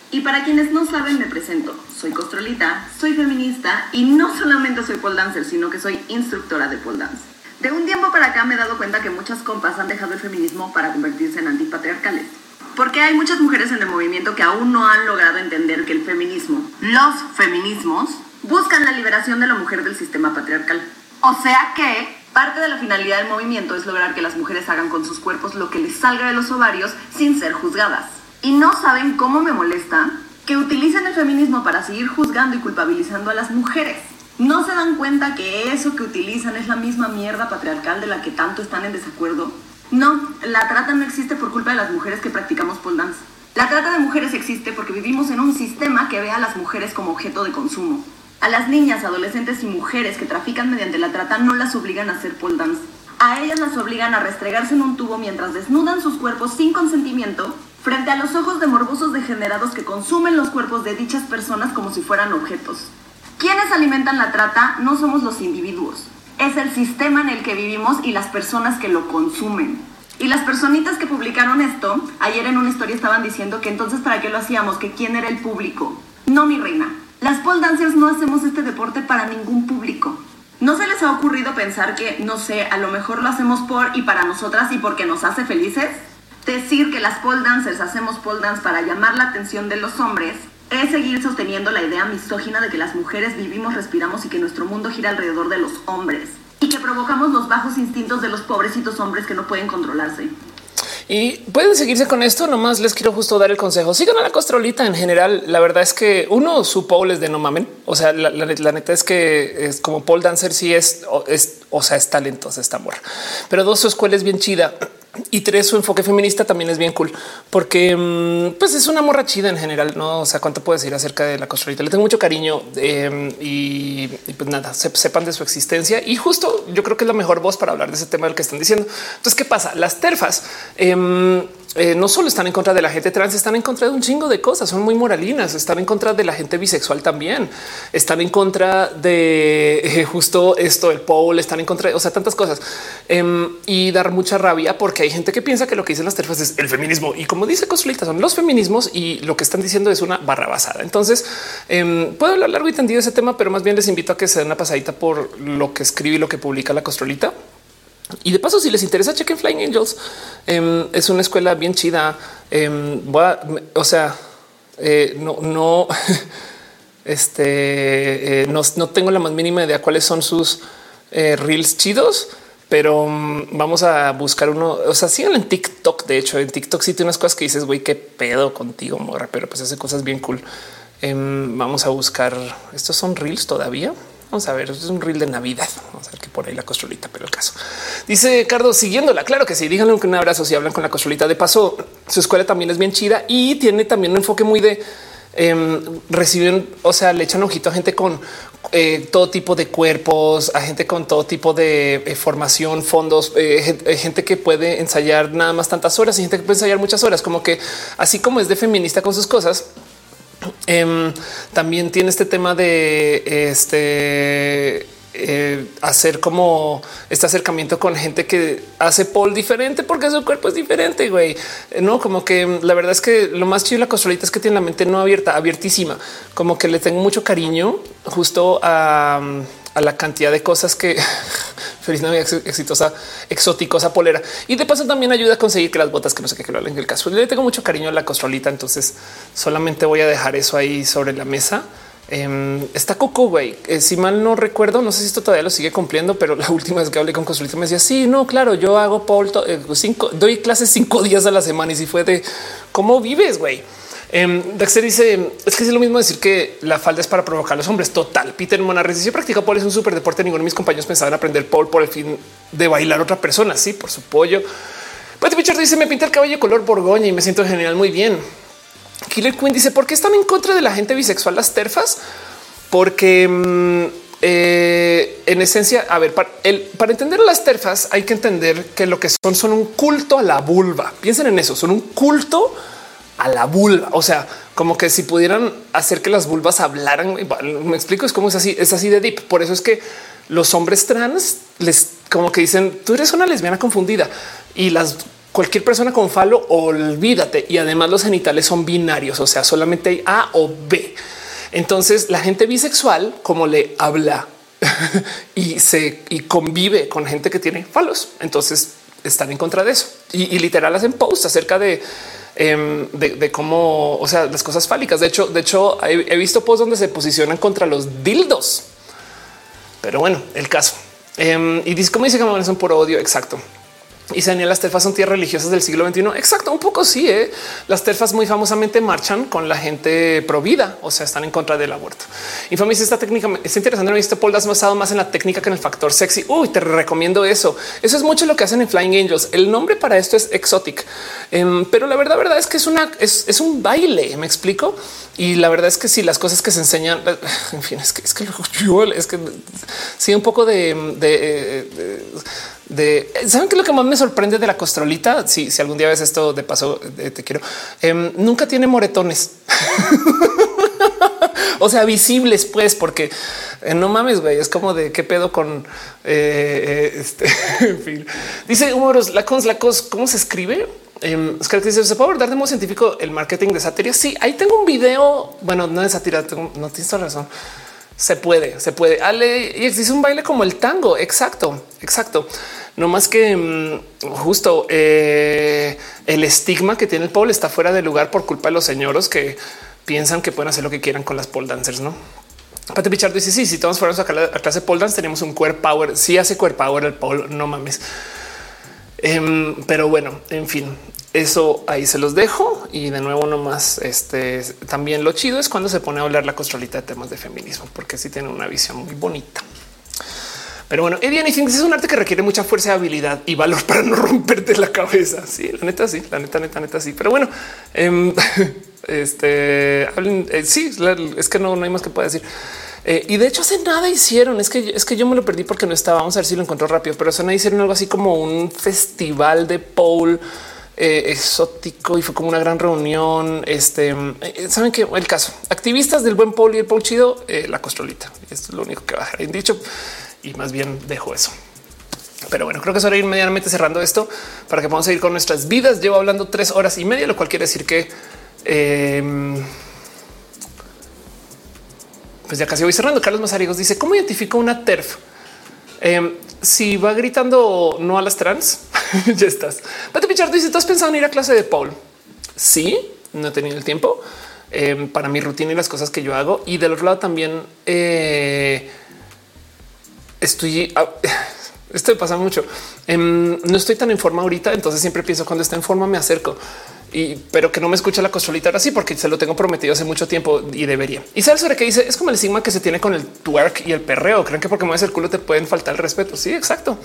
Speaker 10: Y para quienes no saben, me presento. Soy Costrolita, soy feminista y no solamente soy pole dancer, sino que soy instructora de pole dance. De un tiempo para acá me he dado cuenta que muchas compas han dejado el feminismo para convertirse en antipatriarcales. Porque hay muchas mujeres en el movimiento que aún no han logrado entender que el feminismo, los feminismos, buscan la liberación de la mujer del sistema patriarcal. O sea que Parte de la finalidad del movimiento es lograr que las mujeres hagan con sus cuerpos lo que les salga de los ovarios sin ser juzgadas. Y no saben cómo me molesta que utilicen el feminismo para seguir juzgando y culpabilizando a las mujeres. ¿No se dan cuenta que eso que utilizan es la misma mierda patriarcal de la que tanto están en desacuerdo? No, la trata no existe por culpa de las mujeres que practicamos pole dance. La trata de mujeres existe porque vivimos en un sistema que ve a las mujeres como objeto de consumo. A las niñas, adolescentes y mujeres que trafican mediante la trata no las obligan a hacer pole dance. A ellas las obligan a restregarse en un tubo mientras desnudan sus cuerpos sin consentimiento frente a los ojos de morbosos degenerados que consumen los cuerpos de dichas personas como si fueran objetos. Quienes alimentan la trata no somos los individuos, es el sistema en el que vivimos y las personas que lo consumen. Y las personitas que publicaron esto, ayer en una historia estaban diciendo que entonces para qué lo hacíamos, que quién era el público. No, mi reina, las pole dancers no hacemos este deporte para ningún público. ¿No se les ha ocurrido pensar que, no sé, a lo mejor lo hacemos por y para nosotras y porque nos hace felices? Decir que las pole dancers hacemos pole dance para llamar la atención de los hombres es seguir sosteniendo la idea misógina de que las mujeres vivimos, respiramos y que nuestro mundo gira alrededor de los hombres. Y que provocamos los bajos instintos de los pobrecitos hombres que no pueden controlarse.
Speaker 1: Y pueden seguirse con esto. Nomás les quiero justo dar el consejo. Sigan a la costrolita en general. La verdad es que uno, su pole es de no mamen. O sea, la, neta es que es como pole dancer. Si sí es, es, o sea, es talentosa esta morra, pero dos, su escuela es bien chida y tres, su enfoque feminista también es bien cool porque mm, pues es una morra chida en general. No, o sea, cuánto puedo decir acerca de la costrolita. Le tengo mucho cariño em, y, pues nada, sepan de su existencia. Y justo yo creo que es la mejor voz para hablar de ese tema del que están diciendo. Entonces, ¿qué pasa? Las terfas em, eh, no solo están en contra de la gente trans, están en contra de un chingo de cosas, son muy moralinas, están en contra de la gente bisexual también, están en contra de eh, justo esto, el pole, están en contra de, o sea, tantas cosas em, y dar mucha rabia porque hay gente que piensa que lo que dicen las terfas es el feminismo y como dice Consulita son los feminismos y lo que están diciendo es una barra basada. Entonces em, puedo hablar largo y tendido de ese tema, pero más bien les invito a que se den una pasadita por lo que escribe y lo que publica la Costrolita y de paso, si les interesa, chequen Flying Angels. Em, es una escuela bien chida. Em, o sea, eh, no, no, este, eh, no, tengo la más mínima idea cuáles son sus eh, reels chidos, pero mm, vamos a buscar uno. O sea, sigan en TikTok. De hecho, en TikTok sí tiene unas cosas que dices, güey, qué pedo contigo, morra, pero pues hace cosas bien cool. Em, vamos a buscar. Estos son reels todavía. Vamos a ver, es un reel de Navidad. Vamos a ver que por ahí la costrolita, pero el caso dice Cardo siguiéndola. Claro que sí, díganle un abrazo si hablan con la costrolita. De paso, su escuela también es bien chida y tiene también un enfoque muy de em, reciben, o sea, le echan ojito a gente con eh, todo tipo de cuerpos, a gente con todo tipo de eh, formación, fondos, eh, gente, que puede ensayar nada más tantas horas y gente que puede ensayar muchas horas, como que así como es de feminista con sus cosas, em, también tiene este tema de este eh, hacer como este acercamiento con gente que hace pole diferente porque su cuerpo es diferente, güey. Eh, no, como que la verdad es que lo más chido de la costrolita es que tiene la mente no abierta, abiertísima. Como que le tengo mucho cariño justo a, la cantidad de cosas que feliz Navidad exitosa, exóticosa polera. Y de paso también ayuda a conseguir que las botas que no sé qué que lo en el caso. Le tengo mucho cariño a la costrolita, entonces solamente voy a dejar eso ahí sobre la mesa. Em, está Coco, güey. Eh, si mal no recuerdo, no sé si esto todavía lo sigue cumpliendo, pero la última vez que hablé con Consulita me decía, sí, no, claro, yo hago Paul, eh, cinco, doy clases cinco días a la semana y si fue de cómo vives, güey. Eh, Dexter dice es que es lo mismo decir que la falda es para provocar a los hombres. Total. Peter Monarres dice practica Paul es un súper deporte. Ninguno de mis compañeros pensaban aprender Paul por el fin de bailar a otra persona. Sí, por su pollo. Patty Pichard dice me pinta el cabello color borgoña y me siento genial. Muy bien. Killer Queen dice por qué están en contra de la gente bisexual las terfas, porque mm, eh, en esencia, a ver, para, entender las terfas hay que entender que lo que son son un culto a la vulva. Piensen en eso, son un culto a la vulva. O sea, como que si pudieran hacer que las vulvas hablaran, me explico, es como es así, es así de deep. Por eso es que los hombres trans les como que dicen tú eres una lesbiana confundida y las cualquier persona con falo, olvídate. Y además los genitales son binarios, o sea, solamente hay A o B. Entonces la gente bisexual, como le habla y se y convive con gente que tiene falos, entonces están en contra de eso y, literal hacen posts acerca em, de, de, cómo, o sea, las cosas fálicas. De hecho, de hecho, he, visto posts donde se posicionan contra los dildos. Pero bueno, el caso. Em, y dice cómo dice que son por odio. Exacto. Y Daniel, las terfas son tierras religiosas del siglo XXI. Exacto, un poco sí. ¿eh? Las terfas muy famosamente marchan con la gente pro vida, o sea, están en contra del aborto. Infamis, esta técnica es interesante. Este Paul has basado más en la técnica que en el factor sexy. Uy, te recomiendo eso. Eso es mucho lo que hacen en Flying Angels. El nombre para esto es Exotic, em, pero la verdad, verdad es que es una es, un baile. Me explico. Y la verdad es que sí, las cosas que se enseñan, en fin, es que es que yo es que sí, un poco de, de de saben que lo que más me sorprende de la costrolita. Si, si algún día ves esto de paso, eh, te quiero. Em, nunca tiene moretones. o sea, visibles, pues, porque eh, no mames, güey. Es como de qué pedo con eh, este. en fin, dice Humoros, la cons, la cos, ¿cómo se escribe? Es que dice, ¿se puede abordar de modo científico el marketing de sátira? Sí, ahí tengo un video. Bueno, no de sátira, no tienes razón. Se puede, se puede. Ale y existe un baile como el tango. Exacto, exacto. No más que mm, justo eh, el estigma que tiene el pole está fuera de lugar por culpa de los señoros que piensan que pueden hacer lo que quieran con las pole dancers, no? Pate Pichardo dice: Sí, si todos fuéramos a la clase pole dance, tenemos un core power. Si hace core power el pole, no mames. Em, pero bueno, en fin, eso ahí se los dejo. Y de nuevo, nomás este también lo chido es cuando se pone a hablar la costrolita de temas de feminismo, porque sí tiene una visión muy bonita. Pero bueno, Eddie Anything es un arte que requiere mucha fuerza, habilidad y valor para no romperte la cabeza. Sí, la neta, sí, la neta, neta, neta, sí. Pero bueno, em, este eh, sí, es que no, no hay más que pueda decir. Eh, y de hecho hace nada hicieron. Es que es que yo me lo perdí porque no estaba. Vamos a ver si lo encontró rápido, pero hace nada hicieron algo así como un festival de pole eh, exótico y fue como una gran reunión. Este saben que el caso activistas del buen pole y el pole chido, la costrolita. Esto es lo único que va a dejar dicho y más bien dejo eso. Pero bueno, creo que es hora de ir medianamente cerrando esto para que podamos seguir con nuestras vidas. Llevo hablando tres horas y media, lo cual quiere decir que em, pues ya casi voy cerrando. Carlos Mazarigos dice cómo identifico una TERF. Em, si va gritando no a las trans, ya estás. Pati Pichardo dice: ¿Tú has pensado en ir a clase de Paul? Sí, no he tenido el tiempo em, para mi rutina y las cosas que yo hago. Y del otro lado también eh, estoy, ah, esto pasa mucho. Em, no estoy tan en forma ahorita, entonces siempre pienso cuando está en forma me acerco. Y pero que no me escucha la costrolita ahora sí, porque se lo tengo prometido hace mucho tiempo y debería. Y sabes sobre qué dice es como el sigma que se tiene con el twerk y el perreo. Creen que porque mueves el culo te pueden faltar el respeto. Sí, exacto.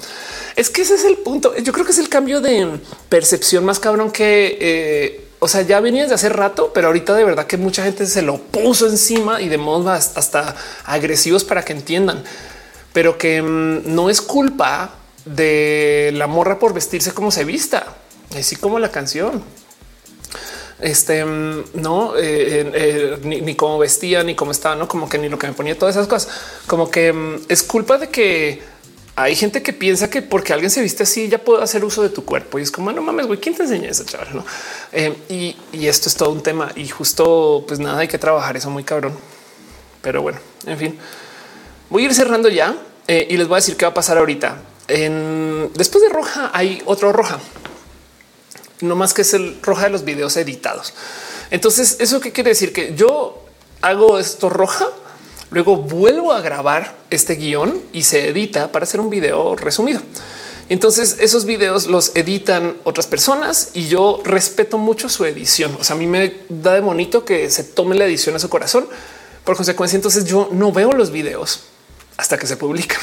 Speaker 1: Es que ese es el punto. Yo creo que es el cambio de percepción más cabrón que eh, o sea, ya venías de hace rato, pero ahorita de verdad que mucha gente se lo puso encima y de modo hasta agresivos para que entiendan, pero que mm, no es culpa de la morra por vestirse como se vista, así como la canción. Este mm, no, eh, eh, ni, cómo vestía, ni cómo estaba, no como que ni lo que me ponía, todas esas cosas, como que mm, es culpa de que hay gente que piensa que porque alguien se viste así ya puedo hacer uso de tu cuerpo y es como no mames, güey, ¿quién te enseña eso, chaval? No? Eh, y, esto es todo un tema y justo pues nada, hay que trabajar eso muy cabrón. Pero bueno, en fin, voy a ir cerrando ya eh, y les voy a decir qué va a pasar ahorita. En, después de roja hay otro roja, no más que es el roja de los videos editados. Entonces, eso qué quiere decir que yo hago esto roja Luego vuelvo a grabar este guion y se edita para hacer un video resumido. Entonces esos videos los editan otras personas y yo respeto mucho su edición. O sea, a mí me da de bonito que se tome la edición a su corazón. Por consecuencia, entonces yo no veo los videos hasta que se publican.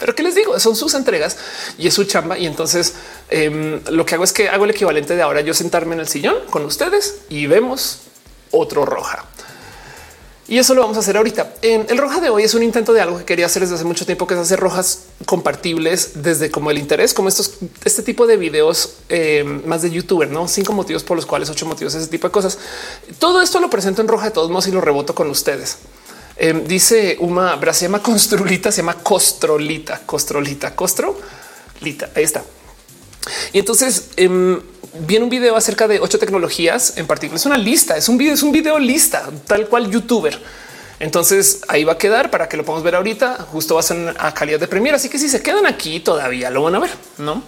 Speaker 1: Pero qué les digo, son sus entregas y es su chamba. Y entonces em, lo que hago es que hago el equivalente de ahora yo sentarme en el sillón con ustedes y vemos otro roja. Y eso lo vamos a hacer ahorita. En el roja de hoy es un intento de algo que quería hacer desde hace mucho tiempo, que es hacer rojas compartibles desde como el interés, como estos, este tipo de videos eh, más de youtuber, no cinco motivos por los cuales ocho motivos, ese tipo de cosas. Todo esto lo presento en roja de todos modos y lo reboto con ustedes. Eh, dice Uma, se llama Construlita, se llama Costrolita, Costrolita, Costrolita. Ahí está. Y entonces em, viene un video acerca de ocho tecnologías en particular. Es una lista, es un video, es un video lista, tal cual youtuber. Entonces ahí va a quedar para que lo podamos ver ahorita. Justo va a ser a calidad de premier. Así que si se quedan aquí todavía lo van a ver, no?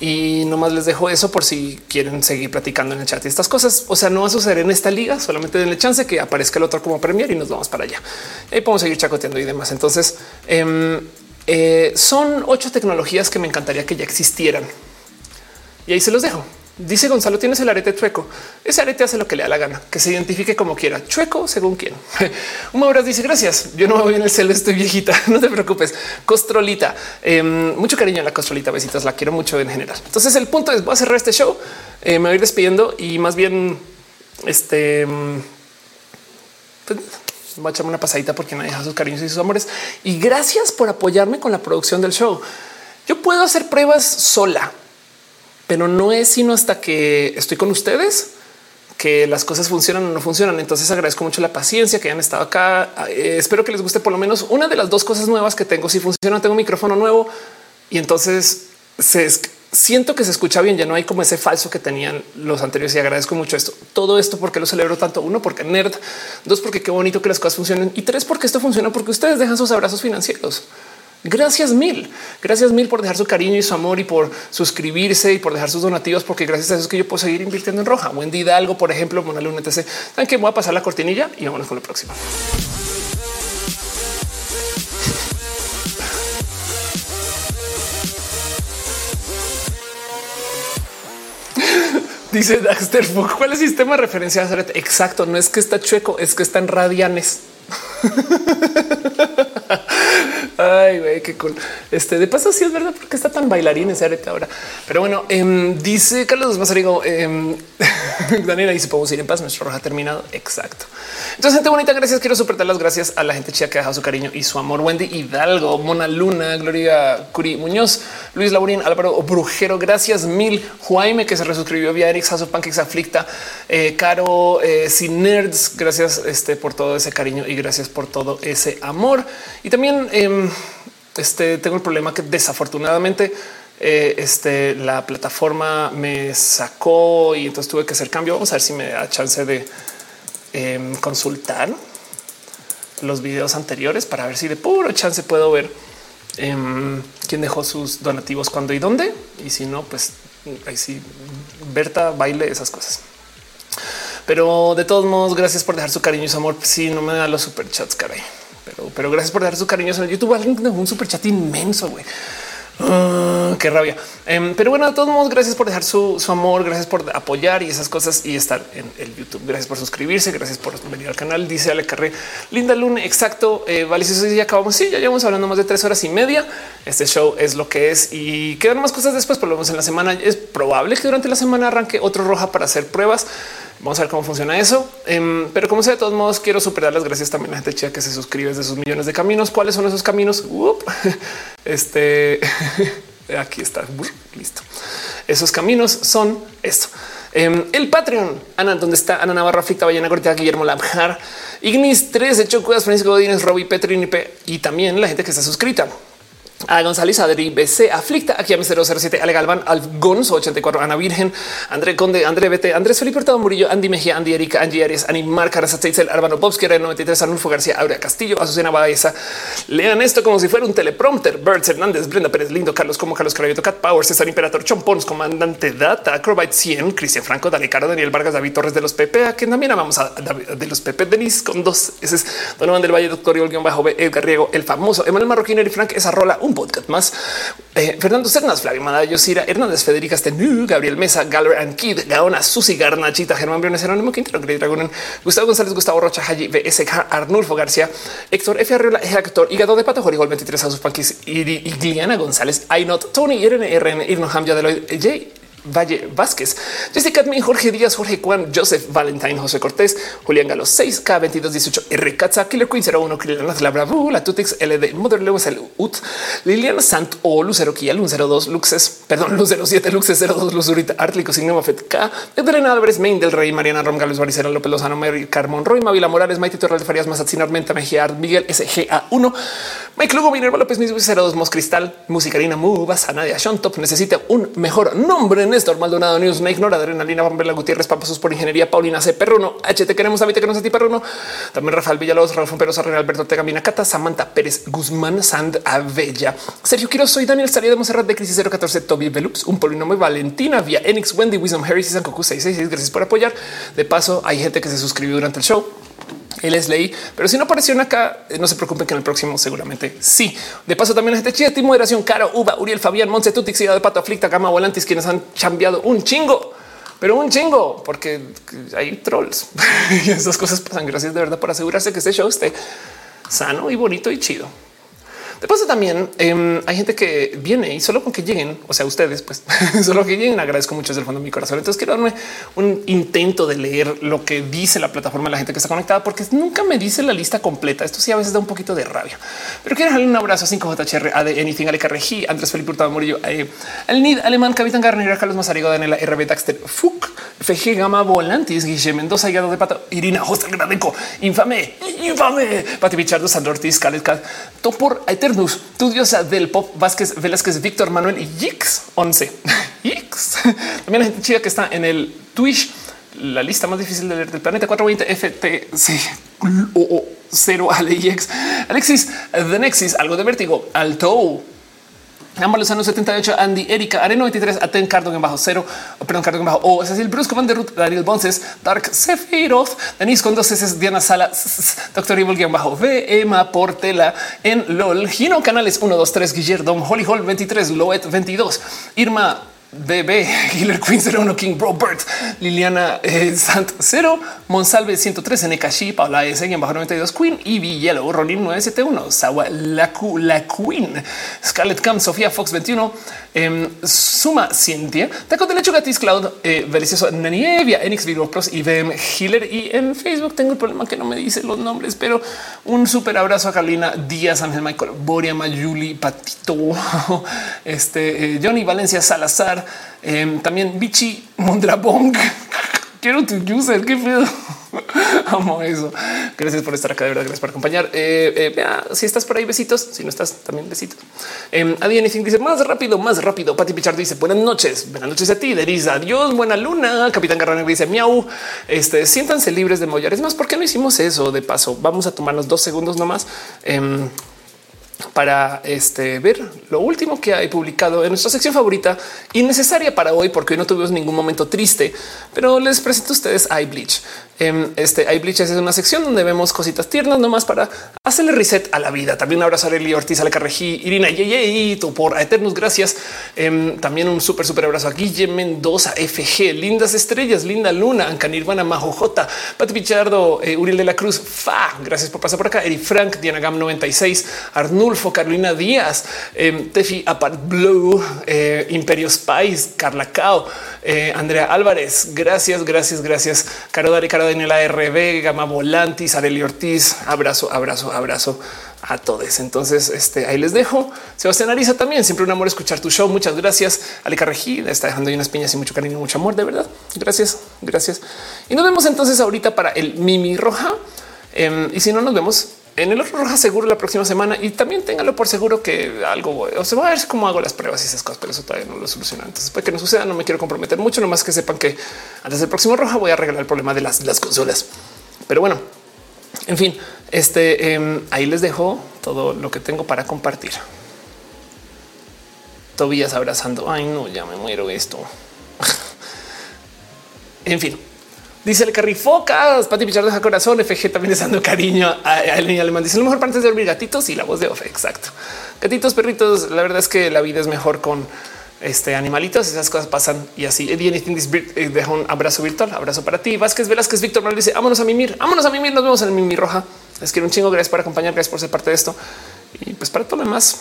Speaker 1: Y nomás les dejo eso por si quieren seguir platicando en el chat y estas cosas. O sea, no va a suceder en esta liga, solamente denle chance que aparezca el otro como premier y nos vamos para allá. Y podemos seguir chacoteando y demás. Entonces, em, eh, son ocho tecnologías que me encantaría que ya existieran. Y ahí se los dejo. Dice Gonzalo, tienes el arete chueco. Ese arete hace lo que le da la gana, que se identifique como quiera. Chueco según quién. Una hora dice gracias. Yo no me voy en el cel, estoy viejita. No te preocupes. Costrolita. Em, mucho cariño en la costrolita. Besitos. La quiero mucho en general. Entonces el punto es voy a cerrar este show. Eh, me voy a ir despidiendo y más bien este em, pues, a echarme una pasadita porque nadie deja sus cariños y sus amores. Y gracias por apoyarme con la producción del show. Yo puedo hacer pruebas sola pero no es sino hasta que estoy con ustedes que las cosas funcionan o no funcionan. Entonces agradezco mucho la paciencia que hayan estado acá. Eh, espero que les guste por lo menos una de las dos cosas nuevas que tengo. Si funciona, tengo un micrófono nuevo y entonces se, siento que se escucha bien. Ya no hay como ese falso que tenían los anteriores y agradezco mucho esto. Todo esto porque lo celebro tanto. Uno, porque nerd. Dos, porque qué bonito que las cosas funcionen. Y tres, porque esto funciona porque ustedes dejan sus abrazos financieros. Gracias mil, gracias mil por dejar su cariño y su amor y por suscribirse y por dejar sus donativos, porque gracias a eso es que yo puedo seguir invirtiendo en roja. Wendy Hidalgo, por ejemplo, Monaluna etc. Saben voy a pasar la cortinilla y vámonos con la próxima. Dice Daxter, ¿cuál es el sistema de referencia? Exacto, no es que está chueco, es que está en radianes. Ay, güey, qué cool. Este de paso, sí es verdad, porque está tan bailarín ese arete ahora. Pero bueno, em, dice Carlos Mazarigo, eh, Daniela dice podemos ir en paz. Nuestro roja ha terminado. Exacto. Entonces, gente bonita, gracias. Quiero super las gracias a la gente chida que ha dejado su cariño y su amor. Wendy Hidalgo, Mona Luna, Gloria Curi Muñoz, Luis Laurín, Álvaro Brujero. Gracias mil. Jaime que se resuscribió vía Eric Sasso Pancakes Aflicta, eh, Caro eh, Sin Nerds. Gracias este, por todo ese cariño y gracias por todo ese amor. Y también em, este, tengo el problema que desafortunadamente eh, este, la plataforma me sacó y entonces tuve que hacer cambio. Vamos a ver si me da chance de em, consultar los videos anteriores para ver si de puro chance puedo ver em, quién dejó sus donativos, cuándo y dónde. Y si no, pues ahí sí, Berta baile esas cosas. Pero de todos modos, gracias por dejar su cariño y su amor. Si no me da los superchats, caray. Pero, pero gracias por dejar sus cariños en el YouTube. Alguien dejó un superchat inmenso, güey. Ah, qué rabia. Em, pero bueno, de todos modos, gracias por dejar su, amor, gracias por apoyar y esas cosas y estar en el YouTube. Gracias por suscribirse, gracias por venir al canal. Dice Ale Carré, linda luna, exacto. Eh, vale, si ya acabamos. Sí, ya llevamos hablando más de tres horas y media. Este show es lo que es y quedan más cosas después. Por lo menos en la semana es probable que durante la semana arranque otro roja para hacer pruebas. Vamos a ver cómo funciona eso. Em, pero como sea, de todos modos, quiero superar las gracias también a la gente chica que se suscribe de sus millones de caminos. ¿Cuáles son esos caminos? este aquí está listo. Esos caminos son esto. Em, el Patreon, Ana, donde está Ana Navarra, Frita, Ballena Cortea, Guillermo Labjar, Ignis 3, Hecho Francisco Godínez, Robbie Petri y también la gente que está suscrita a González, Adri BC, Aflicta, aquí a 007, Ale Galván, Algonzo 84, Ana Virgen, André Conde, André BT, Andrés Felipe Hurtado Murillo, Andy Mejía, Andy Erika, Angie Arias, Ani Marca, Teitzel, Arbano Bobsky, 93, Anulfo García, Aurea Castillo, Azucena Baeza. Lean esto como si fuera un teleprompter. Birds Hernández, Brenda Pérez Lindo, Carlos Como, Carlos Carayoto, Cat Power, César Imperator, Chompons, Comandante Data, Acrobyte 100, Cristian Franco, Dani Caro, Daniel Vargas, David Torres de los PP, a que también amamos a de los PP, Denis con dos. Ese es Donovan del Valle, Doctor Guión Bajo, Edgar Riego, el famoso Emanuel Marroquín, y Frank, esa rola, un podcast más. Eh, Fernando Cernas, Flavio Madallo, Cira, Hernández, Federica Stenú, Gabriel Mesa, Galler and Kid, Gaona, Susi Garnachita, Germán Briones, Jerónimo Quintero, Dragonen, Gustavo González, Gustavo Rocha, Haji, BSK, Arnulfo García, Héctor F. Arriola, Héctor, Hígado de Pato, Jorigol 23, a sus panquis, Gliana González, Ainot, Tony, Irene, RN, Irno Ham, Yadeloy, J. Valle Vázquez, Jessica Admin, Jorge Díaz, Jorge Juan, Joseph Valentine, José Cortés, Julián Galo 6, K2218, R Katza, Killer Queen 01, Killer La Bravo, La Tutix, LD, Mother Lewis, el UT, Liliana Sant o Lucero Lun 02, Luxes, perdón, Luz 07, Luxes 02, Luzurita, Artlico, Signo Fet K, Edrena Álvarez, Main del Rey, Mariana Rom, Gales Baricera, López Lozano, Mary Carmon, Roy, Mavila Morales, Maite Torres de Farías, Mazatzin Armenta, Mejía, Miguel SGA1, Mike Lugo, Minerva López, Mis 02, Mos Cristal, Musicarina, Muba, Sanadia, Sean Top, necesita un mejor nombre, Néstor Maldonado, News, Snake, Nora, Adrenalina, Pamela Gutiérrez, Papasos por Ingeniería, Paulina C. Perruno, HT, queremos a mí, te queremos a ti, Perruno. También Rafael Villalobos, Rafael Perosa, René Alberto Tegamina, Cata, Samantha Pérez, Guzmán, Sand, Avella, Sergio Quiroz, soy Daniel Salida de Monserrat de Crisis 014, Toby Velups, un polinomio Valentina, vía Enix, Wendy, Wisdom, Harry, San Cocu 666. Gracias por apoyar. De paso, hay gente que se suscribió durante el show. Él es ley, pero si no aparecieron acá, eh, no se preocupen que en el próximo seguramente sí. De paso, también la gente chida, Timo Moderación, Caro, Uva, Uriel, Fabián, Monse, Tutix, de Pato, Aflicta, Gama, Volantis, quienes han cambiado un chingo pero un chingo, porque hay trolls y esas cosas pasan. Gracias de verdad por asegurarse que este show esté sano y bonito y chido. De paso, también em, hay gente que viene y solo con que lleguen, o sea, ustedes, pues solo que lleguen, agradezco mucho desde el fondo de mi corazón. Entonces quiero darme un intento de leer lo que dice la plataforma de la gente que está conectada, porque nunca me dice la lista completa. Esto sí a veces da un poquito de rabia, pero quiero darle un abrazo a 5JHR, a de Anything, Ale Carrejí, Andrés Felipe Hurtado Murillo, eh, el NID Alemán, Capitán Garnier, Carlos Mazarigo, Daniela RB Daxter, Fuk, FG Gama Volantis, Guille Mendoza, Hígado de Pato, Irina Hostel Gradeco, Infame, Infame, Pati Bichardo, Sandro Ortiz, Khaled Topor, Eternus, tu del pop, Vázquez, Velázquez, Víctor Manuel y Yix 11. Yix. También la gente chida que está en el Twitch, la lista más difícil de leer del planeta 420 FTC o 0 Alex, Alexis, The Nexis, algo de vértigo, Alto, Años 78, Andy, Erika, Arena 93, Aten, Cardon en bajo cero, perdón, Cardon en bajo O, es el Bruce Ruth, Daniel Bonces, Dark Sephiroth, Denise con dos S, Diana Sala, Doctor Evil en bajo V, Emma Portela en LOL, Gino Canales 1, 2, 3, Guillermo, Holly Hall 23, Loet 22, Irma BB, Killer Queen 01, King Robert, Liliana eh, Sant 0, Monsalve 113, Nekashi, Paula S, en bajo 92, Queen, Ivy Yellow, Ronin 971, Sawa La, la Queen, Scarlett Cam, Sofía Fox 21, eh, Suma Cientia, Taco de Lecho Gatis Cloud, eh, Delicioso Nanievia, Enix Video Pros, IBM Healer. Y en Facebook tengo el problema que no me dice los nombres, pero un súper abrazo a Carolina Díaz, Ángel Michael, Boria, Mayuli, Patito, este eh, Johnny Valencia Salazar, Em, también Bichi Mondrabong. Quiero tu user. Qué pedo. Amo eso. Gracias por estar acá. De verdad, gracias por acompañar. Eh, eh, si estás por ahí, besitos. Si no estás, también besitos. Eh, Adi Anything dice más rápido, más rápido. Pati Pichard dice buenas noches. Buenas noches a ti. Deris, adiós. Buena luna. Capitán Garrano dice miau. Este siéntanse libres de mollar. Es más, ¿por qué no hicimos eso? De paso, vamos a tomarnos dos segundos nomás. Para este, ver lo último que hay publicado en nuestra sección favorita y necesaria para hoy, porque hoy no tuvimos ningún momento triste, pero les presento a ustedes iBleach. Em, este iBleach es una sección donde vemos cositas tiernas nomás para hacerle reset a la vida. También un abrazo a Eli Ortiz, a Carrejí, Irina Yeye, tú por Eternos. Gracias. Em, también un súper, súper abrazo a Guille Mendoza, FG, lindas estrellas, linda luna, Ancanirvana, Majo J, Pati Pichardo, eh, Uriel de la Cruz, Fa. Gracias por pasar por acá. Eri Frank, Diana Gam 96, Arnulfo, Carolina Díaz, eh, Tefi Apart Blue, eh, Imperio Spice, Carla Cao, eh, Andrea Álvarez. Gracias, gracias, gracias. Caro Dari, Caro Daniela RB, Gama Volantis, Areli Ortiz. Abrazo, abrazo, abrazo a todos. Entonces, este ahí les dejo. Sebastián Ariza también. Siempre un amor escuchar tu show. Muchas gracias. Aleca Regida está dejando ahí unas piñas y mucho cariño, mucho amor. De verdad. Gracias, gracias. Y nos vemos entonces ahorita para el Mimi Roja. Em, y si no, nos vemos en el otro roja seguro la próxima semana y también téngalo por seguro que algo o se va a ver cómo hago las pruebas y esas cosas, pero eso todavía no lo soluciona. Entonces, para que no suceda, no me quiero comprometer mucho, nomás que sepan que antes del próximo roja voy a arreglar el problema de las, las consolas. Pero bueno, en fin, este eh, ahí les dejo todo lo que tengo para compartir. Tobías abrazando. Ay, no, ya me muero esto. en fin, Dice el carrifocas, Pati Pichar deja corazón, FG también está dando cariño a, el niño alemán. Dice lo mejor para antes de dormir gatitos y la voz de Ofe. Exacto. Gatitos, perritos. La verdad es que la vida es mejor con este animalitos. Esas cosas pasan y así. Eddie eh, deja un abrazo virtual. Abrazo para ti. Vázquez Velázquez Víctor Manuel dice vámonos a mimir, vámonos a mimir. Nos vemos en el Mimi Roja. Les quiero un chingo. Gracias por acompañar. Gracias por ser parte de esto. Y pues para todo lo demás,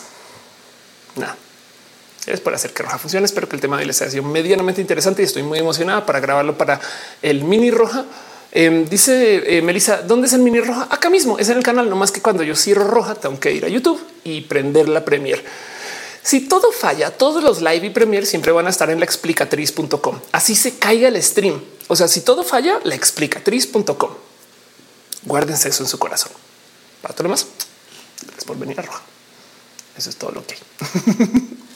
Speaker 1: nada es por hacer que Roja funcione. Espero que el tema de hoy les haya sido medianamente interesante y estoy muy emocionada para grabarlo para el mini Roja. Eh, dice eh, Melissa, ¿dónde es el mini Roja? Acá mismo es en el canal. No más que cuando yo cierro Roja, tengo que ir a YouTube y prender la Premier. Si todo falla, todos los live y Premier siempre van a estar en la explicatriz.com. Así se caiga el stream. O sea, si todo falla, la explicatriz.com. Guárdense eso en su corazón. Para todo lo más, gracias por venir a Roja. Eso es todo lo que hay.